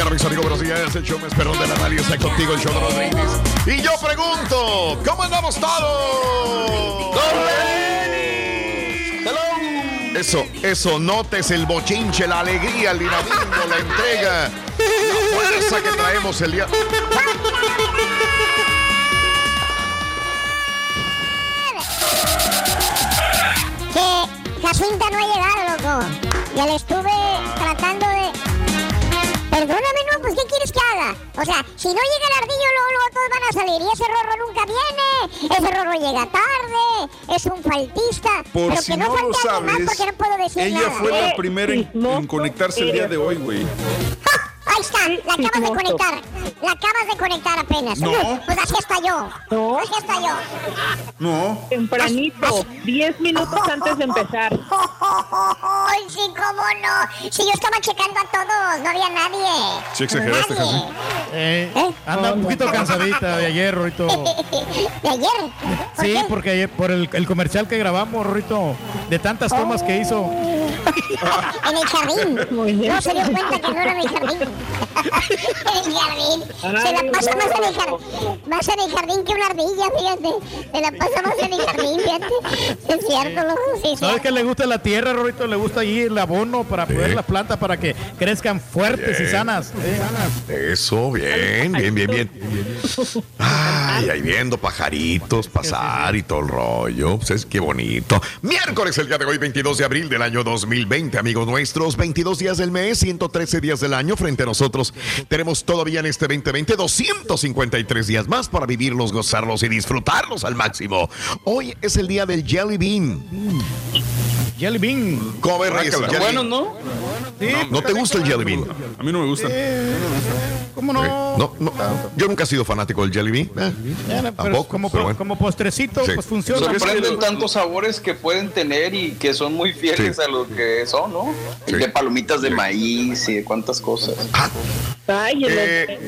Mañana, mis amigos, buenos días. El show más de la radio está contigo, el show de brindis. Y yo pregunto, ¿cómo andamos todos? Eso, eso, notes el bochinche, la alegría, el dinamismo, la entrega, la fuerza que traemos el día. Que Jacinta no ha llegado, loco. Ya le estuve tratando de. Perdóname, no, pues ¿qué quieres que haga? O sea, si no llega el ardillo, luego, luego todos van a salir. Y ese rorro nunca viene. Ese rorro llega tarde. Es un faltista. Por Pero si que no, no lo sabes, porque no puedo decir ella nada. fue la primera en, en conectarse el día de hoy, güey. ¡Ja! Ahí está, la acabas de conectar. La acabas de conectar apenas. No. Pues así está yo. No. Así está yo. No. Tempranito, 10 minutos antes de empezar. Ay, sí, cómo no. Si yo estaba checando a todos, no había nadie. Sí exageraste, Nadie. Jacinta. Eh, anda un poquito cansadita de ayer, Rorito. ¿De ayer? ¿Por Sí, qué? porque ayer, por el, el comercial que grabamos, Rorito, de tantas tomas que hizo. En el jardín. Muy bien. No se dio cuenta que no era en el jardín. En el jardín. Se la pasa más en el jardín. Más en el jardín que una ardilla, fíjate. Se la pasa más en el jardín, fíjate. Es cierto, loco, sí, ¿Sabes sí. que le gusta la tierra, Rorito? Le gusta allí el abono para poner las plantas para que crezcan fuertes y sanas. Eh, Eso, bien, bien, bien, bien. Ay, ahí viendo pajaritos pasar y todo el rollo. Pues es que bonito. Miércoles, el día de hoy, 22 de abril del año 2020, amigos nuestros. 22 días del mes, 113 días del año. Frente a nosotros tenemos todavía en este 2020 253 días más para vivirlos, gozarlos y disfrutarlos al máximo. Hoy es el día del Jelly Bean. Jelly Bean. ¿Cómo ves, Reyes, el Está Jelly bueno, Bean? ¿no? ¿No te gusta el Jelly Bean? A mí no me gusta. ¿Cómo no? No, no, yo nunca he sido fanático del Jelly Bean. Eh, pero tampoco, como, pero bueno. como postrecito, Sí. pues funciona. Sorprenden tantos sabores que pueden tener y que son muy fieles Sí. a lo que son, ¿no? Sí. De palomitas de maíz y de cuántas cosas. Ay, y los- Eh,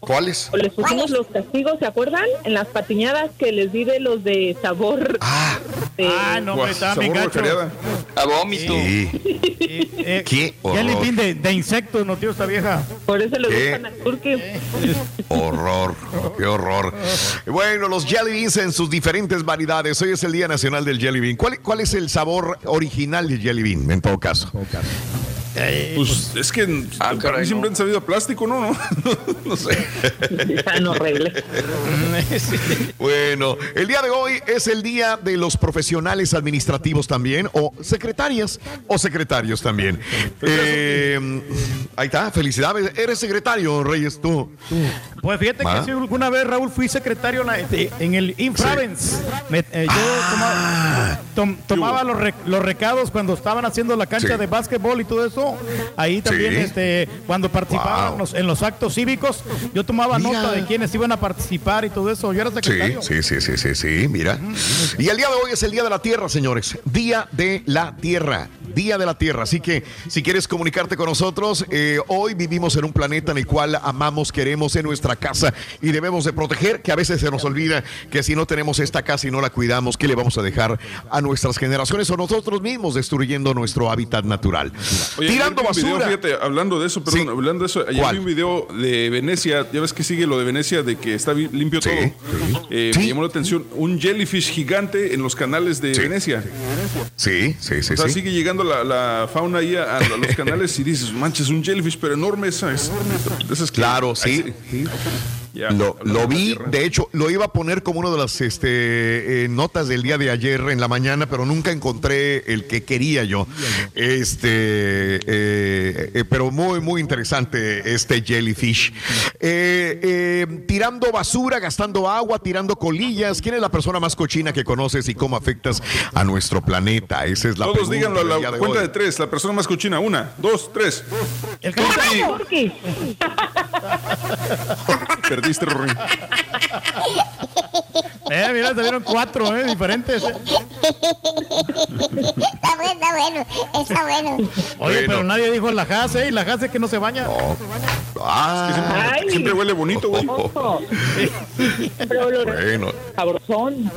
¿Cuáles? les pusimos los castigos, ¿se acuerdan? En las patiñadas que les di de los de sabor. Ah, de- Ah, no, hombre, estaba bien gacho. A vómito. sí. Eh, Qué Jelly horror. Bean de, de insectos, no, tío, esta vieja. Por eso le ¿Qué? gustan al turque. Horror, qué horror. Bueno, los jelly beans en sus diferentes variedades. Hoy es el Día Nacional del Jelly Bean. ¿Cuál, cuál es el sabor original del jelly bean, en todo caso? Pues es que Ah, para caray, mí siempre no. han sabido a plástico, ¿no? No, no sé. Horribles. Bueno, el día de hoy es el día de los profesionales administrativos también, o secretarias o secretarios también. Eh, ahí está, felicidades. Eres secretario, Reyes, tú. Pues fíjate ¿Va? que sí, alguna vez, Raúl, fui secretario en, el Infravens. Me- eh, yo Ah. tomaba, tom- tomaba los, re- los recados cuando estaban haciendo la cancha Sí. de básquetbol y todo eso. Ahí también, Sí. este, cuando participaban Wow. los- en los actos cívicos, yo tomaba Mira. nota de quiénes iban a participar y todo eso. Yo era Sí, secretario. sí, sí, sí, sí, sí, mira. Y el día de hoy es el Día de la Tierra, señores. Día de la Tierra. Día de la Tierra. Así que si quieres comunicarte con nosotros, eh, hoy vivimos en un planeta en el cual amamos, queremos en nuestra casa y debemos de proteger, que a veces se nos olvida que si no tenemos esta casa y no la cuidamos, ¿qué le vamos a dejar a nuestras generaciones o nosotros mismos destruyendo nuestro hábitat natural? Oye, Tirando vi un video, basura. fíjate, hablando de eso, perdón, Sí. hablando de eso, ayer ¿Cuál? vi un video de Venecia, ya ves que sigue lo de Venecia, de que está limpio Sí, todo. Eh. Me llamó la atención un jellyfish gigante en los canales de. Venecia. Sí, sí, sí, O sea, sigue llegando la, la fauna ahí a, a los canales y dices, manches, un jellyfish, pero enorme esa es. esas Claro, sí. Lo, vi, de hecho, lo iba a poner como una de las este, eh, notas del día de ayer en la mañana, pero nunca encontré el que quería yo. Este, eh, eh, pero muy, muy interesante este jellyfish. Eh, eh, tirando basura, gastando agua, tirando colillas. ¿Quién es la persona más cochina que conoces y cómo afectas a nuestro planeta? Esa es la Todos díganlo a la de cuenta hoy. de tres, la persona más cochina. Una, dos, tres. El. Perdiste, Rory. Eh, mira, salieron cuatro, eh, diferentes. Está bueno, está bueno, está bueno. Oye, Bueno. pero nadie dijo la jase, ¿eh? Y la jase que no se baña. Ah, Ay. Siempre huele bonito, güey. Bueno. sabrosón.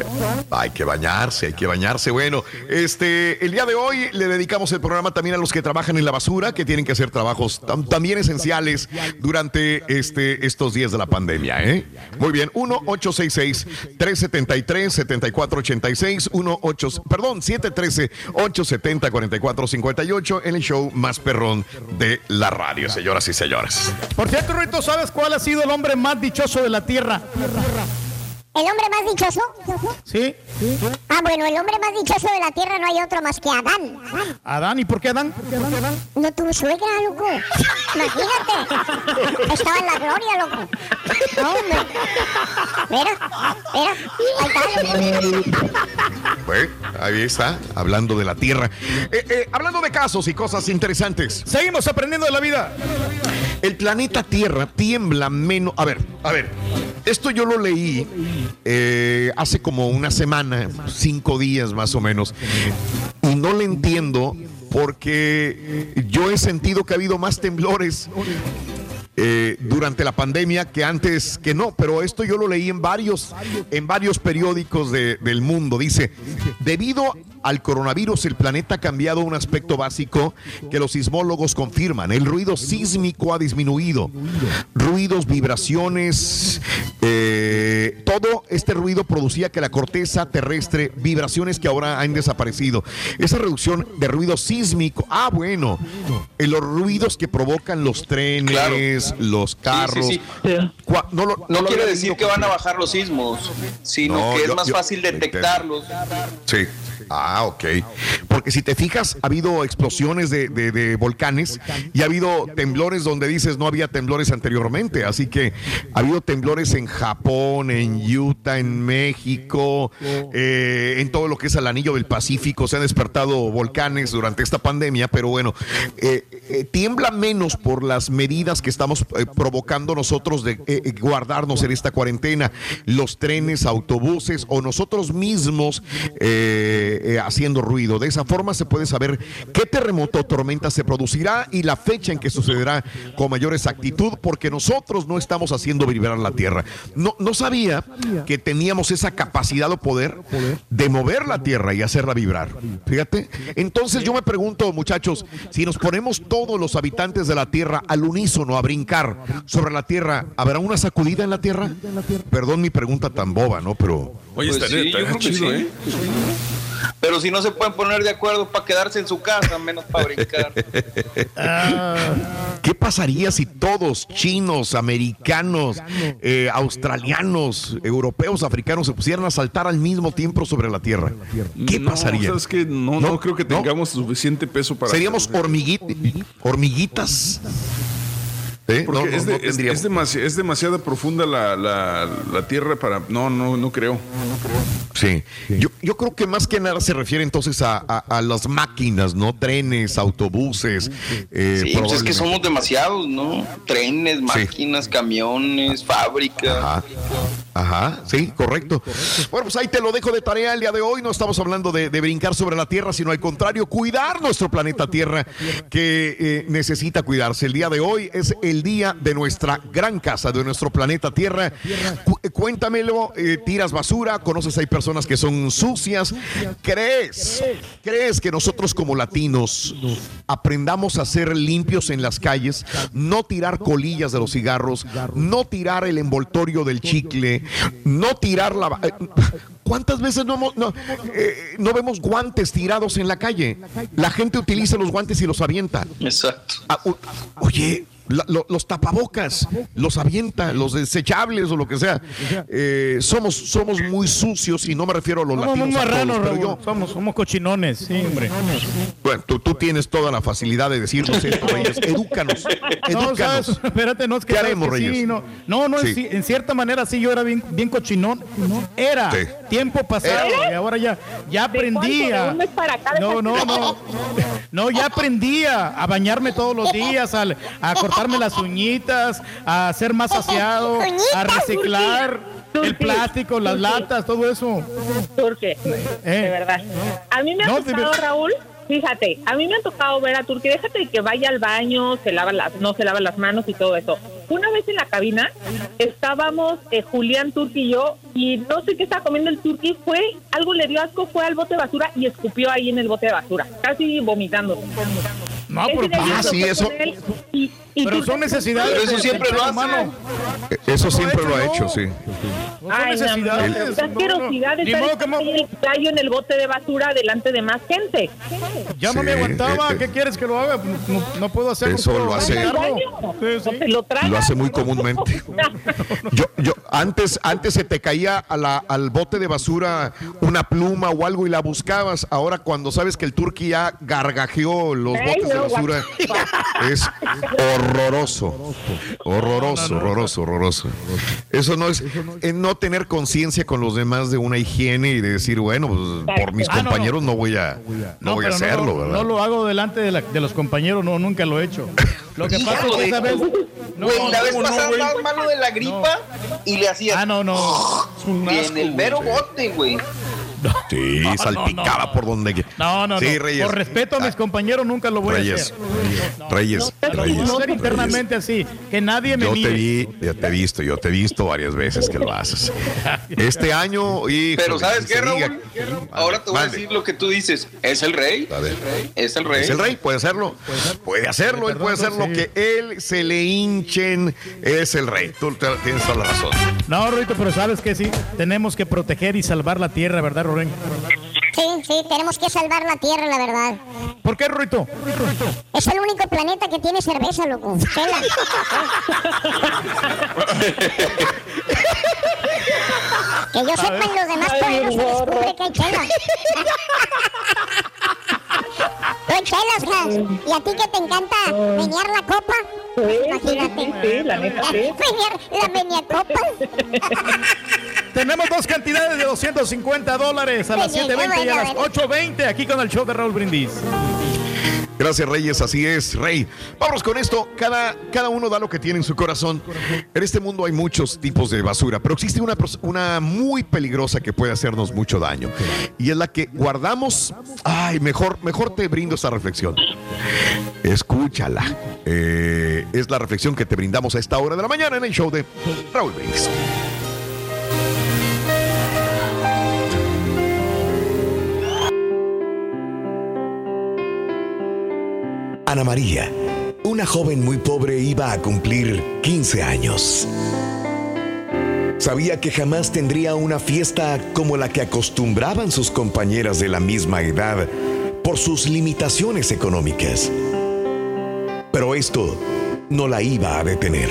Hay que bañarse, hay que bañarse. Bueno, este, el día de hoy le dedicamos el programa también a los que trabajan en la basura, que tienen que hacer trabajos tam- también esenciales durante este, estos días de la pandemia. ¿eh? Muy bien, 1-866-373-7486, 18, perdón, 713-870-4458 en el show más perrón de la radio, señoras y señores. Por cierto, Rito, ¿sabes cuál ha sido el hombre más dichoso de la tierra? ¿El hombre más dichoso? ¿Sí? Ah, bueno, el hombre más dichoso de la tierra no hay otro más que Adán. Adán, ¿y por qué Adán? No tuvo suegra, loco. Imagínate. Estaba en la gloria, loco. No, hombre. Mira, mira. Ahí está, loco. Bueno, ahí está, hablando de la tierra. Eh, eh, hablando de casos y cosas interesantes. Seguimos aprendiendo de la vida. El planeta Tierra tiembla menos. A ver, a ver. Esto yo lo leí eh, hace como una semana, cinco días más o menos. Y no le entiendo porque yo he sentido que ha habido más temblores eh, durante la pandemia que antes que no, pero esto yo lo leí en varios, en varios periódicos de- del mundo. Dice, debido al coronavirus el planeta ha cambiado un aspecto básico que los sismólogos confirman. El ruido sísmico ha disminuido. Ruidos, vibraciones, eh, todo este ruido producía que la corteza terrestre, vibraciones que ahora han desaparecido. Esa reducción de ruido sísmico, ah, bueno, eh, los ruidos que provocan los trenes, los carros. sí, Cua- No, lo- No lo quiere decir que van a bajar los sismos, sino No, que es yo- más yo- fácil detectarlos. Sí. Ah, ok. Porque si te fijas, ha habido explosiones de, volcanes y ha habido temblores donde dices no había temblores anteriormente. Así que ha habido temblores en Japón, en Utah, en México, eh, en todo lo que es el anillo del Pacífico. Se han despertado volcanes durante esta pandemia, pero bueno, eh, eh, tiembla menos por las medidas que estamos provocando nosotros de guardarnos en esta cuarentena. Los trenes, autobuses o nosotros mismos eh, eh, haciendo ruido. De esa forma se puede saber qué terremoto o tormenta se producirá y la fecha en que sucederá con mayor exactitud porque nosotros no estamos haciendo vibrar la tierra. No, no sabía que teníamos esa capacidad o poder de mover la tierra y hacerla vibrar. Fíjate. Entonces yo me pregunto, muchachos, si nos ponemos todos los habitantes de la tierra al unísono a brincar sobre la tierra, ¿habrá una sacudida en la tierra? Perdón mi pregunta tan boba, ¿no? Pero... Oye, Pues estaría, sí, estaría chido, sí. ¿eh? Pero si no se pueden poner de acuerdo para quedarse en su casa, menos para brincar. ¿Qué pasaría si todos, chinos, americanos, eh, australianos, europeos, africanos, se pusieran a saltar al mismo tiempo sobre la Tierra? ¿Qué No, pasaría? ¿sabes qué? No, no, creo que tengamos suficiente peso para. Seríamos hormiguit- hormiguitas. ¿Eh? Porque No, no, es, de- no es- tendríamos. es demasi- es demasiado profunda la, la- la tierra para. No, no, no creo. Sí. Yo, yo creo que más que nada se refiere entonces a, a- a las máquinas, ¿no? Trenes, autobuses. eh, Sí, pues es que somos demasiados, ¿no? Trenes, máquinas, camiones, fábricas. Ajá. Ajá, sí, correcto. Bueno, pues ahí te lo dejo de tarea el día de hoy. No estamos hablando de, de brincar sobre la Tierra, sino al contrario, cuidar nuestro planeta Tierra que eh, necesita cuidarse. El día de hoy es el día de nuestra gran casa, de nuestro planeta Tierra. Cu- eh, cuéntamelo, eh, tiras basura, conoces hay personas que son sucias. ¿Crees? ¿Crees que nosotros como latinos aprendamos a ser limpios en las calles? No tirar colillas de los cigarros, no tirar el envoltorio del chicle, no tirar la... eh, ¿Cuántas veces no, hemos- no, eh, no vemos guantes tirados en la calle? La gente utiliza los guantes y los avienta. Exacto. Ah, oye, la- lo- los tapabocas, los avienta, los desechables o lo que sea. Eh, somos, somos muy sucios y no me refiero a los Somos latinos. a todos, yo, Somos, somos cochinones, sí, hombre. bueno, tú, tú tienes toda la facilidad de decirnos esto, Reyes. Edúcanos, No, edúcanos. ¿sabes? Espérate, no es que. ¿Qué haremos, que sí, Reyes? no, no, no, en Sí. en, cierta manera sí, yo era bien, bien cochinón. Era Sí. tiempo pasado y ahora ya, ya aprendía. ¿De un mes para acá No, no, no. No, ya aprendía a bañarme todos los días, al- a, cortarme las uñitas, a ser más aseado, a reciclar el plástico, las latas, todo eso. Turque, de verdad. A mí me ha No, de tocado, ver- Raúl, fíjate, a mí me ha tocado ver a Turque, déjate de que vaya al baño, se lava las, no se lava las manos y todo eso. Una vez en la cabina estábamos eh, Julián Turque y yo y no sé qué estaba comiendo el Turque, fue, algo le dio asco, fue al bote de basura y escupió ahí en el bote de basura, casi vomitando. No, pero ah, sí, eso- y- y Pero son necesidades. Pero eso siempre lo hace. humano. Eso siempre lo ha hecho, sí. No son Ay, no, no, necesidades. Ni modo que el gallo en el bote de basura delante de más gente. Ya no me aguantaba. eh, eh. ¿Qué quieres que lo haga? No, no puedo hacerlo. Eso lo hace- lo. Lo hace muy comúnmente. Yo, yo, antes, antes se te caía a la- al bote de basura una pluma o algo y la buscabas. Ahora, cuando sabes que el turqui ya gargajeó los botes de no, basura, es horroroso. Horroroso, horroroso, horroroso. Eso no es, es no tener conciencia con los demás de una higiene y de decir, bueno, pues, por mis Ah, no, no. compañeros no voy a, no voy a hacerlo, no, ¿verdad? No lo hago delante de, la- de los compañeros, no, nunca lo he hecho. Lo que pasa es que esa vez. No, Güey, la vez de la gripa y le hacías Ah, no, no. Y en el mero bote, güey. Sí, No, no, salpicaba no. por donde quiera. No, no, Sí, no. Reyes. Por respeto a mis Ah, compañeros, nunca lo voy a Reyes, hacer. Reyes, Reyes, hacer Reyes. internamente así. Que nadie me Yo te vi, ya te he visto, yo te he visto varias veces que lo haces. Este año, híjole, Pero ¿sabes qué, diga. Raúl? Ahora te voy a decir lo que tú dices. ¿Es el rey? A ver. Es el rey. Es el rey, puede hacerlo. Puede hacerlo, él puede hacer lo sí. que él se le hinchen. Es el rey. Tú te- tienes toda la razón. No, Rito, pero sabes que sí. Tenemos que proteger y salvar la tierra, ¿verdad, Rorén? Sí, sí, tenemos que salvar la tierra, la verdad. ¿Por qué, Rito? Es el único planeta que tiene cerveza, loco. Chela. que yo sepa, en los demás planetas se descubre que hay chela. Hay chelas. Y a ti que te encanta menear la copa. Imagínate. sí, sí, la neta, sí. La meneacopa. Tenemos dos cantidades de 250 dólares a las Muy bien, 7.20 y a las bueno, 8.20 aquí con el show de Raúl Brindis. Gracias, Reyes. Así es, Rey. Vámonos con esto. Cada, cada uno da lo que tiene en su corazón. En este mundo hay muchos tipos de basura, pero existe una, una muy peligrosa que puede hacernos mucho daño. Y es la que guardamos. Ay, mejor, mejor te brindo esa reflexión. Escúchala. Eh, es la reflexión que te brindamos a esta hora de la mañana en el show de Raúl Brindis. Ana María, una joven muy pobre, iba a cumplir 15 años. Sabía que jamás tendría una fiesta como la que acostumbraban sus compañeras de la misma edad por sus limitaciones económicas. Pero esto no la iba a detener.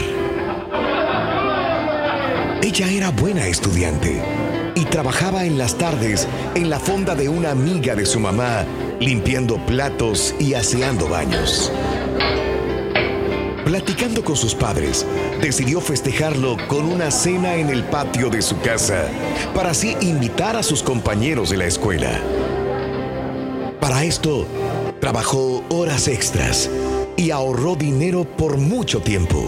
Ella era buena estudiante trabajaba en las tardes en la fonda de una amiga de su mamá, limpiando platos y aseando baños. Platicando con sus padres, decidió festejarlo con una cena en el patio de su casa, para así invitar a sus compañeros de la escuela. Para esto, trabajó horas extras y ahorró dinero por mucho tiempo.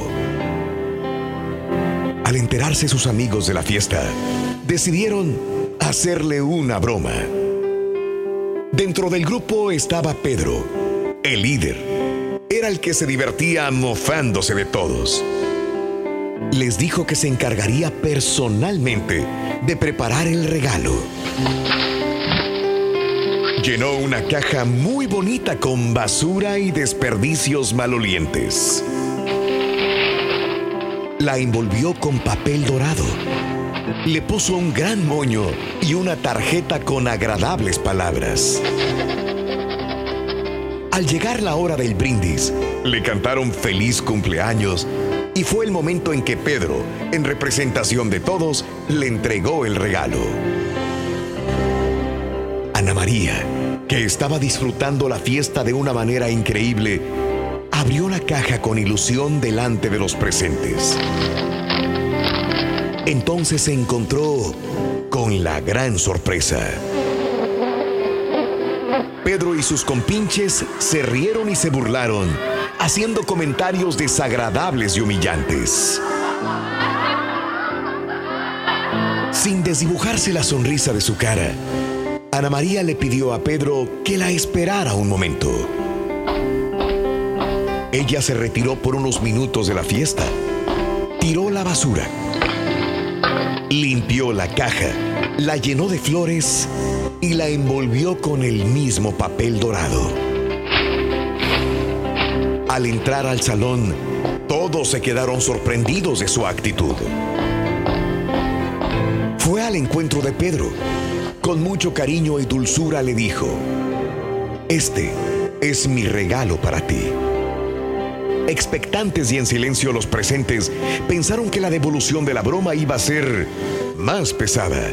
Al enterarse sus amigos de la fiesta, decidieron hacerle una broma. Dentro del grupo estaba Pedro, el líder era el que se divertía mofándose de todos. Les dijo que se encargaría personalmente de preparar el regalo. Llenó una caja muy bonita con basura y desperdicios malolientes. La envolvió con papel dorado. Le puso un gran moño y una tarjeta con agradables palabras. Al llegar la hora del brindis, le cantaron feliz cumpleaños y fue el momento en que Pedro, en representación de todos, le entregó el regalo. Ana María, que estaba disfrutando la fiesta de una manera increíble, abrió la caja con ilusión delante de los presentes. Entonces se encontró con la gran sorpresa. Pedro y sus compinches se rieron y se burlaron, haciendo comentarios desagradables y humillantes. Sin desdibujarse la sonrisa de su cara, Ana María le pidió a Pedro que la esperara un momento. Ella se retiró por unos minutos de la fiesta, tiró la basura, limpió la caja, la llenó de flores y la envolvió con el mismo papel dorado. Al entrar al salón, todos se quedaron sorprendidos de su actitud. Fue al encuentro de Pedro. Con mucho cariño y dulzura le dijo, Este es mi regalo para ti. Expectantes y en silencio los presentes pensaron que la devolución de la broma iba a ser más pesada.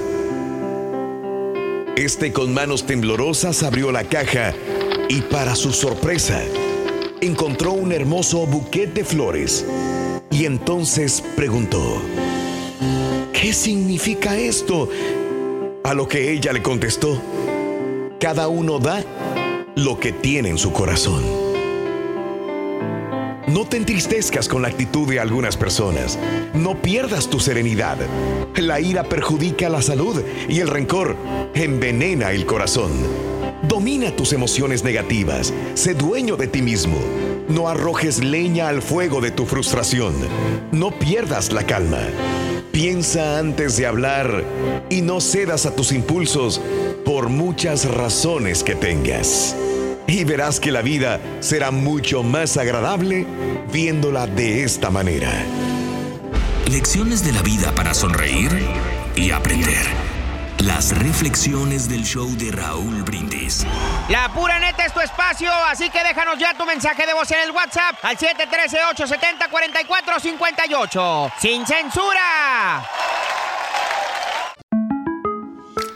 Este con manos temblorosas abrió la caja y para su sorpresa encontró un hermoso buquete de flores y entonces preguntó, ¿qué significa esto? A lo que ella le contestó, cada uno da lo que tiene en su corazón. No te entristezcas con la actitud de algunas personas. No pierdas tu serenidad. La ira perjudica la salud y el rencor envenena el corazón. Domina tus emociones negativas. Sé dueño de ti mismo. No arrojes leña al fuego de tu frustración. No pierdas la calma. Piensa antes de hablar y no cedas a tus impulsos por muchas razones que tengas y verás que la vida será mucho más agradable viéndola de esta manera. Lecciones de la vida para sonreír y aprender. Las reflexiones del show de Raúl Brindis. La pura neta es tu espacio, así que déjanos ya tu mensaje de voz en el WhatsApp al 713-870-4458. ¡Sin censura!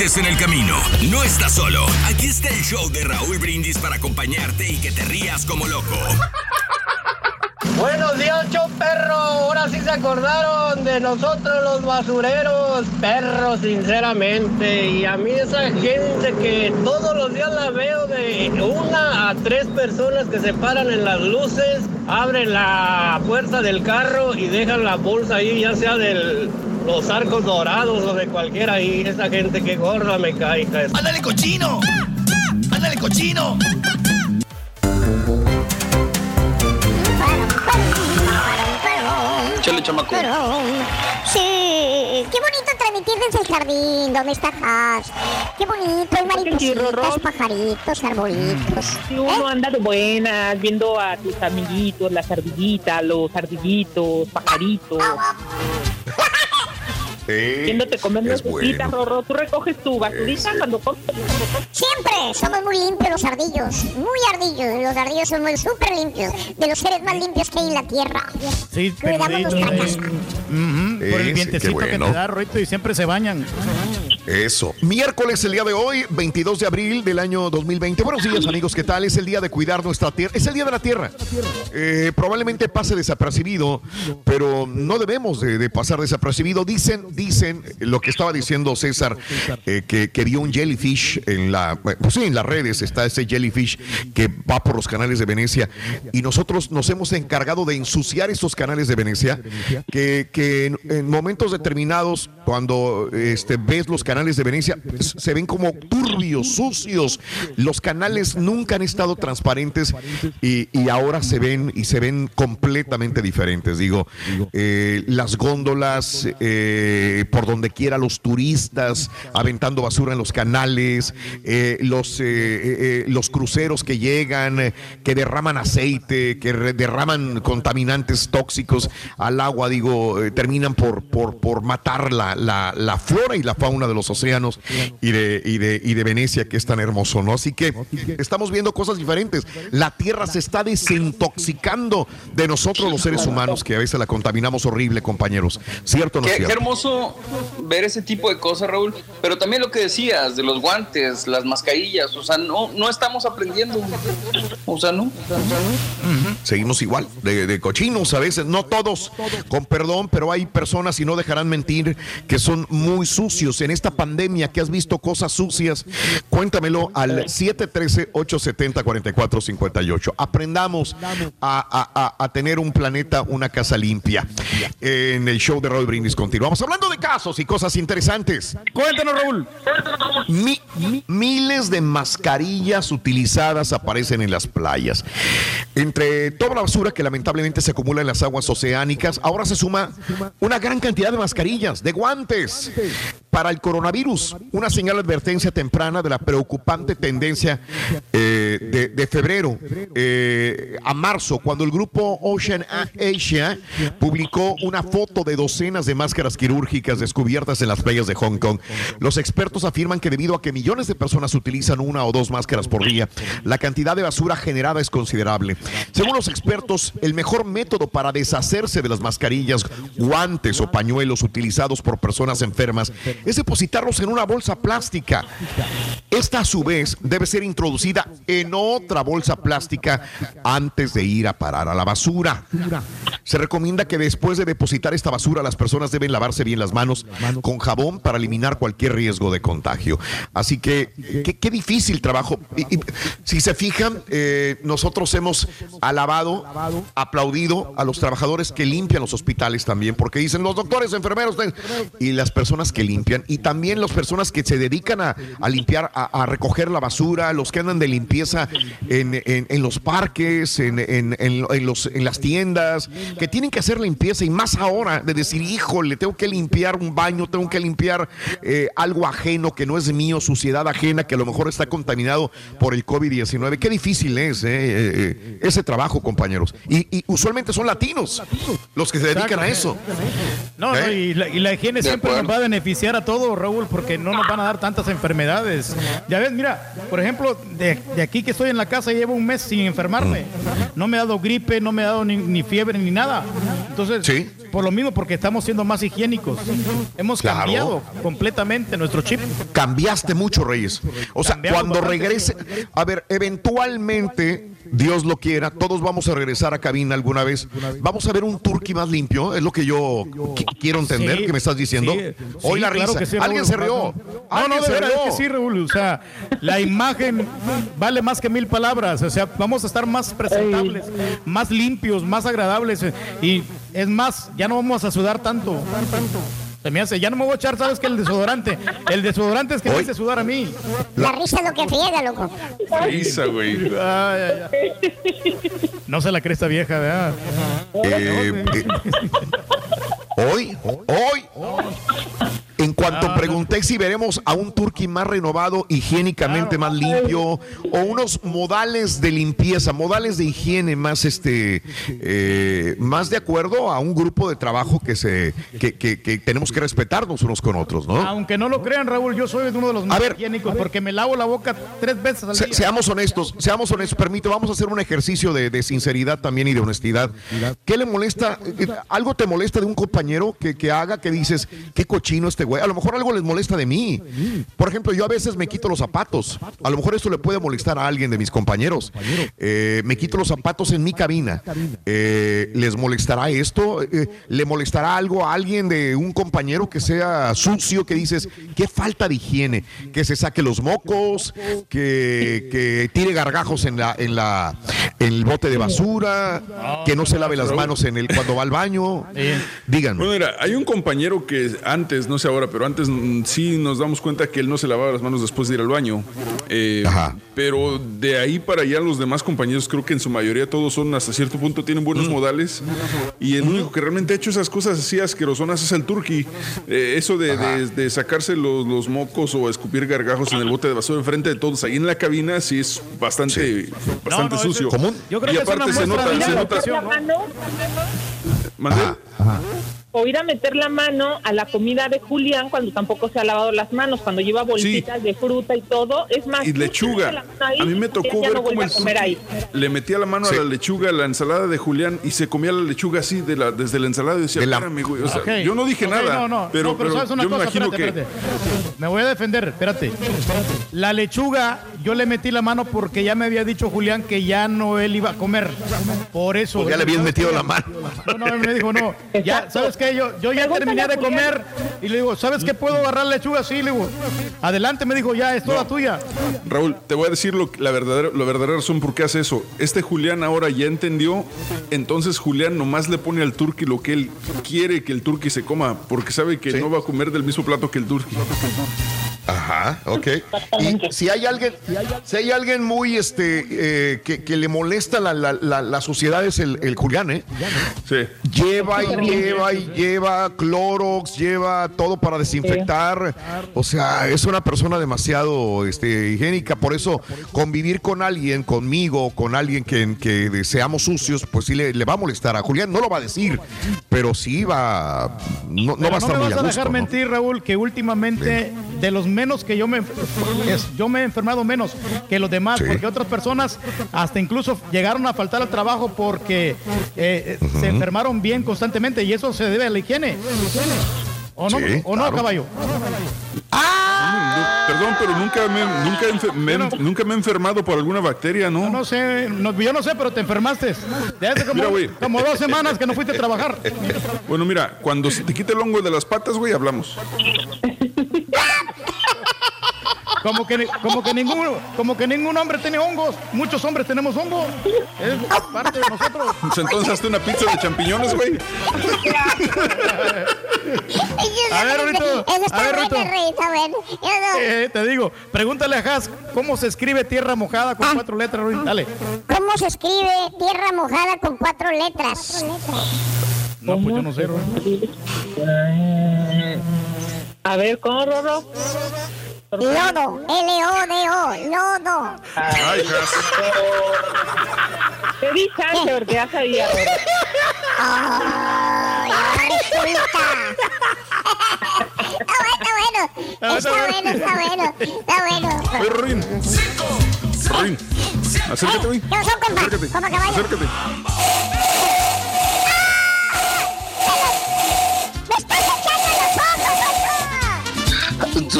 En el camino, no estás solo. Aquí está el show de Raúl Brindis para acompañarte y que te rías como loco. Buenos días, show perro. Ahora sí se acordaron de nosotros los basureros, perro, sinceramente. Y a mí esa gente que todos los días la veo de una a tres personas que se paran en las luces, abren la puerta del carro y dejan la bolsa ahí, ya sea de los arcos dorados o de cualquiera ahí. Esa gente que gorda me cae. ¡Ándale, cochino! ¡Ándale, cochino! Chale, chamaco. Sí, qué bonito transmitir desde el jardín donde está Has. Qué bonito, hay maripositas, pajaritos, arbolitos. Si uno anda de buenas, viendo a tus amiguitos, las ardillitas, los ardillitos, pajaritos. Viéndote comer es necesitas, bueno. Rorro. Tú recoges tu basurita cuando comes. Siempre somos muy limpios los ardillos, muy ardillos. Los ardillos son muy súper limpios, de los seres más limpios que hay en la tierra. Sí, Cuidamos nuestra sí. casa. Ujú, Por Ese, el vientecito que bueno. te da, Rito, y siempre se bañan. Eso. Miércoles, el día de hoy, 22 de abril del año 2020. Buenos días, amigos. ¿Qué tal? Es el día de cuidar nuestra tierra. Es el día de la tierra. Eh, probablemente pase desapercibido, pero no debemos de, pasar desapercibido. Dicen, dicen, lo que estaba diciendo César, eh, que, vio un jellyfish en la, pues sí, en las redes está ese jellyfish que va por los canales de Venecia y nosotros nos hemos encargado de ensuciar esos canales de Venecia, que, que en, en momentos determinados, cuando este, ves los canales de Venecia, se ven como turbios, sucios. Los canales nunca han estado transparentes y, ahora se ven y se ven completamente diferentes. Digo, eh, las góndolas eh, por donde quiera, los turistas aventando basura en los canales, eh, los, cruceros que llegan, que derraman aceite, que derraman contaminantes tóxicos al agua, digo, terminan por, por, por matar la, la- la flora y la fauna de los océanos y de, y, de, y de Venecia, que es tan hermoso, ¿no? Así que estamos viendo cosas diferentes. La tierra se está desintoxicando de nosotros los seres humanos, que a veces la contaminamos horrible, compañeros. ¿Cierto o no Qué, hermoso ver ese tipo de cosas, Raúl. Pero también lo que decías de los guantes, las mascarillas, o sea, no, no estamos aprendiendo. O sea, no. Seguimos igual, de, de cochinos a veces, no todos, con perdón, pero hay personas, y no dejarán mentir, que son muy sucios. En esta pandemia que has visto cosas sucias, cuéntamelo al 713-870-4458. Aprendamos a, a- a- a tener un planeta, una casa limpia. En el show de Roy Brindis continuamos hablando de casos y cosas interesantes. Cuéntanos, Raúl. Mi- miles de mascarillas utilizadas aparecen en las playas. Entre toda la basura que lamentablemente se acumula en las aguas oceánicas, ahora se suma una gran cantidad de mascarillas, de guantes para el coronavirus. Una señal advertencia temprana de la preocupante tendencia eh, de, febrero eh, a marzo, cuando el grupo Ocean Asia publicó una foto de docenas de máscaras quirúrgicas descubiertas en las playas de Hong Kong. Los expertos afirman que debido a que millones de personas utilizan una o dos máscaras por día, la cantidad de basura generada es considerable. Según los expertos, el mejor método para deshacerse de las mascarillas, guantes o pañuelos utilizados por personas enfermas es depositarlos en una bolsa plástica. Esta a su vez debe ser introducida en otra bolsa plástica antes de ir a parar a la basura. Se recomienda que después de depositar esta basura las personas deben lavarse bien las manos con jabón para eliminar cualquier riesgo de contagio. Así que qué, difícil trabajo. Si se fijan, eh, nosotros hemos alabado, aplaudido a los trabajadores que limpian los hospitales también, porque dicen los doctores, enfermeros y las personas que limpian y también las personas que se dedican a, limpiar, a recoger la basura, los que andan de limpieza limpieza en, en- en los parques, en, los, las tiendas, que tienen que hacer limpieza y más ahora de decir, híjole, tengo que limpiar un baño, tengo que limpiar eh, algo ajeno que no es mío, suciedad ajena que a lo mejor está contaminado por el COVID-19. Qué difícil es eh, eh, ese trabajo, compañeros. Y, y usualmente son latinos los que se dedican a eso. No, no, y, la, y la higiene siempre nos va a beneficiar a todos, Raúl, porque no nos van a dar tantas enfermedades. Ya ves, mira, por ejemplo, de, de aquí que estoy en la casa llevo un mes sin enfermarme. No me ha dado gripe, no me ha dado ni, ni fiebre ni nada. Entonces, por lo mismo, porque estamos siendo más higiénicos. Hemos Claro. cambiado completamente nuestro chip. Cambiaste mucho, Reyes. O sea, Cambiamos cuando bastante. regrese, a ver, eventualmente, Dios lo quiera, todos vamos a regresar a cabina alguna vez. Vamos a ver un turkey más limpio, es lo que yo qui- quiero entender Sí, que me estás diciendo. sí, Hoy la risa. sí, Alguien Raúl. se rió. No, Alguien no, de verdad rió. es que sí, Raúl. O sea, la imagen vale más que mil palabras. O sea, vamos a estar más presentables, más limpios, más agradables. eh, Y es más, ya no vamos a sudar tanto. Se me hace, ya no me voy a echar, ¿sabes qué? El desodorante. El desodorante es que me hace sudar a mí. La risa es lo que friega, loco. Risa, güey. Ay, ay, ay. No se la cresta vieja, ¿verdad? Eh, eh, hoy, hoy, en cuanto Ah, pregunté si veremos a un turkey más renovado, higiénicamente más limpio, o unos modales de limpieza, modales de higiene más este, eh, más de acuerdo a un grupo de trabajo que se, que, que- que tenemos que respetarnos unos con otros, ¿no? Aunque no lo crean, Raúl, yo soy uno de los más higiénicos porque me lavo la boca tres veces al Se- día. seamos honestos, seamos honestos, permite, vamos a hacer un ejercicio de, de sinceridad también y de honestidad. ¿Qué le molesta? eh, ¿Algo te molesta de un compañero que, que haga que dices, qué cochino este güey? A lo mejor algo les molesta de mí. Por ejemplo, yo a veces me quito los zapatos. A lo mejor esto le puede molestar a alguien de mis compañeros. Eh, me quito los zapatos en mi cabina. Eh, ¿Les molestará esto? Eh, ¿Le molestará algo a alguien de un compañero que sea sucio, que dices, qué falta de higiene? Que se saque los mocos, que, que tire gargajos en la, en la, en el bote de basura, que no se lave las manos en el cuando va al baño. Díganme. Bueno, mira, hay un compañero que antes, no sé ahora, pero antes mm, sí nos damos cuenta que él no se lavaba las manos después de ir al baño. Eh, Pero de ahí para allá los demás compañeros, creo que en su mayoría todos son hasta cierto punto tienen buenos modales. Y el único que realmente ha hecho esas cosas así asquerosonas es el turqui. Eh, eso de, de- de sacarse los, los mocos o escupir gargajos en el bote de basura enfrente de todos ahí en la cabina, sí es bastante, bastante No, no, sucio. ¿Común? yo creo y que es una aparte se nota, se la nota. ¿no? ¿Mandé? O ir a meter la mano a la comida de Julián cuando tampoco se ha lavado las manos, cuando lleva bolsitas de fruta y todo. Es más, Y lechuga. la ahí, A mí me tocó ver no cómo el comer ahí. le metía la mano a la lechuga, a la ensalada de Julián y se comía la lechuga así de la, desde la ensalada y decía, espérame, güey. O sea, Ok. yo no dije nada, no, no, pero, no, pero pero sabes una yo me cosa, imagino espérate, que... espérate. Me voy a defender, espérate. La lechuga, yo le metí la mano porque ya me había dicho Julián que ya no él iba a comer. Por eso. Pues ya le habías metido la mano. No, no, me dijo, no. Ya, ¿sabes qué? Yo, yo ya terminé de comer y le digo, ¿sabes qué? ¿Puedo agarrar la lechuga? Sí, le digo, adelante, me dijo, ya, es toda tuya. Raúl, te voy a decir lo, la, verdadera, la verdadera razón por qué hace eso. Este Julián ahora ya entendió, entonces Julián nomás le pone al turqui lo que él quiere que el turqui se coma, porque sabe que no va a comer del mismo plato que el turqui. Ajá, ok. Y si hay alguien, si hay alguien muy este eh, que, que le molesta la, la, la, la suciedad es el, el Julián, ¿eh? Sí. Lleva y lleva y lleva Clorox, lleva todo para desinfectar. O sea, es una persona demasiado este, higiénica. Por eso, convivir con alguien, conmigo, con alguien que, que seamos sucios, pues sí le, le va a molestar. A Julián no lo va a decir, pero sí va. No, no va a estar me muy vas a a gusto. dejar ¿no? mentir, Raúl, que últimamente de los menos que yo me es- yo me he enfermado menos que los demás, porque otras personas hasta incluso llegaron a faltar al trabajo porque eh, eh, se enfermaron bien constantemente y eso se debe a la higiene. ¿O no? Sí, ¿O no, caballo? No, perdón, pero nunca me, nunca, me he- nunca me he enfermado por alguna bacteria, ¿no? No sé, no- yo no sé, pero te enfermaste. De hace como, Mira, güey. como dos semanas que no fuiste a trabajar. Bueno, mira, cuando se te quite el hongo de las patas, güey, hablamos. Como que, como que ningún, como que ningún hombre tiene hongos. Muchos hombres tenemos hongos. Es parte de nosotros. Pues entonces hazte una pizza de champiñones, güey. A ver, Rito. A ver, Rito. Eh, te digo, pregúntale a Has cómo se escribe tierra mojada con cuatro letras, Ruin. Dale. ¿Cómo se escribe tierra mojada con cuatro letras? No, pues yo no sé, Ruin. A ver, ¿cómo, Rorro? Lodo, L-O-D-O, lodo. Ay, Has. Te di chance porque ya sabía, Rorro. Ay, ahora resulta. Está bueno, está bueno. Está bueno, está bueno. Oye, Rorín. Rorín. Acércate, güey. ¿Qué pasó, compa? Acércate. Compa caballo. Acércate.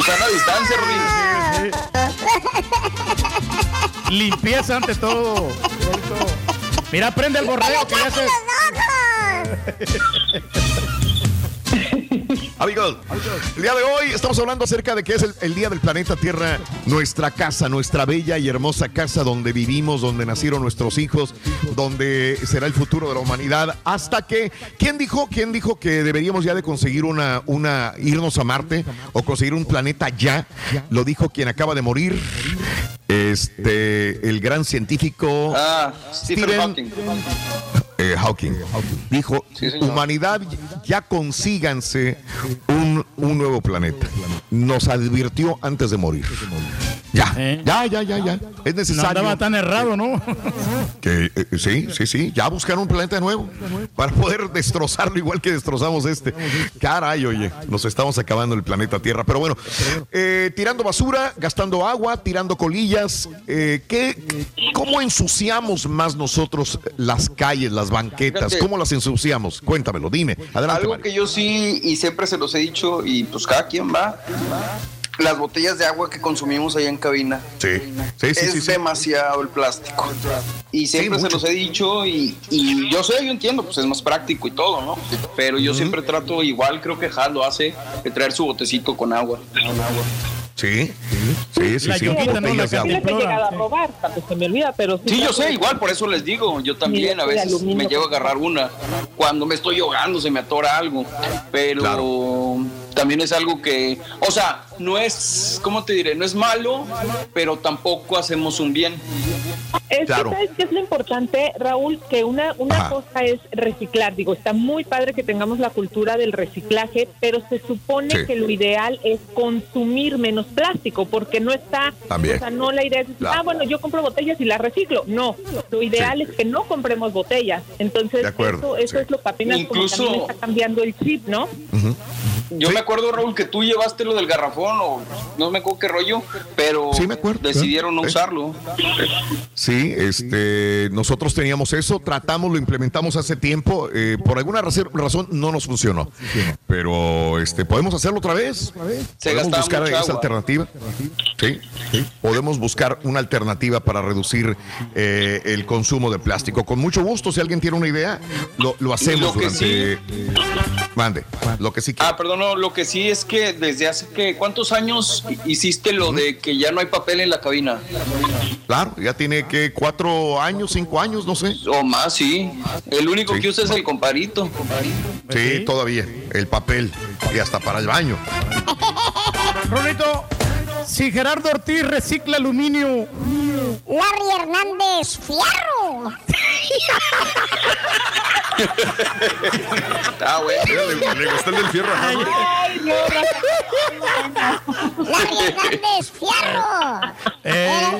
Susana a distancia, Ruin. Limpieza ante todo. Mira, prende el borrego que ya se. Amigos, el día de hoy estamos hablando acerca de que es el, el día del planeta Tierra, nuestra casa, nuestra bella y hermosa casa donde vivimos, donde nacieron nuestros hijos, donde será el futuro de la humanidad. Hasta que, ¿quién dijo, quién dijo que deberíamos ya de conseguir una, una, irnos a Marte o conseguir un planeta ya? Lo dijo quien acaba de morir. Este, el gran científico Ah, Stephen Stephen- Hawking. Eh, Hawking. Dijo, humanidad, ya consíganse un, un nuevo planeta. Nos advirtió antes de morir. Ya, ya, ya, ya, ya. Es No necesario. andaba tan errado, ¿no? Que, eh, sí, sí, sí. Ya buscar un planeta nuevo para poder destrozarlo igual que destrozamos este. Caray, oye, nos estamos acabando el planeta Tierra. Pero bueno, eh, tirando basura, gastando agua, tirando colillas. eh, ¿qué, ¿Cómo ensuciamos más nosotros las calles, las banquetas? Fíjate. ¿Cómo las ensuciamos? Cuéntamelo, dime. Adelante, Algo Mario. que yo sí, y siempre se los he dicho, y pues cada quien va. Las botellas de agua que consumimos allá en cabina. Sí, sí, sí. es sí, sí. demasiado el plástico. Y siempre se los he dicho, y, y yo sé, yo entiendo, pues es más práctico y todo, ¿no? Pero yo siempre trato, igual creo que Hal lo hace, de traer su botecito con agua. Sí, sí, sí, La sí. yoguita, ¿no? La Sí he llegado a robar, tanto se me olvida, pero sí. Sí, yo sé, igual, por eso les digo, yo también a veces me llevo a agarrar una. Cuando me estoy ahogando se me atora algo, pero también es algo que, o sea, no es, ¿cómo te diré? No es malo, pero tampoco hacemos un bien. Es Claro. que, ¿sabes qué es lo importante, Raúl? Que una, una Ajá. cosa es reciclar. Digo, está muy padre que tengamos la cultura del reciclaje, pero se supone Sí. que lo ideal es consumir menos plástico, porque no está. También. O sea, no la idea es decir, Claro. ah, bueno, yo compro botellas y las reciclo. No, lo ideal es que no compremos botellas. Entonces, De acuerdo, eso, eso es lo que apenas Incluso- como también está cambiando el chip, ¿no? Yo me acuerdo, Raúl, que tú llevaste lo del garrafón o no me acuerdo qué rollo, pero Sí, me acuerdo, decidieron no usarlo. Sí, este, nosotros teníamos eso, tratamos, lo implementamos hace tiempo, eh, por alguna razón no nos funcionó, pero este, podemos hacerlo otra vez. Se podemos buscar esa agua. alternativa. Sí, podemos buscar una alternativa para reducir eh, el consumo de plástico. Con mucho gusto, si alguien tiene una idea, lo, lo hacemos Lo que durante. Mande, lo que sí que. Ah, perdón, no, lo que sí es que desde hace que, ¿cuántos años hiciste lo de que ya no hay papel en la cabina? Claro, ya tiene que cuatro años, cinco años, no sé. O más, sí. El único Sí. que usa es el comparito. Sí, todavía. El papel y hasta para el baño. Rolito, si Gerardo Ortiz recicla aluminio, Larry Hernández Fierro. Ah, güey. Le, le gustó el del fierro. ajá. Ay, no, Larry Hernández Fierro. Mira,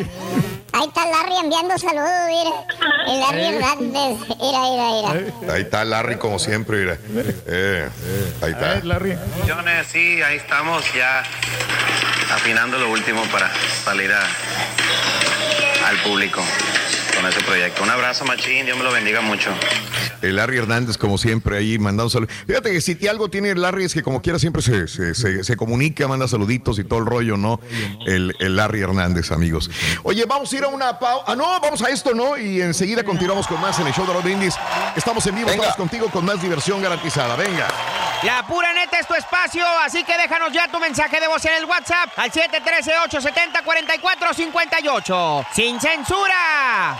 Ahí está Larry enviando saludos, mira. El Larry Eh. Hernández. Mira, mira, mira. Ahí está Larry como siempre, mira. Eh, ahí está. Larry. Jones, sí, ahí estamos ya afinando lo último para salir a- al público con ese proyecto. Un abrazo, Machín, Dios me lo bendiga mucho. El Larry Hernández, como siempre, ahí mandando saludos. Fíjate que si algo tiene Larry es que como quiera siempre se, se- se- se comunica, manda saluditos y todo el rollo, ¿no? El, el Larry Hernández, amigos. Oye, vamos a ir a una pausa. Ah, no, vamos a esto, ¿no? Y enseguida continuamos con más en el show de los brindis. Estamos en vivo, Venga. estamos contigo con más diversión garantizada. Venga. La pura neta es tu espacio, así que déjanos ya tu mensaje de voz en el WhatsApp al 713-870-4458. ¡Sin censura!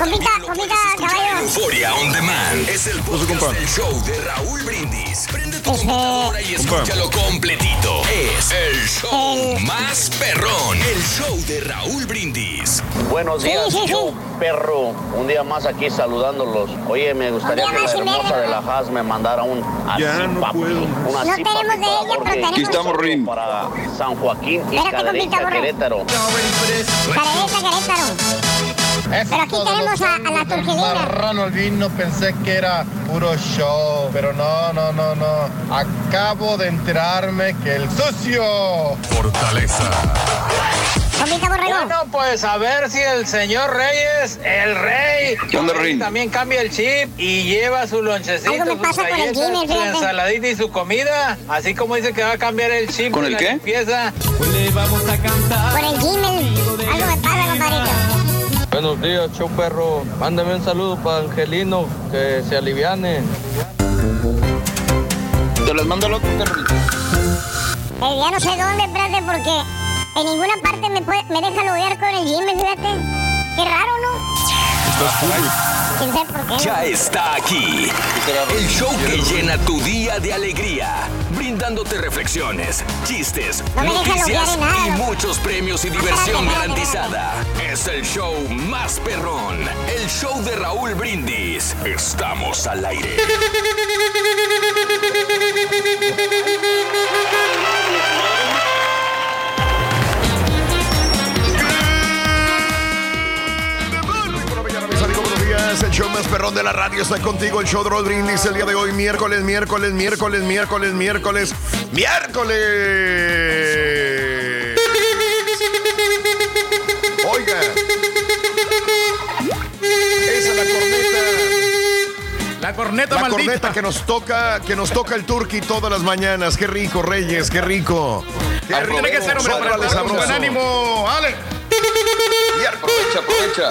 Compita, compita, caballo. Euforia On Demand es el podcast del show de Raúl Brindis. Prende tu computadora y escúchalo completito. Es el show más perrón. El show de Raúl Brindis. Buenos días, show perro. Un día más aquí saludándolos. Oye, me gustaría que la hermosa de la Haas me mandara un así, papi, un No así, tenemos de ella, pero tenemos- Rin. Para San Joaquín y Espérate, Cadereyta, compita. Querétaro. Careta, Querétaro. Pero aquí tenemos a, a la turquilina. Marrano el vino, pensé que era puro show, pero no, no, no, no. Acabo de enterarme que el sucio. Fortaleza. Bueno, pues a ver si el señor Reyes, el rey, ¿Qué onda, a ver si Rin? también cambia el chip y lleva su lonchecito, sus galletas, su ensaladita y su comida. Así como dice que va a cambiar el chip ¿Con el la qué? limpieza. Pues le vamos a cantar. Por el Gmail. Algo me pasa, compadrito. Buenos días, show perro. Mándame un saludo para Angelino, que se aliviane. Te las mando al otro carro. Eh, ya no sé dónde, espérate, porque en ninguna parte me, puede- me deja loguear con el Gmail, fíjate. Qué raro, ¿no? ¿Quién sabe por qué? Ya está aquí. El show que llena tu día de alegría. Brindándote reflexiones, chistes, No noticias nada, y muchos premios y diversión garantizada. Es el show más perrón. El show de Raúl Brindis. Estamos al aire. El show más perrón de la radio está contigo. El show de Roll Brindis el día de hoy, miércoles, miércoles, miércoles, miércoles, miércoles, miércoles. Oiga. Esa es la corneta. La corneta La maldita. corneta que nos toca, que nos toca el turqui todas las mañanas. Qué rico, Reyes, qué rico. Qué rico. Tiene que ser, hombre, para con buen ánimo. ¡Ale! Aprovecha, aprovecha.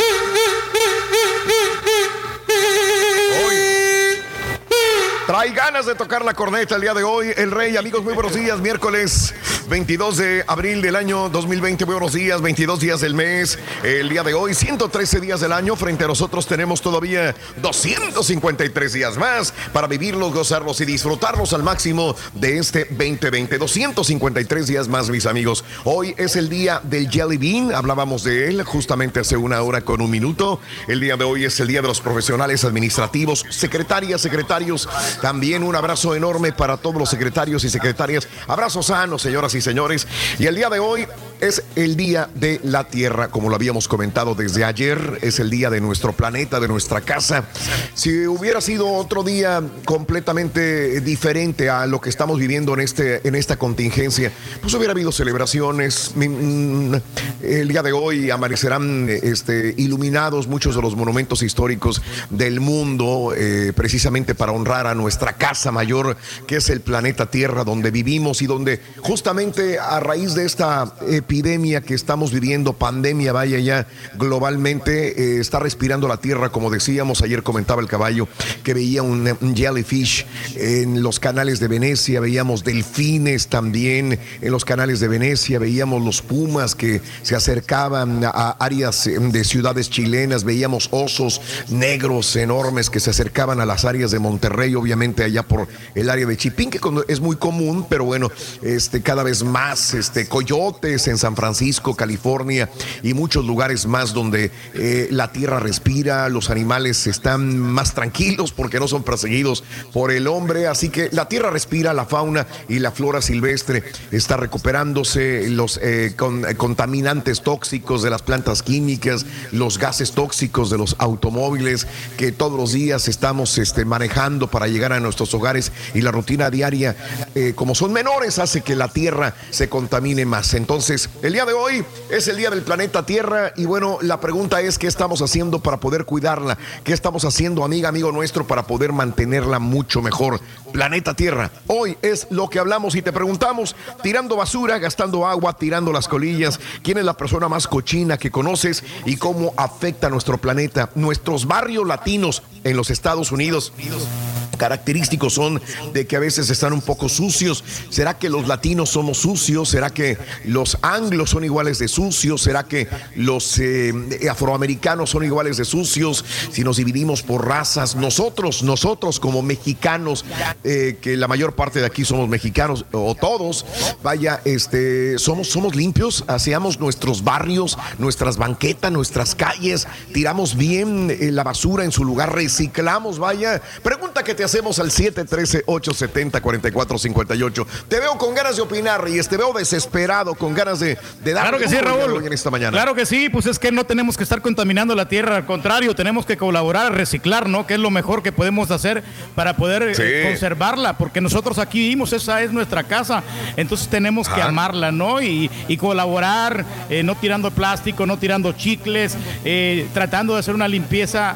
Trae ganas de tocar la corneta el día de hoy. El Rey, amigos, muy buenos días. Miércoles 22 de abril del año 2020. Muy buenos días, 22 días del mes. El día de hoy, 113 días del año. Frente a nosotros tenemos todavía 253 días más para vivirlos, gozarlos y disfrutarlos al máximo de este 2020. 253 días más, mis amigos. Hoy es el día del Jelly Bean. Hablábamos de él justamente hace una hora con un minuto. El día de hoy es el día de los profesionales administrativos, secretarias, secretarios. También un abrazo enorme para todos los secretarios y secretarias. Abrazo sano, señoras y señores. Y el día de hoy es el día de la Tierra, como lo habíamos comentado desde ayer. Es el día de nuestro planeta, de nuestra casa. Si hubiera sido otro día completamente diferente a lo que estamos viviendo en, este, en esta contingencia, pues hubiera habido celebraciones. Mm, El día de hoy amanecerán este, iluminados muchos de los monumentos históricos del mundo, eh, precisamente para honrar a nuestra casa mayor, que es el planeta Tierra, donde vivimos y donde justamente a raíz de esta epidemia que estamos viviendo, pandemia, vaya ya globalmente, eh, está respirando la Tierra, como decíamos, ayer comentaba el caballo, que veía un, un jellyfish en los canales de Venecia, veíamos delfines también en los canales de Venecia, veíamos los pumas que se acercaban a áreas eh, de ciudades chilenas, veíamos osos negros enormes que se acercaban a las áreas de Monterrey, obviamente allá por el área de Chipín, que es muy común, pero bueno, este, cada vez más este, coyotes en San Francisco, California y muchos lugares más donde eh, la tierra respira, los animales están más tranquilos porque no son perseguidos por el hombre, así que la tierra respira, la fauna y la flora silvestre está recuperándose, los eh, eh, contaminantes tóxicos de las plantas químicas, los gases tóxicos de los automóviles que todos los días estamos este, manejando para llegar a nuestros hogares y la rutina diaria, como son menores, hace que la tierra se contamine más. Entonces, el día de hoy es el día del planeta Tierra y bueno, la pregunta es qué estamos haciendo para poder cuidarla, qué estamos haciendo, amiga, amigo nuestro, para poder mantenerla mucho mejor. Planeta Tierra, hoy es lo que hablamos y te preguntamos, tirando basura, gastando agua, tirando las colillas, quién es la persona más cochina que conoces y cómo afecta a nuestro planeta, nuestros barrios latinos en los Estados Unidos. Característicos son de que a veces están un poco sucios. ¿Será que los latinos somos sucios? ¿Será que los anglos son iguales de sucios? ¿Será que los eh, afroamericanos son iguales de sucios? Si nos dividimos por razas, nosotros, nosotros como mexicanos, eh, que la mayor parte de aquí somos mexicanos, o todos, vaya, este, somos, somos limpios, hacíamos nuestros barrios, nuestras banquetas, nuestras calles, tiramos bien eh, la basura en su lugar, reciclamos, vaya. Pregunta que te hacemos al 713-870-4458. Te veo con ganas de opinar, y te veo desesperado, con ganas de, de dar Claro que sí, Raúl. en esta mañana. Claro que sí, pues es que no tenemos que estar contaminando la tierra, al contrario, tenemos que colaborar, reciclar, ¿no? Que es lo mejor que podemos hacer para poder eh, Sí. conservarla, porque nosotros aquí vivimos, esa es nuestra casa, entonces tenemos que amarla, ¿no? Y, y colaborar, eh, no tirando plástico, no tirando chicles, eh, tratando de hacer una limpieza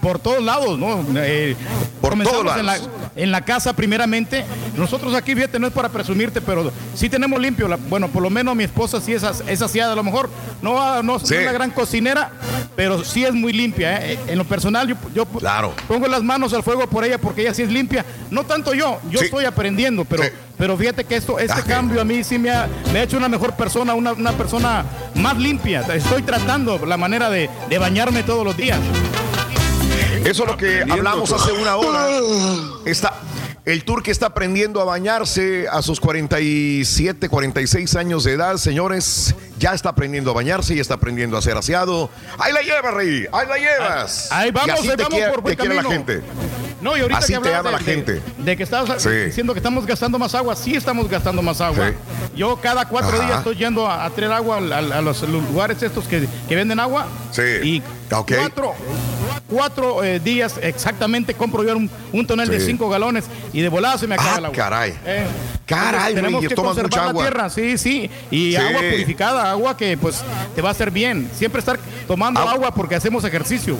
por todos lados, ¿no? Eh, comenzamos todos en la, lados. en la casa primeramente. Nosotros aquí, fíjate, no es para presumirte, pero sí tenemos limpio. la- bueno, por lo menos mi esposa sí es, es aseada, a lo mejor no, no, no Sí. es la gran cocinera, pero sí es muy limpia. ¿eh? En lo personal, yo, yo pongo las manos al fuego por ella porque ella sí es limpia. No tanto yo, yo Sí. estoy aprendiendo, pero, pero fíjate que esto, este cambio a mí sí me ha, me ha hecho una mejor persona, una, una persona más limpia. Estoy tratando la manera de, de bañarme todos los días. Eso es lo que hablamos hace una hora. Está, el turque está aprendiendo a bañarse a sus 47, 46 años de edad, señores. Ya está aprendiendo a bañarse y está aprendiendo a ser aseado. Ahí la llevas, Rey. Ahí la llevas. Ahí vamos, y así ahí te vamos quiere, por buen te quiere la gente. No, y ahorita Así que te ama de- la de- gente. De, que Sí. diciendo que estamos gastando más agua, sí estamos gastando más agua. Sí. Yo cada cuatro Ajá. días estoy yendo a, a traer agua a, a- a los lugares estos que, que venden agua. Sí. Y cuatro, cuatro eh, días exactamente compro yo un, un tonel de Sí. cinco galones y de volada se me acaba Ah, el agua. caray. Eh, Caray, tenemos que tomas conservar mucha la agua. tierra, sí, sí. Y Sí. agua purificada, agua que pues te va a hacer bien. Siempre estar tomando agua porque hacemos ejercicio.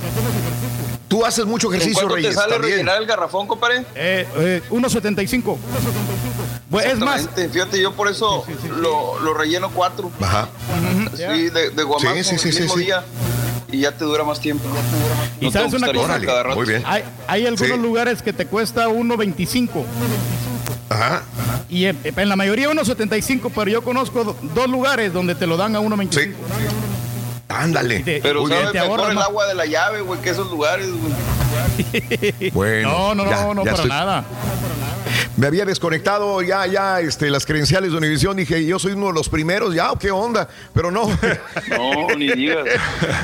Tú haces mucho ¿En ejercicio, cuánto te sale también. rellenar el garrafón, compadre? Eh, eh, 1.75. Pues, es más. Fíjate, yo por eso Lo, lo relleno cuatro. Ajá. Sí, de, de Sí, sí, sí, el sí, mismo sí. día. Y ya te dura más tiempo. Y No sabes tengo una cosa, yendo cada rato. Muy bien. hay, hay algunos Sí. lugares que te cuesta 1.25 Ajá. y en, en la mayoría 1.75, pero yo conozco do- dos lugares donde te lo dan a 1.25. Ándale. te- Pero sabe Te mejor ahorras el más. agua de la llave, güey, que esos lugares, güey. Bueno. No, no, ya, no, no, ya para estoy- nada. Me había desconectado ya, ya, este, las credenciales de Univisión. Dije, yo soy uno de los primeros, ya, ¿qué onda? Pero no. No, ni digas.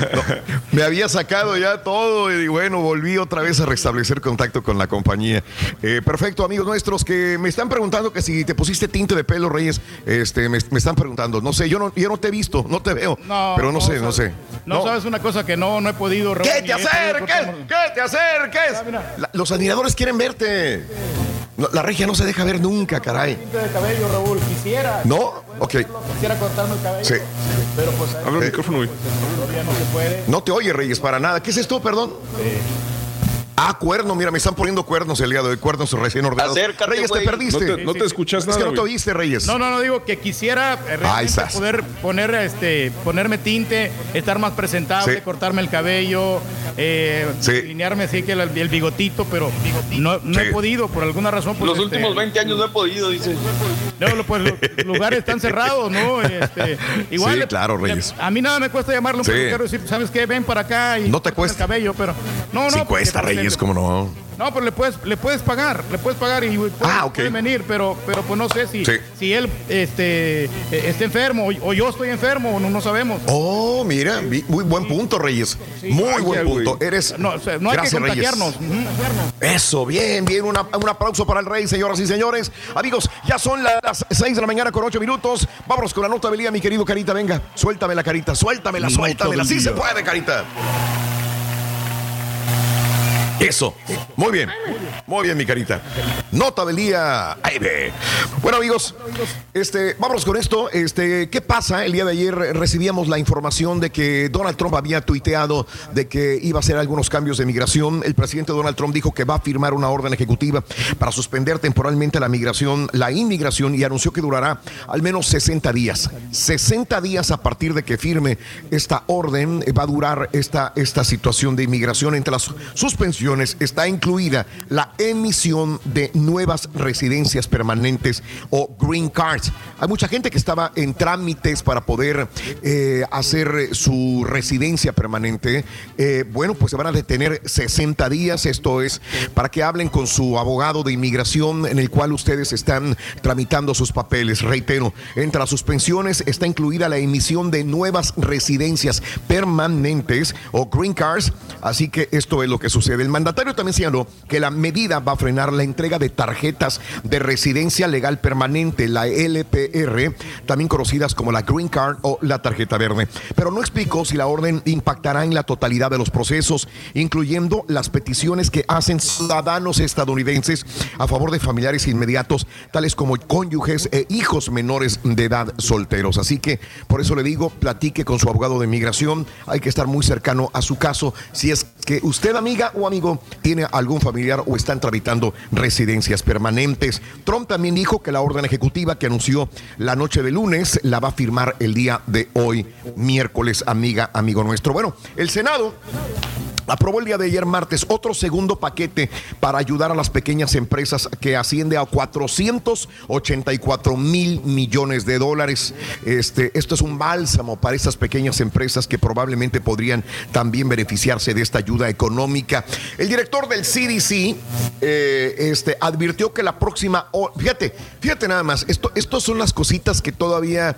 Me había sacado ya todo y bueno, volví otra vez a restablecer contacto con la compañía. Eh, perfecto, amigos nuestros que me están preguntando que si te pusiste tinte de pelo, Reyes, este, me, me están preguntando. No sé, yo no, yo no te he visto, no te veo. No, pero no, no, sé, no sé. No, sabes una cosa que no, no he podido. ¿Qué te podido acerques? ¿Qué te acerques? La- los admiradores quieren verte. No, la regia no se deja ver nunca, caray. De cabello, Raúl, quisiera. ¿No? Ok. Quisiera cortarme el cabello. Sí. Pero pues Habla el Eh. micrófono, güey. no te oye, Reyes, para nada. ¿Qué es esto, perdón? Ah, cuerno, mira, me están poniendo cuernos el día de hoy, cuernos recién ordenados. Acércate, Reyes, te perdiste. No te, no te escuchas Es que nada, no te oíste, Reyes. No, no, no digo que quisiera realmente poder poner este ponerme tinte, estar más presentable, Sí. cortarme el cabello, eh, Sí. alinearme así que el, el bigotito, pero no, no he podido por alguna razón. pues, Los este, últimos 20 años no he podido, dice. no, pues los lugares están cerrados, ¿no? Este, igual Sí, claro, Reyes. A mí nada me cuesta llamarle a un Sí. peluquero y decir, ¿sabes qué? Ven para acá y No te cuesta. el cabello, pero no, no. sí cuesta, pues, Reyes, le- ¿cómo no? No, pero le puedes, le puedes pagar, le puedes pagar y puede, Ah, ok. puede venir, pero, pero pues no sé si, Sí. si él este, eh, está enfermo o, yo estoy enfermo, no, no sabemos. Oh, mira, muy buen punto, Reyes. Muy buen güey. punto. Eres. No, o sea, no hay Gracias, que Reyes. contagiarnos. Ujú. Eso, bien, bien. Una- un aplauso para el rey, señoras y señores. Amigos, ya son la- las 6 de la mañana con 8 minutos. Vámonos con la nota del día, mi querido Carita. Venga, suéltame la carita, suéltamela, suéltamela. Sí se puede, Carita. Eso. Muy bien. Muy bien, mi carita. Nota del día. Ve. Bueno, amigos, este, vámonos con esto. Este, ¿qué pasa? El día de ayer recibíamos la información de que Donald Trump había tuiteado de que iba a hacer algunos cambios de migración. El presidente Donald Trump dijo que va a firmar una orden ejecutiva para suspender temporalmente la migración, la inmigración y anunció que durará al menos 60 días. 60 días a partir de que firme esta orden eh, va a durar esta, esta situación de inmigración entre las suspensiones está incluida la emisión de nuevas residencias permanentes o green cards. Hay mucha gente que estaba en trámites para poder eh, hacer su residencia permanente. Eh, bueno, pues se van a detener 60 días. Esto es para que hablen con su abogado de inmigración en el cual ustedes están tramitando sus papeles. Reitero, entre las suspensiones está incluida la emisión de nuevas residencias permanentes o green cards. Así que esto es lo que sucede. El mandatario también señaló que la medida va a frenar la entrega de tarjetas de residencia legal permanente, la LPR, también conocidas como la Green Card o la tarjeta verde. Pero no explicó si la orden impactará en la totalidad de los procesos, incluyendo las peticiones que hacen ciudadanos estadounidenses a favor de familiares inmediatos, tales como cónyuges e hijos menores de edad solteros. Así que por eso le digo, platique con su abogado de inmigración. Hay que estar muy cercano a su caso si es que usted, amiga o amigo, tiene algún familiar o están tramitando residencias permanentes. Trump también dijo que la orden ejecutiva que anunció la noche de lunes la va a firmar el día de hoy, miércoles, amiga, amigo nuestro. Bueno, el Senado aprobó el día de ayer martes otro segundo paquete para ayudar a las pequeñas empresas que asciende a 484 mil millones de dólares. Este, esto es un bálsamo para estas pequeñas empresas que probablemente podrían también beneficiarse de esta ayuda económica. El director del CDC eh, este, advirtió que la próxima, fíjate, fíjate nada más, esto, estos son las cositas que todavía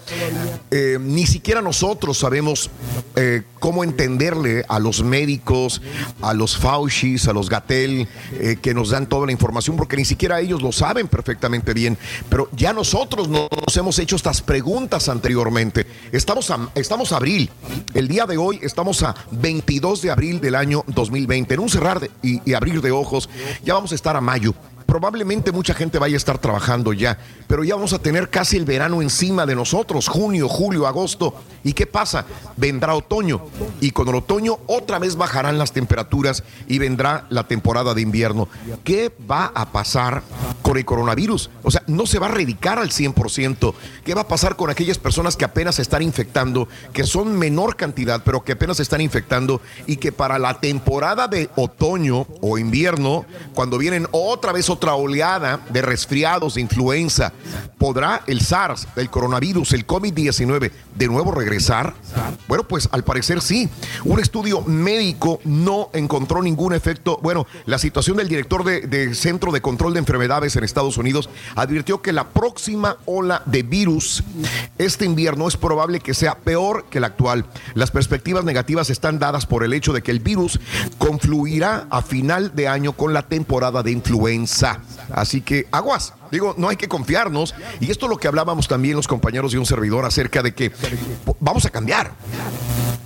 eh, ni siquiera nosotros sabemos eh, cómo entenderle a los médicos, a los Faucis, a los Gatel, eh, que nos dan toda la información, porque ni siquiera ellos lo saben perfectamente bien. Pero ya nosotros nos hemos hecho estas preguntas anteriormente. Estamos a, estamos abril. El día de hoy estamos a 22 de abril del año 2020. En un cerrar y abrir de ojos, ya vamos a estar a mayo probablemente mucha gente vaya a estar trabajando ya, pero ya vamos a tener casi el verano encima de nosotros, junio, julio, agosto. ¿Y qué pasa? Vendrá otoño y con el otoño otra vez bajarán las temperaturas y vendrá la temporada de invierno. ¿Qué va a pasar con el coronavirus? O sea, no se va a erradicar al 100%. ¿Qué va a pasar con aquellas personas que apenas se están infectando, que son menor cantidad, pero que apenas se están infectando y que para la temporada de otoño o invierno, cuando vienen otra vez otra otra oleada de resfriados, de influenza, ¿podrá el SARS, el coronavirus, el COVID-19 de nuevo regresar? Bueno, pues al parecer sí. Un estudio médico no encontró ningún efecto. Bueno, la situación del director de, Centro de Control de Enfermedades en Estados Unidos advirtió que la próxima ola de virus este invierno es probable que sea peor que la actual. Las perspectivas negativas están dadas por el hecho de que el virus confluirá a final de año con la temporada de influenza. Así que aguas. Digo, no hay que confiarnos. Y esto es lo que hablábamos también los compañeros de un servidor acerca de que vamos a cambiar.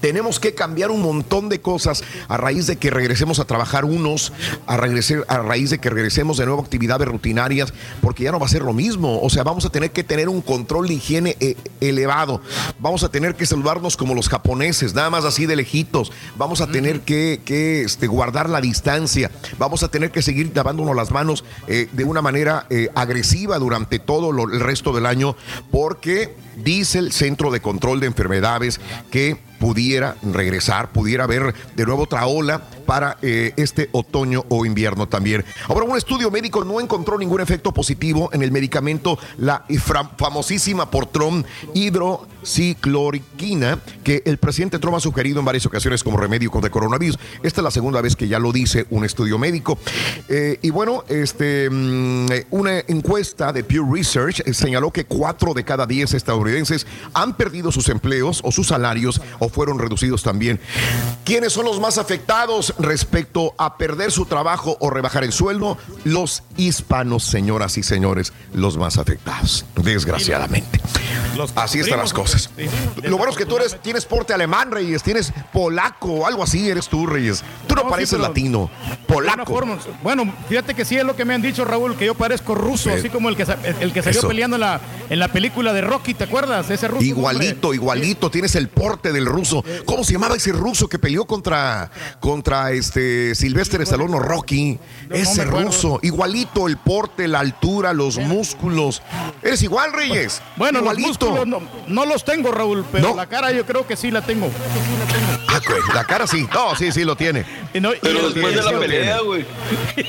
Tenemos que cambiar un montón de cosas a raíz de que regresemos a trabajar unos, a, regresar, a raíz de que regresemos de nuevo a actividades rutinarias, porque ya no va a ser lo mismo. O sea, vamos a tener que tener un control de higiene eh, elevado. Vamos a tener que saludarnos como los japoneses, nada más así de lejitos. Vamos a tener que, este, guardar la distancia. Vamos a tener que seguir lavándonos las manos eh, de una manera eh, agresiva durante todo el resto del año, porque dice el Centro de Control de Enfermedades que pudiera regresar, pudiera haber de nuevo otra ola para eh, este otoño o invierno también. Ahora, un estudio médico no encontró ningún efecto positivo en el medicamento, la famosísima por Trump hidrocicloriquina, que el presidente Trump ha sugerido en varias ocasiones como remedio contra el coronavirus. Esta es la segunda vez que ya lo dice un estudio médico. Eh, y bueno, este, mm, una encuesta de Pew Research señaló que cuatro de cada diez estadounidenses han perdido sus empleos o sus salarios o fueron reducidos también. ¿Quiénes son los más afectados respecto a perder su trabajo o rebajar el sueldo? Los hispanos, señoras y señores, los más afectados, desgraciadamente. Así están las cosas. Lo bueno es que tú eres, tienes porte alemán, Reyes, tienes polaco, algo así eres tú, Reyes. Tú no, pareces latino, polaco. bueno, fíjate que sí es lo que me han dicho, Raúl, que yo parezco ruso, así como el que, el que salió peleando en la, en la película de Rocky, ¿te acuerdas? Ese ruso. Igualito, igualito, tienes el porte del ruso. ¿Cómo se llamaba ese ruso que peleó contra, contra este Silvestre Stallone Rocky? ese ruso, igualito el porte, la altura, los músculos. Eres igual, Reyes. Bueno, igualito. músculos no, no los tengo, Raúl, pero No. la cara yo creo que sí la tengo. Ah, la cara sí. No, sí, sí lo tiene. Y no- y- Pero después de la pelea, güey.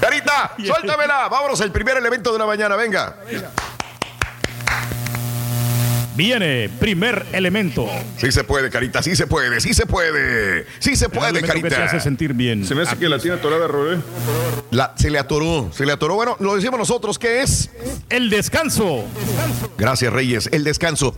Carita, suéltamela. Vámonos al primer elemento de la mañana, venga. Viene primer elemento. Sí se puede, Carita, sí se puede, sí se puede. Sí se puede, elemento que te Carita. hace sentir bien. Se me hace que la tiene atorada, Robé. La- se le atoró, se le atoró. Bueno, lo decimos nosotros, ¿qué es? El descanso. Gracias, Reyes. El descanso.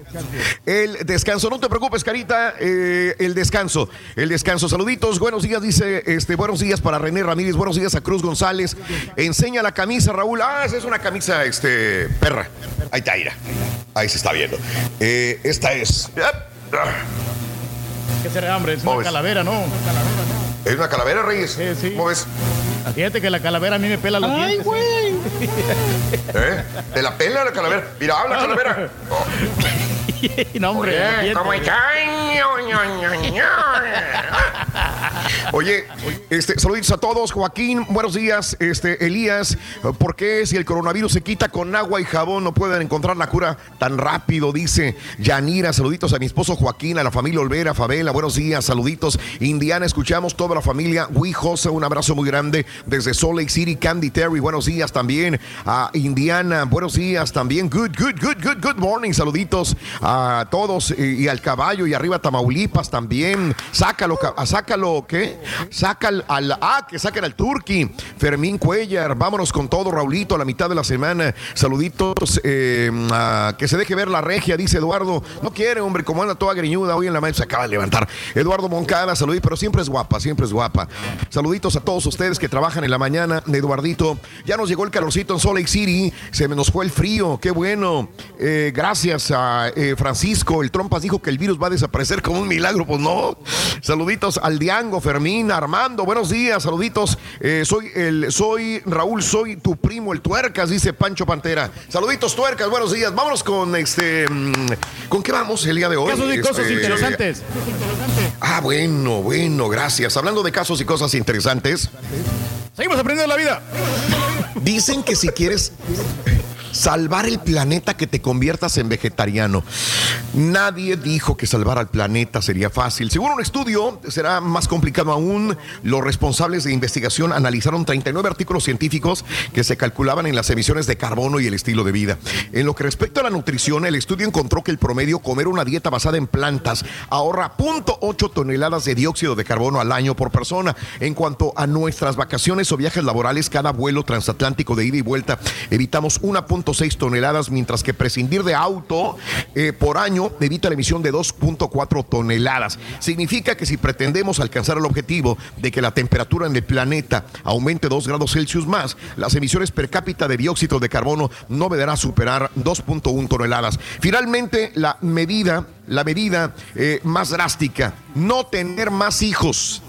El descanso. No te preocupes, Carita. eh, el descanso. El descanso. Saluditos. Buenos días, dice. Este, buenos días para René Ramírez. Buenos días a Cruz González. Enseña la camisa, Raúl. Ah, esa es una camisa, este, perra. Ahí está. Ahí se está viendo. Eh, esta es. ¿Qué será, hombre? Es ¿Cómo una ves? calavera, ¿no? ¿Es una calavera, Reyes? Sí, sí. ¿Cómo ves? Fíjate que la calavera a mí me pela los Ay, dientes. güey. ¿Eh? ¿Te la pela la calavera? Mira, habla, calavera. no. Oye, este, saluditos a todos. Joaquín, buenos días. Este, Elías, ¿por qué si el coronavirus se quita con agua y jabón no pueden encontrar la cura tan rápido? Dice Yanira. Saluditos a mi esposo Joaquín, a la familia Olvera, Fabela. Buenos días, saluditos. Indiana, escuchamos toda la familia. Wii Jose, un abrazo muy grande desde Salt Lake City. Candy Terry, buenos días también. A Indiana, buenos días también. Good, good, good, good, good morning. Saluditos a todos y, al caballo y arriba Tamaulipas también. Sácalo, ca- ah, sácalo, ¿qué? Saca al, ah, que saquen al Turqui. Fermín Cuellar, vámonos con todo, Raulito, a la mitad de la semana. Saluditos, eh, a- que se deje ver la regia, dice Eduardo. No quiere, hombre, como anda toda greñuda hoy en la mañana, se acaba de levantar. Eduardo Moncada, saluditos, pero siempre es guapa, siempre es guapa. Saluditos a todos ustedes que trabajan en la mañana, Eduardito. Ya nos llegó el calorcito en Salt Lake City, se nos fue el frío, qué bueno. Eh, gracias a eh, Francisco, el Trompas dijo que el virus va a desaparecer como un milagro, pues no. Saluditos al Diango, Fermín, Armando, buenos días, saluditos. Eh, soy el, soy Raúl, soy tu primo, el Tuercas, dice Pancho Pantera. Saluditos, Tuercas, buenos días. Vámonos con este, mm, ¿con qué vamos el día de hoy? Casos y cosas Este, interesantes. Ah, bueno, bueno, gracias. Hablando de casos y cosas interesantes, Seguimos aprendiendo la vida. dicen que si quieres salvar el planeta que te conviertas en vegetariano. Nadie dijo que salvar al planeta sería fácil. Según un estudio, será más complicado aún. Los responsables de investigación analizaron 39 artículos científicos que se calculaban en las emisiones de carbono y el estilo de vida. En lo que respecta a la nutrición, el estudio encontró que el promedio comer una dieta basada en plantas ahorra 0.8 toneladas de dióxido de carbono al año por persona. En cuanto a nuestras vacaciones o viajes laborales, cada vuelo transatlántico de ida y vuelta evitamos 1.6 toneladas, mientras que prescindir de auto eh, por año evita la emisión de 2.4 toneladas. Significa que si pretendemos alcanzar el objetivo de que la temperatura en el planeta aumente 2 grados Celsius más, las emisiones per cápita de dióxido de carbono no deberá superar 2.1 toneladas. Finalmente, la medida la medida eh, más drástica, no tener más hijos.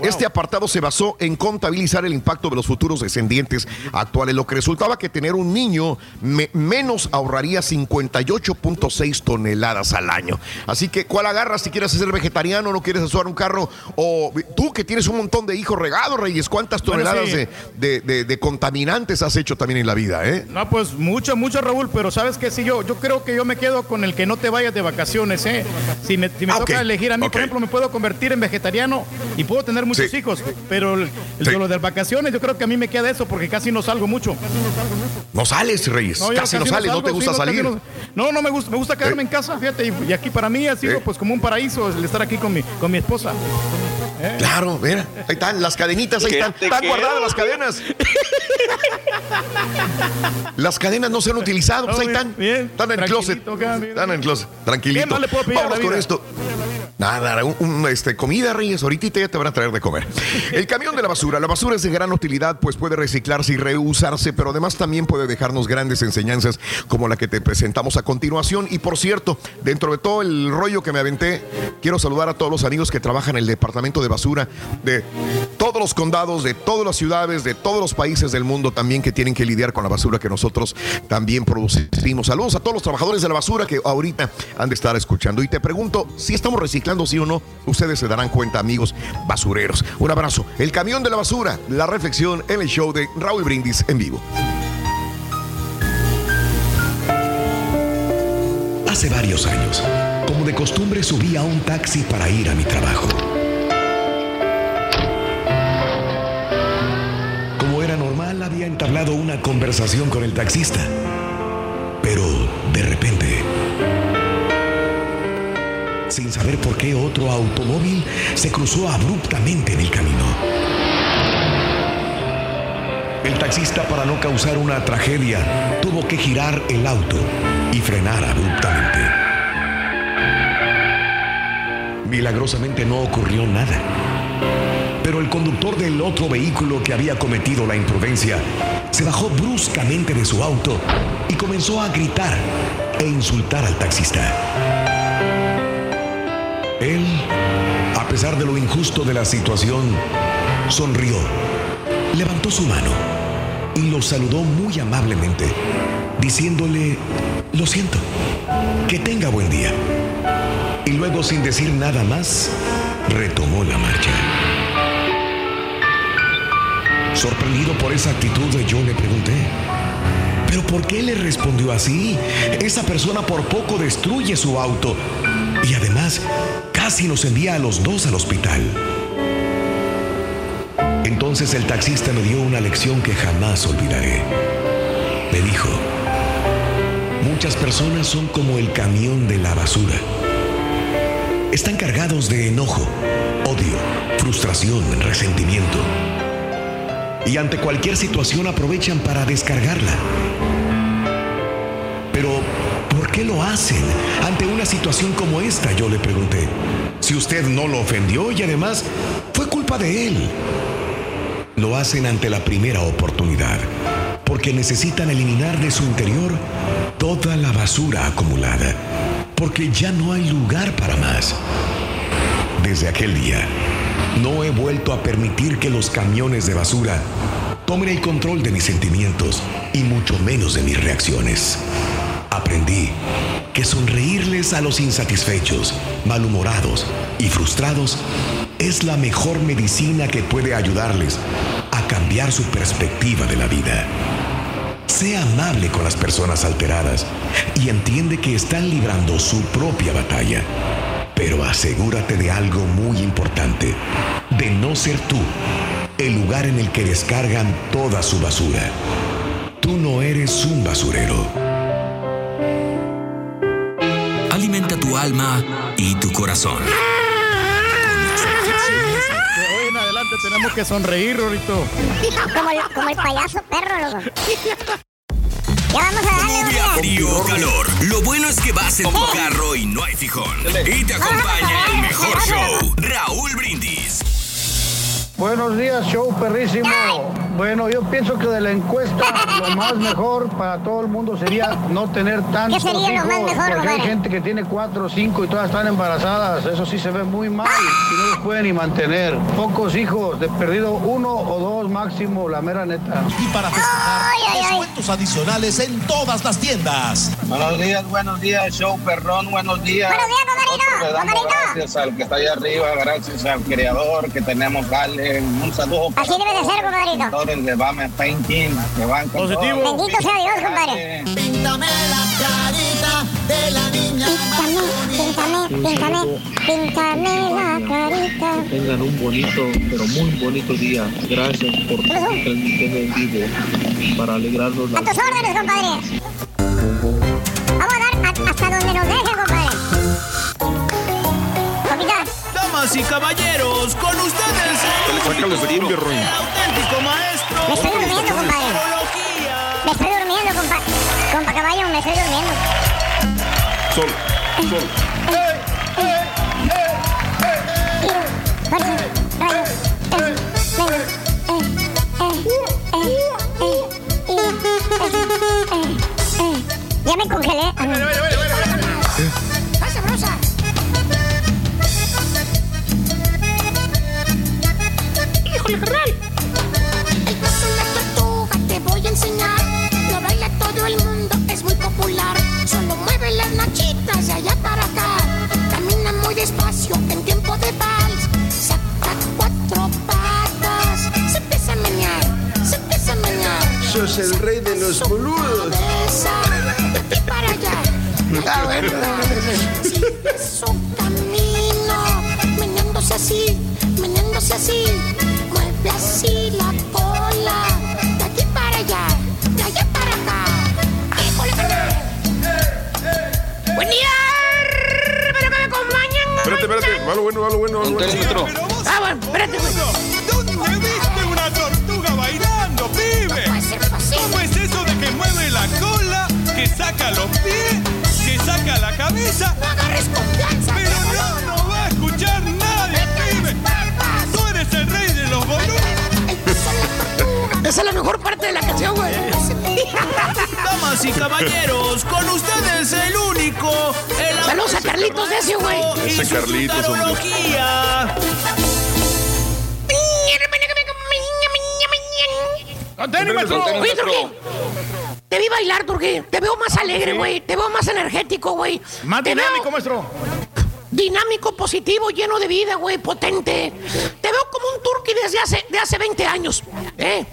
Este apartado se basó en contabilizar el impacto de los futuros descendientes actuales, lo que resultaba que tener un niño me- menos ahorraría 58.6 toneladas al año. Así que, ¿cuál agarras si quieres ser vegetariano, no quieres usar un carro? O tú que tienes un montón de hijos regados, Reyes, ¿cuántas Bueno, toneladas sí. de, de- de- de contaminantes has hecho también en la vida? Eh? No, pues mucho, mucho, Raúl, pero ¿sabes qué? Si yo, yo creo que yo me quedo con el que no te vayas de vacaciones, ¿eh? Si me, si me Ah, toca elegir a mí, por ejemplo, me puedo convertir en vegetariano y puedo tener muchos Sí. hijos, pero el, el- Sí. lo de las vacaciones, yo creo que a mí me queda eso porque casi no salgo mucho. No sales, Reyes. casi, no sales, no te gusta sí, salir. No, no, no me gusta, me gusta quedarme Eh. en casa, fíjate, y, y aquí para mí ha sido Eh. pues como un paraíso el estar aquí con mi, con mi esposa. ¿Eh? Claro, mira, ahí están las cadenitas, ahí ¿Qué están, están guardadas las cadenas. las cadenas no se han utilizado, pues ahí están. bien, están en el closet. tranquilito acá, mira. Están en el closet, tranquilito. ¿Qué más le puedo pedir a la Vámonos con esto. Nada, un- un, este, comida, Reyes, ahorita ya te van a traer de comer. El camión de la basura. La basura es de gran utilidad, pues puede reciclarse y reusarse, pero además también puede dejarnos grandes enseñanzas como la que te presentamos a continuación. Y por cierto, dentro de todo el rollo que me aventé, quiero saludar a todos los amigos que trabajan en el departamento de basura de todos los condados, de todas las ciudades, de todos los países del mundo también que tienen que lidiar con la basura que nosotros también producimos. Saludos a todos los trabajadores de la basura que ahorita han de estar escuchando. Y te pregunto, si estamos reciclando sí o no, ustedes se darán cuenta, amigos basureros. Un abrazo. El camión de la basura, la reflexión en el show de Raúl Brindis en vivo. Hace varios años, como de costumbre, subí a un taxi para ir a mi trabajo. Como era normal, había entablado una conversación con el taxista. Pero de repente, sin saber por qué otro automóvil se cruzó abruptamente en el camino. El taxista, para no causar una tragedia, tuvo que girar el auto y frenar abruptamente. Milagrosamente no ocurrió nada. Pero el conductor del otro vehículo que había cometido la imprudencia se bajó bruscamente de su auto y comenzó a gritar e insultar al taxista. Él, a pesar de lo injusto de la situación, sonrió, levantó su mano y lo saludó muy amablemente, diciéndole, lo siento, que tenga buen día. Y luego, sin decir nada más, retomó la marcha. Sorprendido por esa actitud, yo le pregunté, ¿pero por qué le respondió así? Esa persona por poco destruye su auto y además casi nos envía a los dos al hospital. Entonces el taxista me dio una lección que jamás olvidaré. Me dijo, muchas personas son como el camión de la basura. Están cargados de enojo, odio, frustración, resentimiento. Y ante cualquier situación aprovechan para descargarla. Pero, ¿por qué lo hacen ante una situación como esta? Yo le pregunté. Si usted no lo ofendió y además fue culpa de él. Lo hacen ante la primera oportunidad, porque necesitan eliminar de su interior toda la basura acumulada, porque ya no hay lugar para más. Desde aquel día, no he vuelto a permitir que los camiones de basura tomen el control de mis sentimientos y mucho menos de mis reacciones. Que sonreírles a los insatisfechos, malhumorados y frustrados es la mejor medicina que puede ayudarles a cambiar su perspectiva de la vida. Sea amable con las personas alteradas y entiende que están librando su propia batalla. Pero asegúrate de algo muy importante, de no ser tú el lugar en el que descargan toda su basura. Tú no eres un basurero. Tu alma y tu corazón. De hoy en adelante tenemos que sonreír, Rorito. Como el, como el payaso perro, loco. Ya vamos a darle. Frío o calor. Lo bueno es que vas en tu carro y no hay fijón. Y te acompaña el mejor show, Raúl Brindis. Buenos días, show perrísimo. Bueno, yo pienso que de la encuesta lo más mejor para todo el mundo sería no tener tantos ¿Qué sería lo más hijos, mejor, porque hay gente que tiene cuatro o cinco y todas están embarazadas. Eso sí se ve muy mal y no los pueden ni mantener. Pocos hijos, de perdido uno o dos máximo, la mera neta. Y para festejar, descuentos adicionales en todas las tiendas. Buenos días, buenos días, show perrón, buenos días. Buenos días, gracias al que está allá arriba, gracias al creador que tenemos, Un saludo Así debe de ser, compadrito. de Bame Painting, que van con Positivo. todo. Bendito sea Dios, compadre. Píntame la carita de la niña. Píntame, píntame, píntame la carita. Tengan un bonito, pero muy bonito día. Gracias por transmitirme en vivo para alegrarnos la A tus órdenes, compadre. Vamos a dar a- hasta donde nos deje, compadre. Damas y caballeros, con ustedes. Cumbia, Roy. Auténtico maestro. Me estoy durmiendo, compadre. Me estoy durmiendo, compa. Compa caballo, me estoy durmiendo. Sol, sol. Ya me congelé. Híjole, carnal. Esta es una tortuga, te voy a enseñar. Lo baila todo el mundo, es muy popular. Solo mueve las nachitas de allá para acá. Camina muy despacio en tiempo de vals. Saca cuatro patas. Se empieza a menear, se empieza a menear. Sos el rey de los boludos. De aquí para allá. Ah, Su camino, meneándose así, meneándose así, así la cola, de aquí para allá, de allá para acá. Híjole, Buen día, pero que me acompañan. Espérate, espérate. Va lo bueno, va lo bueno. va lo bueno. Ah, bueno, espérate, güey. ¿Dónde viste una tortuga bailando, pibe? ¿Cómo es eso de que mueve la cola, que saca los pies, que saca la cabeza? No agarres confianza. Esa es la mejor parte de la canción, güey. Damas y caballeros, con ustedes el único. El Saludos a Carlitos Decio, güey. y Ese Carlitos, hombre. tarología. ¡Contén, maestro! Oye, Turquí. Te vi bailar, Turquí. Te veo más alegre, sí. güey. Te veo más energético, güey. Más Te veo dinámico, maestro. Dinámico, positivo, lleno de vida, güey, potente. Te veo como un turqui desde hace, de hace 20 años. ¿Eh?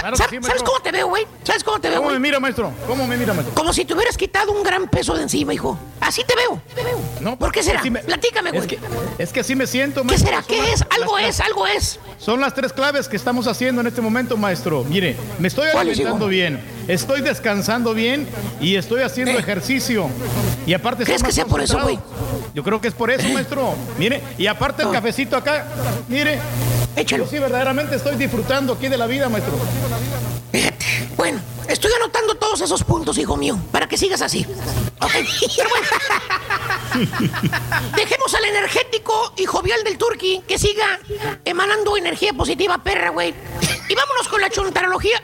Claro sí, ¿Sabes cómo te veo, güey? ¿Sabes cómo te veo, ¿Cómo me mira, maestro? ¿Cómo me mira, maestro? Como si te hubieras quitado un gran peso de encima, hijo. Así te veo. No, ¿Por qué será? me- Platícame, güey. Es que, es que así me siento, ¿Qué maestro. será? Son ¿Qué es? Algo es, algo es. Son las tres claves que estamos haciendo en este momento, maestro. Mire, me estoy ¿Cuáles, alimentando bien, estoy descansando bien y estoy haciendo Eh. ejercicio. Y aparte ¿Crees que sea por eso, güey? Yo creo que es por eso, maestro. Mire, y aparte el cafecito acá, mire. Échalo. Sí verdaderamente estoy disfrutando aquí de la vida, maestro. Fíjate. Bueno, estoy anotando todos esos puntos, hijo mío, para que sigas así. Ok, pero bueno. Dejemos al energético y jovial del turqui que siga emanando energía positiva, perra, güey. Y vámonos con la chontarología.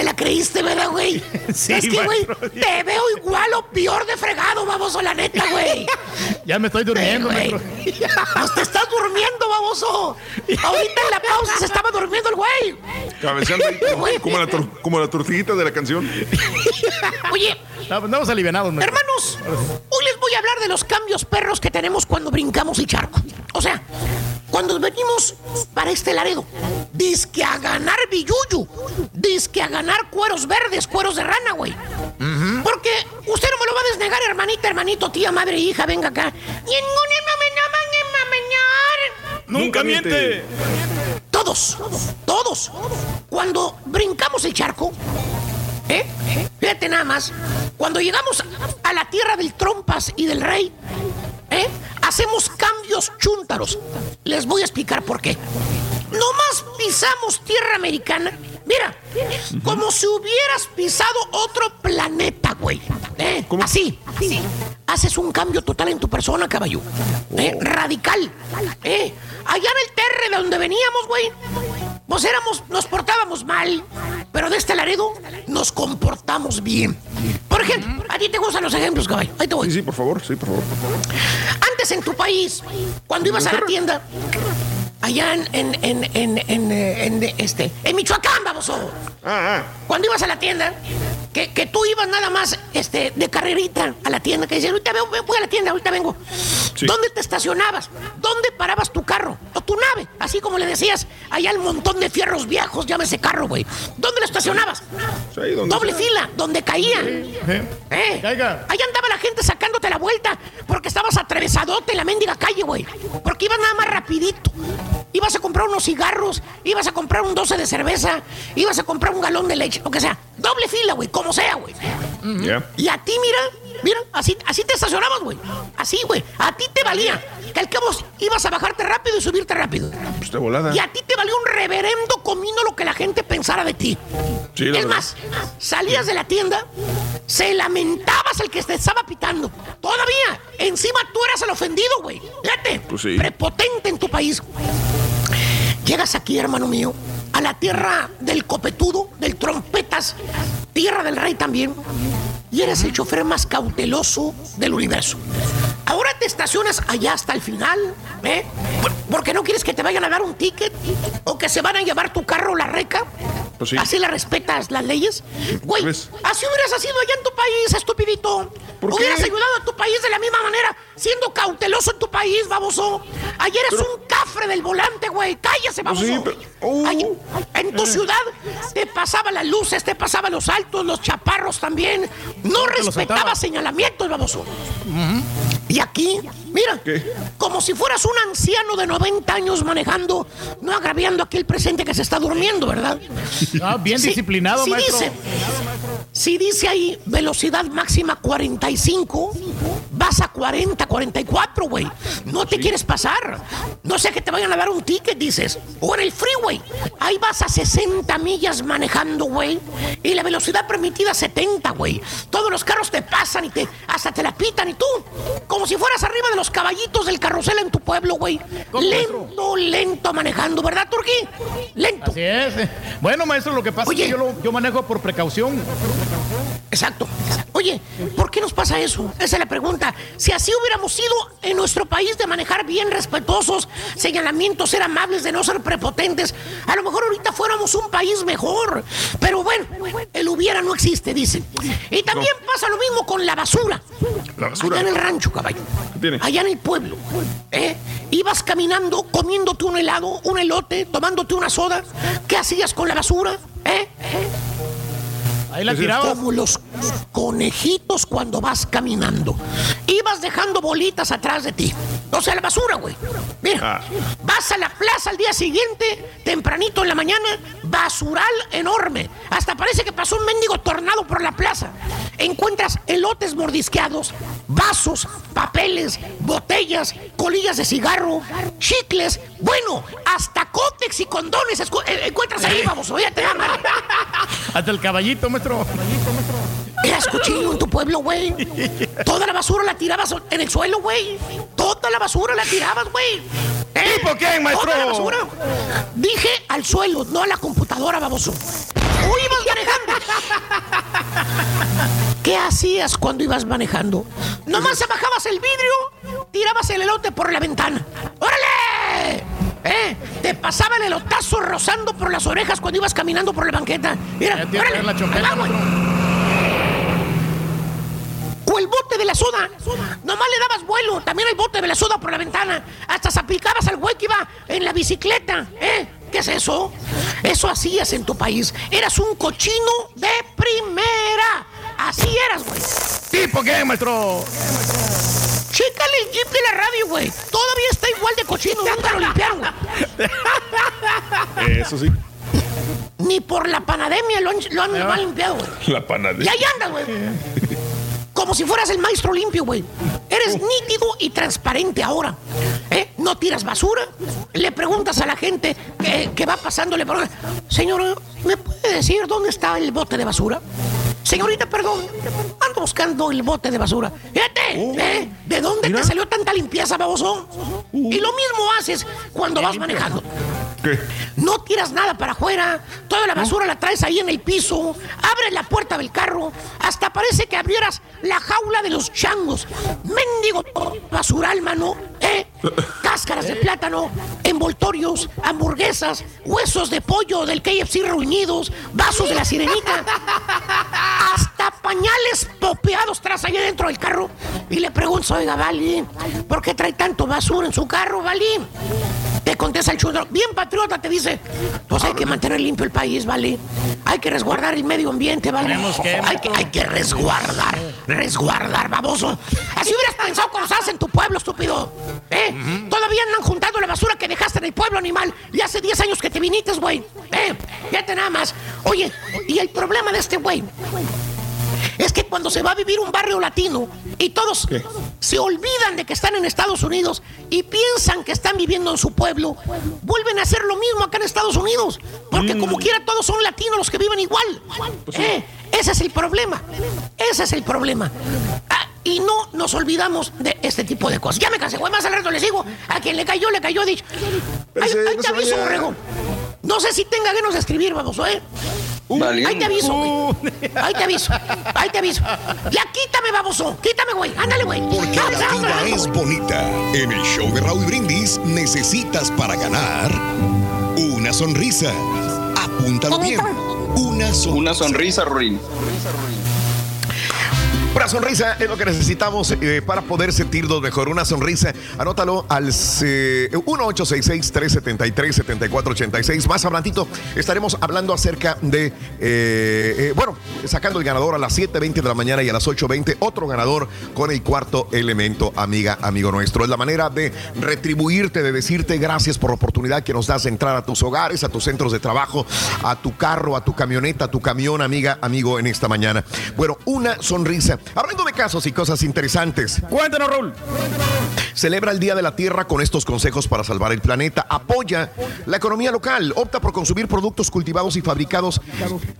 ¿Te la creíste, verdad, güey? Sí, es que, güey, te veo igual o peor de fregado, baboso, la neta, güey. Ya me estoy durmiendo, Eh, güey. Pues te estás durmiendo, baboso. Ahorita en la pausa se estaba durmiendo el güey. Cabeceando ahí como, como la tor- como la tortiguita de la canción. Oye, Andamos alivianados, maestro. Hermanos, hoy les voy a hablar de los cambios perros que tenemos cuando brincamos el charco. O sea, cuando venimos para este Laredo, disque a ganar billuyu, disque a ganar cueros verdes, cueros de rana, güey. Porque usted no me lo va a desnegar, hermanita, hermanito, tía, madre, hija, venga acá. Nunca miente. Todos, todos. Cuando brincamos el charco, ¿eh? Fíjate nada más, cuando llegamos a la tierra del Trompas y del Rey, ¿eh? Hacemos cambios chúntaros. Les voy a explicar por qué. Nomás pisamos tierra americana. Mira, como si hubieras pisado otro planeta, güey. ¿Eh? Así. Haces un cambio total en tu persona, caballo. ¿Eh? Radical. ¿Eh? Allá en el terre de donde veníamos, güey. Pues éramos, nos portábamos mal. Pero de este Laredo nos comportamos bien. Por ejemplo, a ti te gustan los ejemplos, caballo. Ahí te voy. Sí, sí, por favor, sí, por favor. Antes en tu país, cuando ibas a la tienda, allá en, en, en, eh, eh, este, en Michoacán, vamos. Cuando ibas a la tienda, que, que tú ibas nada más este, de carrerita a la tienda, que dices, ahorita veo- voy a la tienda, ahorita vengo. ¿Dónde te estacionabas? ¿Dónde parabas tu carro? O tu nave, así como le decías allá al montón de fierros viejos, llámese carro, güey. ¿Dónde lo estacionabas? ahí donde Doble sea. fila, donde caía. ¿Eh? Ahí andaba la gente sacándote la vuelta porque estabas atravesadote en la mendiga calle, güey. Porque ibas nada más rapidito. Ibas a comprar unos cigarros, ibas a comprar un 12 de cerveza, ibas a comprar un galón de leche, lo que sea. Doble fila, güey, como sea, güey. Y a ti, mira, mira, así, así te estacionabas, güey. Así, güey. A ti te valía. Que al cabo ibas a bajarte rápido y subirte rápido. Pues de volada. Y a ti te valió un reverendo comino lo que la gente pensara de ti. Sí, es verdad. más, salías de la tienda, se lamentabas el que te estaba pitando. Todavía, encima tú eras el ofendido, güey. Fíjate, Pues sí. prepotente en tu país. Llegas aquí, hermano mío, a la tierra del copetudo, del trompetas, tierra del rey también, y eres el chofer más cauteloso del universo. Ahora te estacionas allá hasta el final, ¿eh? Por- Porque no quieres que te vayan a dar un ticket o que se van a llevar tu carro la reca. Pues sí. Así le respetas las leyes. Güey, ¿Ves? así hubieras sido allá en tu país, estupidito. ¿Por qué? hubieras ayudado a tu país de la misma manera, siendo cauteloso en tu país, baboso. Ayer eres un cafre del volante, güey. Cállese, vamos. en tu ciudad te pasaba las luces, te pasaba los altos, los chaparros también. No respetaba señalamientos, baboso. Y aquí, mira, como si fueras un anciano de 90 años manejando, no agraviando aquí el presente que se está durmiendo, ¿verdad? Ah, bien disciplinado, si maestro. Dice, si dice ahí velocidad máxima 45, vas a 40, 44, güey. No te quieres pasar. No sé que te vayan a dar un ticket, dices. O en el freeway. Ahí vas a 60 millas manejando, güey. Y la velocidad permitida 70, güey. Todos los carros te pasan y te hasta te la pitan y tú. Como si fueras arriba de los caballitos del carrusel en tu pueblo, güey. Lento, lento manejando, ¿verdad, Turquí? Lento. Así es. Bueno, maestro, lo que pasa es que yo, lo- yo manejo por precaución. Exacto. Oye, ¿por qué nos pasa eso? Esa es la pregunta. Si así hubiéramos sido en nuestro país de manejar bien respetuosos, señalamientos, ser amables, de no ser prepotentes, a lo mejor ahorita fuéramos un país mejor. Pero bueno, el hubiera no existe, dicen. Y también pasa lo mismo con la basura. La basura. Allá en el rancho, caballo. Allá en el pueblo. ¿eh? Ibas caminando, comiéndote un helado, un elote, tomándote una soda. ¿Qué hacías con la basura? ¿Eh? Ahí la tirabas. Como los conejitos cuando vas caminando. Ibas dejando bolitas atrás de ti. O sea, la basura, güey. Mira, vas a la plaza al día siguiente, tempranito en la mañana, basural enorme. Hasta parece que pasó un mendigo tornado por la plaza. Encuentras elotes mordisqueados, vasos, papeles, botellas, colillas de cigarro, chicles, bueno, hasta cótex y condones eh, encuentras ahí, vamos, oíate, Hasta el caballito, maestro. Eras cuchillo en tu pueblo, güey. Toda la basura la tirabas en el suelo, güey. Toda la basura la tirabas, güey. ¿Eh? ¿Tipo quién, maestro? Toda la basura. Dije al suelo, no a la computadora, baboso. O ibas manejando. ¿Qué hacías cuando ibas manejando? Nomás bajabas el vidrio, tirabas el elote por la ventana. ¡Órale! ¿Eh? Te pasaba el elotazo rozando por las orejas cuando ibas caminando por la banqueta. Mira, órale, ahí va, güey. O el bote de la soda. Nomás le dabas vuelo. También el bote de la soda por la ventana. Hasta se aplicabas al güey que iba en la bicicleta. ¿Eh? ¿Qué es eso? Eso hacías en tu país. Eras un cochino de primera. Así eras, güey. ¿Tipo qué, maestro? Chécale el jeep de la radio, güey. Todavía está igual de cochino. Nunca lo limpiaron. Eso sí. Ni por la panademia lo han, lo han- lo han limpiado, güey. La Y panadería. ahí andas, güey. Como si fueras el maestro limpio, güey. Eres nítido y transparente ahora. ¿Eh? No tiras basura. Le preguntas a la gente que, que va pasando, le preguntas, señora, ¿me puede decir dónde está el bote de basura? Señorita, perdón, ando buscando el bote de basura. Fíjate, ¿eh? ¿de dónde te salió tanta limpieza, baboso? Y lo mismo haces cuando vas manejando. No tiras nada para afuera, toda la basura la traes ahí en el piso, abres la puerta del carro, hasta parece que abrieras la jaula de los changos. Mendigo basural, mano, ¿eh? Cáscaras de plátano, envoltorios, hamburguesas, huesos de pollo del KFC reunidos, vasos de la sirenita, hasta pañales popeados tras allá dentro del carro. Y le pregunto, oiga, Vali, ¿por qué trae tanto basura en su carro, Vali? Te contesta el chulo, bien patriota, te dice, pues hay que mantener limpio el país, ¿vale? Hay que resguardar el medio ambiente, ¿vale? Que, hay, que, hay que resguardar, resguardar, baboso. Así hubieras pensado cuando estás en tu pueblo, estúpido. ¿Eh? Todavía andan juntando la basura que dejaste en el pueblo, animal. Y hace 10 años que te viniste, güey. ¿Eh? Fíjate nada más. Oye, y el problema de este güey es que cuando se va a vivir un barrio latino y todos se olvidan de que están en Estados Unidos y piensan que están viviendo en su pueblo, vuelven a hacer lo mismo acá en Estados Unidos. Porque como quiera todos son latinos los que viven igual. Eh, Ese es el problema. Ese es el problema. Ah, y no nos olvidamos de este tipo de cosas. Ya me cansé, güey. Más al rato les digo. A quien le cayó, le cayó. Dicho. Ahí, ahí te aviso, borrego. No sé si tenga ganas de escribir, vamos, ¿eh? Ahí te aviso, güey. Ahí te aviso. Ahí te aviso. Ya quítame, baboso. Quítame, güey. Ándale, güey. Porque la vida es bonita. En el show de Raúl Brindis necesitas para ganar una sonrisa. Apúntalo bien. Una sonrisa. Una sonrisa, Ruin. Una sonrisa es lo que necesitamos eh, para poder sentirnos mejor. Una sonrisa, anótalo al eh, 1866-373-7486. Más adelantito estaremos hablando acerca de, eh, eh, bueno, sacando el ganador a las 7.20 de la mañana y a las 8.20 otro ganador con el cuarto elemento, amiga, amigo nuestro. Es la manera de retribuirte, de decirte gracias por la oportunidad que nos das de entrar a tus hogares, a tus centros de trabajo, a tu carro, a tu camioneta, a tu camión, amiga, amigo, en esta mañana. Bueno, una sonrisa. Hablando de casos y cosas interesantes. Cuéntanos, Raúl. Celebra el Día de la Tierra con estos consejos para salvar el planeta. Apoya la economía local. Opta por consumir productos cultivados y fabricados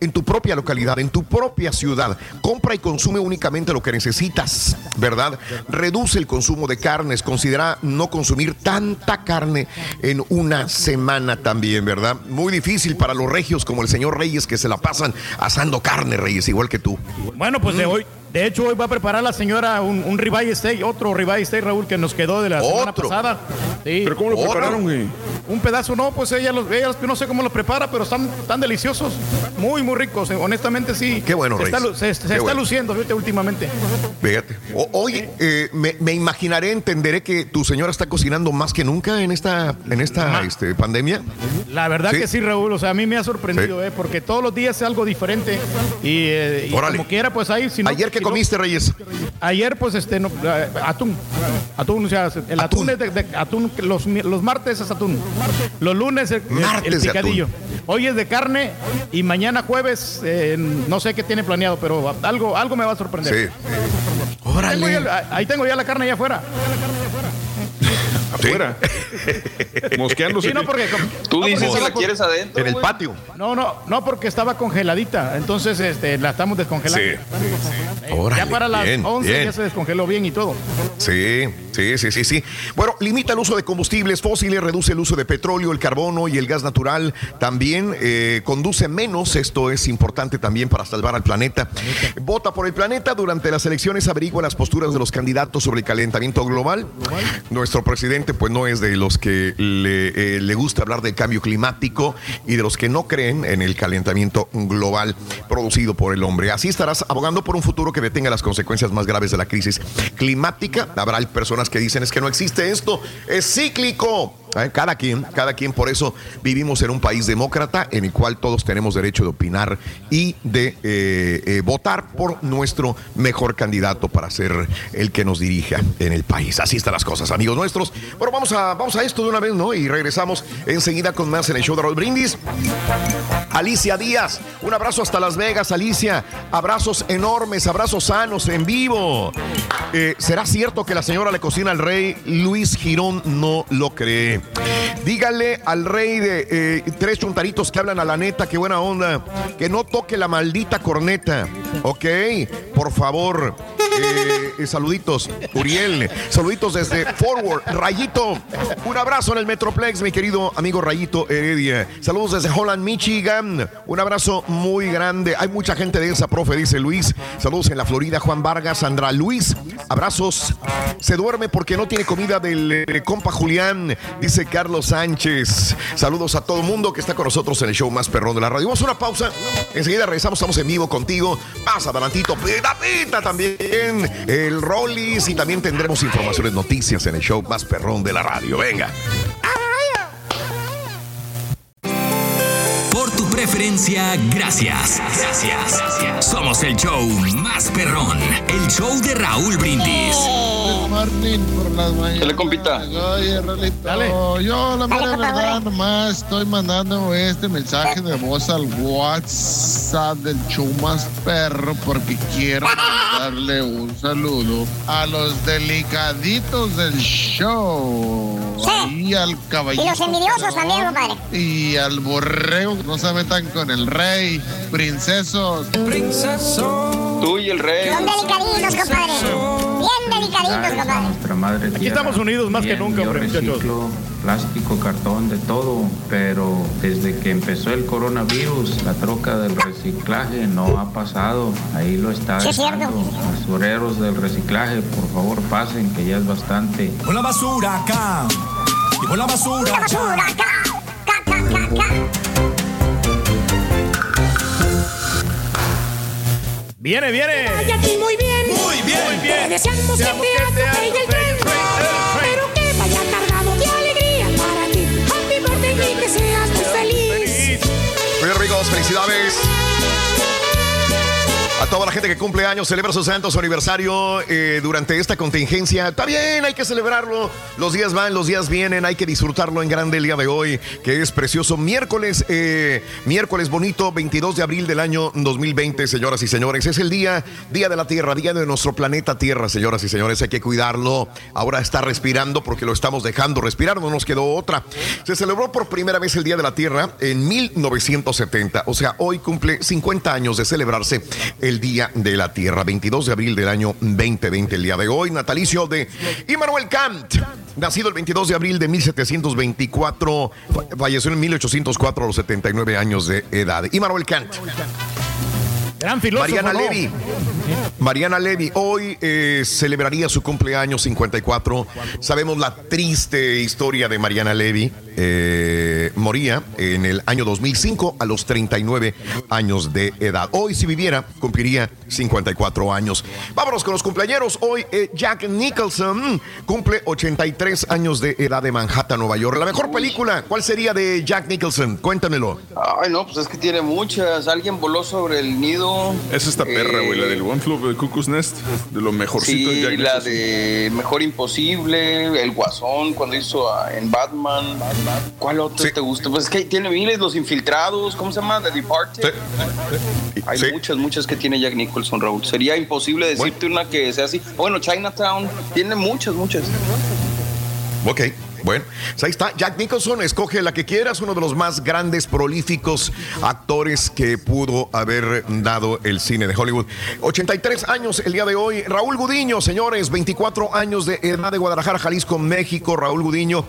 en tu propia localidad, en tu propia ciudad. Compra y consume únicamente lo que necesitas, ¿verdad? Reduce el consumo de carnes. Considera no consumir tanta carne en una semana también, ¿verdad? Muy difícil para los regios como el señor Reyes que se la pasan asando carne, Reyes, igual que tú. Bueno, pues de hoy, de hecho, hoy va a preparar la señora un, un ribeye steak, otro ribeye steak, Raúl, que nos quedó de la semana pasada. Sí. ¿Pero cómo lo ¿Otro? prepararon, güey? Un pedazo, no, pues ella los, ella los- no sé cómo los prepara, pero están tan deliciosos, muy, muy ricos. eh, Honestamente, sí. Qué bueno, Se está, Reyes. se, está bueno. luciendo, fíjate, últimamente. Fíjate. O- oye, eh, me, me imaginaré, entenderé que tu señora está cocinando más que nunca en esta, en esta este, pandemia. La verdad Sí. que sí, Raúl. O sea, a mí me ha sorprendido, eh, porque todos los días es algo diferente. Y, eh, y como quiera, pues ahí. Si no- Ayer que no- comiste, Reyes. Ayer, pues, este, no, eh, atún. Atún, o sea, el atún, es de, de- atún, los, los martes es atún. Los lunes el, Martes picadillo. Hoy es de carne y mañana jueves, eh, no sé qué tiene planeado, pero algo, algo me va a sorprender. Sí. Ya- ahí tengo ya la carne allá afuera. Afuera. Mosqueándose. Sí, no, porque, Tú no, dices porque que la quieres adentro. En el patio. No, no, no, porque estaba congeladita. Entonces, este, la estamos descongelando. Sí. Eh, Órale, ya para las bien, 11 bien. ya se descongeló bien y todo. Sí, sí, sí, sí, sí. Bueno, limita el uso de combustibles fósiles, reduce el uso de petróleo, el carbono y el gas natural. También eh, conduce menos, esto es importante también para salvar al planeta. Vota por el planeta. Durante las elecciones averigua las posturas de los candidatos sobre el calentamiento global. Nuestro presidente pues no es de los que le, eh, le gusta hablar del cambio climático y de los que no creen en el calentamiento global producido por el hombre. Así estarás abogando por un futuro que detenga las consecuencias más graves de la crisis climática. Habrá personas que dicen es que no existe esto, es cíclico. Eh, Cada quien, cada quien, por eso vivimos en un país demócrata en el cual todos tenemos derecho de opinar y de eh, eh, votar por nuestro mejor candidato para ser el que nos dirija en el país. Así están las cosas, amigos nuestros. Bueno, vamos a, vamos a esto de una vez, ¿no? Y regresamos enseguida con más en el show de Raúl Brindis. Alicia Díaz, un abrazo hasta Las Vegas, Alicia. Abrazos enormes, abrazos sanos en vivo. ¿Será cierto que la señora le cocina al rey? Luis Girón no lo cree. Dígale al rey de eh, tres chuntaritos que hablan a la neta, qué buena onda, que no toque la maldita corneta. ¿Ok? Por favor. Eh, saluditos, Uriel. Saluditos desde Forward. Rayito, un abrazo en el Metroplex, mi querido amigo Rayito Heredia. Saludos desde Holland, Michigan. Un abrazo muy grande. Hay mucha gente de esa, profe, dice Luis. Saludos en la Florida, Juan Vargas, Sandra Luis. Abrazos. Se duerme porque no tiene comida del eh, compa Julián, dice Carlos Sánchez. Saludos a todo el mundo que está con nosotros en el show más perrón de la radio. Vamos a una pausa. Enseguida regresamos, estamos en vivo contigo. Más adelantito, pita pita también. El Rollis y también tendremos informaciones, noticias en el show más perrón de la radio. Venga. Preferencia, gracias. Gracias. Somos el show más perrón. El show de Raúl Brindis. Martín por las mañanas. Dale, compita. Oye, Rolito, yo la mera verdad nomás estoy mandando este mensaje de voz al WhatsApp del Chumas Perro porque quiero darle un saludo a los delicaditos del show. Y al caballito. Y los envidiosos también, compadre. Y al borrego, no se metan con el rey, princesos. Princeso. Tú y el rey. Son delicaditos, compadre. Bien delicaditos, compadre. Nuestra madre Aquí tierra. estamos unidos más que nunca, hombre, muchachos. plástico, cartón, de todo, pero desde que empezó el coronavirus, la troca del reciclaje no ha pasado. Ahí lo está Sí, es cierto. dejando. Basureros del reciclaje, por favor pasen, que ya es bastante. Con la basura acá. Y con la basura La basura acá. Viene, viene. Y aquí muy bien. Muy bien. Muy bien. Te deseamos que te atropelle el tren, pero que vaya cargado de alegría para ti. Happy birthday y que seas muy feliz. Muy bien, amigos, felicidades. A toda la gente que cumple años, celebra su santo, su aniversario eh, durante esta contingencia. Está bien, hay que celebrarlo. Los días van, los días vienen, hay que disfrutarlo en grande el día de hoy, que es precioso. Miércoles, eh, miércoles bonito, 22 de abril del año 2020, señoras y señores. Es el día, día de la Tierra, día de nuestro planeta Tierra, señoras y señores. Hay que cuidarlo. Ahora está respirando porque lo estamos dejando respirar, no nos quedó otra. Se celebró por primera vez el Día de la Tierra en 1970. O sea, hoy cumple 50 años de celebrarse el Día de la Tierra, 22 de abril del año 2020, el día de hoy, natalicio de Immanuel Kant, nacido el 22 de abril de 1724, fa- falleció en 1804 a los 79 años de edad. Immanuel Kant. Gran filósofo. Mariana ¿no? Levy. Mariana Levy hoy eh, celebraría su cumpleaños 54. Sabemos la triste historia de Mariana Levy. Eh, moría en el año 2005 a los 39 años de edad. Hoy si viviera cumpliría 54 años. Vámonos con los cumpleaños. Hoy eh, Jack Nicholson cumple 83 años de edad de Manhattan, Nueva York. La mejor película, ¿cuál sería de Jack Nicholson? Cuéntamelo. Ay, no, pues es que tiene muchas. Alguien voló sobre el nido. Es esta perra, güey, la del One Flew Over the Cuckoo's Nest, de lo mejorcito de Sí, Jack la Nicholson. de Mejor Imposible, El Guasón, cuando hizo a- en Batman. ¿Cuál otro te gusta? Pues es que tiene miles, Los Infiltrados, ¿cómo se llama? The Departed. Hay muchas, muchas que tiene Jack Nicholson, Raúl. Sería imposible decirte una que sea así. Bueno, Chinatown, tiene muchas, muchas. Ok, bueno, pues ahí está. Jack Nicholson, escoge la que quieras, uno de los más grandes, prolíficos actores que pudo haber dado el cine de Hollywood. 83 años el día de hoy. Raúl Gudiño, señores, 24 años de edad de Guadalajara, Jalisco, México. Raúl Gudiño,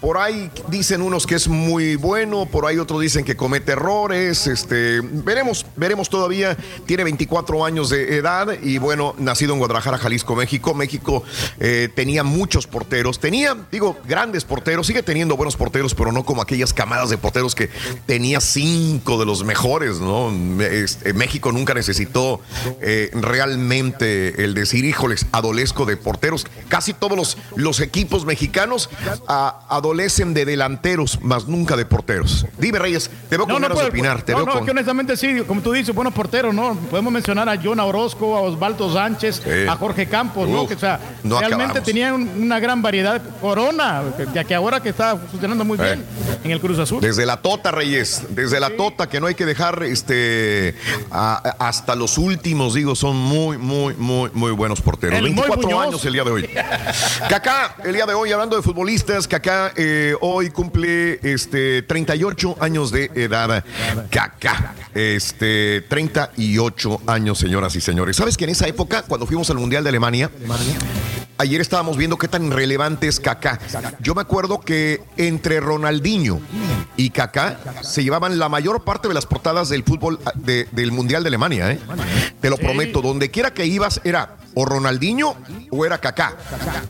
por ahí dicen unos que es muy bueno, por ahí otros dicen que comete errores. Este, veremos, veremos todavía. Tiene 24 años de edad y bueno, nacido en Guadalajara, Jalisco, México. México eh, tenía muchos porteros, tenía, digo, grandes porteros, sigue teniendo buenos porteros, pero no como aquellas camadas de porteros que tenía cinco de los mejores, ¿no? Este, México nunca necesitó eh, realmente el decir, híjoles, adolezco de porteros. Casi todos los, los equipos mexicanos ah, adolecen de delanteros, más nunca de porteros. Dime, Reyes, te veo con ganas de opinar, te no, veo no, con... que honestamente sí, como tú dices, buenos porteros, ¿no? Podemos mencionar a John Orozco, a Osvaldo Sánchez, Sí. a Jorge Campos, ¿no? Uf, Que, o sea, no realmente acabamos. tenían un- una gran variedad. Corona, ya que ahora que está funcionando muy bien en el Cruz Azul. Desde la Tota, Reyes, desde la Tota, que no hay que dejar este a- hasta los últimos, digo, son muy, muy, muy, muy buenos porteros. El Moy 24 Muñoz. años el día de hoy. Kaká, el día de hoy, hablando de futbolistas, Kaká eh, hoy cumple este 38 años de edad. Kaká, este 38 años, señoras y señores. ¿Sabes que en esa época, cuando fuimos al Mundial de Alemania, Ayer estábamos viendo qué tan relevante es Kaká. Yo me acuerdo que entre Ronaldinho y Kaká se llevaban la mayor parte de las portadas del fútbol ah, de- del Mundial de Alemania. ¿eh? Te lo prometo, donde quiera que ibas era o Ronaldinho o era Kaká.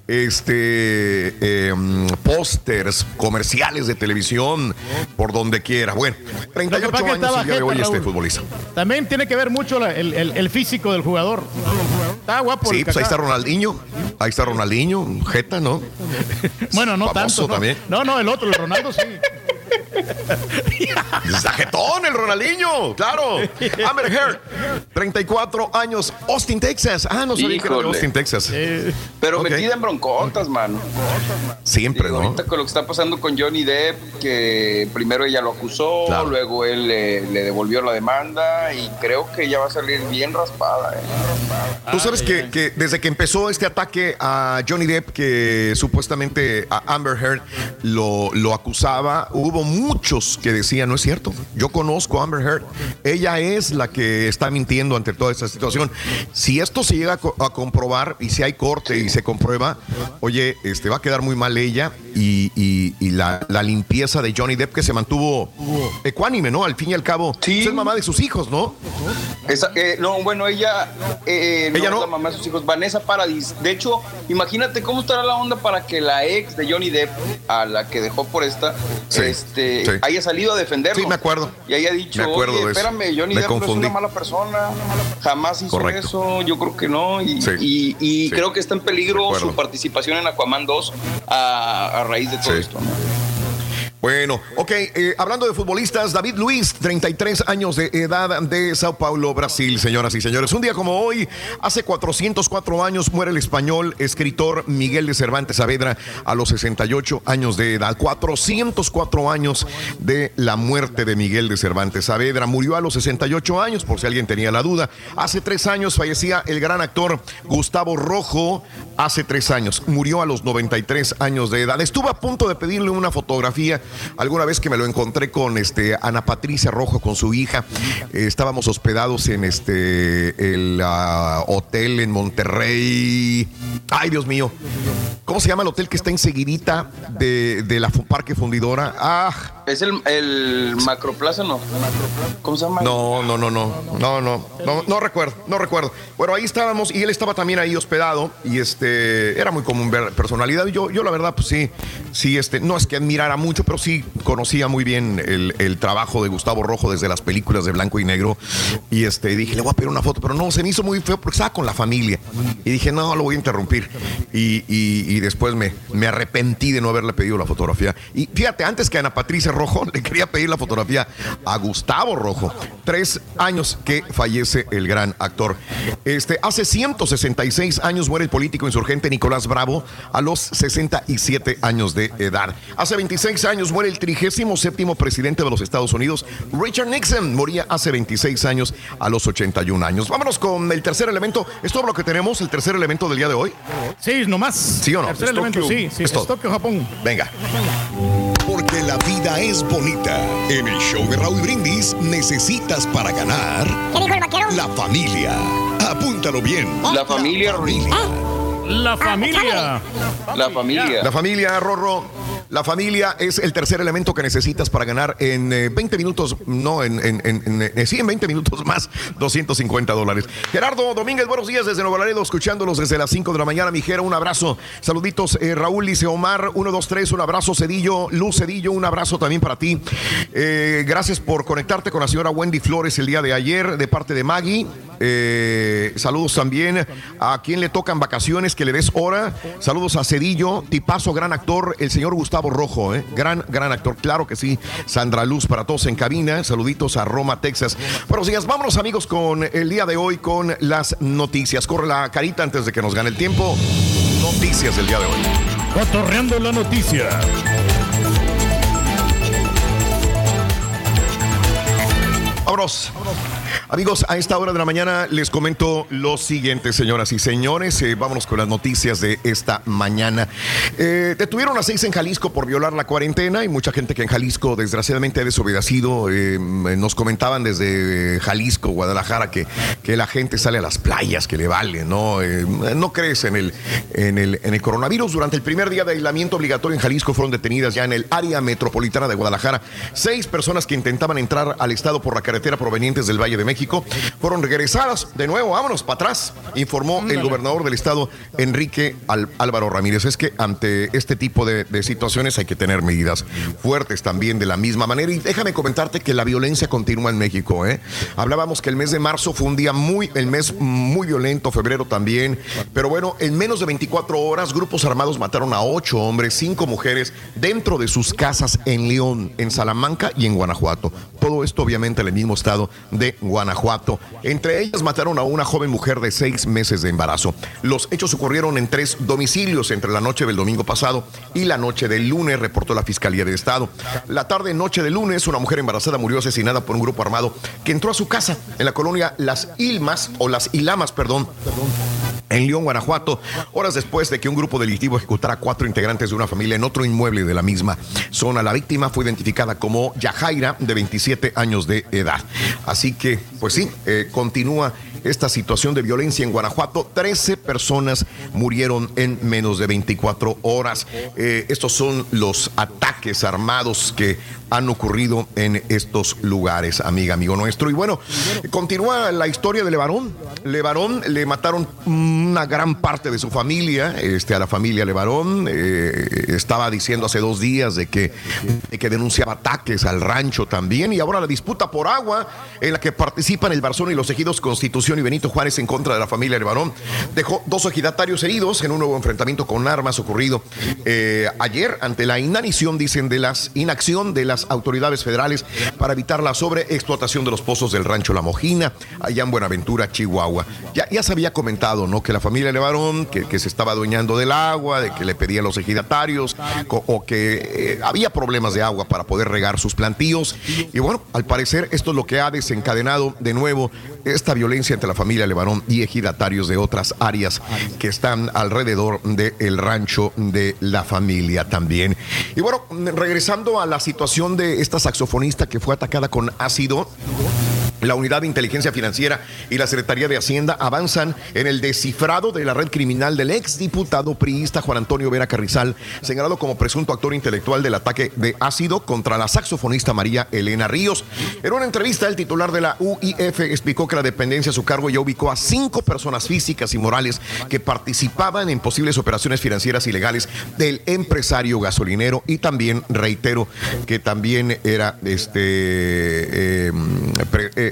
Este, eh, pósters, comerciales de televisión, por donde quiera. Bueno, 38 pasa que años el día de hoy este futbolista. También tiene que ver mucho el, el- el físico del jugador. Está guapo. el Sí, pues ahí está Ronaldinho. Ahí está Ronaldinho, Jeta, ¿no? Bueno, no Famoso tanto. No. también. no, no, el otro, el Ronaldo sí. Zajetón, el Ronaldinho, claro. Amber Heard, 34 años, Austin, Texas. Ah, no sabía que era de. Austin, Texas. Pero metida en broncotas, mano. Siempre, Digo, ¿no? Ahorita con lo que está pasando con Johnny Depp, que primero ella lo acusó, Claro. luego él le, le devolvió la demanda y creo que ya va a salir bien raspada. ¿eh? Tú sabes que, que desde que empezó este ataque a Johnny Depp, que supuestamente a Amber Heard lo, lo acusaba, hubo muchos que decían, no es cierto, yo conozco a Amber Heard, ella es la que está mintiendo ante toda esta situación. Si esto se llega a, co- a comprobar y si hay corte y se comprueba, oye, este va a quedar muy mal ella y, y- y la, la limpieza de Johnny Depp que se mantuvo ecuánime, ¿no? Al fin y al cabo, pues es mamá de sus hijos, ¿no? Esa- eh, no, bueno, ella, eh, no Ella es no. la mamá de sus hijos, Vanessa Paradis. De hecho, imagínate cómo estará la onda para que la ex de Johnny Depp, a la que dejó por esta, este, haya salido a defenderlo. Sí, me acuerdo. Y haya dicho, Me acuerdo oye, de espérame, Johnny Depp no es una mala persona, jamás hizo Correcto. eso, yo creo que no. Y, Sí. y- creo que está en peligro su participación en Aquaman 2 a, a raíz de todo esto. ¿no? Bueno, ok, eh, hablando de futbolistas, David Luiz, 33 años de edad de Sao Paulo, Brasil, señoras y señores. Un día como hoy, hace 404 años, muere el español escritor Miguel de Cervantes Saavedra a los 68 años de edad. 404 años de la muerte de Miguel de Cervantes Saavedra. Murió a los 68 años, por si alguien tenía la duda. Hace tres años fallecía el gran actor Gustavo Rojo. Hace tres años, murió a los 93 años de edad. Estuve a punto de pedirle una fotografía alguna vez que me lo encontré con este Ana Patricia Rojo con su hija. Eh, estábamos hospedados en este el ah, hotel en Monterrey. Ay, Dios mío. ¿Cómo se llama el hotel que está enseguidita de, de la Parque Fundidora? Ah, Es el, el Macroplaza, ¿no? ¿Cómo se llama? no, no, no, no, no, no, no, no recuerdo, no recuerdo. Bueno, ahí estábamos y él estaba también ahí hospedado y este era muy común ver personalidad. Yo, yo la verdad, pues sí, sí, este, no es que admirara mucho, pero sí conocía muy bien el, el trabajo de Gustavo Rojo desde las películas de blanco y negro y este dije le voy a pedir una foto, pero no, se me hizo muy feo porque estaba con la familia y dije no, lo voy a interrumpir y, y- y después me, me arrepentí de no haberle pedido la fotografía. Y fíjate, antes que a Ana Patricia Rojo le quería pedir la fotografía a Gustavo Rojo. Tres años que fallece el gran actor. Este, hace 166 años muere el político insurgente Nicolás Bravo a los 67 años de edad. Hace 26 años muere el 37 presidente de los Estados Unidos, Richard Nixon. Moría hace 26 años a los 81 años. Vámonos con el tercer elemento. ¿Es todo lo que tenemos? ¿El tercer elemento del día de hoy? Sí, nomás. ¿Sí o no? Tercer Es elemento, sí, sí. Es todo. Es Tokio, Japón. Venga. Porque la vida es bonita. En el show de Raúl Brindis necesitas para ganar ¿Qué dijo el vaquero? la familia. Apúntalo bien. La familia, Rolín. La familia. La familia. La familia, Rorro. La familia es el tercer elemento que necesitas para ganar en eh, 20 minutos, no, en, en, en- eh, sí, en 20 minutos más, 250 dólares. Gerardo Domínguez, buenos días desde Nuevo Laredo, escuchándolos desde las 5 de la mañana. Mijera, un abrazo. Saluditos, eh, Raúl, dice Omar, 1, 2, 3, un abrazo, Cedillo, Luz Cedillo, un abrazo también para ti. Eh, gracias por conectarte con la señora Wendy Flores el día de ayer, de parte de Maggie. Saludos también a quien le tocan vacaciones, que le des hora. Saludos a Cedillo, tipazo, gran actor, el señor Gustavo Rojo, ¿eh? gran, gran actor, claro que sí. Sandra Luz para todos en cabina. Saluditos a Roma, Texas. Buenos días, vámonos amigos con el día de hoy con las noticias. Corre la carita antes de que nos gane el tiempo. Noticias del día de hoy. Cotorreando la noticia. Vámonos. Amigos, a esta hora de la mañana les comento lo siguiente, señoras y señores. Eh, vámonos con las noticias de esta mañana. Eh, detuvieron a seis en Jalisco por violar la cuarentena y mucha gente que en Jalisco desgraciadamente ha desobedecido. Eh, nos comentaban desde Jalisco, Guadalajara, que, que la gente sale a las playas, que le vale, ¿no? No crees en el, en, el, en el coronavirus. Durante el primer día de aislamiento obligatorio en Jalisco fueron detenidas ya en el área metropolitana de Guadalajara seis personas que intentaban entrar al estado por la carretera provenientes del Valle de México. Fueron regresadas de nuevo, vámonos para atrás, informó el gobernador del estado, Enrique Al- Álvaro Ramírez. Es que ante este tipo de, de situaciones hay que tener medidas fuertes también de la misma manera. Y déjame comentarte que la violencia continúa en México. ¿eh? Hablábamos que el mes de marzo fue un día muy, el mes muy violento, febrero también. Pero bueno, en menos de 24 horas, grupos armados mataron a ocho hombres, cinco mujeres dentro de sus casas en León, en Salamanca y en Guanajuato. Todo esto obviamente en el mismo estado de Guanajuato. Entre ellas mataron a una joven mujer de seis meses de embarazo. Los hechos ocurrieron en tres domicilios entre la noche del domingo pasado y la noche del lunes, reportó la Fiscalía del Estado. La tarde noche del lunes, una mujer embarazada murió asesinada por un grupo armado que entró a su casa en la colonia Las Ilmas, o Las Ilamas, perdón, en León, Guanajuato, horas después de que un grupo delictivo ejecutara a cuatro integrantes de una familia en otro inmueble de la misma zona. La víctima fue identificada como Yajaira, de 27 años de edad. Así que, pues sí, eh, continúa esta situación de violencia en Guanajuato. 13 personas murieron en menos de 24 horas. Eh, estos son los ataques armados que han ocurrido en estos lugares, amiga, amigo nuestro. Y bueno, continúa la historia de Levarón. Levarón le mataron una gran parte de su familia, este, a la familia Levarón. Eh, estaba diciendo hace dos días de que, que denunciaba ataques al rancho también. Y ahora la disputa por agua en la que participan el Barzón y los ejidos Y Benito Juárez en contra de la familia Levarón dejó dos ejidatarios heridos en un nuevo enfrentamiento con armas ocurrido eh, ayer ante la inanición, dicen, de las inacción de las autoridades federales para evitar la sobreexplotación de los pozos del rancho La Mojina, allá en Buenaventura, Chihuahua. Ya, ya se había comentado, ¿no? Que la familia Levarón, que, que se estaba adueñando del agua, de que le pedían los ejidatarios, o que eh, había problemas de agua para poder regar sus plantíos. Y bueno, al parecer esto es lo que ha desencadenado de nuevo esta violencia entre la familia Levarón y ejidatarios de otras áreas que están alrededor del rancho de la familia también. Y bueno, regresando a la situación de esta saxofonista que fue atacada con ácido. La Unidad de Inteligencia Financiera y la Secretaría de Hacienda avanzan en el descifrado de la red criminal del exdiputado priista Juan Antonio Vera Carrizal, señalado como presunto actor intelectual del ataque de ácido contra la saxofonista María Elena Ríos. En una entrevista, el titular de la UIF explicó que la dependencia a su cargo ya ubicó a cinco personas físicas y morales que participaban en posibles operaciones financieras ilegales del empresario gasolinero y también reitero que también era este eh,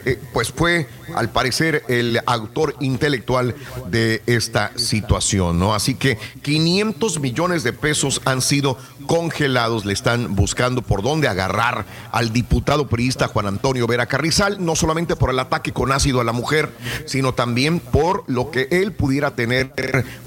eh, pues fue al parecer el autor intelectual de esta situación, ¿no? Así que 500 millones de pesos han sido congelados, le están buscando por dónde agarrar al diputado priista Juan Antonio Vera Carrizal, no solamente por el ataque con ácido a la mujer, sino también por lo que él pudiera tener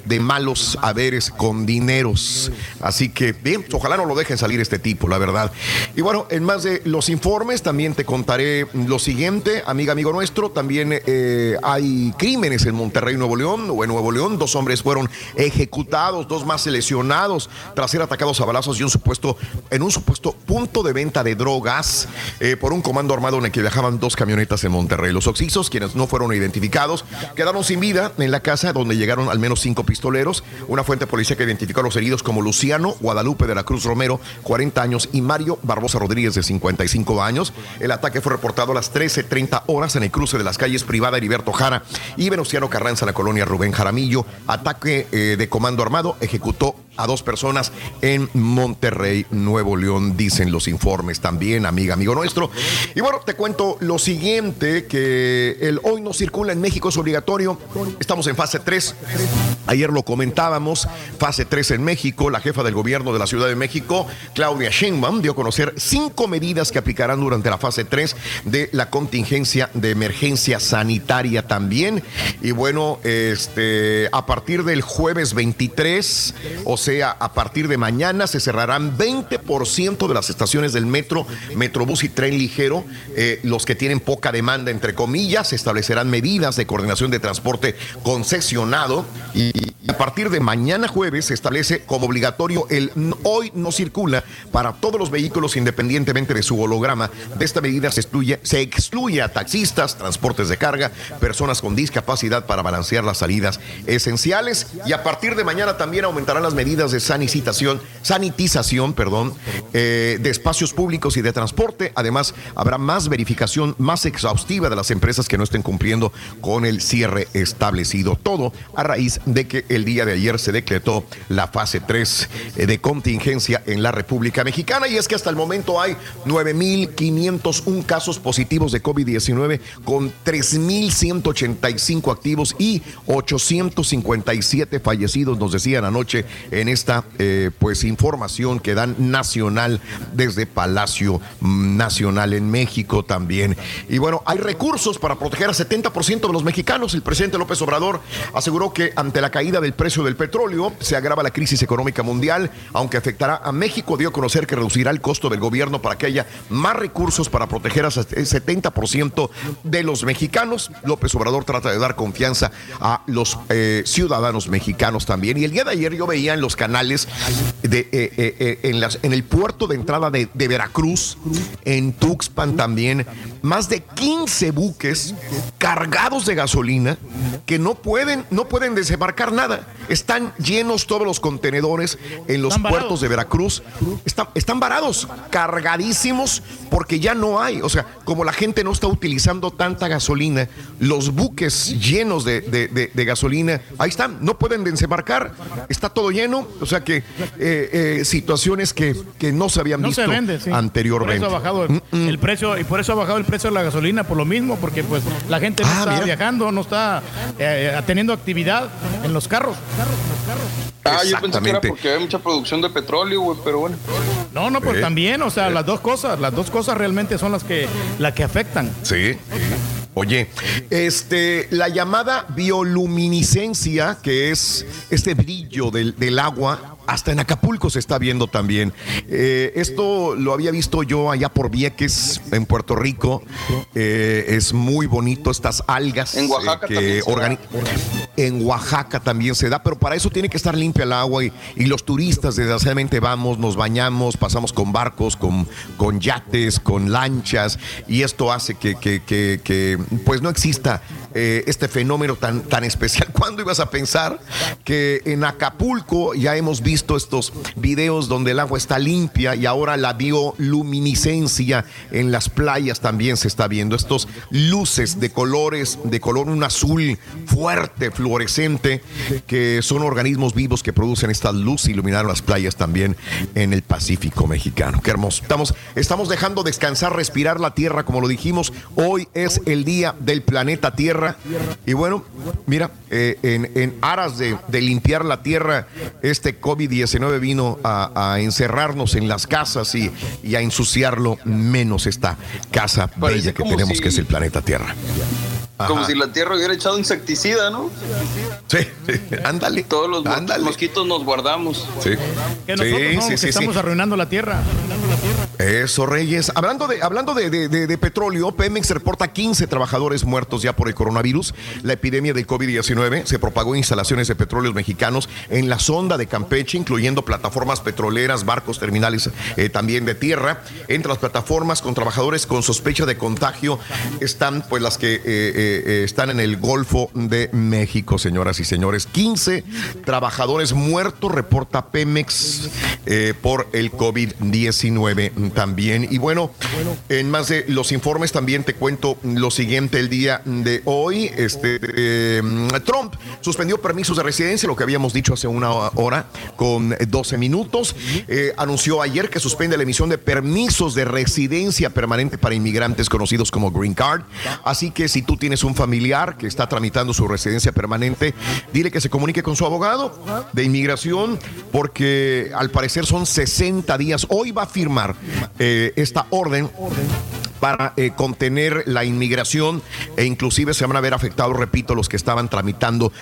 de malos haberes con dineros. Así que, bien, ojalá no lo dejen salir este tipo, la verdad. Y bueno, en más de los informes, también te contaré lo siguiente, amiga, amigo nuestro, también eh, hay crímenes en Monterrey, Nuevo León, o en Nuevo León, dos hombres fueron ejecutados, dos más lesionados tras ser atacados a balazos y un supuesto, en un supuesto punto de venta de drogas eh, por un comando armado en el que viajaban dos camionetas en Monterrey. Los oxisos, quienes no fueron identificados, quedaron sin vida en la casa donde llegaron al menos cinco pistoleros. Una fuente policial que identificó a los heridos como Luciano Guadalupe de la Cruz Romero, 40 años, y Mario Barbosa Rodríguez, de 55 años. El ataque fue reportado a las 13.30 horas en el cruce de las calles Privada Heriberto Jara y Venustiano Carranza en la colonia Rubén Jaramillo. Ataque eh, de comando armado ejecutó a dos personas en Monterrey, Nuevo León, dicen los informes también, amiga, amigo nuestro. Y bueno, te cuento lo siguiente, que el hoy no circula en México es obligatorio. Estamos en fase 3. Ayer lo comentábamos, fase 3 en México. La jefa del gobierno de la Ciudad de México, Claudia Sheinbaum, dio a conocer cinco medidas que aplicarán durante la fase 3 de la contingencia de emergencia sanitaria también. Y bueno, este, a partir del jueves 23, o sea, a partir de mañana se cerrarán 20% de las estaciones del metro, metrobús y tren ligero, eh, los que tienen poca demanda, entre comillas, se establecerán medidas de coordinación de transporte concesionado y, a partir de mañana jueves se establece como obligatorio el hoy no circula para todos los vehículos independientemente de su holograma. De esta medida se excluye, se excluye a taxistas, transportes de carga, personas con discapacidad para balancear las salidas esenciales y a partir de mañana también aumentarán las medidas de sanitización, sanitización, perdón, eh, de espacios públicos y de transporte. Además, habrá más verificación más exhaustiva de las empresas que no estén cumpliendo con el cierre establecido. Todo a raíz de que el día de ayer se decretó la fase 3 de contingencia en la República Mexicana y es que hasta el momento hay 9.501 casos positivos de COVID-19 con 3.185 activos y 857 fallecidos, nos decían anoche en esta eh, pues información que dan nacional desde Palacio Nacional en México también. Y bueno, hay recursos para proteger a 70% de los mexicanos. El presidente López Obrador aseguró que ante la caída del precio del petróleo se agrava la crisis económica mundial, aunque afectará a México, dio a conocer que reducirá el costo del gobierno para que haya más recursos para proteger a el 70% de los mexicanos. López Obrador trata de dar confianza a los eh, ciudadanos mexicanos también. Y el día de ayer yo veía en los canales de eh, eh, eh, en, las, en el puerto de entrada de, de Veracruz, en Tuxpan también, más de 15 buques cargados de gasolina que no pueden, no pueden desembarcar nada. Están llenos todos los contenedores en los puertos varados. de Veracruz. Están, están varados, cargadísimos, porque ya no hay. O sea, como la gente no está utilizando tanta gasolina, los buques llenos de, de- de- de gasolina, ahí están, no pueden desembarcar. Está todo lleno. O sea que eh, eh, situaciones que, que no se habían No visto se vende, sí. anteriormente. Por eso ha bajado el, el precio y por eso ha bajado el precio de la gasolina por lo mismo, porque pues la gente no Ah, está mira. viajando, no está eh, teniendo actividad en los carros. Ah, yo pensé que era porque hay mucha producción de petróleo, güey, pero bueno. No, no, pues Eh. también, o sea, las dos cosas, las dos cosas realmente son las que, las que afectan. Sí. Oye, este, la llamada bioluminiscencia, que es este brillo del, del agua, hasta en Acapulco se está viendo también. Eh, esto lo había visto yo allá por Vieques, en Puerto Rico. Eh, es muy bonito estas algas. En Oaxaca eh, que también se da. organi- En Oaxaca también se da, pero para eso tiene que estar limpia el agua y, y los turistas desgraciadamente vamos, nos bañamos, pasamos con barcos, con, con yates, con lanchas y esto hace que, que- que- que, pues no exista eh, este fenómeno tan, tan especial. ¿Cuándo ibas a pensar que en Acapulco ya hemos visto estos videos donde el agua está limpia y ahora la bioluminiscencia en las playas también se está viendo? Estos luces de colores, de color un azul fuerte, fluorescente, que son organismos vivos que producen esta luz y iluminaron las playas también en el Pacífico mexicano. Qué hermoso. Estamos, estamos dejando descansar, respirar la tierra, como lo dijimos. Hoy es el día del planeta Tierra. Y bueno, mira, eh, en, en aras de, de limpiar la tierra, este COVID-19 vino a, a encerrarnos en las casas y, y a ensuciarlo menos esta casa Parece bella que tenemos, si- que es el planeta Tierra. Como si la tierra hubiera echado insecticida, ¿no? Sí, ándale. Todos los mo- mosquitos nos guardamos. Sí. Que nosotros Sí, somos sí, que sí, estamos sí. arruinando la tierra. Eso, Reyes. Hablando de, hablando de, de- de- de petróleo, Pemex reporta 15 trabajadores muertos ya por el coronavirus. La epidemia del COVID-19 se propagó instalaciones de petróleos mexicanos en la sonda de Campeche, incluyendo plataformas petroleras, barcos, terminales eh, también de tierra. Entre las plataformas con trabajadores con sospecha de contagio están pues las que eh, eh, están en el Golfo de México, señoras y señores. 15 trabajadores muertos, reporta Pemex por el COVID-19 también. Y bueno, en más de los informes también te cuento lo siguiente el día de hoy. Este, Trump suspendió permisos de residencia, lo que habíamos dicho hace una hora con 12 minutos. Eh, anunció ayer que suspende la emisión de permisos de residencia permanente para inmigrantes conocidos como Green Card. Así que si tú tienes un familiar que está tramitando su residencia permanente, dile que se comunique con su abogado de inmigración porque al parecer son 60 días. Hoy va a firmar eh, esta orden para eh, contener la inmigración e inclusive se van a ver afectados, repito, los que estaban tramitando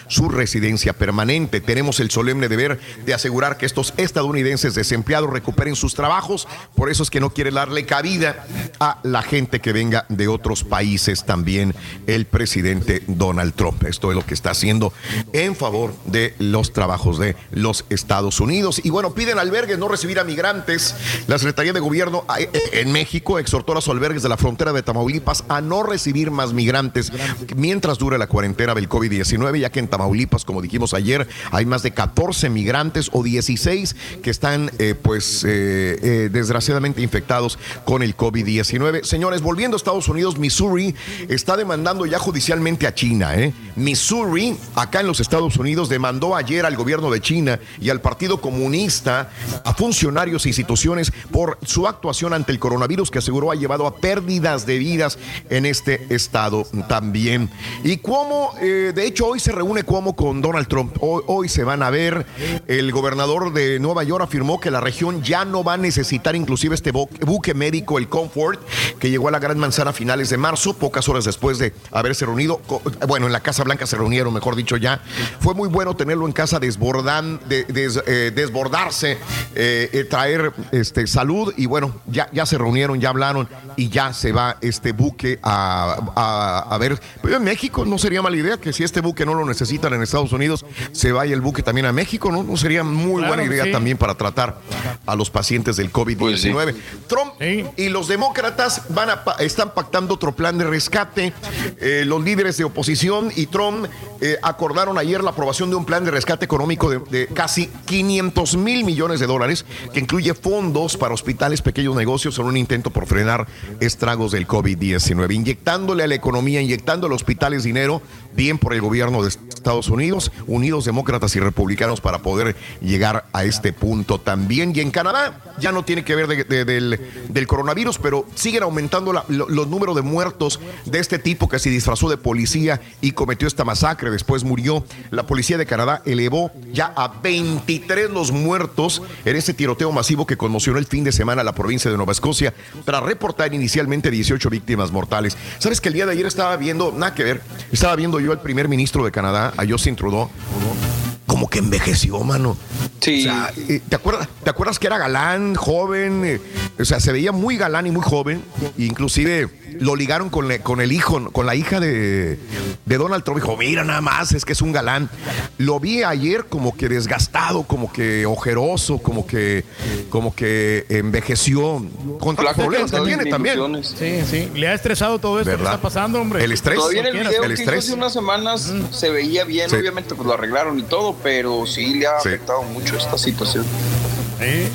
su residencia permanente. Tenemos el solemne deber de asegurar que estos estadounidenses desempleados recuperen sus trabajos, por eso es que no quiere darle cabida a la gente que venga de otros países también el presidente Donald Trump. Esto es lo que está haciendo en favor de los trabajos de los Estados Unidos. Y bueno, piden albergues no recibir a migrantes. La Secretaría de Gobierno eh, en México exhortó a los albergues de la frontera de Tamaulipas a no recibir más migrantes mientras dure la cuarentena del COVID-19, ya que en Tamaulipas, como dijimos ayer, hay más de 14 migrantes o 16 que están, eh, pues, eh, eh, desgraciadamente infectados con el COVID-19. Señores, volviendo a Estados Unidos, Missouri está demandando ya judicialmente a China. Missouri, acá en los Estados Unidos, demandó ayer al gobierno de China y al Partido Comunista, a funcionarios e instituciones por su actuación ante el coronavirus que aseguró ha llevado a pérdidas de vidas en este estado también. Y como, de hecho, hoy se reúne como con Donald Trump. Hoy, se van a ver. El gobernador de Nueva York afirmó que la región ya no va a necesitar inclusive este bu- buque médico, el Comfort, que llegó a la Gran Manzana a finales de marzo, pocas horas después de haberse reunido. Bueno, en la Casa Blanca se reunieron, mejor dicho, ya. Fue muy bueno tenerlo en casa desbordan, de- des- eh, desbordarse, eh, eh, traer este, salud y bueno, ya, se reunieron, ya hablaron y ya se va este buque a- a ver. Pero en México no sería mala idea que si este buque no lo necesitan en Estados Unidos, se vaya el buque también a México, ¿no? No sería muy Claro, buena idea sí. también para tratar a los pacientes del COVID-19. Trump y los demócratas van a pa- están pactando otro plan de rescate. Eh, los líderes de oposición y Trump eh, acordaron ayer la aprobación de un plan de rescate económico de, de casi 500 mil millones de dólares, que incluye fondos para hospitales, pequeños negocios, en un intento por frenar estragos del COVID-19, inyectándole a la economía, inyectando a los hospitales dinero, bien por el gobierno de Estados Unidos, unidos demócratas y republicanos para poder llegar a este punto también. Y en Canadá ya no tiene que ver de- de- del, coronavirus, pero siguen aumentando los números de muertos de este tipo que se disfrazó de policía y cometió esta masacre. Después murió. La policía de Canadá elevó ya a 23 los muertos en este tiroteo masivo que conmocionó el fin de semana a la provincia de Nueva Escocia, tras reportar inicialmente 18 víctimas mortales. ¿Sabes que el día de ayer estaba viendo, nada que ver, estaba viendo yo al primer ministro de Canadá, a Justin Trudeau, como que envejeció, mano. Sí. O sea, eh, ¿te, acuerdas, ¿te acuerdas que era galán, joven? Eh, o sea, se veía muy galán y muy joven. Inclusive lo ligaron con, le- con el hijo, con la hija de, de Donald Trump. Dijo, mira nada más, es que es un galán. Lo vi ayer como que desgastado, como que ojeroso, como que, como que envejeció. Con tantos problemas que tiene también. Sí, sí. Le ha estresado todo esto que ¿Verdad? está pasando, hombre. El estrés. Todavía en el video el que hizo estrés. hace unas semanas se veía bien, Sí. obviamente pues lo arreglaron y todo, pero sí le ha Sí. afectado mucho esta situación.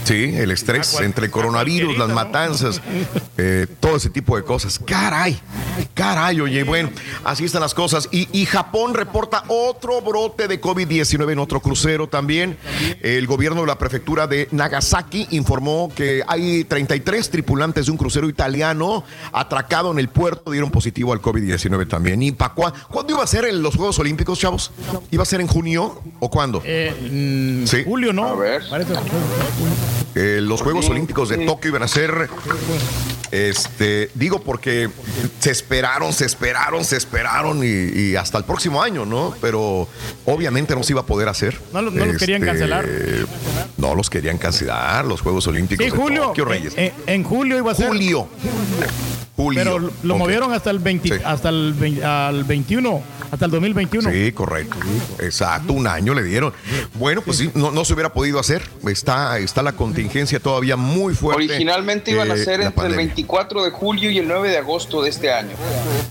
Sí, el estrés entre el coronavirus, las matanzas, eh, todo ese tipo de cosas. Caray, caray, oye, bueno, así están las cosas. Y, y Japón reporta otro brote de COVID-19 en otro crucero también. El gobierno de la prefectura de Nagasaki informó que hay 33 tripulantes de un crucero italiano atracado en el puerto, dieron positivo al COVID-19 también. ¿Y pa' cuá- cuándo iba a ser en los Juegos Olímpicos, chavos? ¿Iba a ser en junio o cuándo? Eh, mm, Sí. Julio, ¿no? A ver. Parece- Eh, los Juegos Olímpicos de Tokio iban a ser, este, digo porque se esperaron, se esperaron, se esperaron y, y hasta el próximo año, ¿no? Pero obviamente no se iba a poder hacer. No lo- no los querían cancelar. No los querían cancelar los Juegos Olímpicos Sí, de Julio. Tokio, Reyes. En, en julio iba a ser. Julio. Julio. Pero lo movieron hasta el 20, hasta el, 20 al 21, hasta el 2021. Sí, correcto. Exacto, un año le dieron. Bueno, pues sí, no, no se hubiera podido hacer. Está, está la contingencia todavía muy fuerte. Originalmente iban a eh, ser entre el. 24 de julio y el 9 de agosto de este año.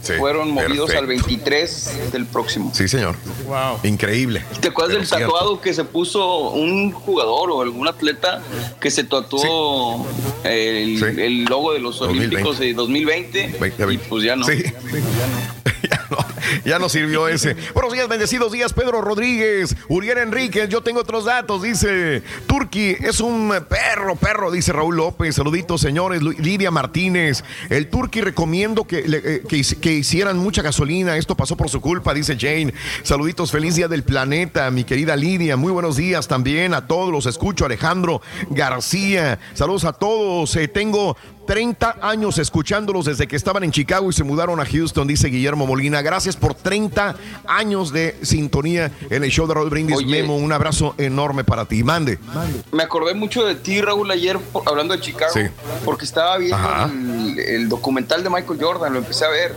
Sí, Fueron movidos perfecto. al 23 del próximo. Sí, señor. Wow. Increíble. ¿Te acuerdas Pero del cierto. tatuado que se puso un jugador o algún atleta que se tatuó el, Sí. el logo de los 2020. Olímpicos de 2020? 2020. Y pues ya no. Sí. ya, no, ya no sirvió ese. Buenos días, bendecidos días, Pedro Rodríguez, Uriel Enríquez. Yo tengo otros datos, dice Turki, es un perro, perro, dice Raúl López. Saluditos, señores. Lidia Martínez. El Turki recomiendo que, eh, que hicieran mucha gasolina. Esto pasó por su culpa, dice Jane. Saluditos, feliz día del planeta, mi querida Lidia. Muy buenos días también a todos. Los escucho, Alejandro García. Saludos a todos. Eh, tengo 30 años escuchándolos desde que estaban en Chicago y se mudaron a Houston, dice Guillermo Molina. Gracias por 30 años de sintonía en el show de Raúl Brindis. Oye. Memo, un abrazo enorme para ti. Mande. Me acordé mucho de ti, Raúl, ayer por- hablando de Chicago, Sí. porque estaba viendo el, el documental de Michael Jordan, lo empecé a ver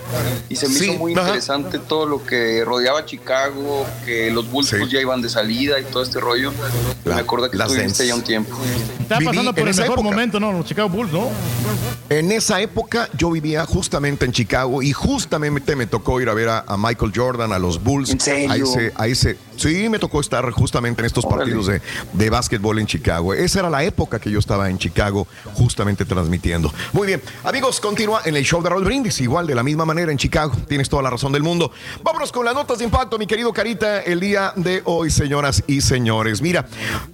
y se me Sí, hizo muy ajá. interesante todo lo que rodeaba a Chicago, que los Bulls Sí. pues, ya iban de salida y todo este rollo. La- me acordé que las estuviste ya un tiempo. Está Viví pasando por el mejor época. momento, ¿no? Los Chicago Bulls, ¿no? En esa época yo vivía justamente en Chicago y justamente me tocó ir a ver a, a Michael Jordan, a los Bulls. ¿En serio? A ese, a ese, sí, me tocó estar justamente en estos Órale. partidos de, de básquetbol en Chicago. Esa era la época que yo estaba en Chicago justamente transmitiendo. Muy bien, amigos, continúa en el show de Raúl Brindis, igual de la misma manera en Chicago. Tienes toda la razón del mundo. Vámonos con las notas de impacto, mi querido Carita, el día de hoy, señoras y señores. Mira,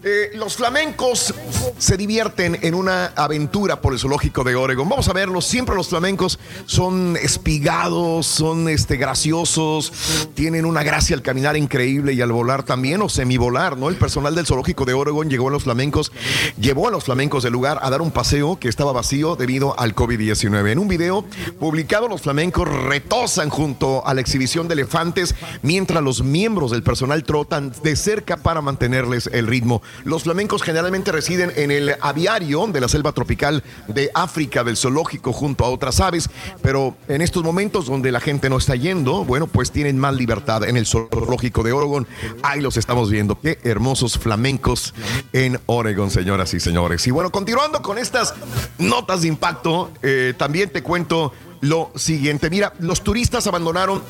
eh, los flamencos se divierten en una aventura por el zoológico de Oregon. Vamos a verlos. Siempre los flamencos son espigados, son este, graciosos, tienen una gracia al caminar increíble y al volar también, o semivolar, ¿no? El personal del zoológico de Oregon llegó a los flamencos, llevó a los flamencos del lugar a dar un paseo que estaba vacío debido al COVID-19. En un video publicado, los flamencos retosan junto a la exhibición de elefantes mientras los miembros del personal trotan de cerca para mantenerles el ritmo. Los flamencos generalmente residen en el aviario de la selva tropical de África del zoológico junto a otras aves, pero en estos momentos donde la gente no está yendo, bueno, pues tienen más libertad en el zoológico de Oregon. Ahí los estamos viendo. Qué hermosos flamencos en Oregon, señoras y señores. Y bueno, continuando con estas notas de impacto, eh, también te cuento lo siguiente. Mira, los turistas abandonaron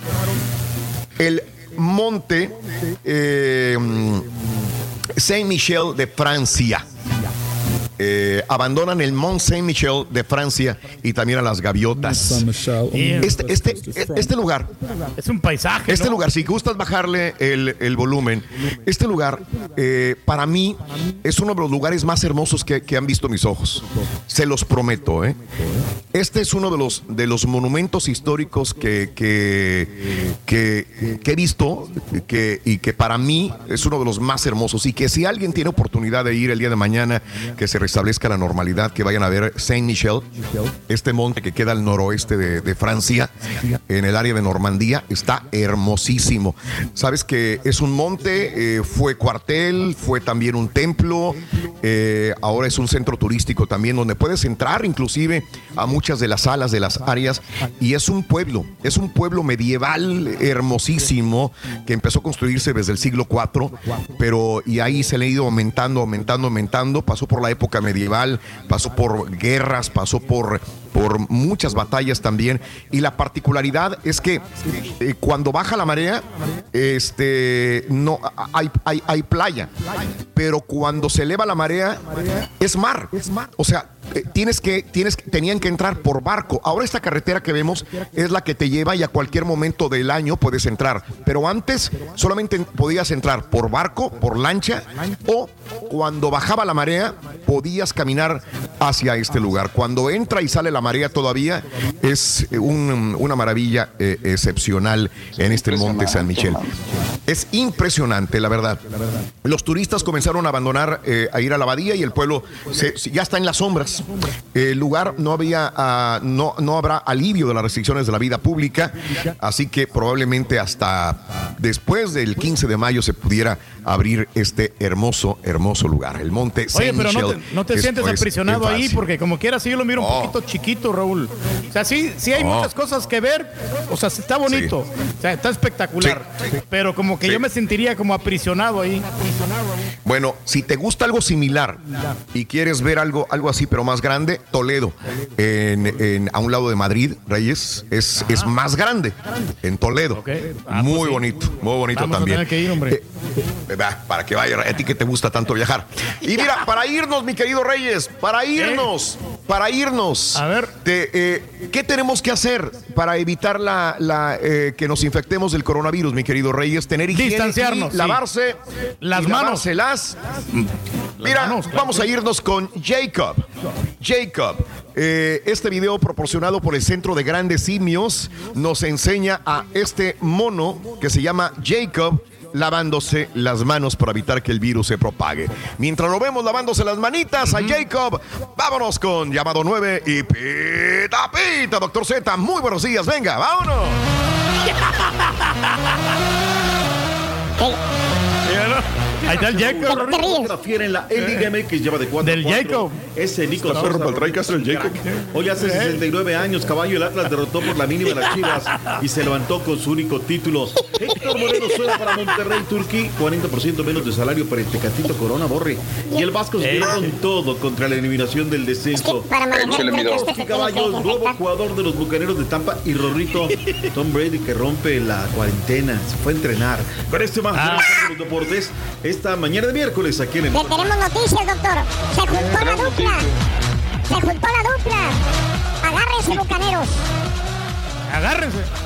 el monte eh, Saint-Michel de Francia. Eh, abandonan el Mont Saint-Michel de Francia y también a las gaviotas. Este, este, este lugar. Es un paisaje. Este lugar, si gustas bajarle el, el volumen, este lugar eh, para mí es uno de los lugares más hermosos que, que han visto mis ojos. Se los prometo. ¿eh? Este es uno de los, de los monumentos históricos que, que, que, que he visto que, y que para mí es uno de los más hermosos. Y que si alguien tiene oportunidad de ir el día de mañana, que se restablezca la normalidad, que vayan a ver Saint Michel, este monte que queda al noroeste de, de Francia, en el área de Normandía, está hermosísimo. Sabes que es un monte, eh, fue cuartel, fue también un templo, eh, ahora es un centro turístico también donde puedes entrar inclusive a muchas de las salas de las áreas y es un pueblo, es un pueblo medieval hermosísimo que empezó a construirse desde el siglo IV, pero y ahí se le ha ido aumentando, aumentando, aumentando, pasó por la época medieval, pasó por guerras, pasó por, por muchas batallas también. Y la particularidad es que eh, cuando baja la marea, este, no, hay, hay, playa, pero cuando se eleva la marea, es mar. O sea, eh, tienes que, tienes, tenían que entrar por barco. Ahora esta carretera que vemos es la que te lleva y a cualquier momento del año puedes entrar. Pero antes solamente podías entrar por barco, por lancha o cuando bajaba la marea podías caminar hacia este lugar. Cuando entra y sale la marea todavía es un- una maravilla eh, excepcional en este monte San Michel. Es impresionante, la verdad. Los turistas comenzaron a abandonar, eh, a ir a la abadía y el pueblo ya está en las sombras. El lugar no había, ah, no, no habrá alivio de las restricciones de la vida pública, así que probablemente hasta después del 15 de mayo se pudiera abrir este hermoso, hermoso lugar, el monte Oye, Saint pero no te, no te sientes después aprisionado ahí porque como quieras, sí, yo lo miro un Oh. poquito chiquito, Raúl. O sea, sí, sí hay Oh. muchas cosas que ver. O sea, está bonito. O sea, está espectacular. Pero como que Sí. yo me sentiría como aprisionado ahí. Bueno, si te gusta algo similar y quieres ver algo, algo así, pero más grande, Toledo, en, en- a un lado de Madrid, Reyes, es, es más grande, en Toledo. muy bonito, muy bonito Vamos a también. tener que ir, hombre. Eh, va, para que vaya, a ti que te gusta tanto viajar. Y mira, para irnos, mi querido Reyes, para irnos, para irnos. A ver. ¿Qué tenemos que hacer para evitar la, la, eh, que nos infectemos del coronavirus, mi querido Reyes? Tener higiene, Distanciarnos, y sí. lavarse Las y manos. lavárselas. Mira, vamos a irnos con Jacob. Jacob. eh, este video proporcionado por el Centro de Grandes Simios nos enseña a este mono que se llama Jacob lavándose las manos para evitar que el virus se propague. Mientras lo vemos lavándose las manitas a Jacob, vámonos con llamado 9 y pita pita, doctor Z. Muy buenos días, venga, vámonos. Ahí está el Jacob. Fotografía en la Liga MX lleva de 4 Del Jacob. Ese Nico Sosa. el Trae Castro, el Jacob. Hoy hace 69 años, caballo, el Atlas derrotó por la mínima a las Chivas y se levantó con su único título. Héctor Moreno suena para Monterrey, Turquí, 40% menos de salario para el Tecatito Corona Borre. Y el Vasco se quedó con todo contra la eliminación del descenso. este se tiene Caballo, que nuevo jugador de los Bucaneros de Tampa y Rorrito, Tom Brady que rompe la cuarentena, se fue a entrenar. Con este más Ah. de los deportes, esta mañana de miércoles aquí en el Le tenemos noticias, doctor. Se juntó la dupla. Se juntó la dupla. Agárrense, bucaneros. Agárrense.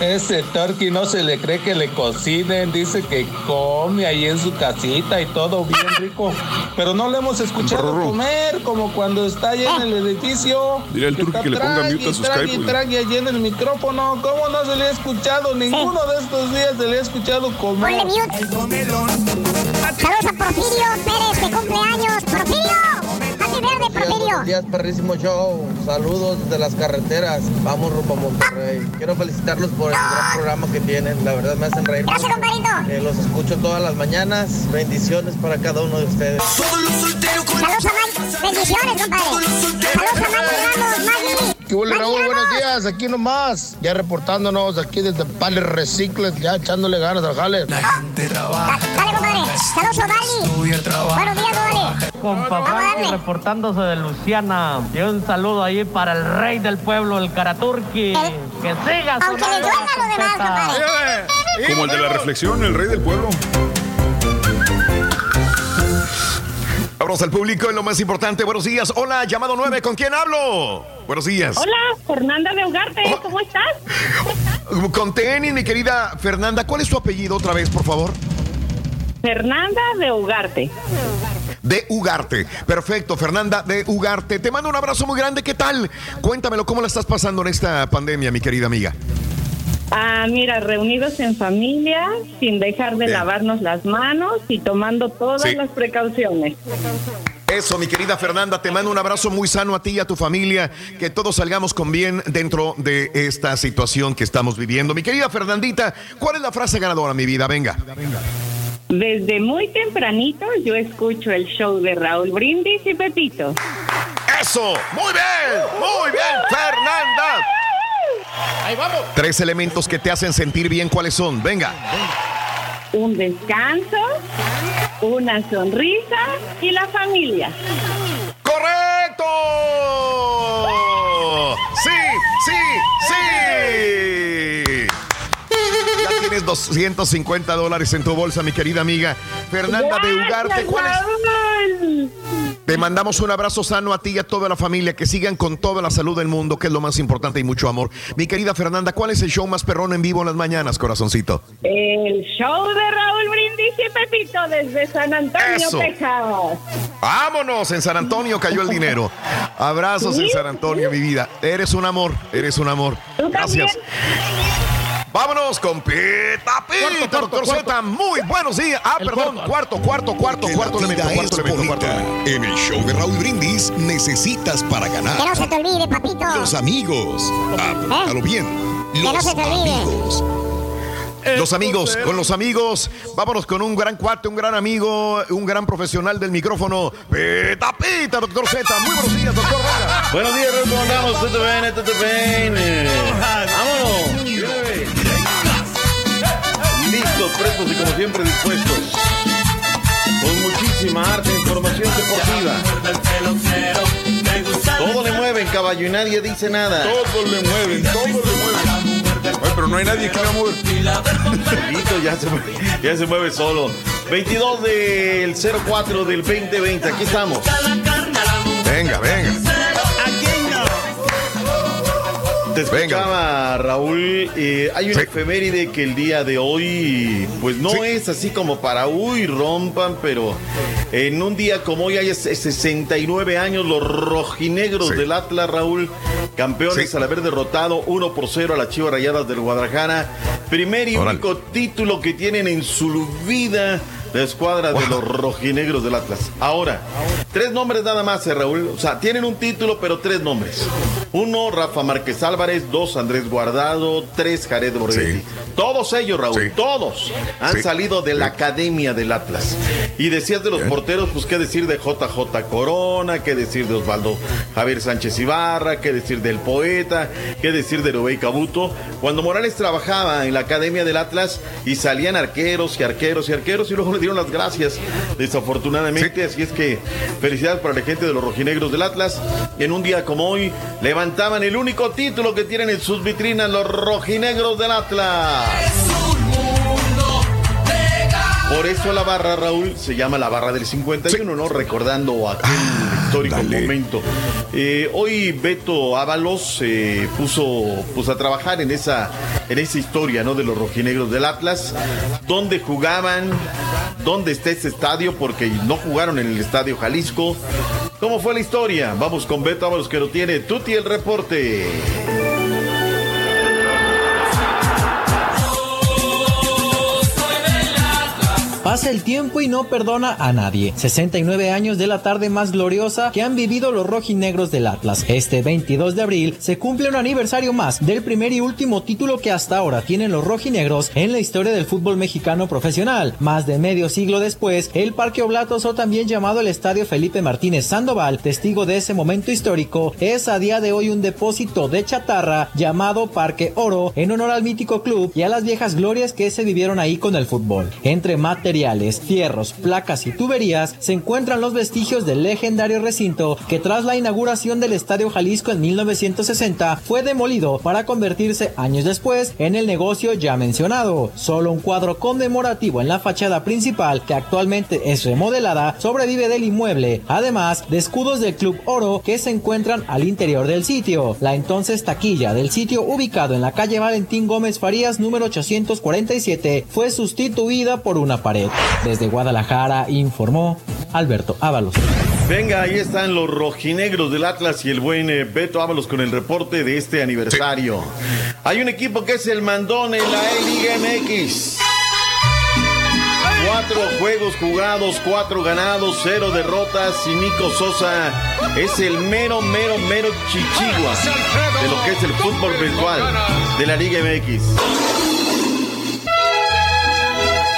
Ese turkey no se le cree que le cocinen, dice que come ahí en su casita y todo bien rico, pero no le hemos escuchado comer como cuando está ahí en el edificio. Dile al que turqui está que le ponga trague mute a y su trague Skype, y trague allí en el micrófono. ¿Cómo no se le ha escuchado? Ninguno de estos días se le ha escuchado comer. Ponle Saludos a Porfirio Pérez, que cumple años. ¡Porfirio! Buenos días, perrísimo show. Saludos desde las carreteras. Vamos rumbo a Monterrey. Quiero felicitarlos por el gran programa que tienen. La verdad me hacen reír. Gracias, compadrito. Eh, los escucho todas las mañanas. Bendiciones para cada uno de ustedes. Saludos a Maggie. Bendiciones, compadre. Saludos a Ramos, Maggie. ¿Qué huele, Raúl? Buenos días, aquí nomás. Ya reportándonos aquí desde Pales Recicles, ya echándole ganas al jale. Dale, compadre. Saludos Dali. Buenos días, Dali. Compa Frankie reportándose de Luciana. Y un saludo ahí para el rey del pueblo, el Karaturki. Que siga Aunque le duela lo demás, compadre. Como el de la reflexión, el rey del pueblo. Al público en lo más importante. Buenos días. Hola, llamado 9. ¿Con quién hablo? Buenos días. Hola, Fernanda de Ugarte, ¿cómo estás? Con tenis, mi querida Fernanda. ¿Cuál es tu apellido otra vez, por favor? Fernanda de Ugarte. De Ugarte. Perfecto, Fernanda de Ugarte. Te mando un abrazo muy grande. ¿Qué tal? Cuéntamelo, ¿cómo la estás pasando en esta pandemia, mi querida amiga? Ah, mira, reunidos en familia, sin dejar de Bien. lavarnos las manos y tomando todas Sí. las precauciones. Eso, mi querida Fernanda, te mando un abrazo muy sano a ti y a tu familia, que todos salgamos con bien dentro de esta situación que estamos viviendo. Mi querida Fernandita, ¿cuál es la frase ganadora, mi vida? Venga. Desde muy tempranito yo escucho el show de Raúl Brindis y Pepito. Eso, muy bien, muy bien, Fernanda. Ahí vamos. Tres elementos que te hacen sentir bien, ¿cuáles son? Venga. Un descanso, una sonrisa y la familia. ¡Correcto! Sí, sí, sí. Ya tienes 250 dólares en tu bolsa, mi querida amiga. Fernanda de Ugarte, ¿cuál es? Te mandamos un abrazo sano a ti y a toda la familia. Que sigan con toda la salud del mundo, que es lo más importante y mucho amor. Mi querida Fernanda, ¿cuál es el show más perrón en vivo en las mañanas, corazoncito? El show de Raúl Brindis y Pepito desde San Antonio, Eso. Texas. Vámonos, en San Antonio cayó el dinero. Abrazos en San Antonio, mi vida. Eres un amor, eres un amor. Gracias. Vámonos con Pita Pita, doctor Z. Muy buenos días. Ah, perdón, cuarto, cuarto, cuarto, cuarto elemento, cuarto elemento, cuarto bonita. elemento. En el show de Raúl Brindis necesitas para ganar. Que no se te olvide, papito. Los amigos. Apúntalo bien. Que no Los se te olvide. amigos. Los amigos, con los amigos, vámonos con un gran cuate, un gran amigo, un gran profesional del micrófono. Pita Pita, doctor Z. Muy buenos días, doctor. Venga. Buenos días, ¿cómo andamos? ¿Todo bien? ¿Todo bien? Eh, ¡Vámonos! Listos, prestos y como siempre dispuestos. Con muchísima arte e información deportiva. Todo le mueven, caballo, y nadie dice nada. Todo le mueven, todo le mueven. Ay, pero no hay nadie que le va a mover. Solito ya se, mueve, ya se mueve solo. 22 del 04 del 2020, aquí estamos. Venga, venga. Te escuchaba, Raúl. eh, hay una efeméride que el día de hoy, pues no es así como para uy, rompan, pero en un día como hoy hay 69 años, los rojinegros del Atlas, Raúl, campeones al haber derrotado 1 por 0 a las Chivas Rayadas del Guadalajara. Primer y único título que tienen en su vida. La escuadra de los rojinegros del Atlas. Ahora, tres nombres nada más, eh, Raúl. O sea, tienen un título, pero tres nombres. Uno, Rafa Márquez Álvarez. Dos, Andrés Guardado. Tres, Jared Borghetti. Todos ellos, Raúl, todos han Sí. salido de la academia del Atlas. Y decías de los porteros, pues qué decir de JJ Corona, qué decir de Osvaldo Javier Sánchez Ibarra, qué decir del poeta, qué decir de Rubén Cabuto. Cuando Morales trabajaba en la academia del Atlas y salían arqueros y arqueros y arqueros y luego le dieron las gracias, desafortunadamente. Así es que felicidades para la gente de los rojinegros del Atlas. En un día como hoy levantaban el único título que tienen en sus vitrinas los rojinegros del Atlas. Por eso la barra, Raúl, se llama la barra del 51, ¿no? Recordando aquel histórico momento. Eh, hoy Beto Ábalos se puso pues, a trabajar en esa, en esa historia ¿no? de los rojinegros del Atlas, dónde jugaban, dónde está ese estadio, porque no jugaron en el estadio Jalisco. ¿Cómo fue la historia? Vamos con Beto Ábalos que lo tiene. Tuti el reporte. Pasa el tiempo y no perdona a nadie. 69 años de la tarde más gloriosa que han vivido los rojinegros del Atlas. Este 22 de abril se cumple un aniversario más del primer y último título que hasta ahora tienen los rojinegros en la historia del fútbol mexicano profesional. Más de medio siglo después, el Parque Oblatos o también llamado el Estadio Felipe Martínez Sandoval, testigo de ese momento histórico, es a día de hoy un depósito de chatarra llamado Parque Oro en honor al mítico club y a las viejas glorias que se vivieron ahí con el fútbol. Entre materiales fierros, placas y tuberías se encuentran los vestigios del legendario recinto que tras la inauguración del Estadio Jalisco en 1960 fue demolido para convertirse años después en el negocio ya mencionado. Solo un cuadro conmemorativo en la fachada principal que actualmente es remodelada sobrevive del inmueble, además de escudos del Club Oro que se encuentran al interior del sitio. La entonces taquilla del sitio ubicado en la calle Valentín Gómez Farías número 847 fue sustituida por una pared. Desde Guadalajara informó Alberto Ábalos. Venga, ahí están los rojinegros del Atlas y el buen eh, Beto Ábalos con el reporte de este aniversario. Hay un equipo que es el mandón en la Liga MX. Cuatro juegos jugados, cuatro ganados, cero derrotas y Nico Sosa es el mero, mero, mero chichigua de lo que es el fútbol virtual de la Liga MX.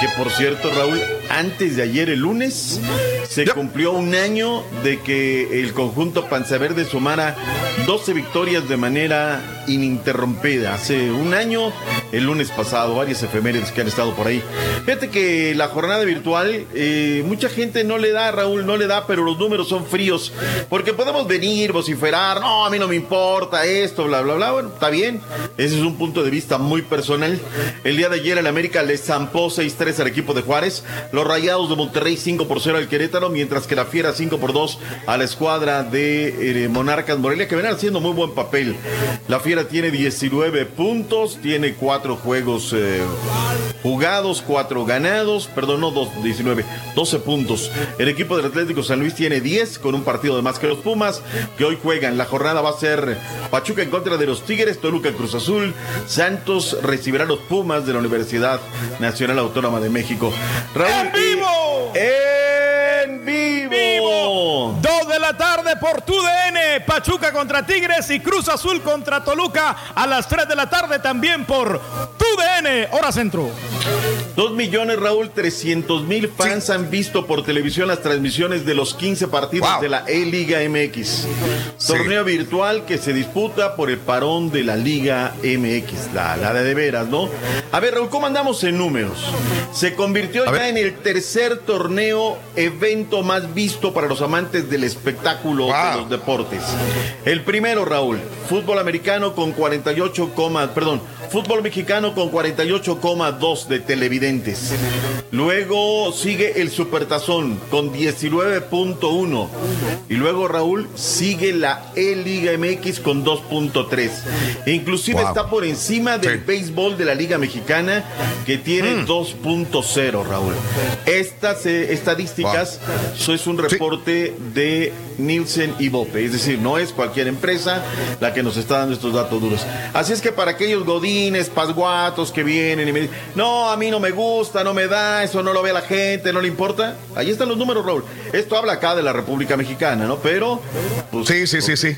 Que por cierto, Raúl, antes de ayer, el lunes, se cumplió un año de que el conjunto Panzaverde sumara 12 victorias de manera ininterrumpida. Hace un año, el lunes pasado, varias efemérides que han estado por ahí. Fíjate que la jornada virtual, eh, mucha gente no le da, Raúl, no le da, pero los números son fríos. Porque podemos venir, vociferar, no, a mí no me importa esto, bla, bla, bla. Bueno, está bien. Ese es un punto de vista muy personal. El día de ayer el América le zampó 6-3 al equipo de Juárez. Los Rayados de Monterrey 5 por 0 al Querétaro, mientras que la Fiera 5 por 2 a la escuadra de eh, Monarcas Morelia, que vienen haciendo muy buen papel. La Fiera tiene 19 puntos, tiene 4 juegos eh, jugados, 4 ganados, perdón, no 2, 19, 12 puntos. El equipo del Atlético San Luis tiene 10 con un partido de más que los Pumas, que hoy juegan. La jornada va a ser Pachuca en contra de los Tigres, Toluca Cruz Azul, Santos recibirá a los Pumas de la Universidad Nacional Autónoma de México. Raúl, ¡En vivo! ¡En vivo! Dos de la tarde por TUDN, Pachuca contra Tigres y Cruz Azul contra Toluca a las 3 de la tarde también por TUDN, hora centro. Dos millones, Raúl, trescientos mil fans han visto por televisión las transmisiones de los 15 partidos de la E-Liga MX. Torneo virtual que se disputa por el parón de la Liga MX, la, la de veras, ¿no? A ver, Raúl, ¿cómo andamos en números? Se convirtió ya en el tercer torneo, evento más visto para los amantes del espectáculo de los deportes. El primero, Raúl, fútbol americano con 48, perdón, fútbol mexicano con 48,2 de televidentes. Luego sigue el Supertazón con 19.1. Y luego, Raúl, sigue la E-Liga MX con 2.3. E inclusive Wow. está por encima del béisbol de la Liga Mexicana que tiene 2.0, Raúl. Estas eh, estadísticas, eso es un reporte de Nielsen y Bope. Es decir, no es cualquier empresa la que nos está dando estos datos duros. Así es que para aquellos pasguatos que vienen y me dicen, no, a mí no me gusta, no me da, eso no lo ve la gente, no le importa. Ahí están los números, Raúl. Esto habla acá de la República Mexicana, ¿no? Pero... pues, sí, sí, sí, sí.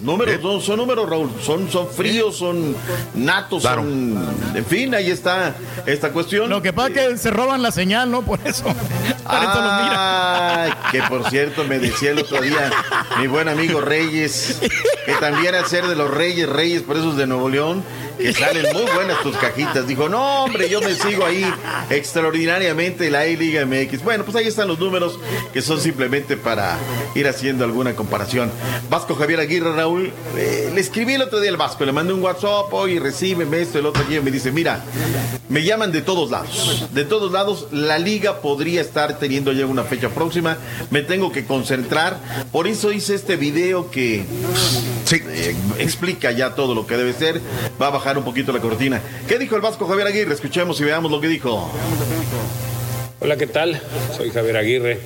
Números, son, son números, Raúl. Son, son fríos, son natos, son... En fin, ahí está esta cuestión. Lo que pasa es que se roban la señal, ¿no? Por eso. Por eso los mira. Ay, que por cierto me decía el otro día mi buen amigo Reyes, que también al ser de los Reyes, Reyes por esos de Nuevo León, que salen muy buenas tus cajitas. Dijo, no, hombre, yo me sigo ahí extraordinariamente la E-Liga MX. Bueno, pues ahí están los números que son simplemente para ir haciendo alguna comparación. Vasco Javier Aguirre, Raúl, eh, le escribí el otro día al Vasco, le mandé un WhatsApp, y recíbeme esto, el otro día me dice, mira, me llaman de todos lados, de todos lados, la liga podría estar teniendo ya una fecha próxima, me tengo que concentrar, por eso hice este video que eh, explica ya todo lo que debe ser, va a bajar un poquito la cortina. ¿Qué dijo el Vasco Javier Aguirre? Escuchemos y veamos lo que dijo. Hola, ¿qué tal? Soy Javier Aguirre.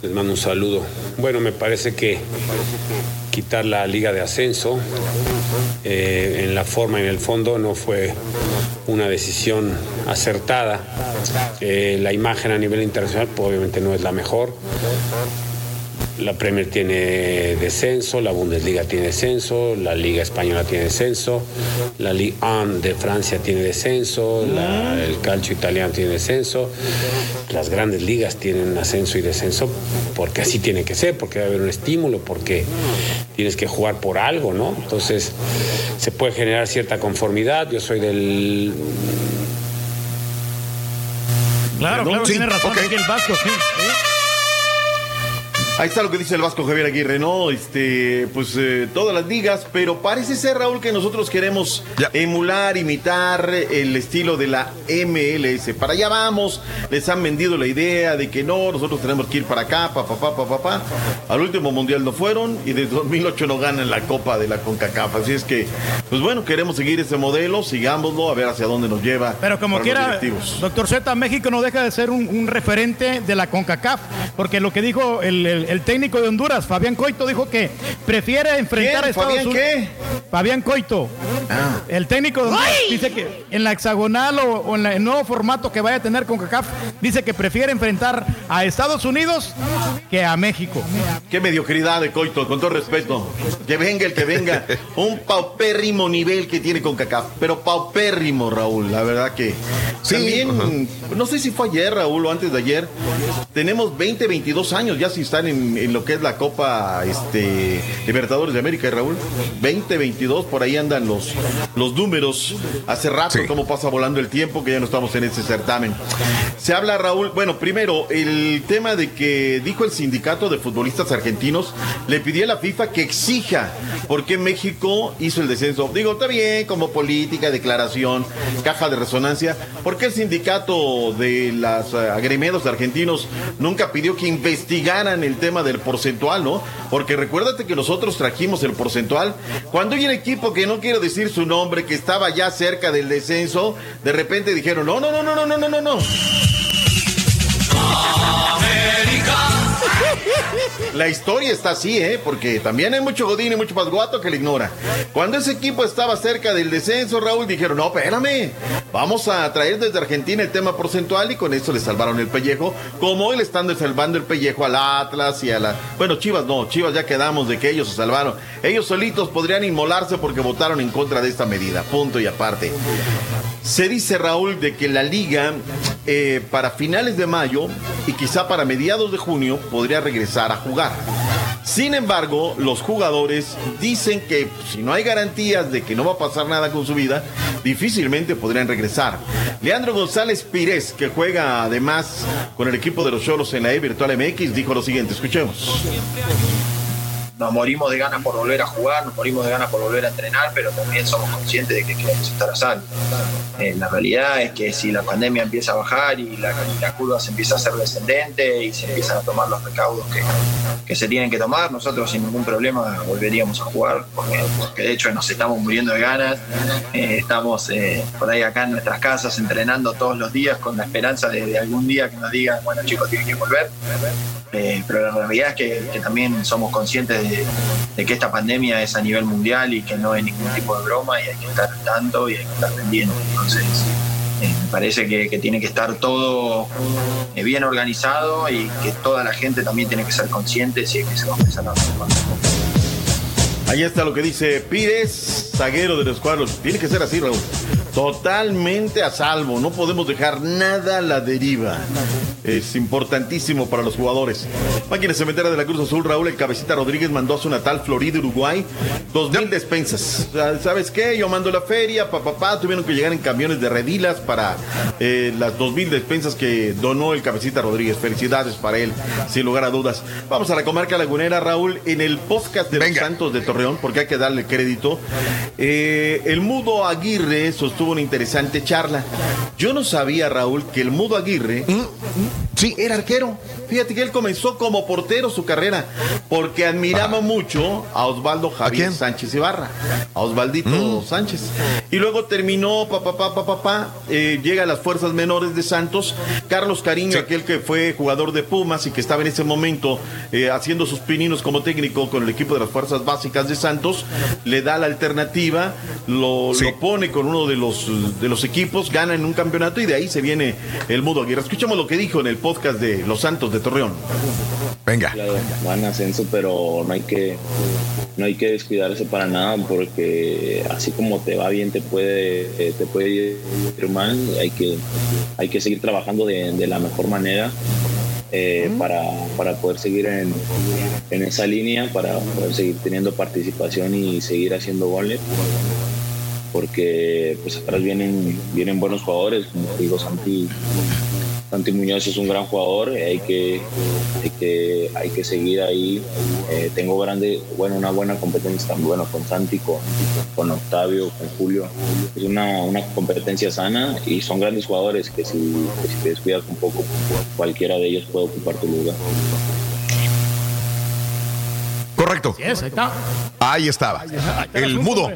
Les mando un saludo. Bueno, me parece que quitar la liga de ascenso eh, en la forma y en el fondo no fue una decisión acertada. Eh, la imagen a nivel internacional pues, obviamente no es la mejor. La Premier tiene descenso, la Bundesliga tiene descenso, la Liga Española tiene descenso, la Ligue 1 de Francia tiene descenso, la- el calcio italiano tiene descenso, las grandes ligas tienen ascenso y descenso porque así tiene que ser, porque debe haber un estímulo, porque tienes que jugar por algo, ¿no? Entonces se puede generar cierta conformidad. Yo soy del Claro, claro, Sí, tiene razón ok. aquí el Vasco, sí. Ahí está lo que dice el Vasco Javier Aguirre, ¿no? Este, pues eh, todas las ligas, pero parece ser, Raúl, que nosotros queremos emular, imitar el estilo de la MLS. Para allá vamos, les han vendido la idea de que no, nosotros tenemos que ir para acá, pa, pa, pa, pa, pa, pa. Al último mundial no fueron y desde 2008 no ganan la Copa de la CONCACAF. Así es que, pues bueno, queremos seguir ese modelo, sigámoslo, a ver hacia dónde nos lleva. Pero como quiera, doctor Z, México no deja de ser un, un referente de la CONCACAF, porque lo que dijo el, el- el técnico de Honduras, Fabián Coito, dijo que prefiere enfrentar ¿Quién? a Estados ¿Fabián Unidos. qué? Fabián Coito. El técnico de Honduras dice que en la hexagonal o, o en la- el nuevo formato que vaya a tener CONCACAF, dice que prefiere enfrentar a Estados Unidos que a México. Qué mediocridad de Coito, con todo respeto. Que venga el que venga. Un paupérrimo nivel que tiene con CACAF. Pero paupérrimo, Raúl. La verdad que. También, no sé si fue ayer, Raúl, o antes de ayer. Tenemos 20, 22 años ya si están en, en lo que es la Copa este, Libertadores de América, Raúl. 20, 22, por ahí andan los, los números. Hace rato, cómo pasa volando el tiempo, que ya no estamos en ese certamen. Se habla, Raúl, bueno, primero, el tema de que dijo el sindicato de futbolistas argentinos, le pidió a la FIFA que exija por qué México hizo el descenso. Digo, está bien, como política, declaración, caja de resonancia. ¿Por qué el sindicato de los agremiados argentinos nunca pidió que investigaran el tema del porcentual, no? Porque recuérdate que nosotros trajimos el porcentual. Cuando hay un equipo que no quiero decir su nombre, que estaba ya cerca del descenso, de repente dijeron, no, no, no, no, no, no, no, no, no. La historia está así, ¿eh? Porque también hay mucho godín y mucho pasguato que le ignora. Cuando ese equipo estaba cerca del descenso, Raúl, dijeron, no, espérame, vamos a traer desde Argentina el tema porcentual y con eso le salvaron el pellejo, como hoy le están salvando el pellejo al Atlas y a la... Bueno, Chivas no, Chivas ya quedamos de que ellos se salvaron. Ellos solitos podrían inmolarse porque votaron en contra de esta medida, punto y aparte. Se dice, Raúl, de que la liga eh, para finales de mayo y quizá para mediados de junio podría regresar a jugar. Sin embargo, los jugadores dicen que si no hay garantías de que no va a pasar nada con su vida, difícilmente podrían regresar. Leandro González Pires, que juega además con el equipo de los Cholos en la E Virtual MX, dijo lo siguiente, escuchemos. Nos morimos de ganas por volver a jugar, nos morimos de ganas por volver a entrenar, pero también somos conscientes de que queremos estar a salvo. Eh, la realidad es que si la pandemia empieza a bajar y la, y la curva se empieza a hacer descendente y se empiezan a tomar los recaudos que, se tienen que tomar, nosotros sin ningún problema volveríamos a jugar, porque, de hecho nos estamos muriendo de ganas, eh, estamos eh, por ahí acá en nuestras casas entrenando todos los días con la esperanza de, algún día que nos digan, bueno chicos, tienen que volver. Pero la realidad es que también somos conscientes de, de que esta pandemia es a nivel mundial y que no hay ningún tipo de broma y hay que estar tanto y hay que estar pendiente. Entonces, eh, me parece que, que tiene que estar todo eh, bien organizado y que toda la gente también tiene que ser consciente si es que se va a empezar a tomar. Ahí está lo que dice Pires, zaguero de los cuadros. Tiene que ser así, Raúl. Totalmente a salvo. No podemos dejar nada a la deriva. Es importantísimo para los jugadores. Máquina cementera de la Cruz Azul, Raúl, el cabecita Rodríguez mandó a su natal Florida, Uruguay, dos mil despensas. O sea, ¿Sabes qué? Yo mando la feria, papá, papá, tuvieron que llegar en camiones de redilas para eh, las dos mil despensas que donó el cabecita Rodríguez. Felicidades para él, sin lugar a dudas. Vamos a la comarca lagunera, Raúl, en el podcast de los Santos de Torreón, porque hay que darle crédito. Eh, el Mudo Aguirre sostuvo una interesante charla. Yo no sabía, Raúl, que el Mudo Aguirre sí. era arquero. Fíjate que él comenzó como portero su carrera, porque admiraba mucho a Osvaldo Javier Sánchez Ibarra, a Osvaldito Sánchez. Y luego terminó, papá, papá, papá, eh, llega a las fuerzas menores de Santos. Carlos Cariño, aquel que fue jugador de Pumas y que estaba en ese momento eh, haciendo sus pininos como técnico con el equipo de las fuerzas básicas de Santos, le da la alternativa, lo, lo pone con uno de los, de los equipos, gana en un campeonato y de ahí se viene el Mudo Aguirre. Escuchamos lo que dijo en el podcast de Los Santos de Torreón. Venga. Van ascenso, pero no hay que no hay que descuidarse para nada porque así como te va bien te puede eh, te puede ir mal. Hay que hay que seguir trabajando de, de la mejor manera. eh, para, para poder seguir en, en esa línea, para poder seguir teniendo participación y seguir haciendo goles porque pues atrás vienen vienen buenos jugadores como te digo Santi Santi Muñoz es un gran jugador hay que hay que hay que seguir ahí Eh, tengo grande bueno una buena competencia tan bueno con Santi con, con Octavio con Julio es una, una competencia sana y son grandes jugadores que si, que si te descuidas un poco cualquiera de ellos puede ocupar tu lugar Correcto. ahí está. Ahí estaba. El mudo.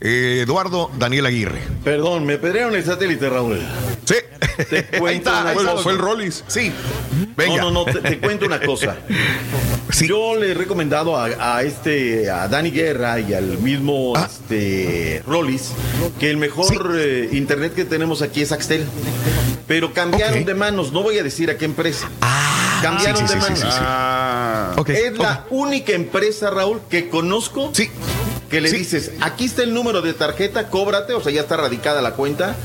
Eh, Eduardo Daniel Aguirre. Perdón, me pedrearon el satélite, Raúl. Sí. Te cuento Ahí está, una fue el- cosa. fue el Rollis. Sí. Venga. No, no, no, te, te cuento una cosa. Yo le he recomendado a, a este, a Dani Guerra y al mismo Ah. este, Rollis que el mejor eh, internet que tenemos aquí es Axtel. Pero cambiaron de manos, no voy a decir a qué empresa. cambiaron Ah, sí, sí, de sí, manos. sí, sí, sí. Ah. Ok, es la única empresa, Raúl, que conozco que le dices, aquí está el número de tarjeta, cóbrate, o sea, ya está radicada la cuenta.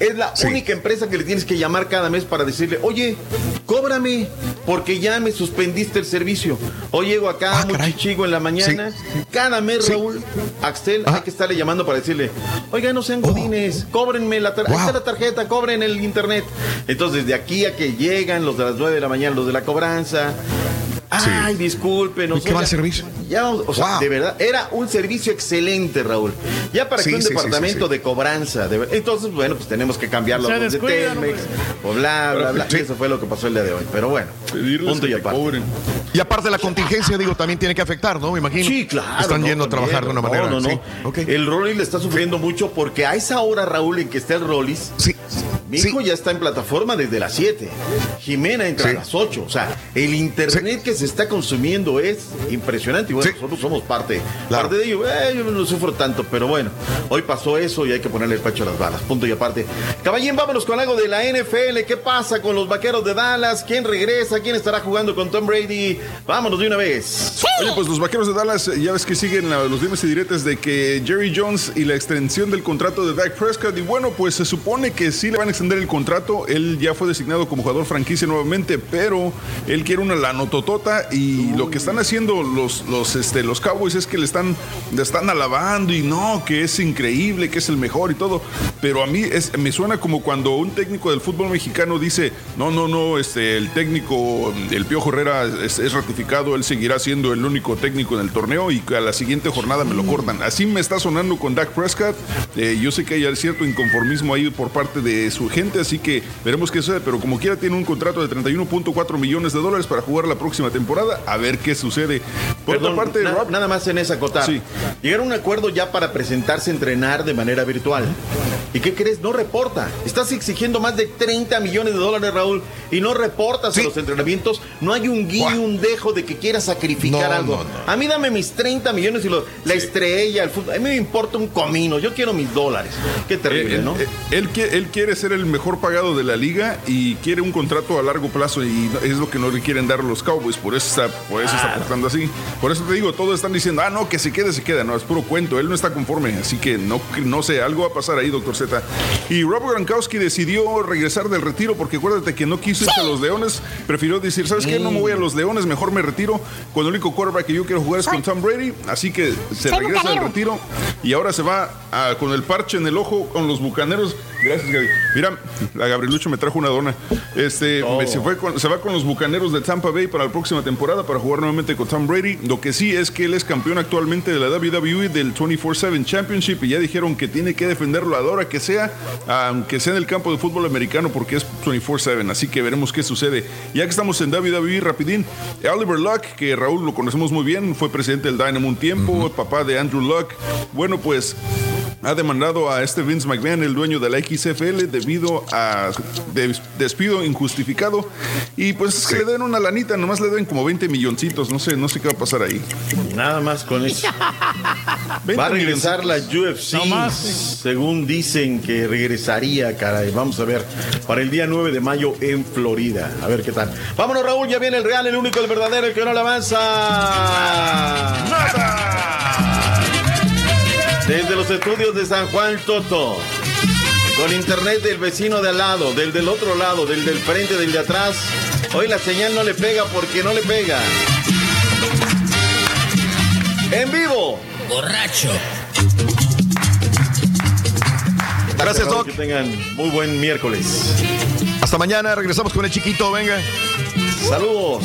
Es la única empresa que le tienes que llamar cada mes para decirle, oye, cóbrame, porque ya me suspendiste el servicio. O llego acá Ah, muy chichigo en la mañana. Cada mes, Raúl, Axel, hay que estarle llamando para decirle, oiga, no sean godines, cóbrenme la tarjeta, está la tarjeta, cobren el internet. Entonces, de aquí a que llegan los de las 9 de la mañana, los de la cobranza. Ay, discúlpenos. qué mal servicio. Ya, o sea, Wow. de verdad, era un servicio excelente, Raúl. Ya para Sí, que un sí, sí, departamento sí, sí. de cobranza, de ver- entonces, bueno, pues tenemos que cambiarlo los de Telmex, o bla, bla, bla. Y eso fue lo que pasó el día de hoy. Pero bueno, punto y aparte. Y aparte la contingencia, digo, también tiene que afectar, ¿no? Me imagino. Sí, claro. Están no, yendo a también. trabajar de una manera. No, no, sí. no. El Rollis le está sufriendo mucho porque a esa hora, Raúl, en que está el Rollis, mi hijo ya está en plataforma desde las 7. Jimena entra a las 8. O sea, el internet que se está consumiendo es impresionante. Y bueno, nosotros somos parte, parte de ello. Eh, yo no sufro tanto, pero bueno, hoy pasó eso y hay que ponerle el pecho a las balas. Punto y aparte. Caballín, vámonos con algo de la NFL. ¿Qué pasa con los vaqueros de Dallas? ¿Quién regresa? ¿Quién estará jugando con Tom Brady? Vámonos de una vez. Oye, pues los vaqueros de Dallas, ya ves que siguen la- los dimes y diretes de que Jerry Jones y la extensión del contrato de Dak Prescott. Y bueno, pues se supone que sí le van a extender el contrato. Él ya fue designado como jugador franquicia nuevamente, pero él quiere una lanototota. Y lo que están haciendo los, los, este, los Cowboys es que le están, le están alabando y no, que es increíble, que es el mejor y todo. Pero a mí es, me suena como cuando un técnico del fútbol mexicano dice: No, no, no, este, el técnico, el Piojo Herrera es, ratificado, él seguirá siendo el único técnico en el torneo y a la siguiente jornada me lo cortan. Así me está sonando con Dak Prescott. Eh, yo sé que hay cierto inconformismo ahí por parte de su gente, así que veremos qué sucede. Pero como quiera, tiene un contrato de 31.4 millones de dólares para jugar la próxima temporada. A ver qué sucede. Por Perdón, otra parte, na- Rob- nada más en esa cota. Llegaron a un acuerdo ya para presentarse a entrenar de manera virtual. ¿Y qué crees? No reporta. Estás exigiendo más de 30 millones de dólares, Raúl, y no reportas a los entrenamientos. No hay un guiño, un dejo de que quieras sacrificar No, algo. no, A mí dame mis 30 millones y lo- la estrella, el fútbol. A mí me importa un comino. Yo quiero mis dólares. Qué terrible, él, ¿no? él- él qui- él quiere ser el mejor pagado de la liga y quiere un contrato a largo plazo y es lo que no le quieren dar los Cowboys. Por eso está, por eso está portando así. Por eso te digo, todos están diciendo, ah, no, que se quede, se queda. No, es puro cuento. Él no está conforme. Así que no, no sé, algo va a pasar ahí, doctor Z. Y Rob Gronkowski decidió regresar del retiro porque acuérdate que no quiso irse a los Leones. Prefirió decir, ¿sabes qué? No me voy a los Leones, mejor me retiro. Cuando el único quarterback que yo quiero jugar es con Tom Brady. Así que se regresa del retiro y ahora se va a- con el parche en el ojo con los bucaneros. Gracias, Gaby. Mira, la Gabrielucho me trajo una dona. Este, me- se, fue con- se va con los bucaneros de Tampa Bay para la próxima temporada para jugar nuevamente con Tom Brady. Lo que sí es que él es campeón actualmente de la WWE del 24-7 Championship y ya dijeron que tiene que defenderlo a la hora que sea, aunque sea en el campo de fútbol americano, porque es 24-7. Así que veremos qué sucede. Ya que estamos en WWE, rapidín, Oliver Luck, que Raúl lo conocemos muy bien, fue presidente del Dynamo un tiempo, papá de Andrew Luck. Bueno, pues ha demandado a este Vince McMahon, el dueño de la XFL, debido a des- despido injustificado. Y pues es que le den una lanita, nomás le den como 20 milloncitos, no sé, no sé qué va a pasar ahí. Nada más con eso. 20 Va a regresar la. UFC, No más. según dicen que regresaría, caray. Vamos a ver, para el día 9 de mayo en Florida. A ver qué tal. Vámonos, Raúl, ya viene el real, el único, el verdadero, el que no le avanza. Desde los estudios de San Juan Toto. Con internet del vecino de al lado, del del otro lado, del del frente, del de atrás. Hoy la señal no le pega porque no le pega. En vivo. Borracho. Gracias, Doc. Que tengan muy buen miércoles. Hasta mañana, regresamos con el chiquito, venga. Saludos.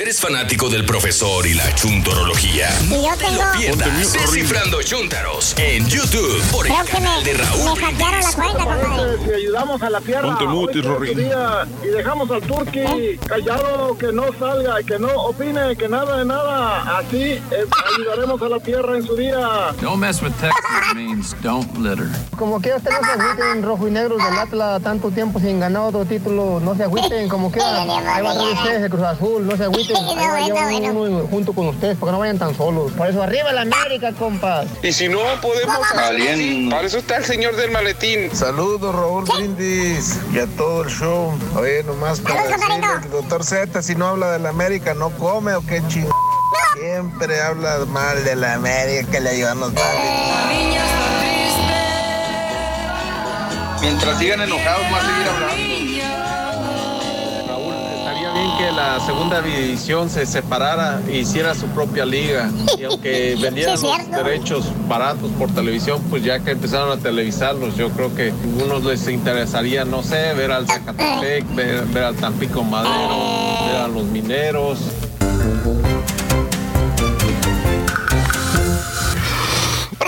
¿Eres fanático del profesor y la chuntorología? Y yo tengo. Pierdas Descifrando Chuntaros en YouTube por el Creo que canal de me, Raúl me hackearon la cuenta, compadre. Si ayudamos a la tierra Ponte mutis, que y dejamos al turqui callado, que no salga, que no opine, que nada de nada. Así eh, ayudaremos a la tierra en su día. Don't mess with Texas means don't litter. Como quiera, usted no se agüiten, rojo y negro del Atlas, tanto tiempo sin ganar otro título, no se agüiten, como quiera. Ahí va a traer ustedes el Cruz Azul, no se agüiten, ahí va llevar uno junto con ustedes, porque no vayan tan solos. Por eso, arriba la América, compas. Y si no podemos así, para eso está el señor del maletín. Saludos, Raúl Brindis, y a todo el show. Oye, nomás para al doctor Z, si no habla de la América, ¿no come o qué ching... Siempre habla mal de la América, que le ayudan los Mientras sigan enojados, va a seguir hablando. Que la segunda división se separara e hiciera su propia liga. Y aunque vendieran Sí, los derechos baratos por televisión, pues ya que empezaron a televisarlos, yo creo que a algunos les interesaría, no sé, ver al Zacatepec, ver, ver al Tampico Madero, ver a los mineros.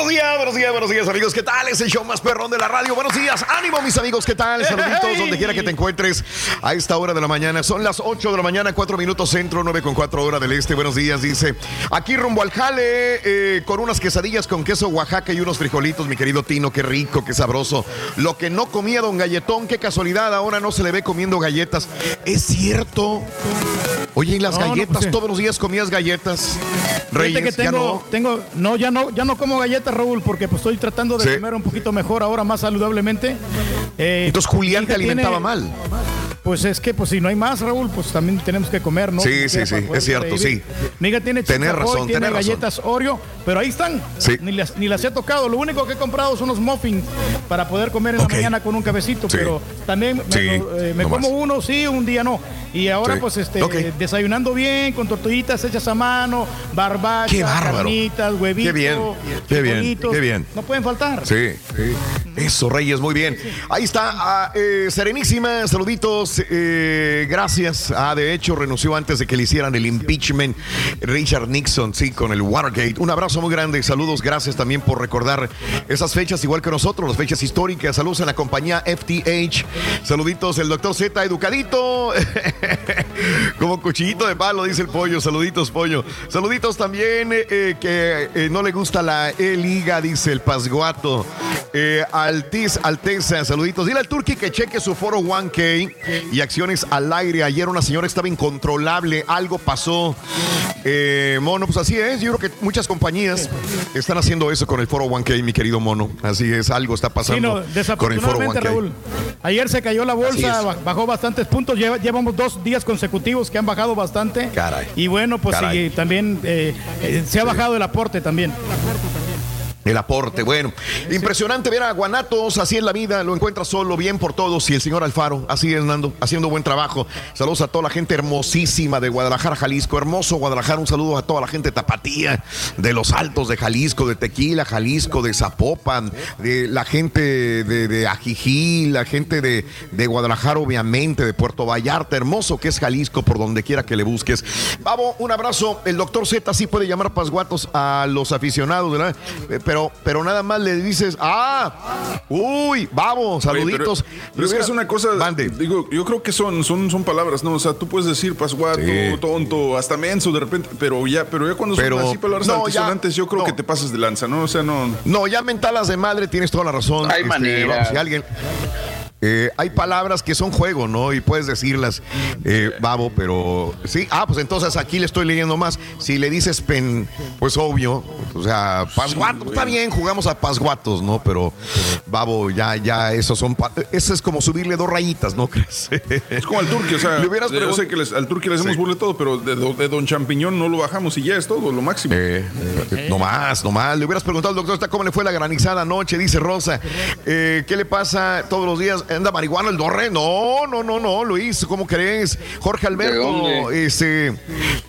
Buenos días, buenos días, buenos días, amigos. ¿Qué tal? Es el show más perrón de la radio. Buenos días, ánimo, mis amigos. ¿Qué tal? Saluditos donde quiera que te encuentres a esta hora de la mañana. Son las 8 de la mañana, 4 minutos centro, 9 con 4 horas del este. Buenos días, dice. Aquí rumbo al jale eh, con unas quesadillas con queso Oaxaca y unos frijolitos, mi querido Tino. Qué rico, qué sabroso. Lo que no comía don Galletón, qué casualidad. Ahora no se le ve comiendo galletas. Es cierto. Oye, ¿y las No, no, galletas? pues sí. Todos los días comías galletas. Reyes, que ya tengo, no. tengo, no, ya no, ya no como galletas, Raúl, porque pues estoy tratando de Sí. comer un poquito mejor ahora, más saludablemente. Eh, Entonces Julián te tiene- alimentaba mal. Pues es que, pues si no hay más, Raúl, pues también tenemos que comer, ¿no? Sí, sí, sí, es cierto, sí. Mi hija tiene Roy, razón, tiene tenés razón. galletas Oreo, pero ahí están. Sí. Ni, las, ni las he tocado. Lo único que he comprado son los muffins para poder comer en la mañana con un cabecito, Sí. pero también me, Sí, eh, me no como más. uno sí, un día no. Y ahora pues este desayunando bien, con tortillitas hechas a mano, barbacha, carnitas, huevitos, Qué bien, qué bien, frijolitos. qué bien. No pueden faltar. Sí, sí. Eso, Reyes, muy bien. Ahí está, ah, eh, Serenísima, saluditos, eh, gracias. Ah, de hecho, renunció antes de que le hicieran el impeachment Richard Nixon, sí, con el Watergate. Un abrazo muy grande, saludos, gracias también por recordar esas fechas, igual que nosotros, las fechas históricas. Saludos a la compañía FTH. Saluditos, el doctor Z, educadito. Como cuchillito de palo, dice el pollo. Saluditos, pollo. Saluditos también, eh, eh, que eh, no le gusta la E-Liga, dice el Pasguato. Altiz, Alteza, saluditos. Dile al Turki que cheque su foro 1K y acciones al aire. Ayer una señora estaba incontrolable, algo pasó. Eh, mono, pues así es. Yo creo que muchas compañías están haciendo eso con el foro 1K, mi querido Mono. Así es, algo está Sí, pasando no, con el foro 1K. desafortunadamente, Raúl. Ayer se cayó la bolsa, bajó bastantes puntos. Lleva- Llevamos dos días consecutivos que han bajado bastante. Caray. Y bueno, pues sí, también eh, eh, se ha bajado el aporte también. El aporte, bueno. Impresionante ver a Guanatos, así es la vida, lo encuentra solo, bien por todos. Y el señor Alfaro, así es, haciendo buen trabajo. Saludos a toda la gente hermosísima de Guadalajara, Jalisco. Hermoso Guadalajara, un saludo a toda la gente Tapatía, de los Altos de Jalisco, de Tequila, Jalisco, de Zapopan, de la gente de, de la gente de, de Guadalajara, obviamente, de Puerto Vallarta. Hermoso que es Jalisco, por donde quiera que le busques. Babo, un abrazo. El doctor Z sí puede llamar pasguatos a los aficionados, ¿verdad? Pero, pero nada más le dices, ah, uy, Babo, saluditos. Oye, pero, pero es que es una cosa, digo, yo creo que son, son, son palabras, ¿no? O sea, tú puedes decir pasguato, Sí. tonto, hasta menso de repente, pero ya, pero ya cuando Pero- son así palabras no, altisonantes, yo creo no. que te pasas de lanza, ¿no? O sea, no. No, ya mentalas de madre, tienes toda la razón. Hay maneras. vamos, si alguien. Eh, hay palabras que son juego, ¿no? Y puedes decirlas, eh, babo, pero sí. Ah, pues entonces aquí le estoy leyendo más. Si le dices pen, pues obvio. O sea, pasguato, está bien, jugamos a pasguatos, ¿no? Pero babo, ya, ya, esos son. pa- Eso es como subirle dos rayitas, ¿no crees? Es como al turque, o sea, Le hubieras yo sé que les- al turque le hacemos burla de todo, pero de, de Don Champiñón no lo bajamos y ya es todo, lo máximo. Eh, No más, no más. Le hubieras preguntado al doctor ¿está cómo le fue la granizada anoche, dice Rosa. Eh, ¿Qué le pasa todos los días? ¿Anda marihuana el dorre? No, no, no, no, Luis, ¿cómo crees? Jorge Alberto, este,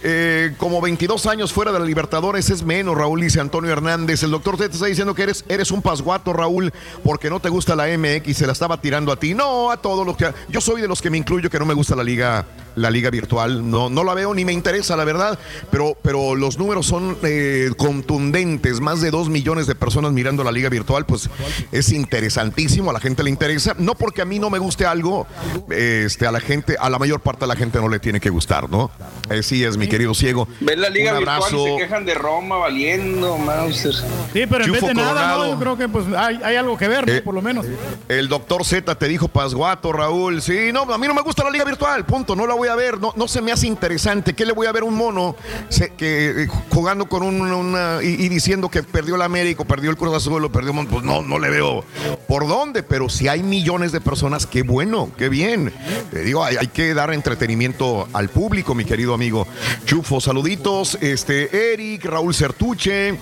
eh, como 22 años fuera de la Libertadores es menos, Raúl, dice Antonio Hernández. El doctor te está diciendo que eres, eres un pasguato, Raúl, porque no te gusta la MX y se la estaba tirando a ti. No, a todos los que. Yo soy de los que me incluyo que no me gusta la liga, la liga virtual. No, no la veo ni me interesa, la verdad. Pero, pero los números son eh, contundentes. Más de dos millones de personas mirando la liga virtual, pues es interesantísimo. A la gente le interesa. No porque a mí no me guste algo, este, a la gente, a la mayor parte de la gente no le tiene que gustar, ¿no? Así es, mi querido ciego. Ves la liga Un virtual y abrazo. se quejan de Roma valiendo, Mauser. Sí, pero en vez de nada. ¿no? yo creo que pues hay, hay algo que ver, ¿no? Eh, por lo menos. El doctor Z te dijo pasguato, Raúl. Sí, no, a mí no me gusta la liga virtual, punto. No la voy a ver, no, no se me hace interesante. ¿Qué le voy a ver a un mono que, eh, jugando con un, una, y, diciendo que perdió el América, perdió el Cruz Azul, o perdió Pues no, no le veo por dónde. Pero si hay millones de personas, qué bueno, qué bien. Digo, hay, que dar entretenimiento al público, mi querido amigo. Chufo, saluditos. Este, Eric, Raúl Certuche.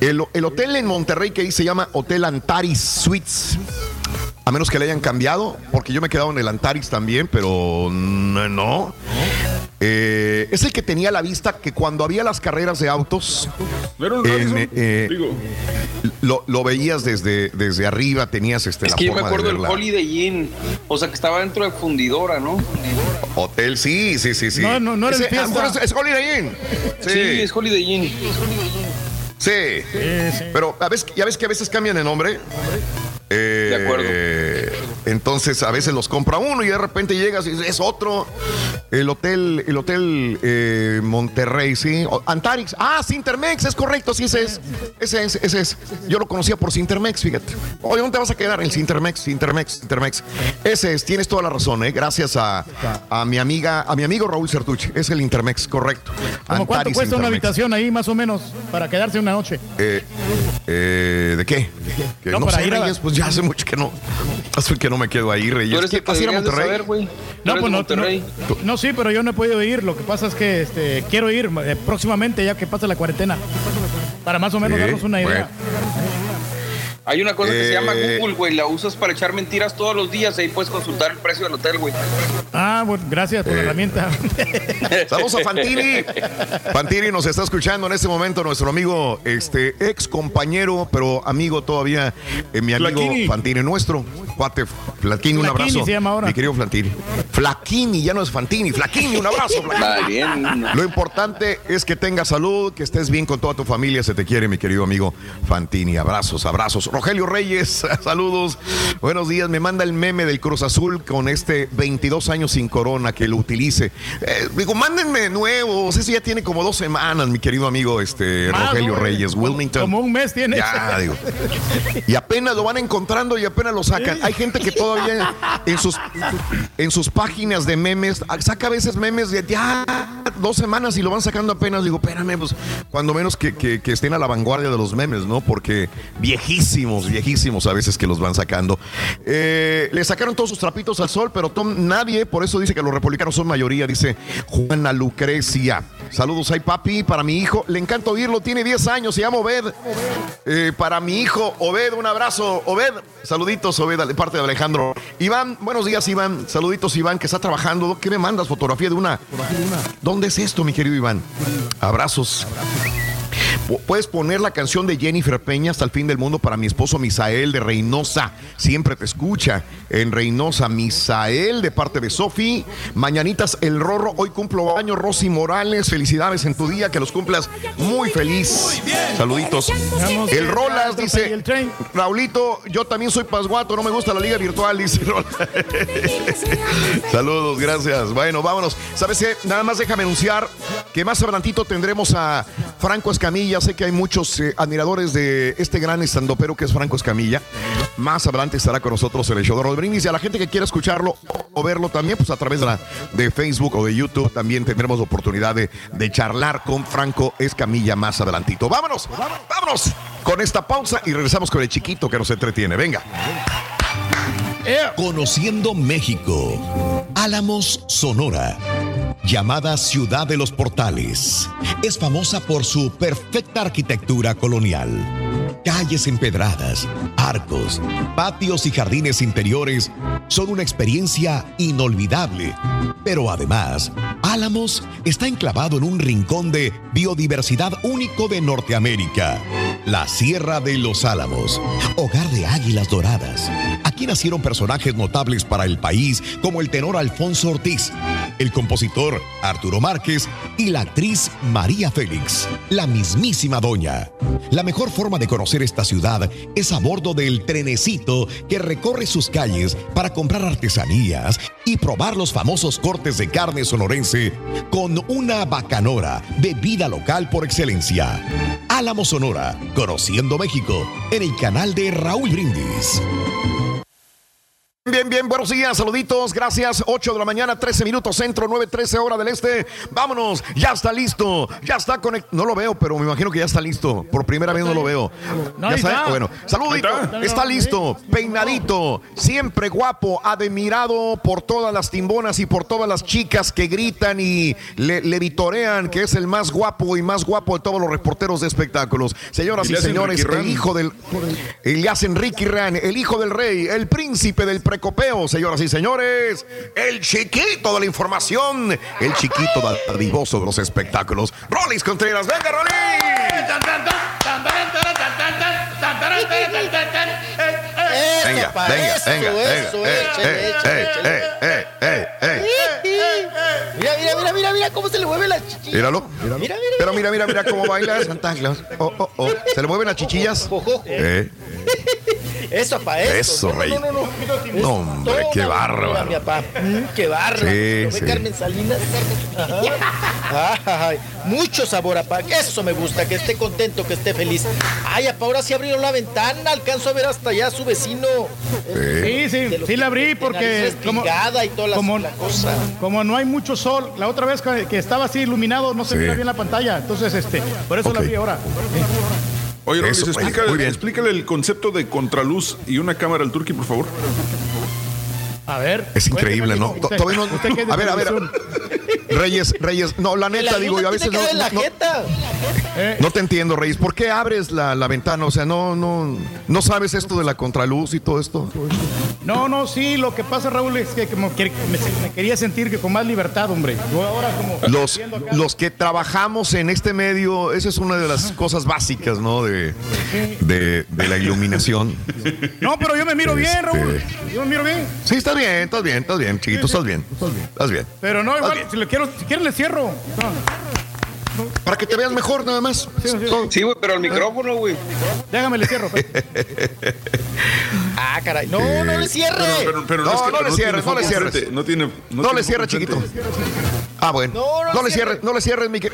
El, el hotel en Monterrey que ahí se llama Hotel Antaris Suites. A menos que le hayan cambiado, porque yo me he quedado en el Antaris también, pero no. Eh, es el que tenía la vista que cuando había las carreras de autos, ¿Vieron en, eh, Digo, lo, lo veías desde, desde arriba, tenías este, Es la que yo me acuerdo del Holiday Inn. O sea, que estaba dentro de fundidora, ¿no? Hotel, sí, sí, sí, sí. No, no, no era Ese- ah, Fiesta. bueno, es, es Holiday Inn. Sí, es Holiday Inn. Sí. Pero a veces, ya ves que a veces cambian de nombre. Eh, De acuerdo. Entonces a veces los compra uno y de repente llegas y es otro. El hotel, el hotel eh, Monterrey, sí. Antarix. Ah, Sintermex, es correcto, sí, ese es. Ese es, ese es. Yo lo conocía por Sintermex, fíjate. Oye, ¿dónde te vas a quedar? El Sintermex, Sintermex, Sintermex. Ese es, tienes toda la razón, ¿eh? Gracias a, a mi amiga, a mi amigo Raúl Sertuche. Es el Intermex, correcto. ¿Cómo cuánto cuesta una habitación ahí, más o menos, para quedarse una noche? Eh, eh, ¿De qué? Que No, no, para sé, ir a- Reyes, pues ya hace mucho que no. Hace que no me quedo ahí, Reyes. Tú eres el ¿Qué que vas a ir a Monterrey? saber, No, pues no, Monterrey. no, no, sí, pero yo no he podido ir. Lo que pasa es que este, quiero ir eh, próximamente, ya que pase la cuarentena, para más o menos Sí, darnos una idea. Hay una cosa que se llama Eh, Google, güey. La usas para echar mentiras todos los días. Ahí puedes consultar el precio del hotel, güey. Ah, bueno, gracias por la Eh. herramienta. Saludos a Fantini. Fantini nos está escuchando en este momento nuestro amigo, este ex compañero, pero amigo todavía, eh, mi amigo Flaquini. Fantini, nuestro cuate Flaquini, un Flaquini abrazo. se llama ahora. Mi querido Flaquini. Flaquini, ya no es Fantini, Flaquini, un abrazo. Flaquini. Bien. Lo importante es que tengas salud, que estés bien con toda tu familia, se te quiere, mi querido amigo Fantini. Abrazos, abrazos. Rogelio Reyes, saludos. Buenos días. Me manda el meme del Cruz Azul con este 22 años sin corona que lo utilice. Eh, digo, mándenme nuevos. Ese ya tiene como dos semanas, mi querido amigo este, Rogelio Reyes, Wilmington. Como un mes tiene. Ya, digo. Y apenas lo van encontrando y apenas lo sacan. Hay gente que todavía en sus, en sus páginas de memes saca a veces memes de ya dos semanas y lo van sacando apenas. Digo, espérame, pues cuando menos que, que, que estén a la vanguardia de los memes, ¿no? Porque viejísimos, a veces que los van sacando. Eh, le sacaron todos sus trapitos al sol, pero Tom, nadie, por eso dice que los republicanos son mayoría, dice Juana Lucrecia. Saludos, hay papi, para mi hijo, le encanta oírlo, tiene 10 años, se llama Obed. Eh, para mi hijo, Obed, un abrazo, Obed, saluditos, Obed, de parte de Alejandro. Iván, buenos días, Iván, saluditos, Iván, que está trabajando. ¿Qué me mandas? Fotografía de una. ¿Dónde es esto, mi querido Iván? Abrazos. Puedes poner la canción de Jennifer Peña hasta el fin del mundo para mi esposo Misael de Reynosa. Siempre te escucha en Reynosa. Misael de parte de Sofi. Mañanitas el Rorro. Hoy cumplo año Rosy Morales. Felicidades en tu día. Que los cumplas muy feliz. Saluditos. El Rolas dice. Raulito, yo también soy pasguato. No me gusta la liga virtual. Dice Saludos, gracias. Bueno, vámonos. ¿Sabes qué? Nada más déjame anunciar que más adelantito tendremos a Franco Escamilla. Sé que hay muchos eh, admiradores de este gran estandopero que es Franco Escamilla. Más adelante estará con nosotros el show de Rod Brindis. Y a la gente que quiera escucharlo o verlo también, pues a través de, la, de Facebook o de YouTube, también tendremos oportunidad de, de charlar con Franco Escamilla más adelantito. Vámonos, vámonos con esta pausa y regresamos con el chiquito que nos entretiene. Venga. Conociendo México. Álamos, Sonora. Llamada Ciudad de los Portales. Es famosa por su perfecta arquitectura colonial. Calles empedradas, arcos, patios y jardines interiores son una experiencia inolvidable. Pero además, Álamos está enclavado en un rincón de biodiversidad único de Norteamérica. La Sierra de los Álamos, hogar de águilas doradas. Aquí nacieron personajes notables para el país como el tenor Alfonso Ortiz, el compositor Arturo Márquez y la actriz María Félix, la mismísima doña. La mejor forma de conocer esta ciudad es a bordo del trenecito que recorre sus calles para comprar artesanías y probar los famosos cortes de carne sonorense con una bacanora, bebida local por excelencia. Álamo Sonora, conociendo México, en el canal de Raúl Brindis. Bien, bien, buenos días, saluditos, gracias. 8 de la mañana, 13 minutos centro, 9, 13 hora del este. Vámonos, ya está listo, ya está conectado. No lo veo, pero me imagino que ya está listo. Por primera vez no lo veo. No, ya está, está. bueno, saludito, está. listo, peinadito, siempre guapo, admirado por todas las timbonas y por todas las chicas que gritan y le, le vitorean que es el más guapo y más guapo de todos los reporteros de espectáculos. Señoras Y señores, el hijo del. Le hacen Ricky Ran, el hijo del rey, el príncipe del precopeo, señoras y señores. El chiquito de la información, el chiquito dadivoso de los espectáculos. Rolis Contreras, venga, Venga, pa, venga, venga, venga, eh, eh, eh, eh, eh, eh. Mira, mira, mira, mira, mira cómo se le mueve la chichilla. Míralo. Mira, mira. Pero mira, mira, mira cómo baila Santa Claus. Oh, oh, oh. ¿Se le mueven las chichillas? Eh, Eso, pa, eso. Eso, no, rey. No, no, no. No, hombre, Toda qué la- bárbaro. Mira, mi papá. Mm, qué bárbaro. Sí, ¿Lo ve sí. Carmen Salinas? Ajá. Ay, mucho sabor, apá. Eso me gusta, que esté contento, que esté feliz. Ay, apá, ahora sí abrieron la ventana. Alcanzo a ver hasta allá a su vecino. Sí, sí, los sí la abrí porque y toda la, como, la cosa. como no hay mucho sol, la otra vez que, que estaba así iluminado no se Sí. mira bien la pantalla, entonces este, por eso la Ok. abrí ahora. Oye, explícale, explícale el concepto de contraluz y una cámara al turqui, por favor. A ver. Es increíble, ¿no? Usted- todavía no- usted A ver, a ver. Reyes, Reyes, no, la neta, la digo, yo a veces no, no- la jeta. no te entiendo, Reyes. ¿Por qué abres la, la ventana? O sea, no, no, no sabes esto de la contraluz y todo esto. No, no, sí, lo que pasa, Raúl, es que como que me, me quería sentir que con más libertad, hombre. Yo ahora como Los, los que trabajamos en este medio, esa es una de las cosas básicas, ¿no? De, de, de la iluminación. No, pero yo me miro bien, Este- Raúl. Yo me miro bien. Sí, estás bien, estás bien, estás bien, chiquito, estás bien. Estás bien. Pero no, igual, bien. si le quiero, si quieren le cierro. No. Para que te veas mejor, nada más. Sí, güey, pero el micrófono, güey. Déjame le cierro. pues. Ah, caray. No, no le cierre. Pero, pero No, es que- no le cierres, no le cierres. No tiene. No, No tiene le cierres, chiquito. Ah, bueno. No, no No, le cierre. cierres, no le cierres, mi que-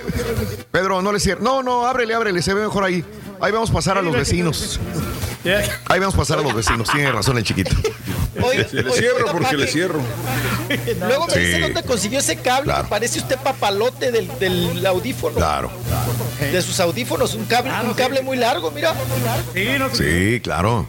Pedro, no le cierres. No, no, ábrele, ábrele, se ve mejor ahí. Ahí vamos a pasar a los vecinos. Ahí vamos a pasar a los vecinos. Tiene razón el chiquito. Oiga, le cierro porque le cierro. Luego me Sí. dice dónde consiguió ese cable. Claro. que Parece usted papalote del, del audífono. Claro. De sus audífonos. Un cable, un cable muy largo, mira. Sí, no Sí, claro.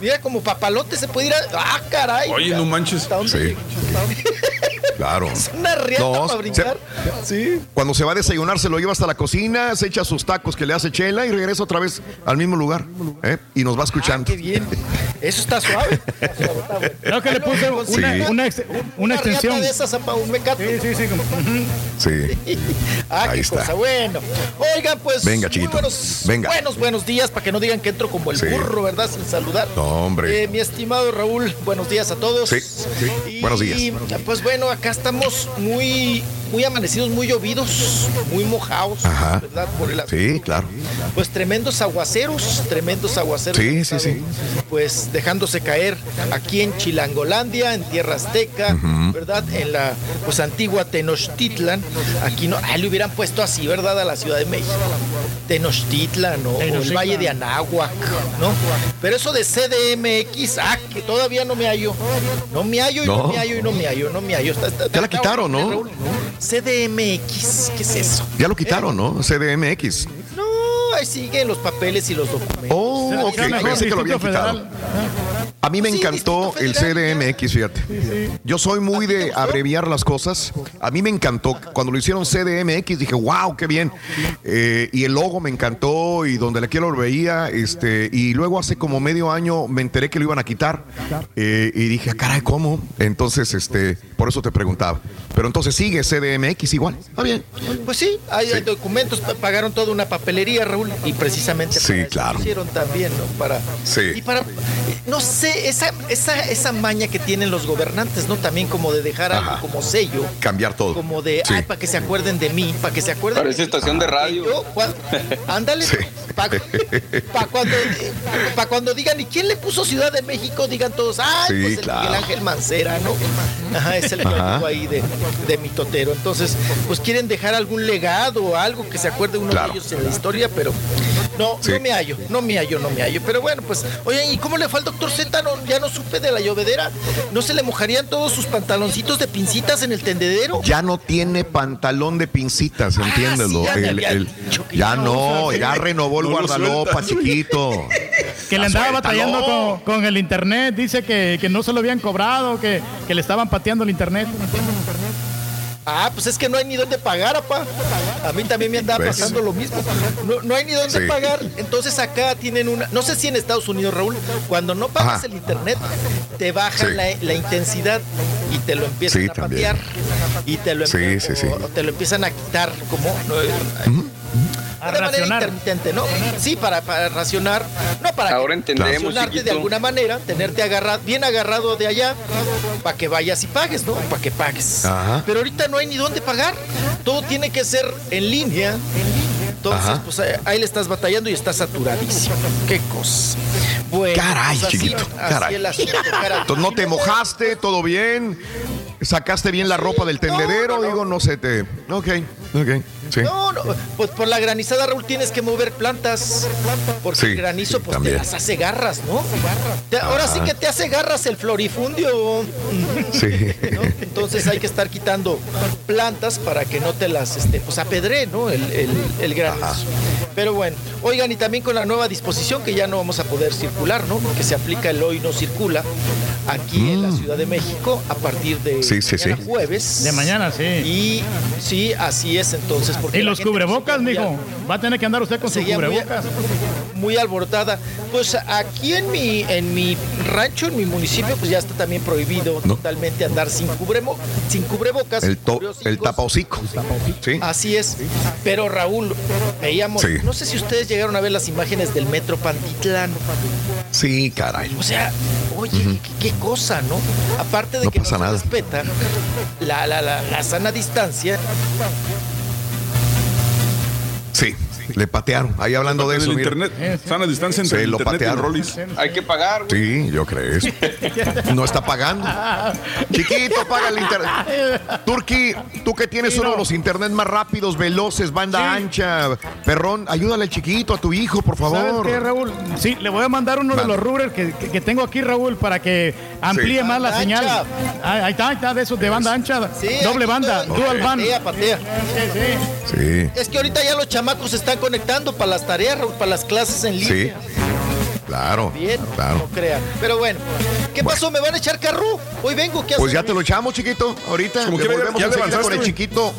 Mira, como papalote se puede ir a. ¡Ah, caray! Oye, no manches. ¿Hasta dónde Sí. Claro. Es una riata No, para se- brincar. Sí. Cuando se va a desayunar, se lo lleva hasta la cocina, se echa sus tacos que le hace chela y regresa otra vez al mismo lugar. ¿eh? Y nos va escuchando. Qué bien. Eso está suave. Creo que le puse una, Sí. una, ex- una extensión. de esas para un mecate. Sí, sí, sí. como-. Sí. Ah, Ahí qué está. cosa. Bueno. Oigan, pues. Venga, chiquito. buenos, Venga. Buenos, buenos días para que no digan que entro como el Sí. burro, ¿verdad? Sin saludar. No, hombre. Eh, mi estimado Raúl, buenos días a todos. Sí, sí. Y, Buenos días. Pues bueno, acá estamos muy, muy amanecidos, muy llovidos, muy mojados, Ajá. ¿verdad? Por el Sí, claro. Pues tremendos aguaceros, tremendos aguaceros. Sí, sí, sí. Pues dejándose caer aquí en Chilangolandia, en Tierra Azteca, ¿verdad? En la pues antigua Tenochtitlan. Aquí no, ah, le hubieran puesto así, ¿verdad? A la Ciudad de México. Tenochtitlan o, o el. Valle de Anáhuac, ¿no? Pero eso de CDMX, ah, que todavía no me hallo. No me hallo y no, No. me hallo y no me hallo, no me hallo. Está- Ya la quitaron, ¿no? CDMX, ¿qué es eso? Ya lo quitaron, ¿no? CDMX. No, ahí siguen los papeles y los documentos. Oh, ok. Pensé que lo habían quitado. A mí me encantó el CDMX, fíjate. Yo soy muy de abreviar las cosas. A mí me encantó. Cuando lo hicieron CDMX dije, wow, qué bien. Eh, y el logo me encantó y donde le quiero lo veía. Este, y luego hace como medio año me enteré que lo iban a quitar. Eh, y dije, ah, caray, ¿cómo? Entonces, este, por eso te preguntaba. Pero entonces sigue CDMX igual. Está bien. Pues sí, hay, documentos, pa- pagaron toda una papelería, Raúl, y precisamente Sí, para eso claro. lo hicieron también, ¿no? Para, Sí. Y para, no sé, esa, esa, esa maña que tienen los gobernantes, ¿no? También como de dejar algo Ajá. como sello, Cambiar todo. como de, Sí. ay, para que se acuerden de mí, para que se acuerden Parece estación de radio. Yo, ándale, Sí. para cuando, pa' cuando digan, ¿y quién le puso Ciudad de México? Digan todos, ay, Sí, pues el claro. Miguel Ángel Mancera, ¿no? Ajá, es el Ajá. amigo ahí de, de mi totero. Entonces, pues quieren dejar algún legado o algo que se acuerde uno Claro. de ellos en la historia, pero no, Sí. no me hallo, no me hallo, no me hallo. Pero bueno, pues, oye, ¿y cómo le fue al doctor? No, ya no supe de la llovedera. ¿No se le mojarían todos sus pantaloncitos de pincitas en el tendedero? Ya no tiene pantalón de pincitas, entiéndelo. Ah, sí, ya El- ya no ya renovó el No lo guardalopa, chiquito. Que le andaba batallando con, con el internet. Dice que, que no se lo habían cobrado, que, que le estaban pateando el internet. Ah, pues es que no hay ni dónde pagar, apá. A mí también me andaba ¿Ves? pasando lo mismo. No, no hay ni dónde Sí. pagar. Entonces acá tienen una. No sé si en Estados Unidos, Raúl, cuando no pagas Ajá. el internet, te bajan Sí. la, la intensidad y te lo empiezan Sí, a patear. Y te lo, Sí, empie- sí, sí. o- te lo empiezan a quitar como. no, A de manera racionar. intermitente, ¿no? Sí, para, para racionar. No para Ahora entendemos, racionarte de alguna manera, tenerte agarrado, bien agarrado de allá, para que vayas y pagues, ¿no? Para que pagues. Ajá. Pero ahorita no hay ni dónde pagar. Todo tiene que ser en línea. Entonces, Ajá. pues ahí- ahí le estás batallando y está saturadísimo. Qué cosa. Bueno, Caray, pues, así- chiquito, así caray. el asunto, caray. Entonces no te mojaste, todo bien. Sacaste bien la ropa del tendedero, no, no. digo, no sé, te. Ok, ok, sí. No, no, pues por la granizada, Raúl, tienes que mover plantas. Porque Sí, el granizo, sí, pues también. te las hace garras, ¿no? Te- ahora sí que te hace garras el florifundio. Sí. ¿no? Entonces hay que estar quitando plantas para que no te las, este, pues apedre, ¿no? El, el, el granizo. Ajá. Pero bueno, oigan, y también con la nueva disposición que ya no vamos a poder circular, ¿no? Que se aplica el hoy no circula aquí en la Ciudad de México a partir de Mm. Sí, sí, mañana sí. jueves. De mañana, sí. Y sí, así es entonces. Porque Y los cubrebocas, mijo. Va a tener que andar usted con su seguía muy, cubrebocas. muy alborotada. Pues aquí en mi, en mi rancho, en mi municipio, pues ya está también prohibido No. totalmente andar sin, cubremo, sin cubrebocas. El, to- el tapahocico. Sí. Así es. Pero Raúl, veíamos, Sí. no sé si ustedes llegaron a ver las imágenes del metro Pantitlán. Sí, caray. O sea, oye, qué, qué cosa, ¿no? Aparte de No que pasa no se nada. respeta la, la, la, la sana distancia. Sí, le patearon. Ahí hablando de En eso, el mira. internet. Sana distancia entre Se el lo internet y patearon. Rollis. Hay que pagar, güey. Sí, yo creo eso. No está pagando. Chiquito, paga el internet. Turki, tú que tienes Sí, uno no. de los internet más rápidos, veloces, banda ancha, perrón, ayúdale al chiquito, a tu hijo, por ¿Sabes favor. qué, Raúl? Sí, le voy a mandar uno de los routers que, que- que tengo aquí, Raúl, para que amplíe Sí. más la Banda señal. ancha. Ah, ahí está, ahí está, de esos de banda ancha. Sí, doble banda, dual band. Patea, patea. Sí, Es que ahorita ya los chamacos están conectando para las tareas, para las clases en sí. línea. Claro, Bien, claro. no crean. Pero bueno, ¿qué pasó? ¿Me van a echar carro? Hoy vengo, ¿qué Pues ya te lo echamos, chiquito. Ahorita Como que ya- volvemos ya a le enseguida con el chiquito.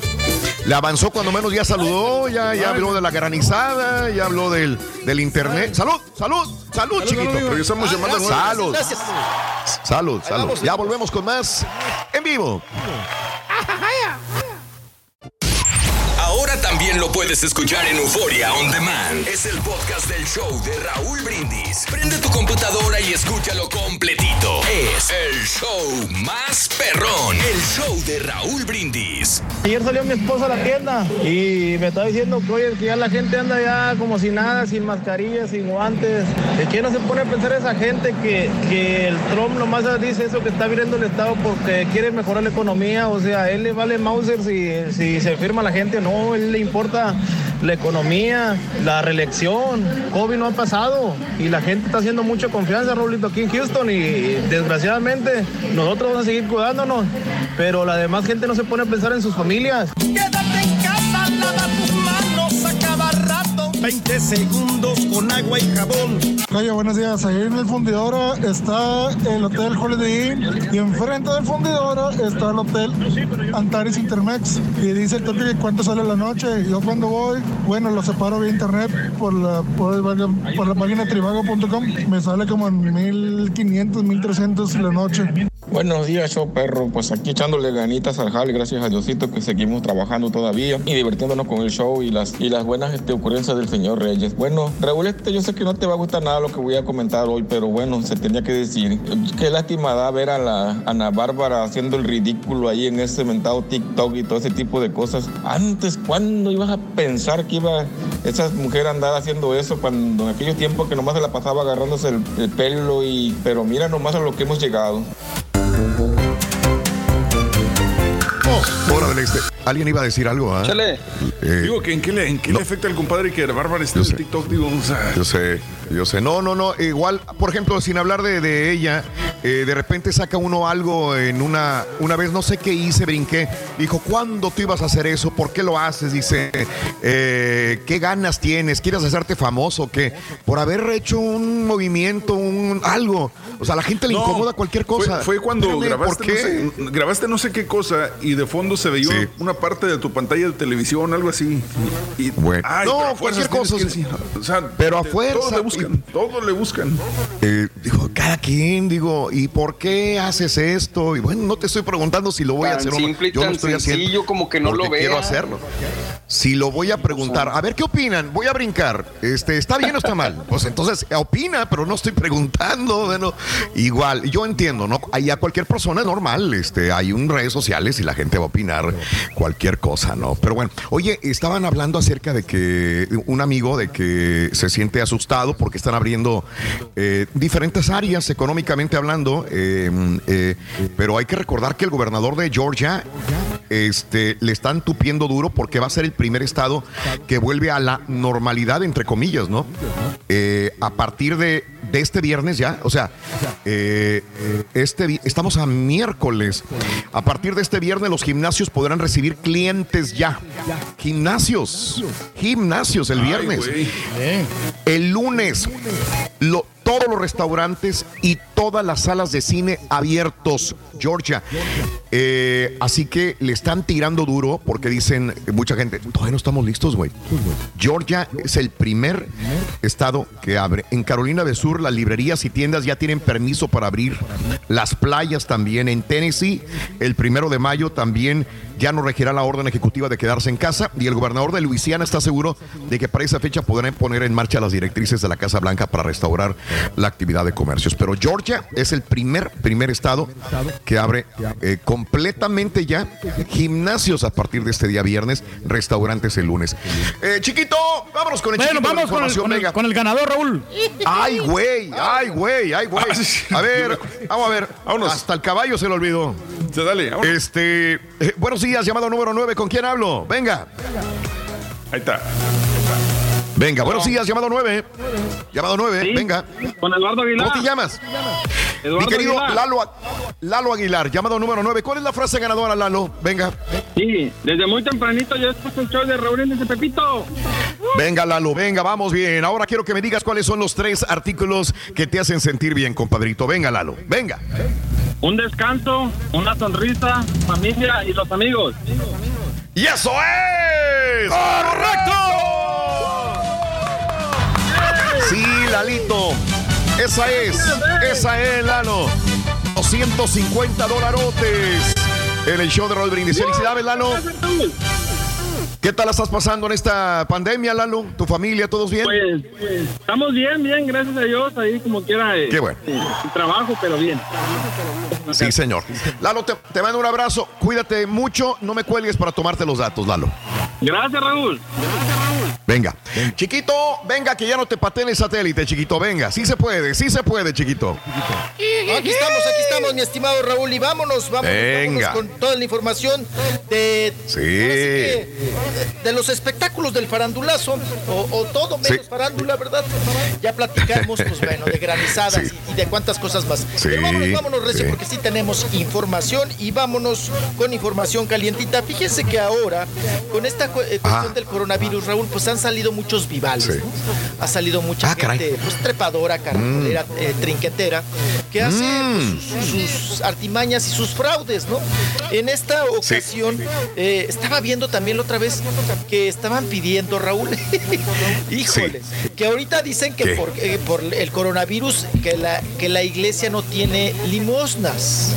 Le avanzó cuando menos ya saludó, ya, ya habló de la granizada, ya habló del, del internet. Salud, salud, salud, chiquito. Regresamos Ah, llamando a gracias, Salud. Gracias. Salud, salud. vamos. Ya volvemos con más en vivo. También lo puedes escuchar en Euforia On Demand. Es el podcast del show de Raúl Brindis. Prende tu computadora y escúchalo completito. Es el show más perrón. El show de Raúl Brindis. Ayer salió mi esposa a la tienda y me estaba diciendo que, oye, que ya la gente anda ya como si nada, sin mascarillas, sin guantes. ¿De qué no se pone a pensar esa gente que, que el Trump nomás dice eso que está viendo el Estado porque quiere mejorar la economía? O sea, él le vale Mauser si, si se firma la gente o no, él le importa la economía, la reelección. COVID no ha pasado y la gente está haciendo mucha confianza, Raulito, aquí en Houston y desgraciadamente nosotros vamos a seguir cuidándonos, pero la demás gente no se pone a pensar en sus familias. 20 segundos con agua y jabón. Oye, buenos días. Ahí en el fundidora está el Hotel Holiday Inn y enfrente del fundidora está el Hotel Antares Intermex. Y dice el toque que cuánto sale la noche. Yo cuando voy, bueno, lo separo vía internet por la, por, el- por la página trivago.com. Me sale como en 1500, 1300 la noche. Buenos días, show perro. Pues aquí echándole ganitas al jale, gracias a Diosito que seguimos trabajando todavía y divirtiéndonos con el show y las, y las buenas este, ocurrencias del señor Reyes. Bueno, Raúl, este, yo sé que no te va a gustar nada lo que voy a comentar hoy, pero bueno, se tenía que decir. Qué lástima da ver a la Ana Bárbara haciendo el ridículo ahí en ese mentado TikTok y todo ese tipo de cosas. Antes, ¿cuándo ibas a pensar que iba esa mujer a andar haciendo eso cuando en aquellos tiempos que nomás se la pasaba agarrándose el, el pelo y... Pero mira nomás a lo que hemos llegado. Hora del este. Alguien iba a decir algo, ¿ah? Chale. Eh, Digo, que ¿en qué, le, en qué le afecta al compadre que la Bárbara esté Yo en sé. TikTok? Digo, o sea, Yo sé, yo sé. No, no, no. Igual, por ejemplo, sin hablar de, de ella, eh, de repente saca uno algo en una. Una vez, no sé qué hice, brinqué. Dijo, ¿cuándo tú ibas a hacer eso? ¿Por qué lo haces? Dice, eh, ¿qué ganas tienes? ¿Quieres hacerte famoso? o ¿Qué? Por haber hecho un movimiento, un algo. O sea, a la gente le No, incomoda cualquier cosa. Fue, fue cuando grabaste, ¿por qué? No sé, grabaste no sé qué cosa y de fondo se veía Sí. una parte de tu pantalla de televisión, algo así. Y, Bueno. ay, No, cualquier cosa. que o sea, Pero a fuerza. Buscan, todos le buscan. Eh, digo, cada quien, digo, ¿y por qué haces esto? Y bueno, no te estoy preguntando si lo voy a Tan hacer o no. simple y Yo lo tan estoy haciendo sencillo como que no lo vea. quiero hacerlo. Si lo voy a preguntar, a ver qué opinan, voy a brincar. Este, ¿está bien o está mal? Pues entonces opina, pero no estoy preguntando. Bueno, igual, yo entiendo, ¿no? Ahí a cualquier persona es normal, este, hay un redes sociales y la gente va a opinar cualquier cosa, ¿no? Pero bueno, oye, estaban hablando acerca de que un amigo de que se siente asustado porque están abriendo eh, diferentes áreas económicamente hablando, eh, eh, pero hay que recordar que el gobernador de Georgia este, le están tupiendo duro porque va a ser el primer estado que vuelve a la normalidad, entre comillas, ¿no? Eh, a partir de, de este viernes ya, o sea, eh, este, estamos a miércoles. A partir de este viernes los gimnasios podrán recibir clientes ya. Gimnasios, gimnasios el viernes. El lunes, lo- todos los restaurantes y todas las salas de cine abiertos, Georgia. Eh, así que le están tirando duro porque dicen mucha gente, todavía no estamos listos, güey. Georgia es el primer estado que abre. En Carolina del Sur, las librerías y tiendas ya tienen permiso para abrir. Las playas también. En Tennessee, el primero de mayo también ya no regirá la orden ejecutiva de quedarse en casa. Y el gobernador de Luisiana está seguro de que para esa fecha podrán poner en marcha las directrices de la Casa Blanca para restaurar la actividad de comercios. Pero Georgia es el primer, primer estado que abre eh, completamente ya gimnasios a partir de este día viernes, restaurantes el lunes. Eh, chiquito, vámonos con el Bueno, chiquito vamos con el, información, con el- venga. con el ganador, Raúl. Ay, güey, ay, güey, ay, güey. A ver, vamos a ver. Hasta el caballo se lo olvidó. dale, Este, eh, buenos días, llamado número 9. ¿Con quién hablo? Venga. Ahí está. Venga, buenos días, llamado 9. Llamado 9, venga. Con Eduardo Aguilar. ¿Cómo te llamas? Eduardo Mi querido Aguilar. Lalo, Lalo Aguilar, llamado número 9. ¿Cuál es la frase ganadora, Lalo? Venga. Sí, desde muy tempranito ya escucho el show de y de Pepito. Venga, Lalo, venga, vamos bien. Ahora quiero que me digas cuáles son los tres artículos que te hacen sentir bien, compadrito. Venga, Lalo, venga. Un descanso, una sonrisa, familia y los amigos. ¡Y eso es! Sí, Esa es, esa es, Lalo. 250 dolarotes en el show de Roll Brindis. Felicidades, Lalo. ¿Qué tal estás pasando en esta pandemia, Lalo? ¿Tu familia, todos bien? Pues, estamos bien, bien, gracias a Dios, ahí como quiera. eh, Qué bueno. eh, trabajo, pero bien. Sí, señor. Lalo, te, te mando un abrazo. Cuídate mucho. No me cuelgues para tomarte los datos, Lalo. Gracias, Raúl. Venga. Chiquito, venga, que ya no te pateen el satélite, chiquito. Venga. Sí se puede, sí se puede, chiquito. Aquí estamos, aquí estamos, mi estimado Raúl, y vámonos, vámonos, Venga. vámonos con toda la información de, Sí. De los espectáculos del farandulazo, o, o todo menos Sí. farándula, ¿verdad? Ya platicamos, pues bueno, de granizadas Sí. y, y de cuántas cosas más. Sí, Pero vámonos, vámonos, Recio, porque sí tenemos información y vámonos con información calientita. Fíjense que ahora, con esta cu- eh, cuestión Ah. del coronavirus, Raúl, pues han salido muchos vivales, ¿no? Ha salido mucha Ah, gente, pues trepadora, caracolera, eh, trinquetera, que hace Mm. pues, sus, sus artimañas y sus fraudes, ¿no? En esta ocasión, eh, estaba viendo también la otra vez que estaban pidiendo, Raúl, híjole, que ahorita dicen que eh, por el coronavirus, que la, que la iglesia no tiene limosnas.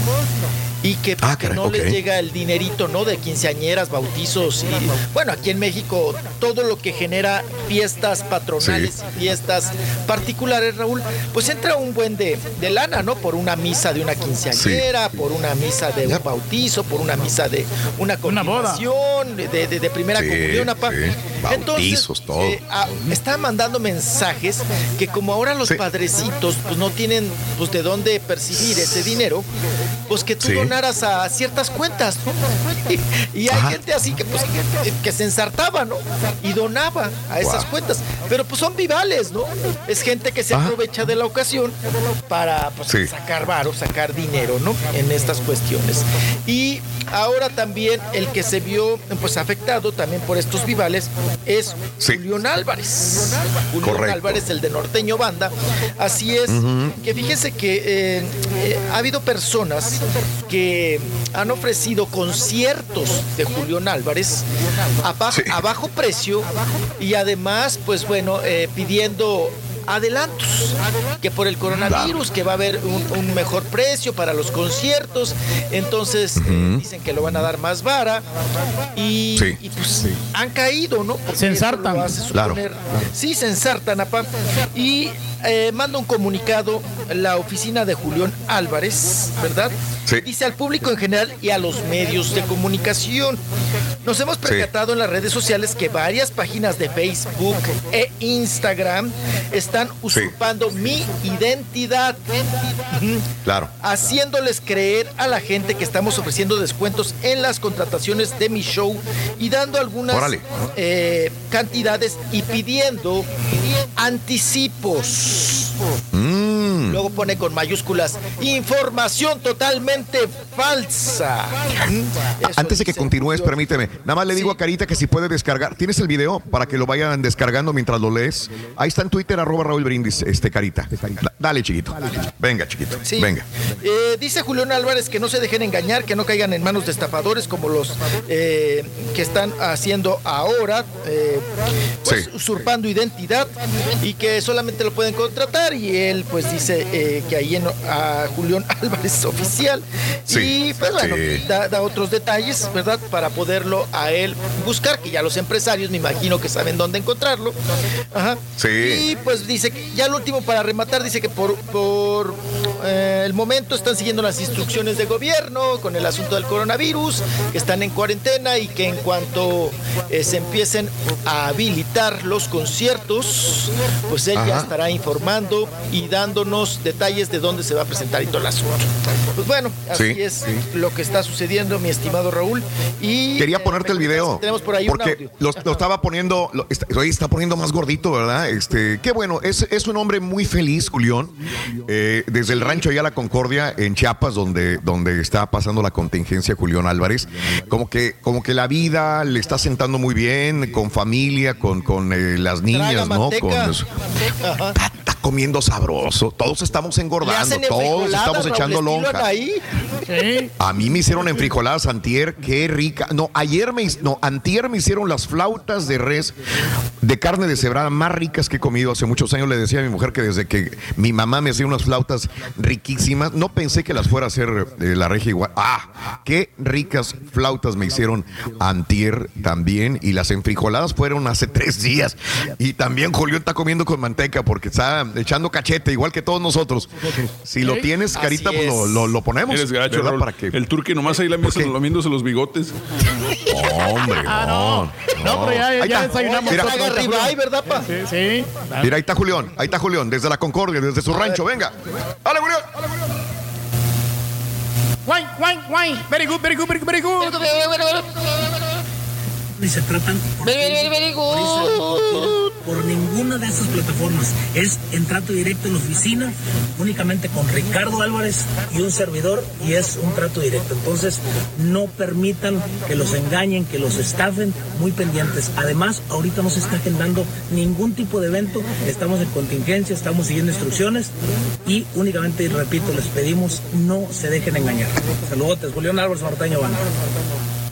Y que, Ah, caray, no ok. les llega el dinerito, ¿no? De quinceañeras, bautizos y bueno, aquí en México todo lo que genera fiestas patronales Sí. y fiestas particulares, Raúl, pues entra un buen de, de lana, ¿no? Por una misa de una quinceañera, por una misa de un bautizo, por una misa de una confirmación, de, de- de primera Sí, comunión, apa. Bautizos, todo. eh, ah, están mandando mensajes que como ahora los padrecitos pues no tienen pues de dónde percibir ese dinero, pues que tú Sí. A ciertas cuentas, ¿no? y hay Ajá. gente así que pues que, que se ensartaba, ¿no? Y donaba a esas cuentas, pero pues son vivales, ¿no? Es gente que se Ajá. aprovecha de la ocasión para pues, Sí. sacar varo, sacar dinero, ¿no? En estas cuestiones. Y ahora también el que se vio pues afectado también por estos vivales es Julián Álvarez. Julián Correcto. Álvarez, el de Norteño Banda. Así es, que fíjense que eh, eh, ha habido personas que han ofrecido conciertos de Julián Álvarez a, bajo, a bajo precio y además, pues bueno, eh, pidiendo adelantos, que por el coronavirus, que va a haber un, un mejor precio para los conciertos, entonces eh, dicen que lo van a dar más vara y, Sí. y, pues han caído, ¿no? Porque Se ensartan. Claro. suponer- Sí, se ensartan, apa. Y eh, manda un comunicado la oficina de Julián Álvarez, ¿verdad? Sí. Dice al público en general y a los medios de comunicación. Nos hemos percatado en las redes sociales que varias páginas de Facebook e Instagram están usurpando mi identidad. Claro. haciéndoles creer a la gente que estamos ofreciendo descuentos en las contrataciones de mi show y dando algunas eh, cantidades y pidiendo anticipos. Mm. Luego pone con mayúsculas información totalmente falsa. Antes de que continúes, permíteme. Nada más le digo a Carita que si puede descargar. ¿Tienes el video para que lo vayan descargando mientras lo lees? Ahí está en Twitter, arroba Raúl Brindis, este Carita. Da- dale, chiquito. Venga, chiquito. Sí. Venga. Eh, dice Julián Álvarez que no se dejen engañar, que no caigan en manos de estafadores como los eh, que están haciendo ahora. Eh, pues, usurpando identidad y que solamente lo pueden contratar y él pues dice eh, que ahí en, a Julián Álvarez oficial y pues bueno, da, da otros detalles, ¿verdad? Para poderlo a él buscar, que ya los empresarios me imagino que saben dónde encontrarlo. Ajá. Sí. Y pues dice que ya lo último para rematar, dice que por, por eh, el momento están siguiendo las instrucciones de gobierno con el asunto del coronavirus, que están en cuarentena y que en cuanto eh, se empiecen a habilitar los conciertos, pues él ya estará informando y dándonos detalles de dónde se va a presentar y todo el asunto. Pues bueno, así Sí. es lo que está sucediendo, mi estimado Raúl. Y Quería eh, ponerte el video. Tenemos por ahí un porque audio. lo, lo estaba poniendo, lo, está, oye, está poniendo más gordito, ¿verdad? Este, qué bueno, es, es un hombre muy feliz, Julián. Eh, desde el rancho allá a la Concordia, en Chiapas, donde, donde está pasando la contingencia Julián Álvarez, como que, como que la vida le está sentando muy bien, con familia, con, con eh, las niñas, ¿no? Con los- está, está comiendo sabroso. Todos estamos engordando, todos estamos echando lonja. ahí. A mí me hicieron enfrijoladas antier, qué rica. No, ayer me, no, antier me hicieron las flautas de res de carne deshebrada más ricas que he comido hace muchos años. Le decía a mi mujer que desde que mi mamá me hacía unas flautas riquísimas, no pensé que las fuera a hacer eh, la regia igual. Ah, qué ricas flautas me hicieron antier también y las enfrijoladas fueron hace tres días. Y también Julio está comiendo con manteca porque está echando cachete igual que todos nosotros. Si lo tienes, Carita, pues lo, es. lo- lo ponemos. Eres gacho, Para que El turque nomás ahí lamiéndose, lamiéndose los bigotes. Hombre, no. No, pero ya, Ahí ya está. desayunamos. Mira. Julián. ¿verdad, pa? Sí, sí. Mira, ahí está Julián, ahí está Julián, desde la Concordia, desde su rancho, venga. ¡Dale, Julián! Guay, guay, guay. Very good, very good, very good, very good. Y se tratan por, por ninguna de esas plataformas. Es en trato directo en la oficina, únicamente con Ricardo Álvarez y un servidor, y es un trato directo. Entonces, no permitan que los engañen, que los estafen, muy pendientes. Además, ahorita no se está agendando ningún tipo de evento, estamos en contingencia, estamos siguiendo instrucciones y únicamente, y repito, les pedimos no se dejen engañar. Saludos, Julián Álvarez Martaño Banda.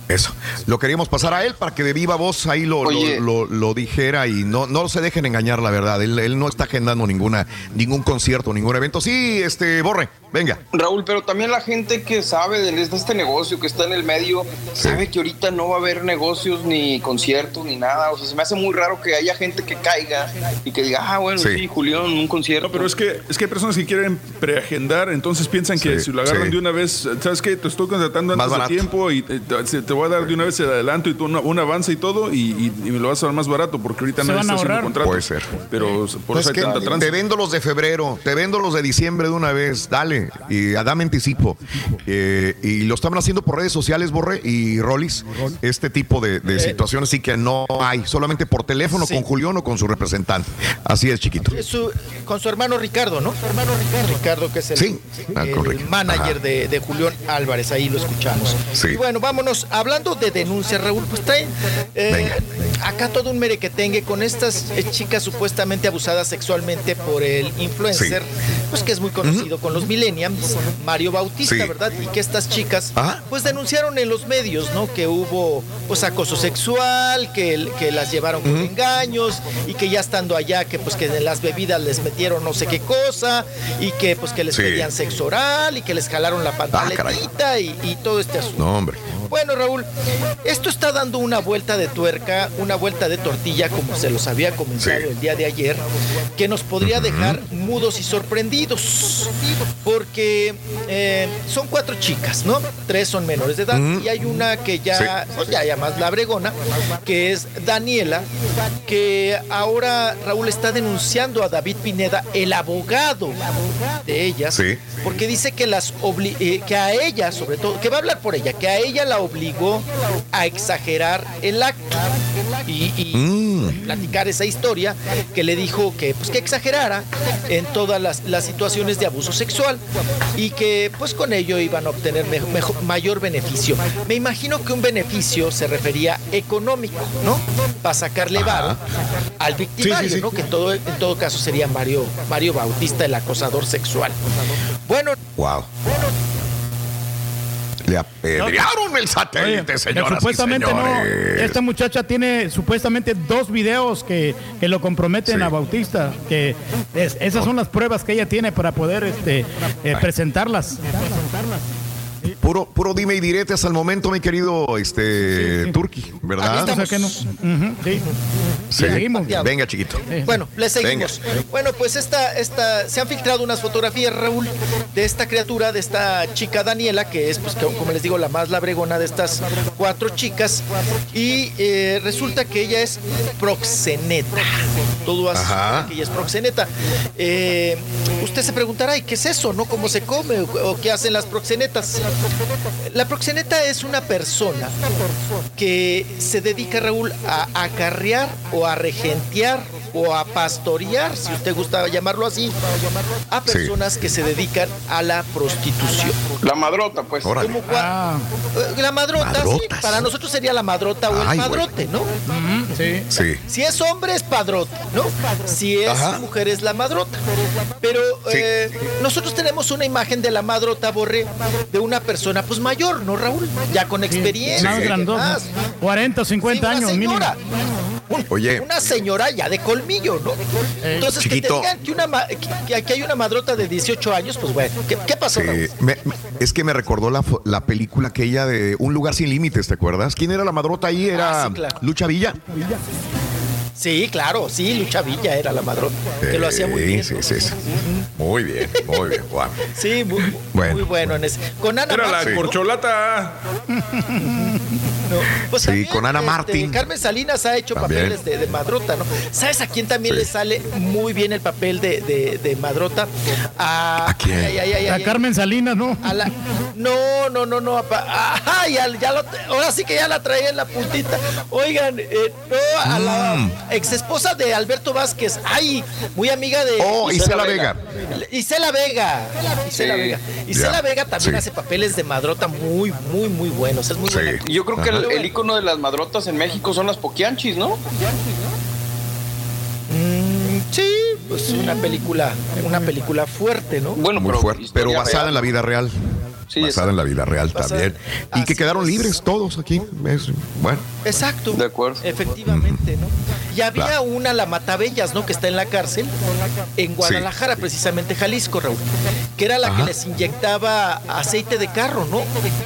Eso. Lo queríamos pasar a él para que de viva voz ahí lo, lo- Oye. lo- lo dijera y no, no se dejen engañar, la verdad. Él, él no está agendando ninguna, ningún concierto, ningún evento. Sí, este, Borre, venga. Raúl, pero también la gente que sabe de este negocio, que está en el medio, sabe que ahorita no va a haber negocios ni conciertos ni nada. O sea, se me hace muy raro que haya gente que caiga y que diga, ah, bueno, sí, Sí. Julián, un concierto. No, pero es que, es que hay personas que quieren preagendar, entonces piensan que Sí, si lo agarran sí. de una vez, ¿sabes qué? Te estoy contratando Más antes de tiempo y eh, te, te voy a dar de una vez el adelanto y tú una- un avance y todo y, y- y me lo vas a dar más barato porque ahorita a está haciendo contrato. Puede ser. Pero por Es eso hay tanta te vendo los de febrero, te vendo los de diciembre de una vez, dale, y a dame anticipo. Eh, y lo estaban haciendo por redes sociales, Borre y Rollis, este tipo de, de situaciones sí que no hay, solamente por teléfono Sí. con Julián o con su representante. Así es, chiquito. Su- con su hermano Ricardo, ¿no? Su hermano Ricardo. Ricardo, que es el, Sí. Ah, el manager Ajá. de, de Julián Álvarez, ahí lo escuchamos. Sí. Y bueno, vámonos, hablando de denuncias, Raúl, pues traen eh, acá todo un merequetengue con estas eh, chicas supuestamente abusadas sexualmente por el influencer, pues que es muy conocido con los millennials, Mario Bautista, Sí. ¿verdad? Y que estas chicas Ajá. pues denunciaron en los medios, ¿no? Que hubo pues acoso sexual, que, que las llevaron con engaños y que ya estando allá que pues que en las bebidas les metieron no sé qué cosa y que pues que les Sí. Ah, pedían sexo oral y que les jalaron la pantaletita y, y todo este asunto. No, hombre. Bueno, Raúl, esto está dando una vuelta de tuerca, una vuelta de tortilla, como se los había comentado Sí. el día de ayer, que nos podría dejar mudos y sorprendidos. Porque eh, son cuatro chicas, ¿no? Tres son menores de edad y hay una que ya, pues ya, ya más labregona, que es Daniela, que ahora Raúl está denunciando a David Pineda, el abogado de ellas, Sí. porque dice que las obli- eh, que a ella, sobre todo, que va a hablar por ella, que a ella la obligó a exagerar el acto y, y Mm. platicar esa historia que le dijo que pues que exagerara en todas las, las situaciones de abuso sexual y que pues con ello iban a obtener mejo- mejo- mayor beneficio. Me imagino que un beneficio se refería económico, ¿no? Para sacarle varo al victimario, Sí, sí, sí. ¿no? Que en todo, en todo caso sería Mario, Mario Bautista, el acosador sexual. Bueno, Wow. Le apedrearon el satélite, Oye, señoras supuestamente y no. Esta muchacha tiene supuestamente dos videos que, que lo comprometen a Bautista. Que es- esas son las pruebas que ella tiene para poder este, eh, presentarlas. Puro, puro dime y direte hasta el momento, mi querido este, Turki, ¿verdad? O sea que no. Sí. Sí. Seguimos. Venga, chiquito. Bueno, le seguimos. Bueno, pues esta, esta, se han filtrado unas fotografías, Raúl, de esta criatura, de esta chica Daniela, que es, pues, que, como les digo, la más labregona de estas cuatro chicas. Y eh, resulta que ella es proxeneta. Todo hace Ajá. que ella es proxeneta. Eh, usted se preguntará, ¿y qué es eso? ¿No? ¿Cómo se come? ¿O, o qué hacen las proxenetas? La proxeneta es una persona que se dedica, Raúl, a acarrear o a regentear o a pastorear, si usted gusta llamarlo así, a Sí. personas que se dedican a la prostitución. La madrota, pues. Como Eh, La madrota, sí, para nosotros sería la madrota o el Ay, padrote, ¿no? Sí. Sí. Si es hombre es padrote, ¿no? Si es Ajá. mujer es la madrota. Pero eh, nosotros tenemos una imagen de la madrota, Borre, de una persona pues mayor, ¿no, Raúl? Ya con experiencia. Más y grandota. demás. 40 o 50 Sí, años mínimo. señora. Oye, Una señora ya de colmillo, ¿no? Entonces, que te Chiquito. digan que, una ma- que- que aquí hay una madrota de 18 años, pues bueno, ¿qué, qué pasó, sí, Raúl? me- me- es que me recordó la, la película aquella de Un lugar sin límites, ¿te acuerdas? ¿Quién era la madrota ahí? Era Ah, sí, claro. Lucha Villa. Sí, claro, sí, Lucha Villa era la madrota, que lo hacía muy bien. Sí, sí, sí. Muy bien, muy bien. Guau. Sí, muy Bueno. muy bueno en ese. Con Ana Era la corcholata. No, pues Sí, también, con Ana este, Martín. Carmen Salinas ha hecho También. papeles de, de Madrota, ¿no? ¿Sabes a quién también Sí. le sale muy bien el papel de, de, de Madrota? A, ¿A quién? ay, ay, ay, A Carmen Salinas, ¿no? a la- no, no, no, no. apa- Ajá, ya, ya lo, ahora sí que ya la traía en la puntita. Oigan, eh, no, a la Mm. Ex esposa de Alberto Vázquez. Ay, muy amiga de. Oh, Isela Vega. Isela Vega. Isela Sí. Vega. Isela Vega también sí. hace papeles de Madrota muy, muy, muy buenos. Es muy Sí. buena. Yo creo que el, icono de las madrotas en México son las poquianchis, ¿no? Mm, sí, pues una película, una película fuerte, ¿no? Bueno, Muy pero, fuerte, pero basada real. en la vida real. Sí, basada en la vida real Basada- también. Y que quedaron es. libres todos aquí. Es- bueno, Exacto. De acuerdo. Efectivamente, ¿no? Y había Claro. una, la Matabellas, ¿no? Que está en la cárcel, en Guadalajara, precisamente Jalisco, Raúl. Que era la Ajá. que les inyectaba aceite de carro, ¿no?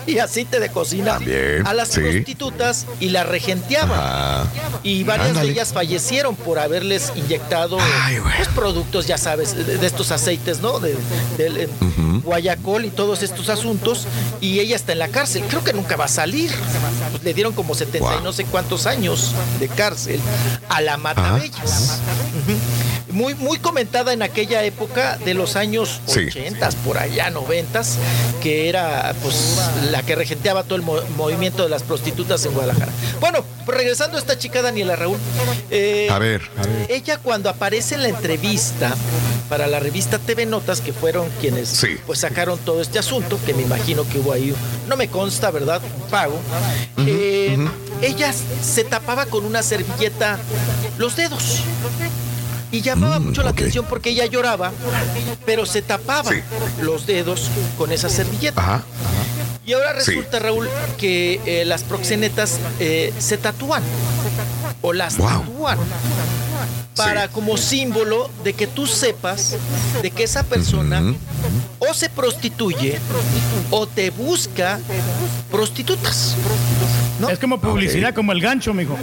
Y aceite de cocina También, a las sí. prostitutas y las regenteaba. ah, Y varias Ándale. de ellas fallecieron por haberles inyectado Ay, güey. pues, productos, ya sabes, de, de estos aceites, ¿no? De, eh, Guayacol y todos estos asuntos. Y ella está en la cárcel. Creo que nunca va a salir. Pues, le dieron como 70 y no sé cuántos años de cárcel a la Matabellas. Ujú. Muy, muy comentada en aquella época de los años Sí. 80, por allá 90, que era pues la que regenteaba todo el mo- movimiento de las prostitutas en Guadalajara. Bueno, pues regresando a esta chica Daniela Raúl. eh, a ver. ella cuando aparece en la entrevista para la revista TV Notas, que fueron quienes Sí. pues sacaron todo este asunto, que me imagino que hubo ahí, no me consta, ¿verdad? Un pago. Eh, Ella se tapaba con una servilleta los dedos. Y llamaba Mm, mucho la atención porque ella lloraba, pero se tapaba Sí. los dedos con esa servilleta. Ajá. Y ahora Sí. resulta, Raúl, que eh, las proxenetas eh, se tatúan o las Wow. tatúan para como símbolo de que tú sepas de que esa persona o se prostituye o te busca prostitutas. ¿No? Es como publicidad, como el gancho, mijo.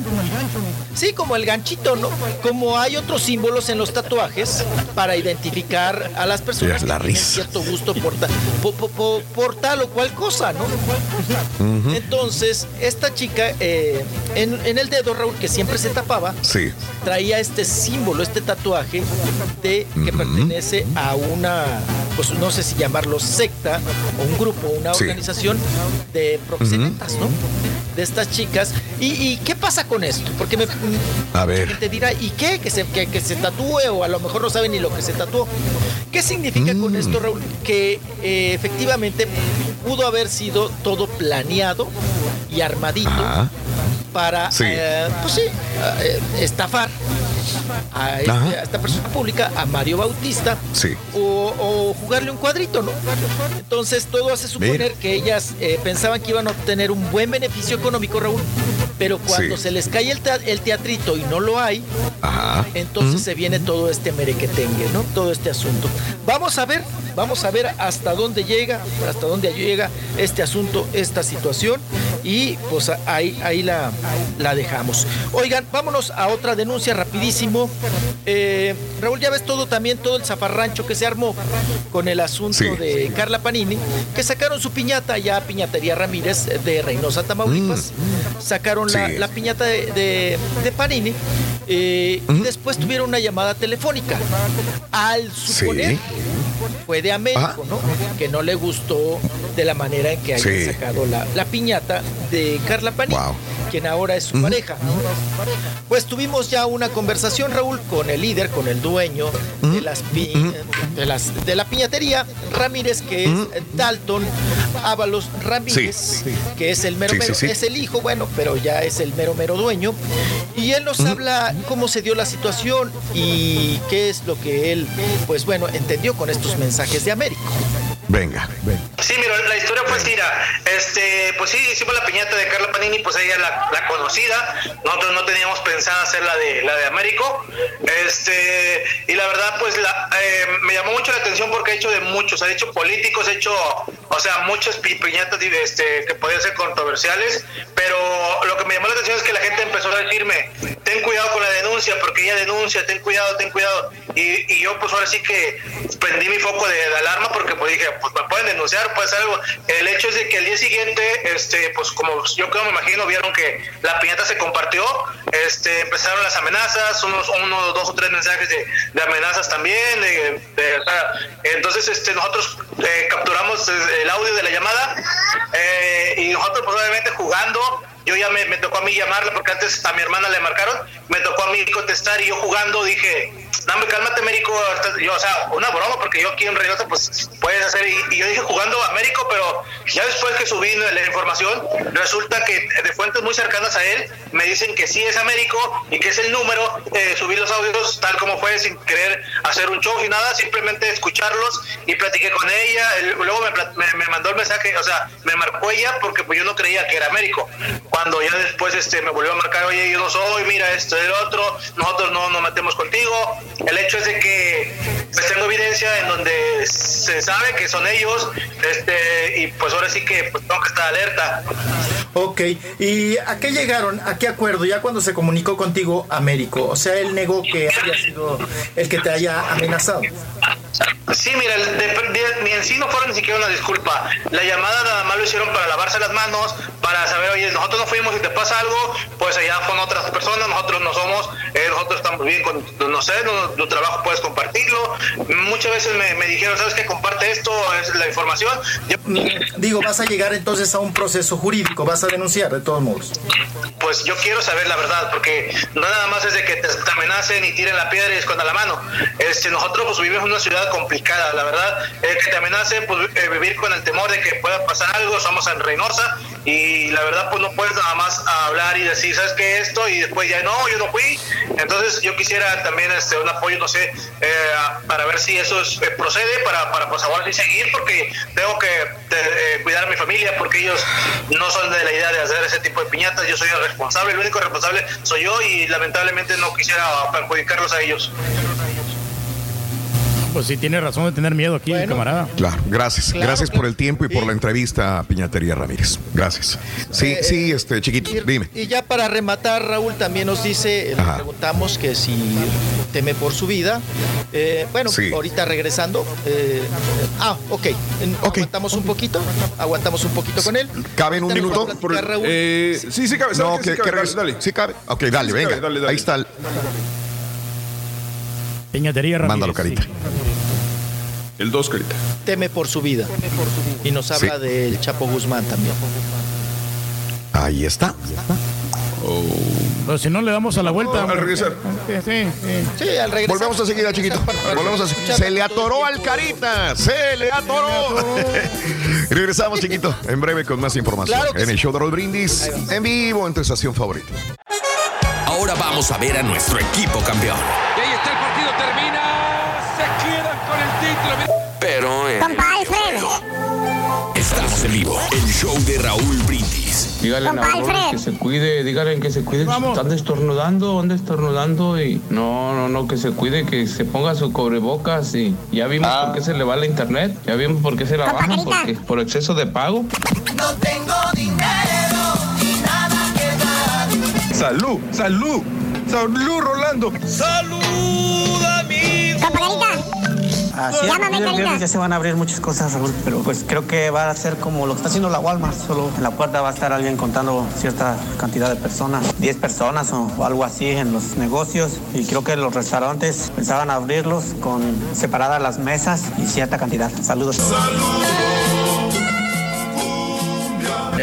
Sí, como el ganchito, ¿no? Como hay otros símbolos en los tatuajes para identificar a las personas Mira, la que tienen risa. cierto gusto por, ta- po- po- po- por tal o cual cosa, ¿no? Entonces, esta chica eh, en, en el dedo, Raúl, que siempre se tapaba, Sí. traía este símbolo, este tatuaje de que pertenece a una, pues no sé si llamarlo secta, o un grupo, una Sí. organización de proxenetas, ¿no? De estas chicas. ¿Y, y qué pasa con esto? Porque me, A ver. gente dirá, ¿y qué? Que se, que, que se tatúe o a lo mejor no saben ni lo que se tatuó. ¿Qué significa con Mm. esto, Raúl? Que eh, efectivamente pudo haber sido todo planeado y armadito Ajá. para, Sí. eh, pues sí, eh, estafar a, este- a esta persona pública, a Mario Bautista, Sí. o, o jugarle un cuadrito, ¿no? Entonces todo hace suponer Mira. que ellas eh, pensaban que iban a obtener un buen beneficio económico, Raúl, pero cuando Sí. se les cae el, tea- el teatrito y no lo hay, Ajá. entonces se viene todo este merequetengue, ¿no? Todo este asunto. Vamos a ver, vamos a ver hasta dónde llega, hasta dónde llega este asunto, esta situación, y pues ahí, ahí la, la dejamos. Oigan, vámonos a otra denuncia rapidísimo. Eh, Raúl, ya ves todo también, todo el zafarrancho que se armó con el asunto Sí. de Carla Panini, que sacaron su piñata ya Piñatería Ramírez de Reynosa, Tamaulipas. Sacaron la, Sí. la piñata de, de- de Panini. eh, y después tuvieron una llamada telefónica. Al suponer Sí. fue de Américo, ¿no? Que no le gustó de la manera en que hayan sacado la, la piñata de Carla Panini, Wow. Quien ahora es su pareja. Pues tuvimos ya una conversación, Raúl, con el líder, con el dueño de, las pi- de, las, de la piñatería, Ramírez, que es Dalton Ábalos Ramírez, que es el mero sí, mero, sí. es el hijo, bueno, pero ya es el mero mero dueño. Y él nos habla cómo se dio la situación y qué es lo que él, pues bueno, entendió con estos mensajes de Américo. Venga. Sí, mira, la historia fue así, mira, este, pues sí, hicimos la piñata de Carla Panini, pues ella la, la conocida, nosotros no teníamos pensado hacer la de la de Américo, este, y la verdad, pues la, eh, me llamó mucho la atención porque ha hecho de muchos, ha hecho políticos, ha hecho, o sea, muchas pi- piñatas este, que podían ser controversiales, pero lo que me llamó la atención es que la gente empezó a decirme, ten cuidado con la denuncia, porque ella denuncia, ten cuidado, ten cuidado, y, y yo pues ahora sí que prendí mi foco de, de alarma porque pues dije, pues me pueden denunciar, puede ser algo. El hecho es de que el día siguiente, este, pues como yo creo me imagino, vieron que la piñata se compartió, este, empezaron las amenazas, unos, uno, dos o tres mensajes de, de amenazas también, de- de- o sea, entonces este, nosotros eh, capturamos el audio de la llamada eh, y nosotros pues obviamente jugando yo ya me, tocó a mí llamarla porque antes a mi hermana le marcaron, me tocó a mí contestar y yo jugando dije, dame cálmate Américo, estás-". yo, o sea, una broma porque yo aquí en Reynosa pues puedes hacer, y, yo dije jugando Américo, pero ya después que subí la información, resulta que de fuentes muy cercanas a él me dicen que sí es Américo y que es el número, eh, subí los audios tal como fue sin querer hacer un show y nada, simplemente escucharlos y platiqué con ella, luego me, me- me mandó el mensaje, o sea, me marcó ella porque pues yo no creía que era Américo. Cuando ya después este me volvió a marcar, oye, yo no soy, mira esto, el otro, nosotros no nos metemos contigo. El hecho es de que pues tengo evidencia en donde se sabe que son ellos, este, y pues ahora sí que pues, tengo que estar alerta. Ok, ¿y a qué llegaron? ¿A qué acuerdo? Ya cuando se comunicó contigo Américo, o sea, él negó que haya sido el que te haya amenazado. Sí, mira, de- de- ni en sí no fueron ni siquiera una disculpa. La llamada nada más lo hicieron para lavarse las manos, para saber, oye, nosotros no fuimos y te pasa algo, pues allá con otras personas, nosotros no somos, eh, nosotros estamos bien con, no sé, no- tu trabajo puedes compartirlo. Muchas veces me, me dijeron, ¿sabes qué? Comparte esto, es la información. Yo- Digo, vas a llegar entonces a un proceso jurídico, vas a denunciar de todos modos. pues yo quiero saber la verdad, porque no nada más es de que te, te amenacen y tiren la piedra y escondan la mano. Este, nosotros pues vivimos en una ciudad complicada, la verdad, el que te amenacen, pues eh, vivir con el temor de que pueda pasar algo, somos en Reynosa y la verdad pues no puedes nada más hablar y decir, ¿sabes qué esto? Y después ya no, yo no fui. Entonces yo quisiera también este, un apoyo, no sé, eh, para ver si eso es- eh, procede, para, para pues ahora sí seguir, porque tengo que eh, cuidar a mi familia, porque ellos no son de la idea de hacer ese tipo de piñatas, yo soy el responsable, el único responsable soy yo y lamentablemente no quisiera perjudicarlos a ellos. Pues sí, tiene razón de tener miedo aquí, camarada. Claro, gracias. Claro, gracias por el tiempo y por y- la entrevista a Piñatería Ramírez. Gracias. Sí, Eh, sí, este chiquito, dime. Y ya para rematar, Raúl también nos dice, le Ajá. preguntamos que si teme por su vida. Eh, bueno, Sí. ahorita regresando. eh, ah, ok. En- Aguantamos un poquito. Aguantamos un poquito con él. ¿Cabe en un minuto? Raúl. Eh, sí, sí cabe. ¿sabe No, que, Sí cabe, dale, dale. Sí cabe. Ok, dale, Sí, venga. cabe, dale, dale. Ahí está. el- Piñatería Ramírez. Mándalo, carita. sí. El 2, carita. Teme por su vida. Y nos habla Sí. del Chapo Guzmán también. Ahí está. Pero si no le damos a la vuelta. al regresar. Sí, sí, sí. Sí, al regresar. Volvemos a seguir, chiquito. Volvemos a Se le atoró al carita. Se le atoró. Regresamos, chiquito. En breve con más información. Claro en el show de Roll Brindis. En vivo en tu estación favorita. Ahora vamos a ver a nuestro equipo campeón. Y ahí está el en vivo. El show de Raúl Brindis. Dígale a Raúl que se cuide, dígale que se cuide. Están estornudando, anda estornudando y no, no, no, que se cuide, que se ponga su cubrebocas y ya vimos por qué se le va la internet, ya vimos por qué se la bajan, porque por exceso de pago. No tengo dinero ni nada que dar. Salud, salud, salud, Rolando. Salud, amigo. Así es, Llámame, a partir del Karina. viernes ya se van a abrir muchas cosas, Raúl, pero pues creo que va a ser como lo que está haciendo la Walmart, solo en la puerta va a estar alguien contando cierta cantidad de personas, 10 personas o, o algo así en los negocios y creo que los restaurantes pensaban abrirlos con separadas las mesas y cierta cantidad. Saludos.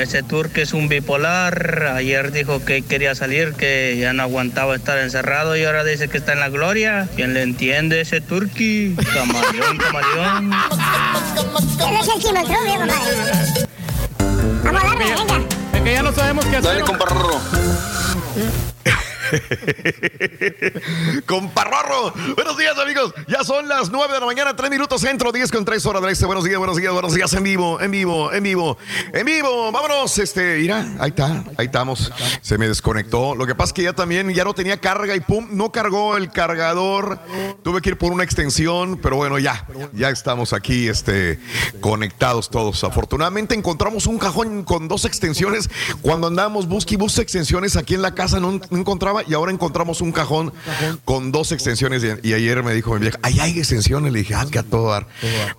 Ese turque es un bipolar. Ayer dijo que quería salir, que ya no aguantaba estar encerrado y ahora dice que está en la gloria. ¿Quién le entiende ese turqui? Camaleón, camaleón. Vamos a darle, venga. Es que ya no sabemos qué hacer. Dale, compa Rorro. Comparrorro. Buenos días, amigos. Ya son las 9 de la mañana, 3 minutos centro, 10 con 3 horas este. Buenos días, buenos días, buenos días. En vivo, en vivo, en vivo, en vivo. Vámonos, este, mira, ahí está, ahí estamos. Se me desconectó. Lo que pasa es que ya también, ya no tenía carga y pum, no cargó el cargador. Tuve que ir por una extensión, pero bueno, ya, ya estamos aquí, este, conectados todos. Afortunadamente encontramos un cajón con dos extensiones. Cuando andábamos busque y extensiones aquí en la casa no, no encontraba y ahora encontramos un cajón con dos extensiones. Y, y ayer me dijo mi vieja, ahí hay extensiones. Le dije, ah, que a todo dar.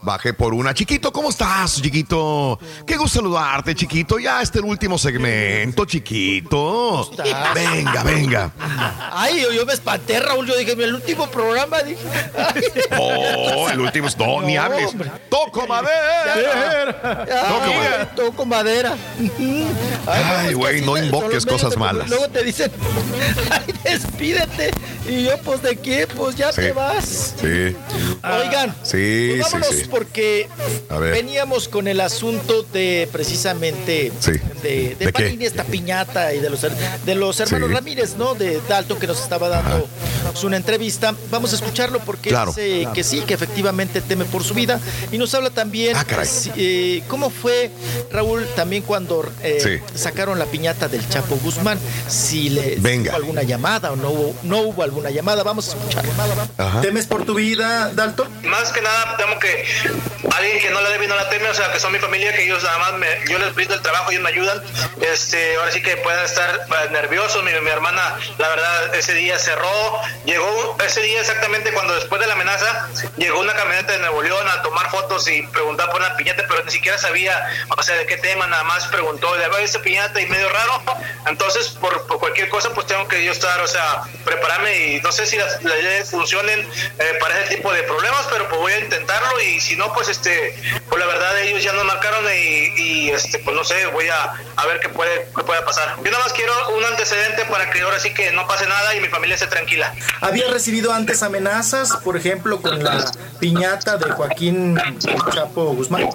Bajé por una. Chiquito, ¿cómo estás, chiquito? Qué gusto saludarte, chiquito. Ya este el último segmento, chiquito. Venga, venga. Ay, yo, yo me espanté, Raúl. Yo dije, el último programa, dije. Oh, el último no, ni hables. hombre. Toco madera. Toco madera. madera. Toco madera. Ay, güey, no invoques cosas malas. Luego te dicen, ay, despídete. Y yo, pues, ¿de qué? Pues ya Sí. te vas. Sí. Oigan, Sí, pues vámonos sí. porque A ver. veníamos con el asunto de precisamente de, de ¿De qué? Panini, esta piñata y de los, de los hermanos. Ramírez, ¿no? De Dalton que nos estaba dando una entrevista. Vamos a escucharlo porque Claro. dice que sí, que efectivamente teme por su vida. Y nos habla también Ah, eh, cómo fue, Raúl, también cuando eh, sacaron la piñata del Chapo Guzmán. Si le Venga. hubo alguna llamada o no hubo, no hubo alguna llamada. Vamos a escuchar. ¿Temes por tu vida, Dalton? Más que nada, temo que alguien que no la debe no la teme, o sea, que son mi familia, que ellos nada más me, yo les brindo el trabajo, ellos me ayudan. Este, ahora sí que puedan estar eh, nerviosos. Mi, mi hermana, la verdad, ese día cerró, llegó ese día exactamente cuando después de la amenaza, llegó una camioneta de Nuevo León a tomar fotos y preguntar por una piñata, pero ni siquiera sabía, o sea, de qué tema, nada más preguntó, de esta piñata y medio raro. Entonces, por, por cualquier cosa, pues tengo que yo estar, o sea, prepararme y no sé si las, leyes funcionen eh, para ese tipo de problemas, pero pues voy a intentarlo y si no, pues este, pues la verdad ellos ya nos marcaron y, y, este, pues no sé, voy a, a ver qué puede, qué puede pasar. Yo nada más quiero un antecedente para que ahora sí que no pase nada y mi familia esté tranquila. ¿Había recibido antes amenazas, por ejemplo, con la piñata de Joaquín Chapo Guzmán?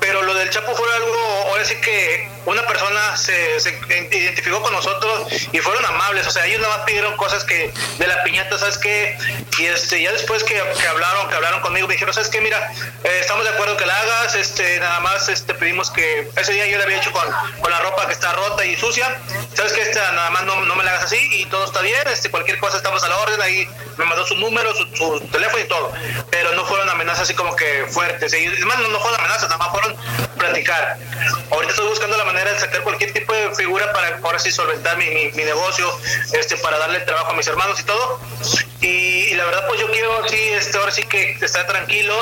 Pero lo del Chapo fue algo, ahora sí que una persona se, se identificó con nosotros y fueron amables, o sea, ellos nada más pidieron cosas que de la piñata, ¿sabes qué? Y este, ya después que, que hablaron, que hablaron conmigo, me dijeron, ¿sabes qué? Mira, eh, estamos de acuerdo que la hagas, este, nada más este, pedimos que, ese día yo le había hecho con, con la ropa que está rota y sucia, ¿sabes qué? Esta, nada más no, no me la hagas así y todo está bien, este, cualquier cosa estamos a la orden, ahí me mandó su número, su, su teléfono y todo, pero no fueron amenazas así como que fuertes, y, es más, no, no fueron amenazas, nada más fueron platicar. Ahorita estoy buscando la manera de sacar cualquier tipo de figura para ahora sí solventar mi, mi, mi negocio, este, para darle trabajo a mis hermanos y todo. Y, y la verdad, pues yo quiero, sí, este, ahora sí que estar tranquilo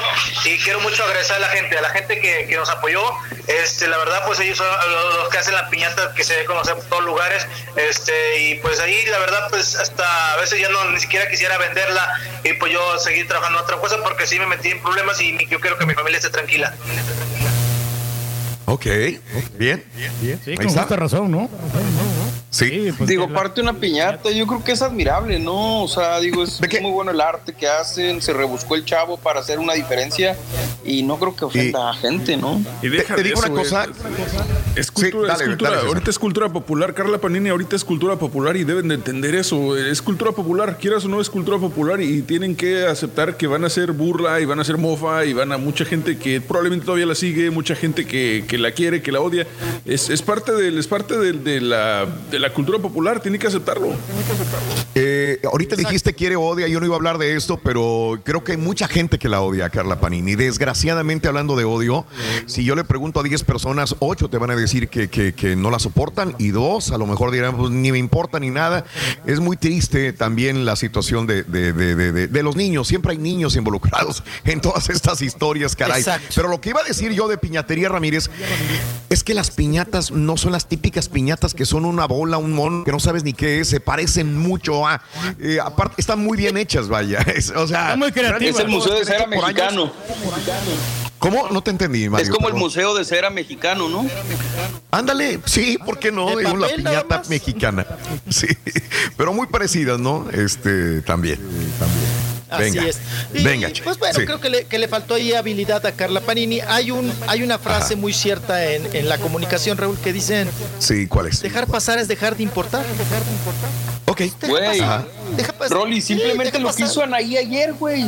y quiero mucho agradecer a la gente, a la gente que, que nos apoyó. Este, la verdad, pues ellos son los, los que hacen la piñata que se debe conocer por todos lugares. Este, y pues ahí, la verdad, pues hasta a veces ya no ni siquiera quisiera venderla y pues yo seguir trabajando otra cosa porque sí me metí en problemas y yo quiero que mi familia esté tranquila. Ok, bien. Sí, Ahí con está. justa razón, ¿no? Sí. pues, digo, parte una piñata, yo creo que es admirable, ¿no? O sea, digo, es muy bueno el arte que hacen, se rebuscó el chavo para hacer una diferencia y no creo que ofenda a gente, ¿no? te, te digo una cosa, Es cultura, Sí, es dale, cultura. dale, César. ahorita es cultura popular. Carla Panini ahorita es cultura popular y deben de entender eso. Es cultura popular, quieras o no es cultura popular y tienen que aceptar que van a ser burla y van a ser mofa y van a mucha gente que probablemente todavía la sigue, mucha gente que, que la quiere, que la odia. Es, es parte, del, es parte del- de, la, de la cultura popular, tiene que aceptarlo. Eh, ahorita dijiste quiere odia, yo no iba a hablar de esto, pero creo que hay mucha gente que la odia a Carla Panini. Desgraciadamente, hablando de odio, si yo le pregunto a 10 personas, 8 te van a decir que, que- que no la soportan y dos a lo mejor dirán, pues ni me importa ni nada. Es muy triste también la situación de, de- de- de- de- de los niños. Siempre hay niños involucrados en todas estas historias, caray. Exacto. Pero lo que iba a decir yo de Piñatería Ramírez es que las piñatas no son las típicas piñatas que son una bola, un mono, que no sabes ni qué es, se parecen mucho a. eh, aparte, están muy bien hechas, vaya. Es- o sea, Están muy creativas. Es el Museo de Cera Por años. Mexicano. ¿Cómo? No te entendí, Mario. Es como el. Museo de Cera Mexicano, ¿no? Ándale, sí, ¿por qué no? La papel nada piñata mexicana. Sí, pero muy parecidas, ¿no? Este, también. Así Venga, es. Y, venga, che. Pues bueno, Sí. creo que le, que le faltó ahí habilidad a Carla Panini. Hay un hay una frase Ajá. muy cierta en, en la comunicación, Raúl, que dicen Sí, ¿cuál es? dejar pasar es dejar de importar. Ok. Güey. Deja pasar. Rolly, simplemente lo que pasar. hizo Anaí ayer, güey.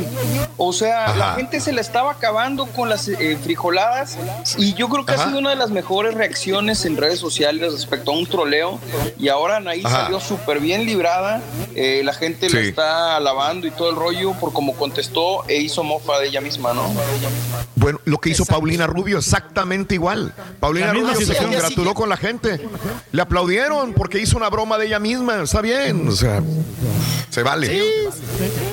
O sea, la gente se la estaba acabando con las eh, frijoladas y yo creo que Ajá. ha sido una de las mejores reacciones en redes sociales respecto a un troleo y ahora Anaí Ajá. salió súper bien librada. Eh, la gente la Sí. está alabando y todo el rollo por cómo contestó e hizo mofa de ella misma, ¿no? Bueno, lo que hizo Paulina Rubio, exactamente igual. Paulina La Rubio se congratuló con la gente. Le aplaudieron porque hizo una broma de ella misma. Está bien, o sea, se vale. Sí,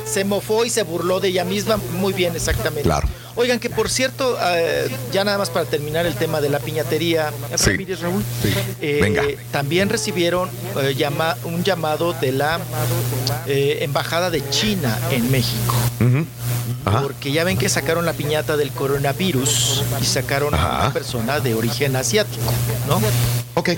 se mofó y se burló de ella misma. Muy bien, exactamente. Claro. Oigan, que por cierto, eh, ya nada más para terminar el tema de la piñatería, Sí. Ramírez Raúl, Sí. eh, Venga. también recibieron eh, llama- un llamado de la eh, Embajada de China en México. Ajá. Porque ya ven que sacaron la piñata del coronavirus y sacaron a Ajá. una persona de origen asiático, ¿no? Ok.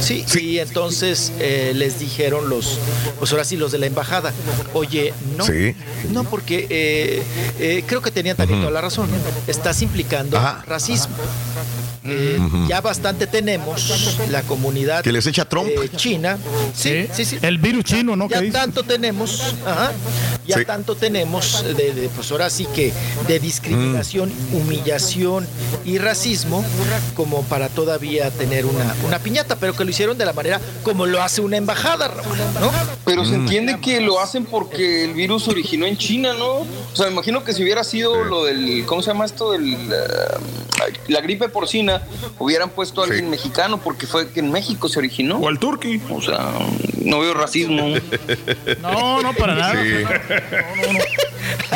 Sí, Sí. y entonces eh, les dijeron los, pues ahora sí, los de la embajada, oye, no, Sí. no, porque eh, eh, creo que tenían también toda la razón, estás implicando Ajá. racismo. Eh, Ya bastante tenemos la comunidad Que les echa Trump. eh, china. Sí, sí, sí. El virus chino, ¿no? Ya tanto tenemos, ajá, ya Sí. tanto tenemos de, de, pues ahora sí que de discriminación, Mm. humillación y racismo como para todavía tener una, una piñata, pero que lo hicieron de la manera como lo hace una embajada, Raúl, ¿no? Pero Mm. se entiende que lo hacen porque el virus originó en China, ¿no? O sea, me imagino que si hubiera sido lo del, ¿cómo se llama esto? Del, eh, la gripe porcina, hubieran puesto a alguien Sí. mexicano porque fue que en México se originó. O al turqui. O sea, no veo racismo. No, no, para nada. Sí. No, no, no.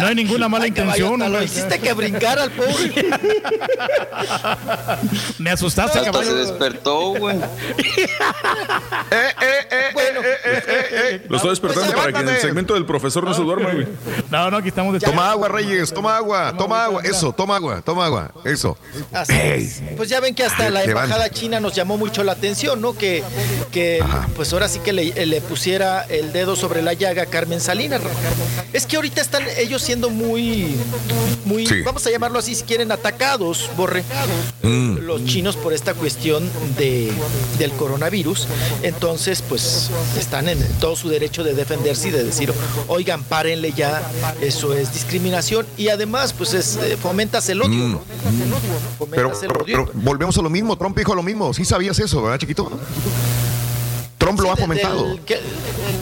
No hay ninguna mala Ay, caballo, intención. hasta lo hiciste que brincar al pobre. Me asustaste, Hasta se caballo. despertó, güey. Eh, eh, eh, Bueno, eh, eh, eh, eh. Lo estoy despertando Pues, para que en el segmento del profesor no se duerma, güey. No, no, aquí estamos de Toma agua, Reyes, toma agua, toma agua. Eso, toma agua, toma agua. Eso. Pues ya ven que hasta la Levanta. embajada china nos llamó mucho la atención, ¿no? Que, que Ajá. pues ahora sí que le, le pusiera el dedo sobre la llaga a Carmen Salinas. Es que ahorita están ellos siendo muy, muy, Sí. vamos a llamarlo así, si quieren, atacados, Borre, Mm. los chinos por esta cuestión de, del coronavirus. Entonces, pues están en todo su derecho de defenderse y de decir, oigan, párenle ya, eso es discriminación. Y además, pues es, eh, fomentas el odio, Mm. ¿no? Pero, Fomentas el pero- odio. pero volvemos a lo mismo. Trump dijo lo mismo. Sí sabías eso, ¿verdad, chiquito? Trump lo ha Sí, fomentado. Del, que-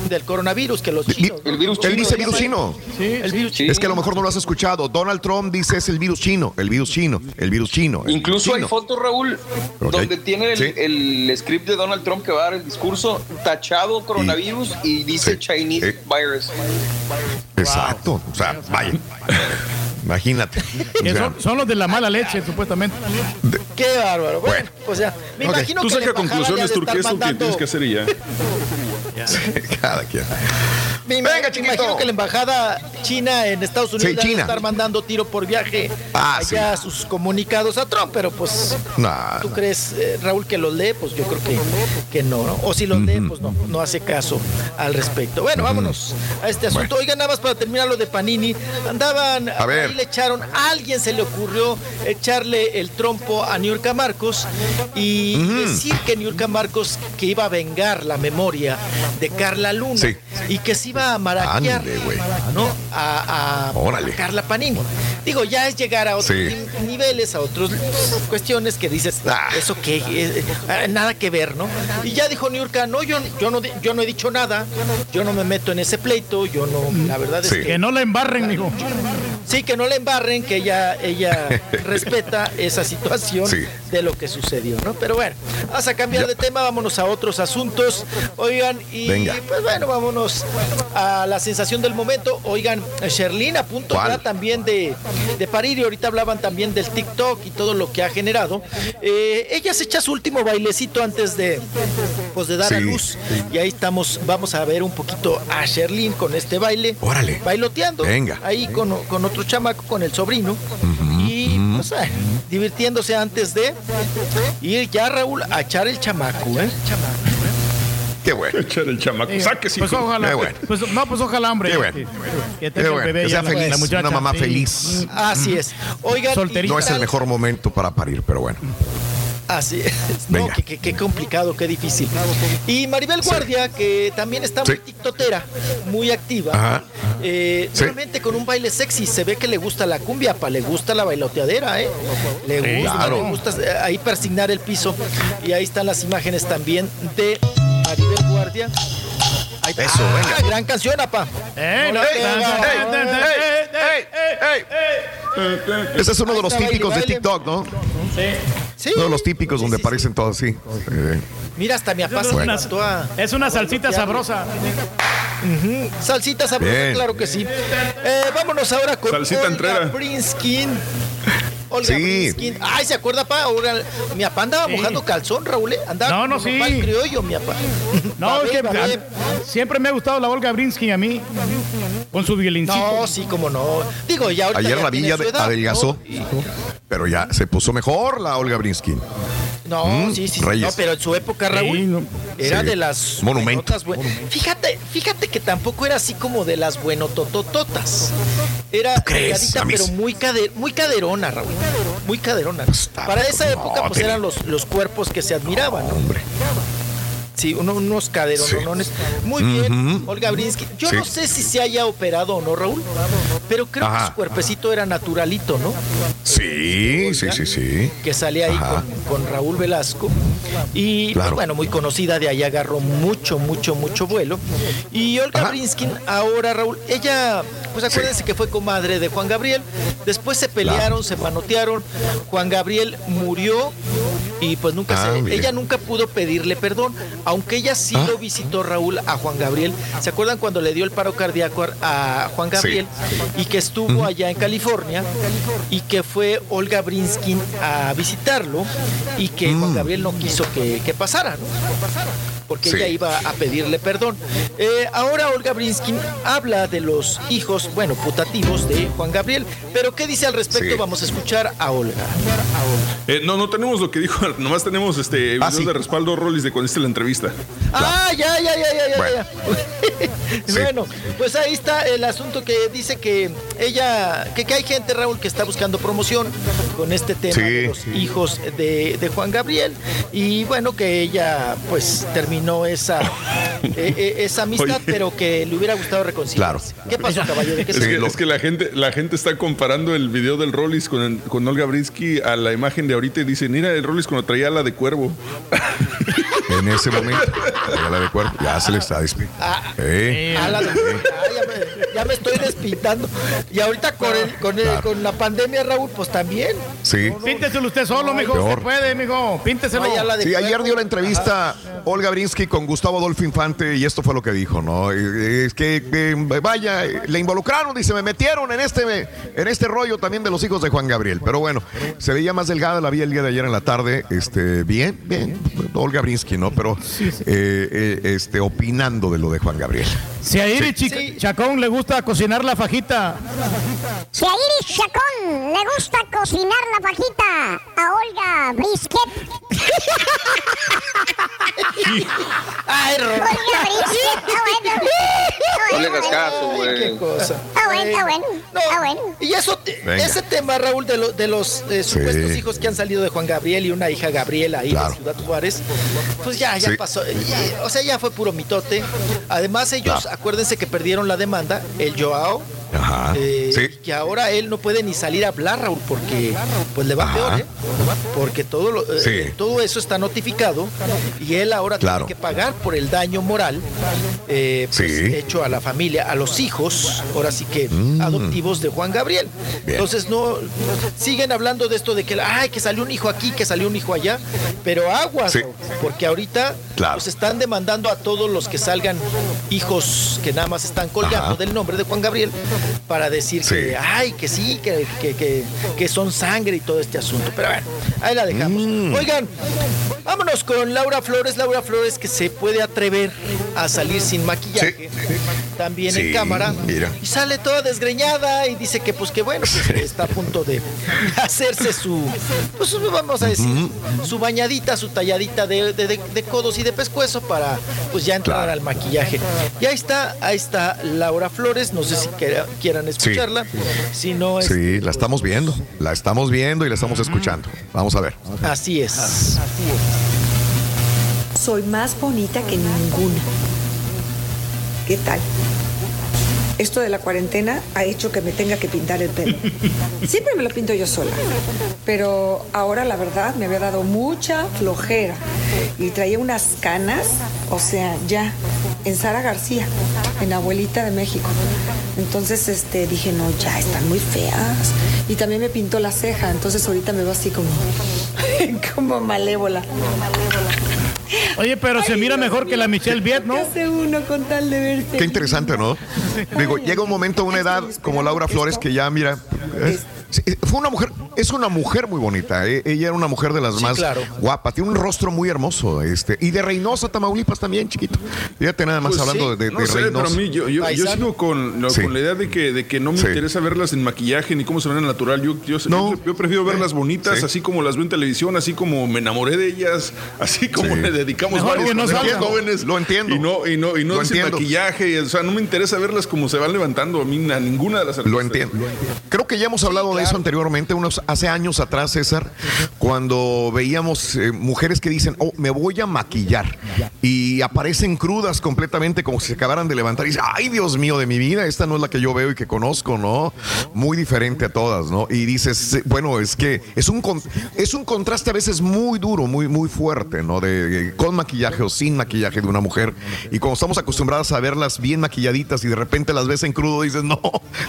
del coronavirus, que los chinos. El virus Él chino. dice virus chino. El virus Sí. Es que a lo mejor no lo has escuchado. Donald Trump dice es el virus chino, el virus chino, el virus chino. el Incluso virus hay chino. fotos, Raúl, Ok. donde tiene el, Sí. el script de Donald Trump que va a dar el discurso tachado coronavirus y, dice Sí. Chinese Sí. virus. Exacto. O sea, vaya. Imagínate. O Que sea, son, son los de la mala leche, supuestamente. Qué bárbaro. Bueno, Bueno. pues ya. Me imagino Tú que la saca conclusiones, es lo que mandando- tienes que hacer y ya. cada quien. Me Venga, chiquito. imagino que la embajada china en Estados Unidos Sí, le ha de China. estar mandando tiro por viaje Ah, allá sus comunicados a Trump, pero pues Nah, ¿Tú crees, eh, Raúl, que los lee? Pues yo creo que, que no, ¿no? O si los lee, pues no, no hace caso al respecto. Bueno, vámonos a este asunto. Oigan, nada más para terminar lo de Panini. Andaban A ver. Ahí le echaron, a alguien se le ocurrió echarle el trompo a Niurka Marcos y decir que Niurka Marcos que iba a vengar la memoria de Carla Luna Sí. y que se iba a maraquear. ¿no? a, a- Órale. a Carla Panini. Digo, ya es llegar a otros Sí. niveles, a otras cuestiones que dices, Ah. eso que eh, eh, nada que ver, ¿no? Y ya dijo Niurka, no, yo, yo no, yo no he dicho nada, yo no me meto en ese pleito, yo no, la verdad es Sí. que Que no la embarren, mijo. Sí, que no le embarren, que ella, ella respeta esa situación Sí. de lo que sucedió, ¿no? Pero bueno, vamos a cambiar de tema, vámonos a otros asuntos. Oigan, y Venga. pues bueno, vámonos a la sensación del momento. Oigan, Sherlyn a punto ya también de, de parir y ahorita hablaban también del TikTok y todo lo que ha generado. Eh, ella se echa su último bailecito antes de, pues, de dar a Sí. luz. Y ahí estamos, vamos a ver un poquito a Sherlyn con este baile. Órale. Bailoteando. Venga. Ahí con, con otro chamaco, con el sobrino. y pues, eh, divirtiéndose antes de ir ya, Raúl, a echar el chamaco, ¿eh? Qué bueno. Echar el chamaco. Eh, Sáquese, pues ojalá. Qué bueno. Pues, no, pues ojalá, hombre. Qué bueno. Que, que Qué tenga el bueno, bebé que sea feliz, la muchacha, una mamá sí. feliz. Así es. Oigan, Solterita. No es el mejor momento para parir, pero bueno. Así es. No, Venga. qué, qué- qué complicado, qué difícil. Y Maribel Guardia, que también está muy Sí. tiktotera, muy activa. Ajá. Eh, Sí. Con un baile sexy, se ve que le gusta la cumbia, pa, le gusta la bailoteadera, ¿eh? Le gusta, claro. le gusta eh, ahí persignar el piso. Y ahí están las imágenes también de Maribel Guardia. Eso, Ah, venga. Gran canción, apa. Eh. Ese es uno de los típicos de TikTok, ¿no? Sí. Uno de los típicos donde aparecen todos así. Mira, hasta mi papá Es se una-. Es salsita sabrosa. Salsita sabrosa, Bien. claro que sí. Eh, vámonos ahora con Salsita Olga entrera. Olga Sí. Brinskin. Ay, ¿se acuerda, pa? Ahora, mi papá andaba mojando calzón, Raúl. ¿eh? Andaba No, no, como sí. papá el criollo, mi papá. No, es que a- siempre me ha gustado la Olga Brinsky a mí. Con su violincito. No, sí, como no. Digo, ya ahorita Ayer ya la villa adelgazó. ¿no? Pero ya se puso mejor la Olga Brinsky. No, Mm, sí, sí, Reyes. no, pero en su época, Raúl, Sí, no. era Sí. de las Monumento. buenotas, buen- Fíjate, fíjate que tampoco era así como de las buenototototas. Era pero muy, cade- muy caderona, Raúl. Muy caderona. Está- Para esa no, época, pues eran los, los cuerpos que se admiraban, ¿no? Hombre. Sí, uno- unos caderonones. Muy bien, Olga Brinsky. Yo Sí. no sé si se haya operado o no, Raúl, pero creo Ajá. que su cuerpecito era naturalito, ¿no? Sí, sí, sí, sí. que salía ahí con, con Raúl Velasco. Y Claro. bueno, muy conocida, de ahí agarró mucho, mucho, mucho vuelo. Y Olga Ajá. Brinskin, ahora Raúl, ella, pues acuérdense que fue comadre de Juan Gabriel. Después se pelearon, se manotearon. Juan Gabriel murió y pues nunca Ah, se, mire. ella nunca pudo pedirle perdón, aunque ella sí Ah. lo visitó Raúl a Juan Gabriel. ¿Se acuerdan cuando le dio el paro cardíaco a Juan Gabriel y que estuvo allá en California y que fue Olga Brinskin a visitarlo y que Juan Gabriel no quiso que, que pasara, ¿no? Porque Sí. ella iba a pedirle perdón. Eh, ahora Olga Brinskin habla de los hijos, bueno, putativos de Juan Gabriel. Pero ¿qué dice al respecto? Sí. Vamos a escuchar a Olga. Eh, no, no tenemos lo que dijo, nomás tenemos este videos Ah, sí. de respaldo Rollis de cuando hiciste la entrevista. Ah, ya, ya, ya, ya, ya. Bueno. ya. Sí. bueno, pues ahí está el asunto que dice que ella, que, que hay gente, Raúl, que está buscando promoción con este tema Sí. de los hijos de, de Juan Gabriel. Y bueno, que ella pues terminó esa, eh, eh, esa amistad, Oye. pero que le hubiera gustado reconciliar. Claro. ¿Qué pasó, caballero? ¿De qué Es, se- que, es que la gente, la gente está comparando el video del Rollis con, con Olga Brinsky a la imagen de ahorita y dicen, mira el Rollis cuando traía la de cuervo. En ese momento. Ya la de cuerpo. Ya se le está despidiendo. Ah, Ya, me, ya me estoy despintando. Y ahorita con, el- con, el- Claro. con la pandemia, Raúl, pues también. Sí. Pínteselo usted solo, mijo. Peor. Usted puede, mijo. Pínteselo. No, Sí, ayer dio la entrevista Olga Brinsky con Gustavo Adolfo Infante y esto fue lo que dijo, ¿no? Es que, eh, vaya, le involucraron, dice, me metieron en este, en este rollo también de los hijos de Juan Gabriel. Pero bueno, se veía más delgada, la vi el día de ayer en la tarde, este, bien, bien, Olga Brinsky, ¿no? Pero eh, eh, este, opinando de lo de Juan Gabriel. Si a Iris Sí. Chacón le gusta cocinar la fajita, Si a Iris Chacón le gusta cocinar la fajita, a Olga Brisket Ay, Rorrito. No le hagas caso, Qué güey. cosa. Está bueno, está bueno. Está bueno. Y eso, Venga. ese tema, Raúl, de, lo- de los eh, supuestos Sí. hijos que han salido de Juan Gabriel y una hija Gabriela ahí Claro. de Ciudad Juárez, pues ya, ya Sí. pasó. Ya- o sea, ya fue puro mitote. Además, ellos, Claro. acuérdense que perdieron la demanda, el Joao, Ajá. eh, Sí. que ahora él no puede ni salir a hablar, Raúl, porque pues le va Ajá. peor, ¿eh? Porque todo, lo- eh, Sí. todo eso está notificado y él ahora Claro. tiene que pagar por el daño moral eh, pues, Sí. hecho a la familia, a los hijos, ahora sí que Mm. adoptivos de Juan Gabriel. Bien. Entonces no siguen hablando de esto de que ay que salió un hijo aquí, que salió un hijo allá, pero aguas. Raúl, porque ahorita Claro. pues están demandando a todos los que salgan hijos que nada más están colgando Ajá. del nombre de Juan Gabriel para decir Sí. que ay que sí, que, que, que- que son sangre y todo este asunto. Pero bueno, ahí la dejamos. Mm. Oigan, vámonos con Laura Flores, Laura Flores que se puede atrever a salir sin maquillaje, también en cámara, mira. y sale toda desgreñada y dice que pues que bueno, pues, está a punto de hacerse su, pues vamos a decir, su bañadita, su talladita de, de- de- de codos y de pescuezo para pues ya entrar Claro. al maquillaje. Y ahí está, ahí está Laura Flores, no sé si quiera- quieran escucharla, si no es... Sí, la estamos viendo. La estamos viendo y la estamos escuchando. Vamos a ver. Así es. Soy más bonita que ninguna. ¿Qué tal? Esto de la cuarentena ha hecho que me tenga que pintar el pelo. Siempre me lo pinto yo sola. Pero ahora la verdad me había dado mucha flojera. Y traía unas canas, o sea, ya, en Sara García, en Abuelita de México. Entonces este, dije, no, ya están muy feas. Y también me pintó la ceja, entonces ahorita me veo así como, como malévola. Oye, pero se mira mejor que la Michelle Viet, ¿no? ¿Qué hace uno con tal de verse? Qué interesante, ¿no? Digo, llega un momento, una edad como Laura Flores que ya, mira, fue una mujer, es una mujer muy bonita. eh, Ella era una mujer de las Sí, más claro. guapas, tiene un rostro muy hermoso, este, y de Reynosa, Tamaulipas también, chiquito. Fíjate nada más Pues hablando sí, de, de no sé, pero a mí yo, yo- yo sigo con, lo- Sí. con la idea de que, de que no me Sí. interesa verlas en maquillaje ni cómo se ven al natural. Yo, yo, No. yo, yo prefiero verlas bonitas, Sí. así como las veo en televisión, así como me enamoré de ellas, así como Sí. le dedicamos Mejor varios que no consejos salgan. jóvenes. Lo entiendo. Y no, y no, y no Lo sin entiendo. maquillaje. O sea, no me interesa verlas como se van levantando a mí, a ninguna de las Lo artistas. entiendo. Creo que ya hemos hablado de eso anteriormente, unos hace años atrás, César, cuando veíamos eh, mujeres que dicen, oh, me voy a maquillar y aparecen crudas completamente como si se acabaran de levantar y dicen, ay Dios mío de mi vida, esta no es la que yo veo y que conozco, ¿no? Muy diferente a todas, ¿no? Y dices, eh, bueno, es que es un con- es un contraste a veces muy duro, muy muy fuerte, ¿no? De, de- con maquillaje o sin maquillaje de una mujer y como estamos acostumbradas a verlas bien maquilladitas y de repente las ves en crudo dices, no,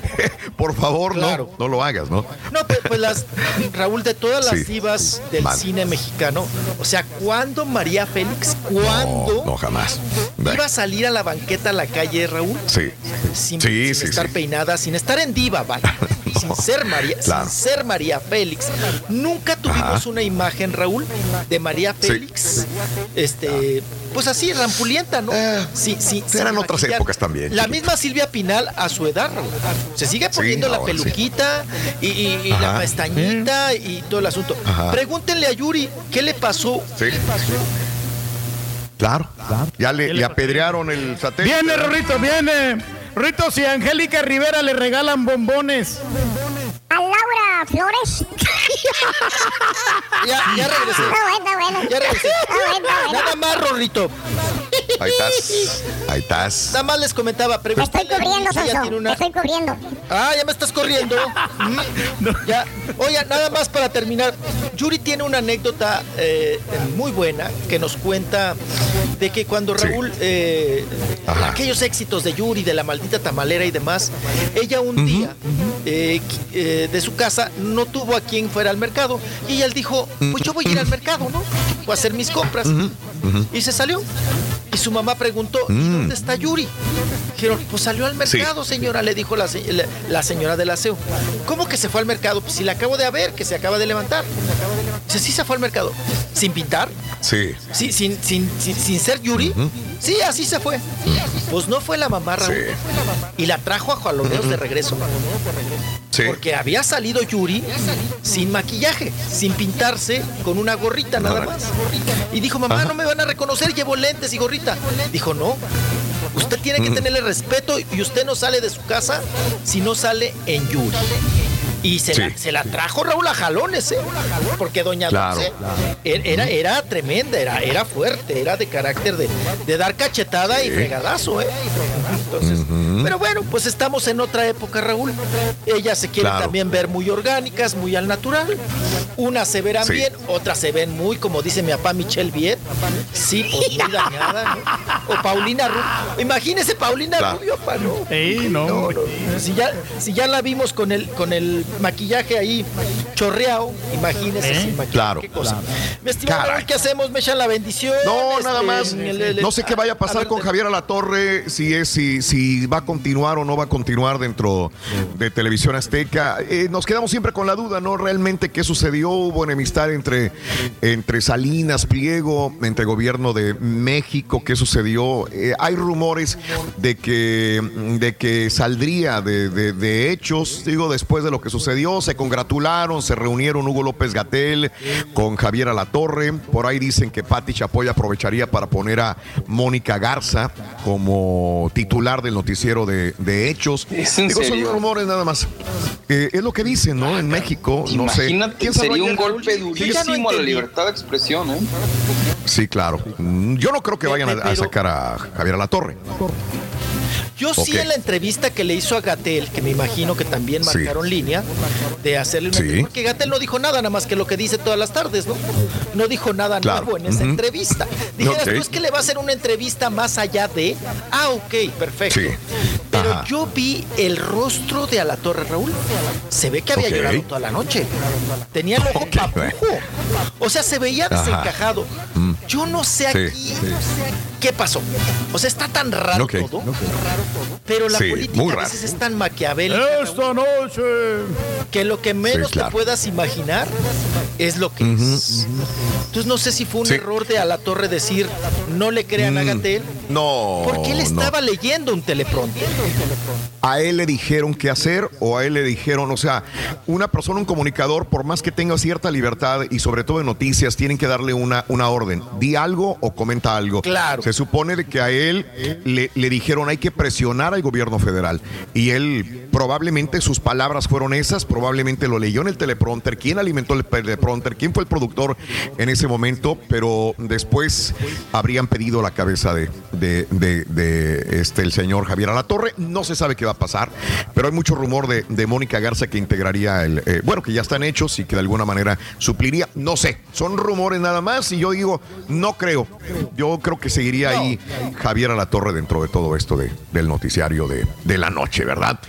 por favor, Claro. no, no lo hagas, ¿no? No, pues, pues las, Raúl, de todas las Sí. divas del Mal. cine mexicano, o sea, ¿cuándo María Félix, cuándo No, no jamás. iba a salir a la banqueta a la calle, Raúl? Sí. Sin, Sí, sin sí, estar peinada, sin estar en diva, vaya. Sin ser María, Claro. sin ser María Félix. Nunca tuvimos Ajá. una imagen, Raúl, de María. Félix, este, pues así, rampulienta, ¿no? Sí, sí, Eh, eran otras maquillar. épocas también, La chiquito. misma Silvia Pinal a su edad, Raúl. Se sigue poniendo la sí. peluquita y, y- y la pestañita y todo el asunto. Ajá. Pregúntenle a Yuri, ¿qué le pasó? Sí. Claro. Ya le, le apedrearon el satélite. Viene. Rorrito, viene. Rorrito, si a Angélica Rivera le regalan bombones. A Laura Flores. Ya, ya regresé. Está bueno, está bueno. Ya regresé. Está bueno, está bueno. Nada más, Rorrito. Ahí estás. Ahí estás. Nada más les comentaba. Te estoy cubriendo, estoy cubriendo. Ah, ya me estás corriendo. Mm, Ya. Oye, nada más para terminar. Yuri tiene una anécdota eh, muy buena que nos cuenta de que cuando Sí. Raúl, eh, aquellos éxitos de Yuri, de la maldita tamalera y demás, ella un día eh, eh, de su casa no tuvo a quien fuera al mercado y ella dijo, pues yo voy a ir al mercado, ¿no? Voy a hacer mis compras. Y se salió. Su mamá preguntó, ¿y Mm. dónde está Yuri? Dijeron, pues salió al mercado, señora, le dijo la, la- la señora del aseo. ¿Cómo que se fue al mercado? Pues si la acabo de ver, que se acaba de levantar. Dice, sí se fue al mercado. ¿Sin pintar? Sí. Sí, sin, sin, sin, sin ser Yuri. Sí, así se fue. Pues no fue la mamá, Raúl. Y la trajo a jaloneos de regreso. Porque había salido Yuri sin maquillaje, sin pintarse, con una gorrita nada más. Y dijo, mamá, no me van a reconocer, llevo lentes y gorrita. Dijo, no, usted tiene que tenerle respeto y usted no sale de su casa si no sale en Yuri. Y se, la, se la trajo Raúl a jalones, ¿eh? Porque Doña Claro. Dulce er- era, era tremenda, era, era fuerte, era de carácter de, de dar cachetada y fregadazo, ¿eh? Entonces, pero bueno, pues estamos en otra época, Raúl. Ellas se quieren Claro. también ver muy orgánicas, muy al natural. Unas se verán Sí. bien, otras se ven muy, como dice mi papá Michelle Viet. Sí, pues muy dañada, ¿no? O Paulina Rubio. Imagínese Paulina Claro. Rubio, pa, ¿no? Sí, no, No, hombre. no. Si ya, si ya la vimos con el, con el maquillaje ahí chorreado, imagínese ¿Eh? maquillaje. Claro. qué cosa. Mi estimado Caray. Raúl, ¿qué hacemos? ¿Me echan la bendición? No, Este, nada más. el- el- No sé qué vaya a pasar ver, con Javier Alatorre, si es, si, si va a continuar o no va a continuar dentro de Televisión Azteca. Eh, nos quedamos siempre con la duda, ¿no? Realmente qué sucedió, hubo enemistad entre, entre Salinas, Pliego, entre el gobierno de México, qué sucedió. Eh, hay rumores de que, de que saldría de, de- de hechos, digo, después de lo que sucedió, se congratularon, se reunieron Hugo López Gatel con Javier Alatorre. Por ahí dicen que Pati Chapoy aprovecharía para poner a Mónica Garza como titular del noticiero de, de hechos. ¿Es en Digo, serio? son rumores nada más. Eh, es lo que dicen, ¿no? En México, no sé. Imagínate, ¿Quién sabrá sería un golpe ya no durísimo a la libertad de expresión, ¿eh? Sí, claro. Mm, Yo no creo que vayan a, a sacar a Javier Alatorre. Yo sí en la entrevista que le hizo a Gatel, que me imagino que también Sí. marcaron línea, de hacerle una Sí. entrevista, porque Gatel no dijo nada, nada más que lo que dice todas las tardes, ¿no? No dijo nada Claro. nuevo en esa entrevista. Dijeras Ok. tú es que le va a hacer una entrevista más allá de. Ah, ok, perfecto. Sí. Pero Ajá. yo vi el rostro de Alatorre Raúl. Se ve que había llorado toda la noche. Tenía el ojo papujo. O sea, se veía desencajado. Mm. Yo no sé Sí, aquí qué pasó. O sea, está tan raro Ok. todo. Pero la Sí, política muy a raro. veces es tan maquiavélica Esta noche. que lo que menos Sí, claro. te puedas imaginar es lo que es. Entonces no sé si fue un Sí. error de a la torre decir no le crean a Mm, Gatel. No. Porque él no. estaba leyendo un teleprompter. a él le dijeron qué hacer o a él le dijeron, o sea, una persona, un comunicador, por más que tenga cierta libertad y sobre todo en noticias, tienen que darle una, una orden. Di algo o comenta algo. Claro. Se supone de que a él le, le dijeron hay que presionar al gobierno federal y él probablemente sus palabras fueron esas, probablemente lo leyó en el teleprompter, quién alimentó el teleprompter, quién fue el productor en ese momento, pero después habrían pedido la cabeza de, de, de- de, este, el señor Javier Alatorre. No se sabe qué va a pasar, pero hay mucho rumor de, de Mónica Garza que integraría el, eh, bueno, que ya están hechos y que de alguna manera supliría. No sé, son rumores nada más y yo digo, no creo. Yo creo que seguiría ahí Javier Alatorre dentro de todo esto de, del noticiario de, de la noche, ¿verdad?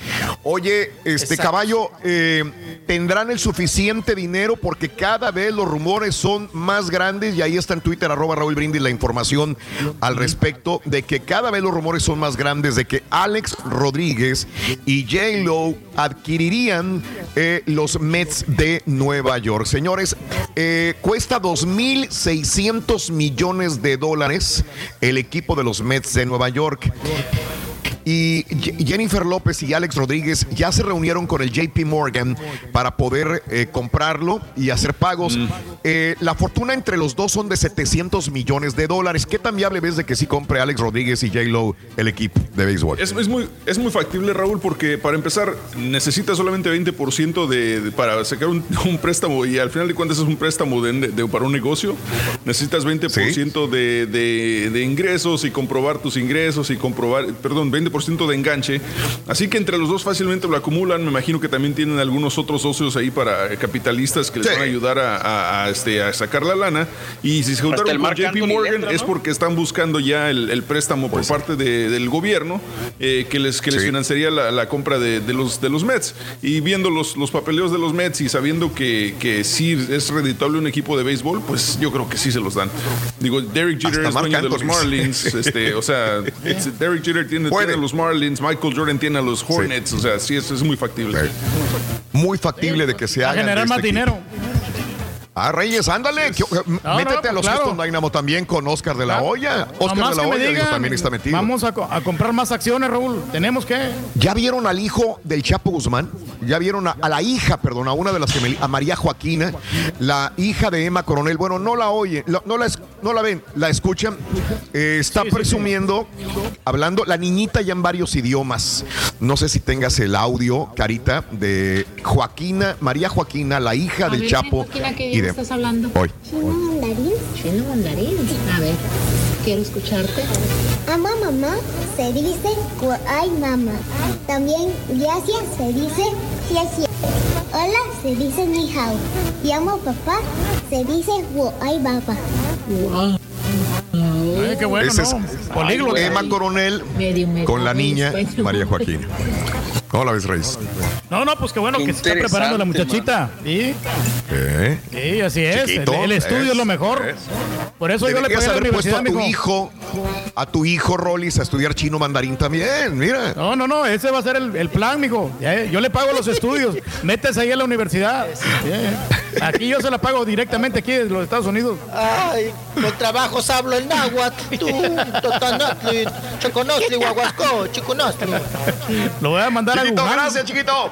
Oye, este Exacto. caballo, eh, ¿tendrán el suficiente dinero? Porque cada vez los rumores son más grandes y ahí está en Twitter, arroba Raúl Brindis, la información al respecto de que cada vez los rumores son más grandes de que Alex Rodríguez y J-Lo adquirirían eh, los Mets de Nueva York. Señores, eh, cuesta 2.600 millones de dólares el equipo de los Mets de Nueva York. Y Jennifer López y Alex Rodríguez ya se reunieron con el JP Morgan para poder eh, comprarlo y hacer pagos. Eh, la fortuna entre los dos son de 700 millones de dólares. ¿Qué tan viable ves de que sí compre Alex Rodríguez y J-Lo el equipo de béisbol? Es, es muy, es muy factible, Raúl, porque para empezar necesitas solamente 20% de, de- para sacar un, un préstamo y al final de cuentas es un préstamo de, de- para un negocio. Necesitas 20% de, de- de ingresos y comprobar tus ingresos y comprobar, perdón, 20% de enganche. Así que entre los dos fácilmente lo acumulan. Me imagino que también tienen algunos otros socios ahí para eh, capitalistas que les van a ayudar a, a- a, este, a sacar la lana. Y si se juntaron con JP Anthony Morgan entra, es porque están buscando ya el, el préstamo por parte de- del gobierno eh, que les, que les Sí. financiaría la, la compra de, de los, de los Mets. Y viendo los, los papeleos de los Mets y sabiendo que, que sí es reditable un equipo de béisbol, pues yo creo que sí se los dan. Digo, Derek Jeter Hasta es dueño de los. Marlins. este, o sea, Derek Jeter tiene, tiene a los Marlins, Michael Jordan tiene a los Hornets. O sea, sí, es, es muy factible. Muy factible de que se A haga. generar más dinero. Ah, Reyes, ándale. que- No, métete no, a los claro. Houston Dynamo también con Oscar de la Hoya. Oscar Nomás de la Hoya digo, digan, también está metido. Vamos a, co- a comprar más acciones, Raúl. ¿Tenemos que? ¿Ya vieron al hijo del Chapo Guzmán? ¿Ya vieron a, a la hija, perdón, a una de las gemelitas, a María Joaquina, la hija de Emma Coronel? Bueno, no la oyen, la- no, la, no la ven, la escuchan. Eh, está presumiendo, hablando, la niñita ya en varios idiomas. No sé si tengas el audio, Carita, de Joaquina, María Joaquina, la hija del Chapo. ¿Qué y de, estás hablando? Hoy. Chino mandarín. Chino mandarín. A ver, quiero escucharte. Ama mamá se dice ay mamá. También gracias se dice gracias. Hola se dice ni hao. Y amo papá se dice ay papá. Ay, qué bueno, Ese es ¿no? Políglota. Emma Coronel con la niña María Joaquina. ¿Cómo la ves, Reyes? No, no, pues qué bueno Qué que se está preparando la muchachita. Sí, ¿Eh? sí, así es. El, Chiquito, el estudio es, es, lo mejor. es. Por eso yo le pagué a la universidad, a tu mijo. hijo, a tu hijo Rollis a estudiar chino mandarín también, mira. No, no, no, ese va a ser el, el plan, mijo. Ya, Yo le pago los estudios. Métese ahí a la universidad. Bien. Aquí yo se la pago directamente aquí desde los Estados Unidos. Ay, con trabajos hablo el náhuatl, tú, totanatli, choconostli, guaguasco, chiconostli. Lo voy a mandar Chiquito, a Wuhan. gracias, chiquito.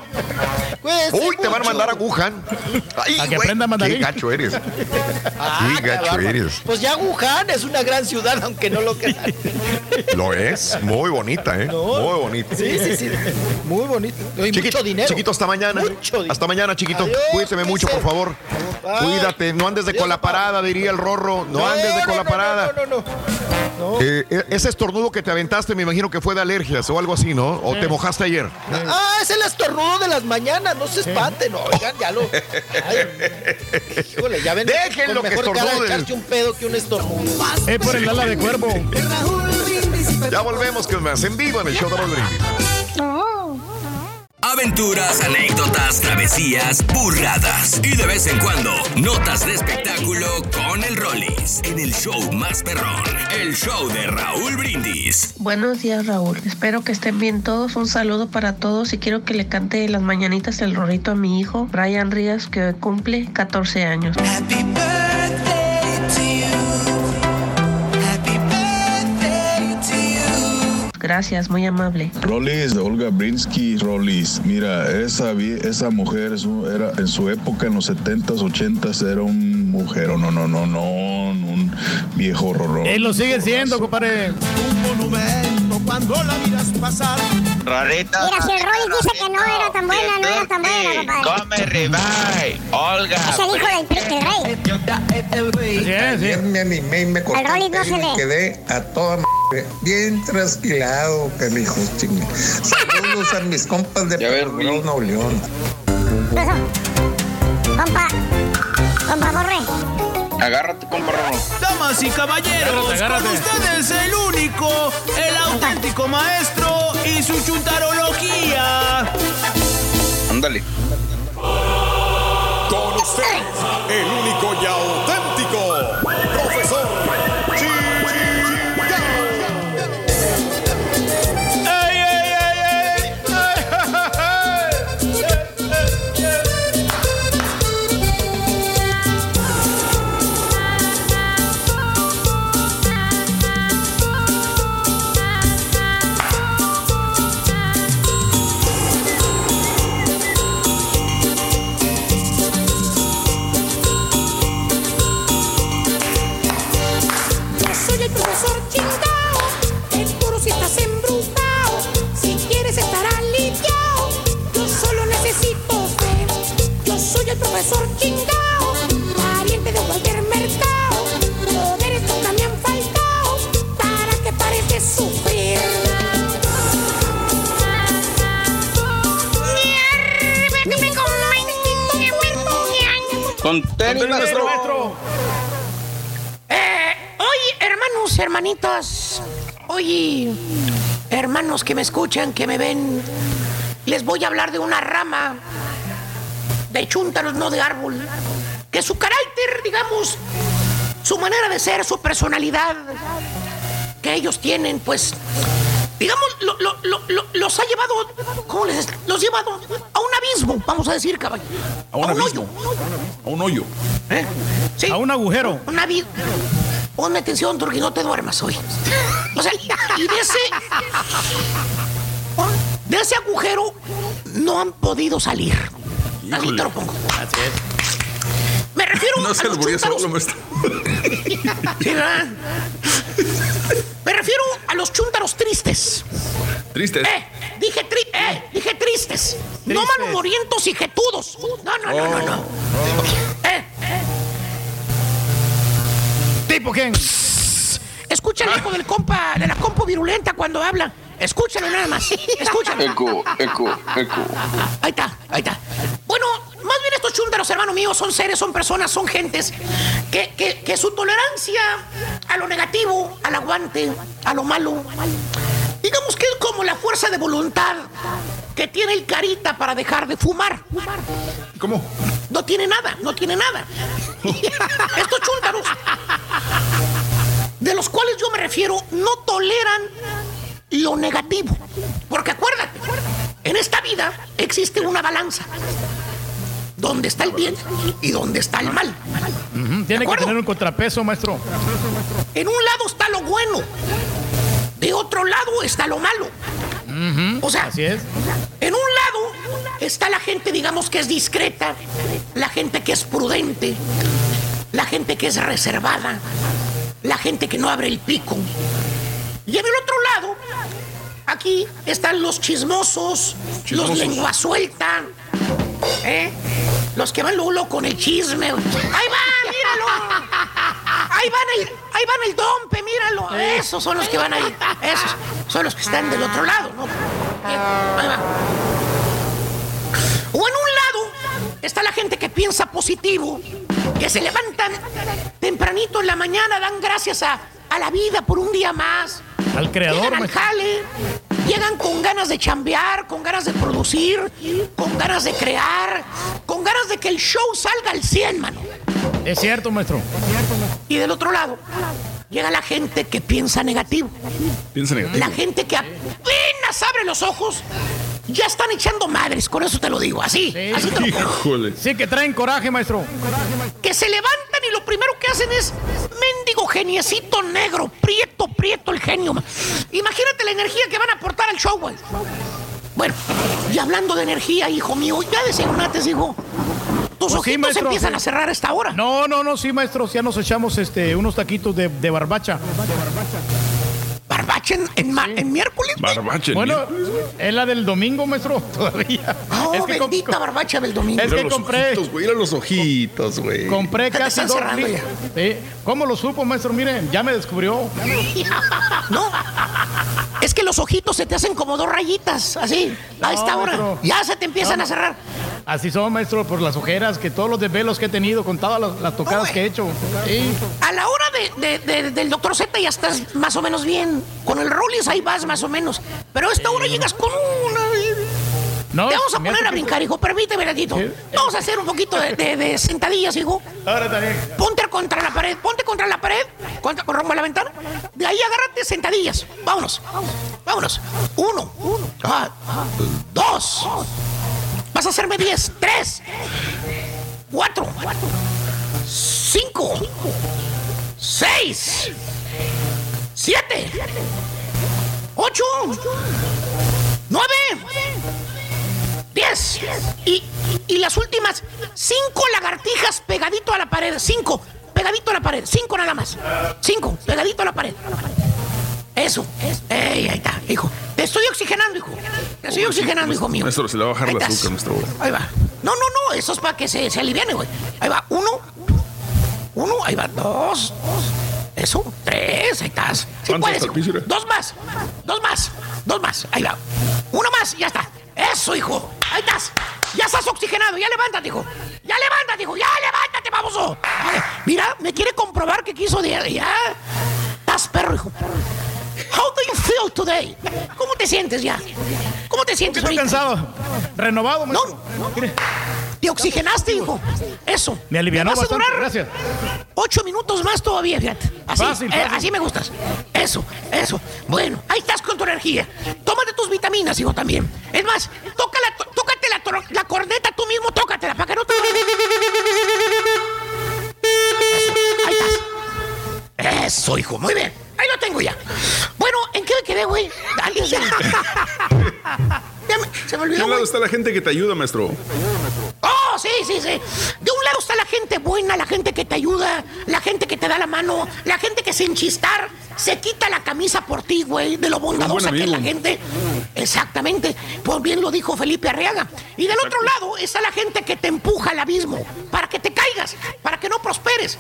Uy, te van a mucho. mandar a Wuhan. Ay, A que aprenda mandarín. Qué gacho eres. Ah, Qué gacho bárbaro. eres. Pues ya Wuhan es una gran ciudad, aunque no lo crean. Lo es. Muy bonita, ¿eh? Muy bonita. Sí, sí, sí. Muy bonito. Y Chiquito, mucho dinero. chiquito, hasta mañana. Hasta mañana, chiquito. Adiós, Cuídate mucho, por favor. Cuídate. No andes de Adiós, cola parada, diría el rorro. No andes de no, cola no, parada. No, no, no. no. Eh, eh, ese estornudo que te aventaste, me imagino que fue de alergias o algo así, ¿no? ¿O te mojaste ayer? Ah, es el estornudo de las mañanas, no se espanten, oigan, ya lo. Ay, híjole, ya ven. Déjenlo que mejor cara echarse un pedo que un estornudo. Es por el ala de cuervo. Ya volvemos con más en vivo en el show de Brindis. Aventuras, anécdotas, travesías, burradas y de vez en cuando notas de espectáculo con el Rollis en el show más perrón, el show de Raúl Brindis. Buenos días, Raúl. Espero que estén bien todos. Un saludo para todos y quiero que le cante las mañanitas el rorrito a mi hijo, Brian Ríos, que cumple 14 años. Gracias, muy amable. Rolis, Olga Brinsky, Rolis. Mira, esa, esa mujer era, en su época, en los 70s, 80s, era un mujer, no, no, no, no, un viejo horror. Él lo sigue siendo, compadre. monumento cuando la miras pasar. Rorrito. Mira, si el Rolly dice que no era tan buena, no era tan buena, compadre. Come ribeye, Olga. Es el hijo del del rey. Ayer me animé y me corté Al Rolly el no se le- quedé a toda bien trasquilado, hijos chingue. Saludos a mis compas de Nuevo León. Compa, compa Borre. Agárrate, compa Rorro. Damas y caballeros, Agárrate, agárrate. con ustedes el único, el auténtico maestro y su chuntarología. Ándale. Con usted, el único y auténtico, profesor Chingao, pariente de cualquier mercado. Poderes nunca me han faltado, para que pares de sufrir. Con tenis, maestro. Eh, oye, hermanos, hermanitas. Oye, hermanos que me escuchan, que me ven. Les voy a hablar de una rama de chúntaros, no de árbol. Que su carácter, digamos, su manera de ser, su personalidad que ellos tienen, pues, digamos, lo- lo- lo- lo- los ha llevado, ¿cómo les? Los ha llevado a un abismo, vamos a decir, caballo. A un abismo. A un hoyo. ¿Eh? Sí. A un agujero. Un abismo. Ponme atención, Turki, no te duermas hoy. O sea, y de ese. De ese agujero no han podido salir. Así te lo pongo. Así es. Me refiero No a se los lo voy a chúntaros. solo, maestro. Sí. Me refiero a los chúntaros tristes. Tristes. Eh, dije, tri eh, dije tristes. No Tristes. malhumorientos y jetudos. No, no, no, no, no. Eh, ¿Tipo quién? escucha el hijo del compa, de la compa virulenta cuando habla. Escúchalo nada más. Escúchalo. Eco, eco, eco. Ahí está, ahí está. Bueno, más bien estos chúntaros, hermano mío, son seres, son personas, son gentes que, que, que su tolerancia a lo negativo, al aguante, a lo malo, digamos que es como la fuerza de voluntad que tiene el carita para dejar de fumar. ¿Cómo? No tiene nada, no tiene nada. Estos chúntaros, de los cuales yo me refiero, no toleran lo negativo. Porque acuérdate, en esta vida existe una balanza. Donde está el bien y donde está el mal. Tiene que tener un contrapeso, maestro. En un lado está lo bueno. De otro lado está lo malo. O sea, Así es. En un lado está la gente, digamos, que es discreta, la gente que es prudente, la gente que es reservada, la gente que no abre el pico. Y en el otro lado, aquí están los chismosos, Chismosos. los lengua suelta, ¿eh? los que van luego con el chisme. ¡Ahí va, míralo! Ahí van el, ahí van el dompe, míralo. Esos son los que van ahí. Esos son los que están del otro lado, ¿no? Ahí va. O en un lado está la gente que piensa positivo, que se levantan tempranito en la mañana, dan gracias a, a la vida por un día más. Al creador, Llegan al jale, llegan con ganas de chambear, con ganas de producir, con ganas de crear, con ganas de que el show salga al 100, mano. Es cierto, maestro. Y del otro lado, llega la gente que piensa negativo. Piensa negativo. La gente que apenas abre los ojos, ya están echando madres, con eso te lo digo, así, así te lo pongo. Híjole. Sí, que traen coraje, maestro. Que se levantan y lo primero que hacen es mendigo geniecito negro, prieto, prieto el genio. ma. Imagínate la energía que van a aportar al show, güey. Bueno, y hablando de energía, hijo mío, ya desayunaste, hijo. Tus Pues sí, ojitos maestro. empiezan a cerrar a esta hora. No, no, no, sí, maestro. Ya nos echamos este, unos taquitos de, de barbacha. Barbacha en, en ma- en miércoles, güey. Barbache. Bueno, es la del domingo, maestro, todavía. Oh, es que com- bendita barbacha del domingo. Es que los compré, ojitos, güey. Mira los ojitos, güey. compré Te casi están dos cerrando Sí. ¿Cómo lo supo, maestro? Miren, ya me descubrió. No, es que los ojitos se te hacen como dos rayitas, así, a No, esta hora. maestro. Ya se te empiezan No, a cerrar. Así son, maestro, por las ojeras, que todos los desvelos que he tenido, con todas las, las tocadas que he hecho. Sí. A la hora de, de- de- del doctor Z ya estás más o menos bien. Con el Rollins ahí vas más o menos. Pero a esta hora llegas con una. No, Te vamos a poner a que- brincar, hijo. Permíteme, ratito. Sí. Vamos a hacer un poquito de, de- de sentadillas, hijo. Ahora también. Ponte contra la pared, ponte contra la pared, contra, rumbo a la ventana. De ahí agárrate sentadillas. Vámonos. Vámonos. Uno. ah, dos. Vas a hacerme diez. Tres. Cuatro. Cinco. Seis. Siete. Ocho. Nueve. Diez. Y, y las últimas cinco lagartijas pegadito a la pared. Cinco. Pegadito a la pared. Cinco nada más. Cinco. Pegadito a la pared. Eso. Ey, ahí está, hijo. Te estoy oxigenando, hijo. Te estoy oxigenando, hijo mío. Maestro, se le va a bajar el azúcar, maestro. Ahí va. No, no, no. Eso es para que se, se aliviane, güey. Ahí va. Uno. Uno. Ahí va. Dos. Eso. Tres. Ahí estás. ¿Cuántos puedes? Dos más. Dos más. Dos más. Ahí va. Uno más. Ya está. Eso, hijo. Ahí estás. Ya estás oxigenado. Ya levántate, hijo. Ya levántate, hijo. Ya levántate, vamos. Mira, me quiere comprobar que quiso de ya. Estás perro, hijo. How do you feel today? ¿Cómo te sientes ya? ¿Cómo te sientes Estoy cansado. Renovado, maestro. Mire, Te oxigenaste, hijo. Eso. me alivianó Vas a bastante. durar Gracias. Ocho minutos más todavía, fíjate. Así, Fácil, eh, así me gustas. Eso, eso. Bueno, ahí estás con tu energía. Tómate tus vitaminas, hijo, también. Es más, tócala- tó- tócate la, la corneta tú mismo, tócatela para que no te. Eso, ahí estás. Eso, hijo, muy bien. Ahí lo tengo ya. Bueno, ¿en qué me quedé, güey? Alguien se... Ya me- se me ¿De olvidó, un lado güey. está la gente que te ayuda, maestro? Oh, sí, sí, sí. De un lado está la gente buena, la gente que te ayuda, la gente que te da la mano, la gente que sin chistar se quita la camisa por ti, güey, de lo bondadosa que es la gente. Exactamente. Pues bien lo dijo Felipe Arriaga. Y del otro lado está la gente que te empuja al abismo para que te caigas, para que no prosperes,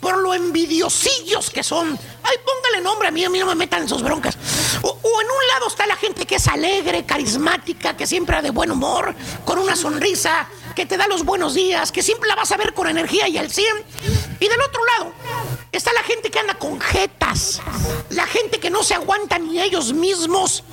por lo envidiosillos que son. Ay, póngale nombre a mí, a mí no me metan en sus broncas. O, o en un lado está la gente que es alegre, carismática, que siempre ha de buen humor, con una sonrisa, que te da los buenos días, que siempre la vas a ver con energía y al 100. Y del otro lado está la gente que anda con jetas, la gente que no se aguanta ni ellos mismos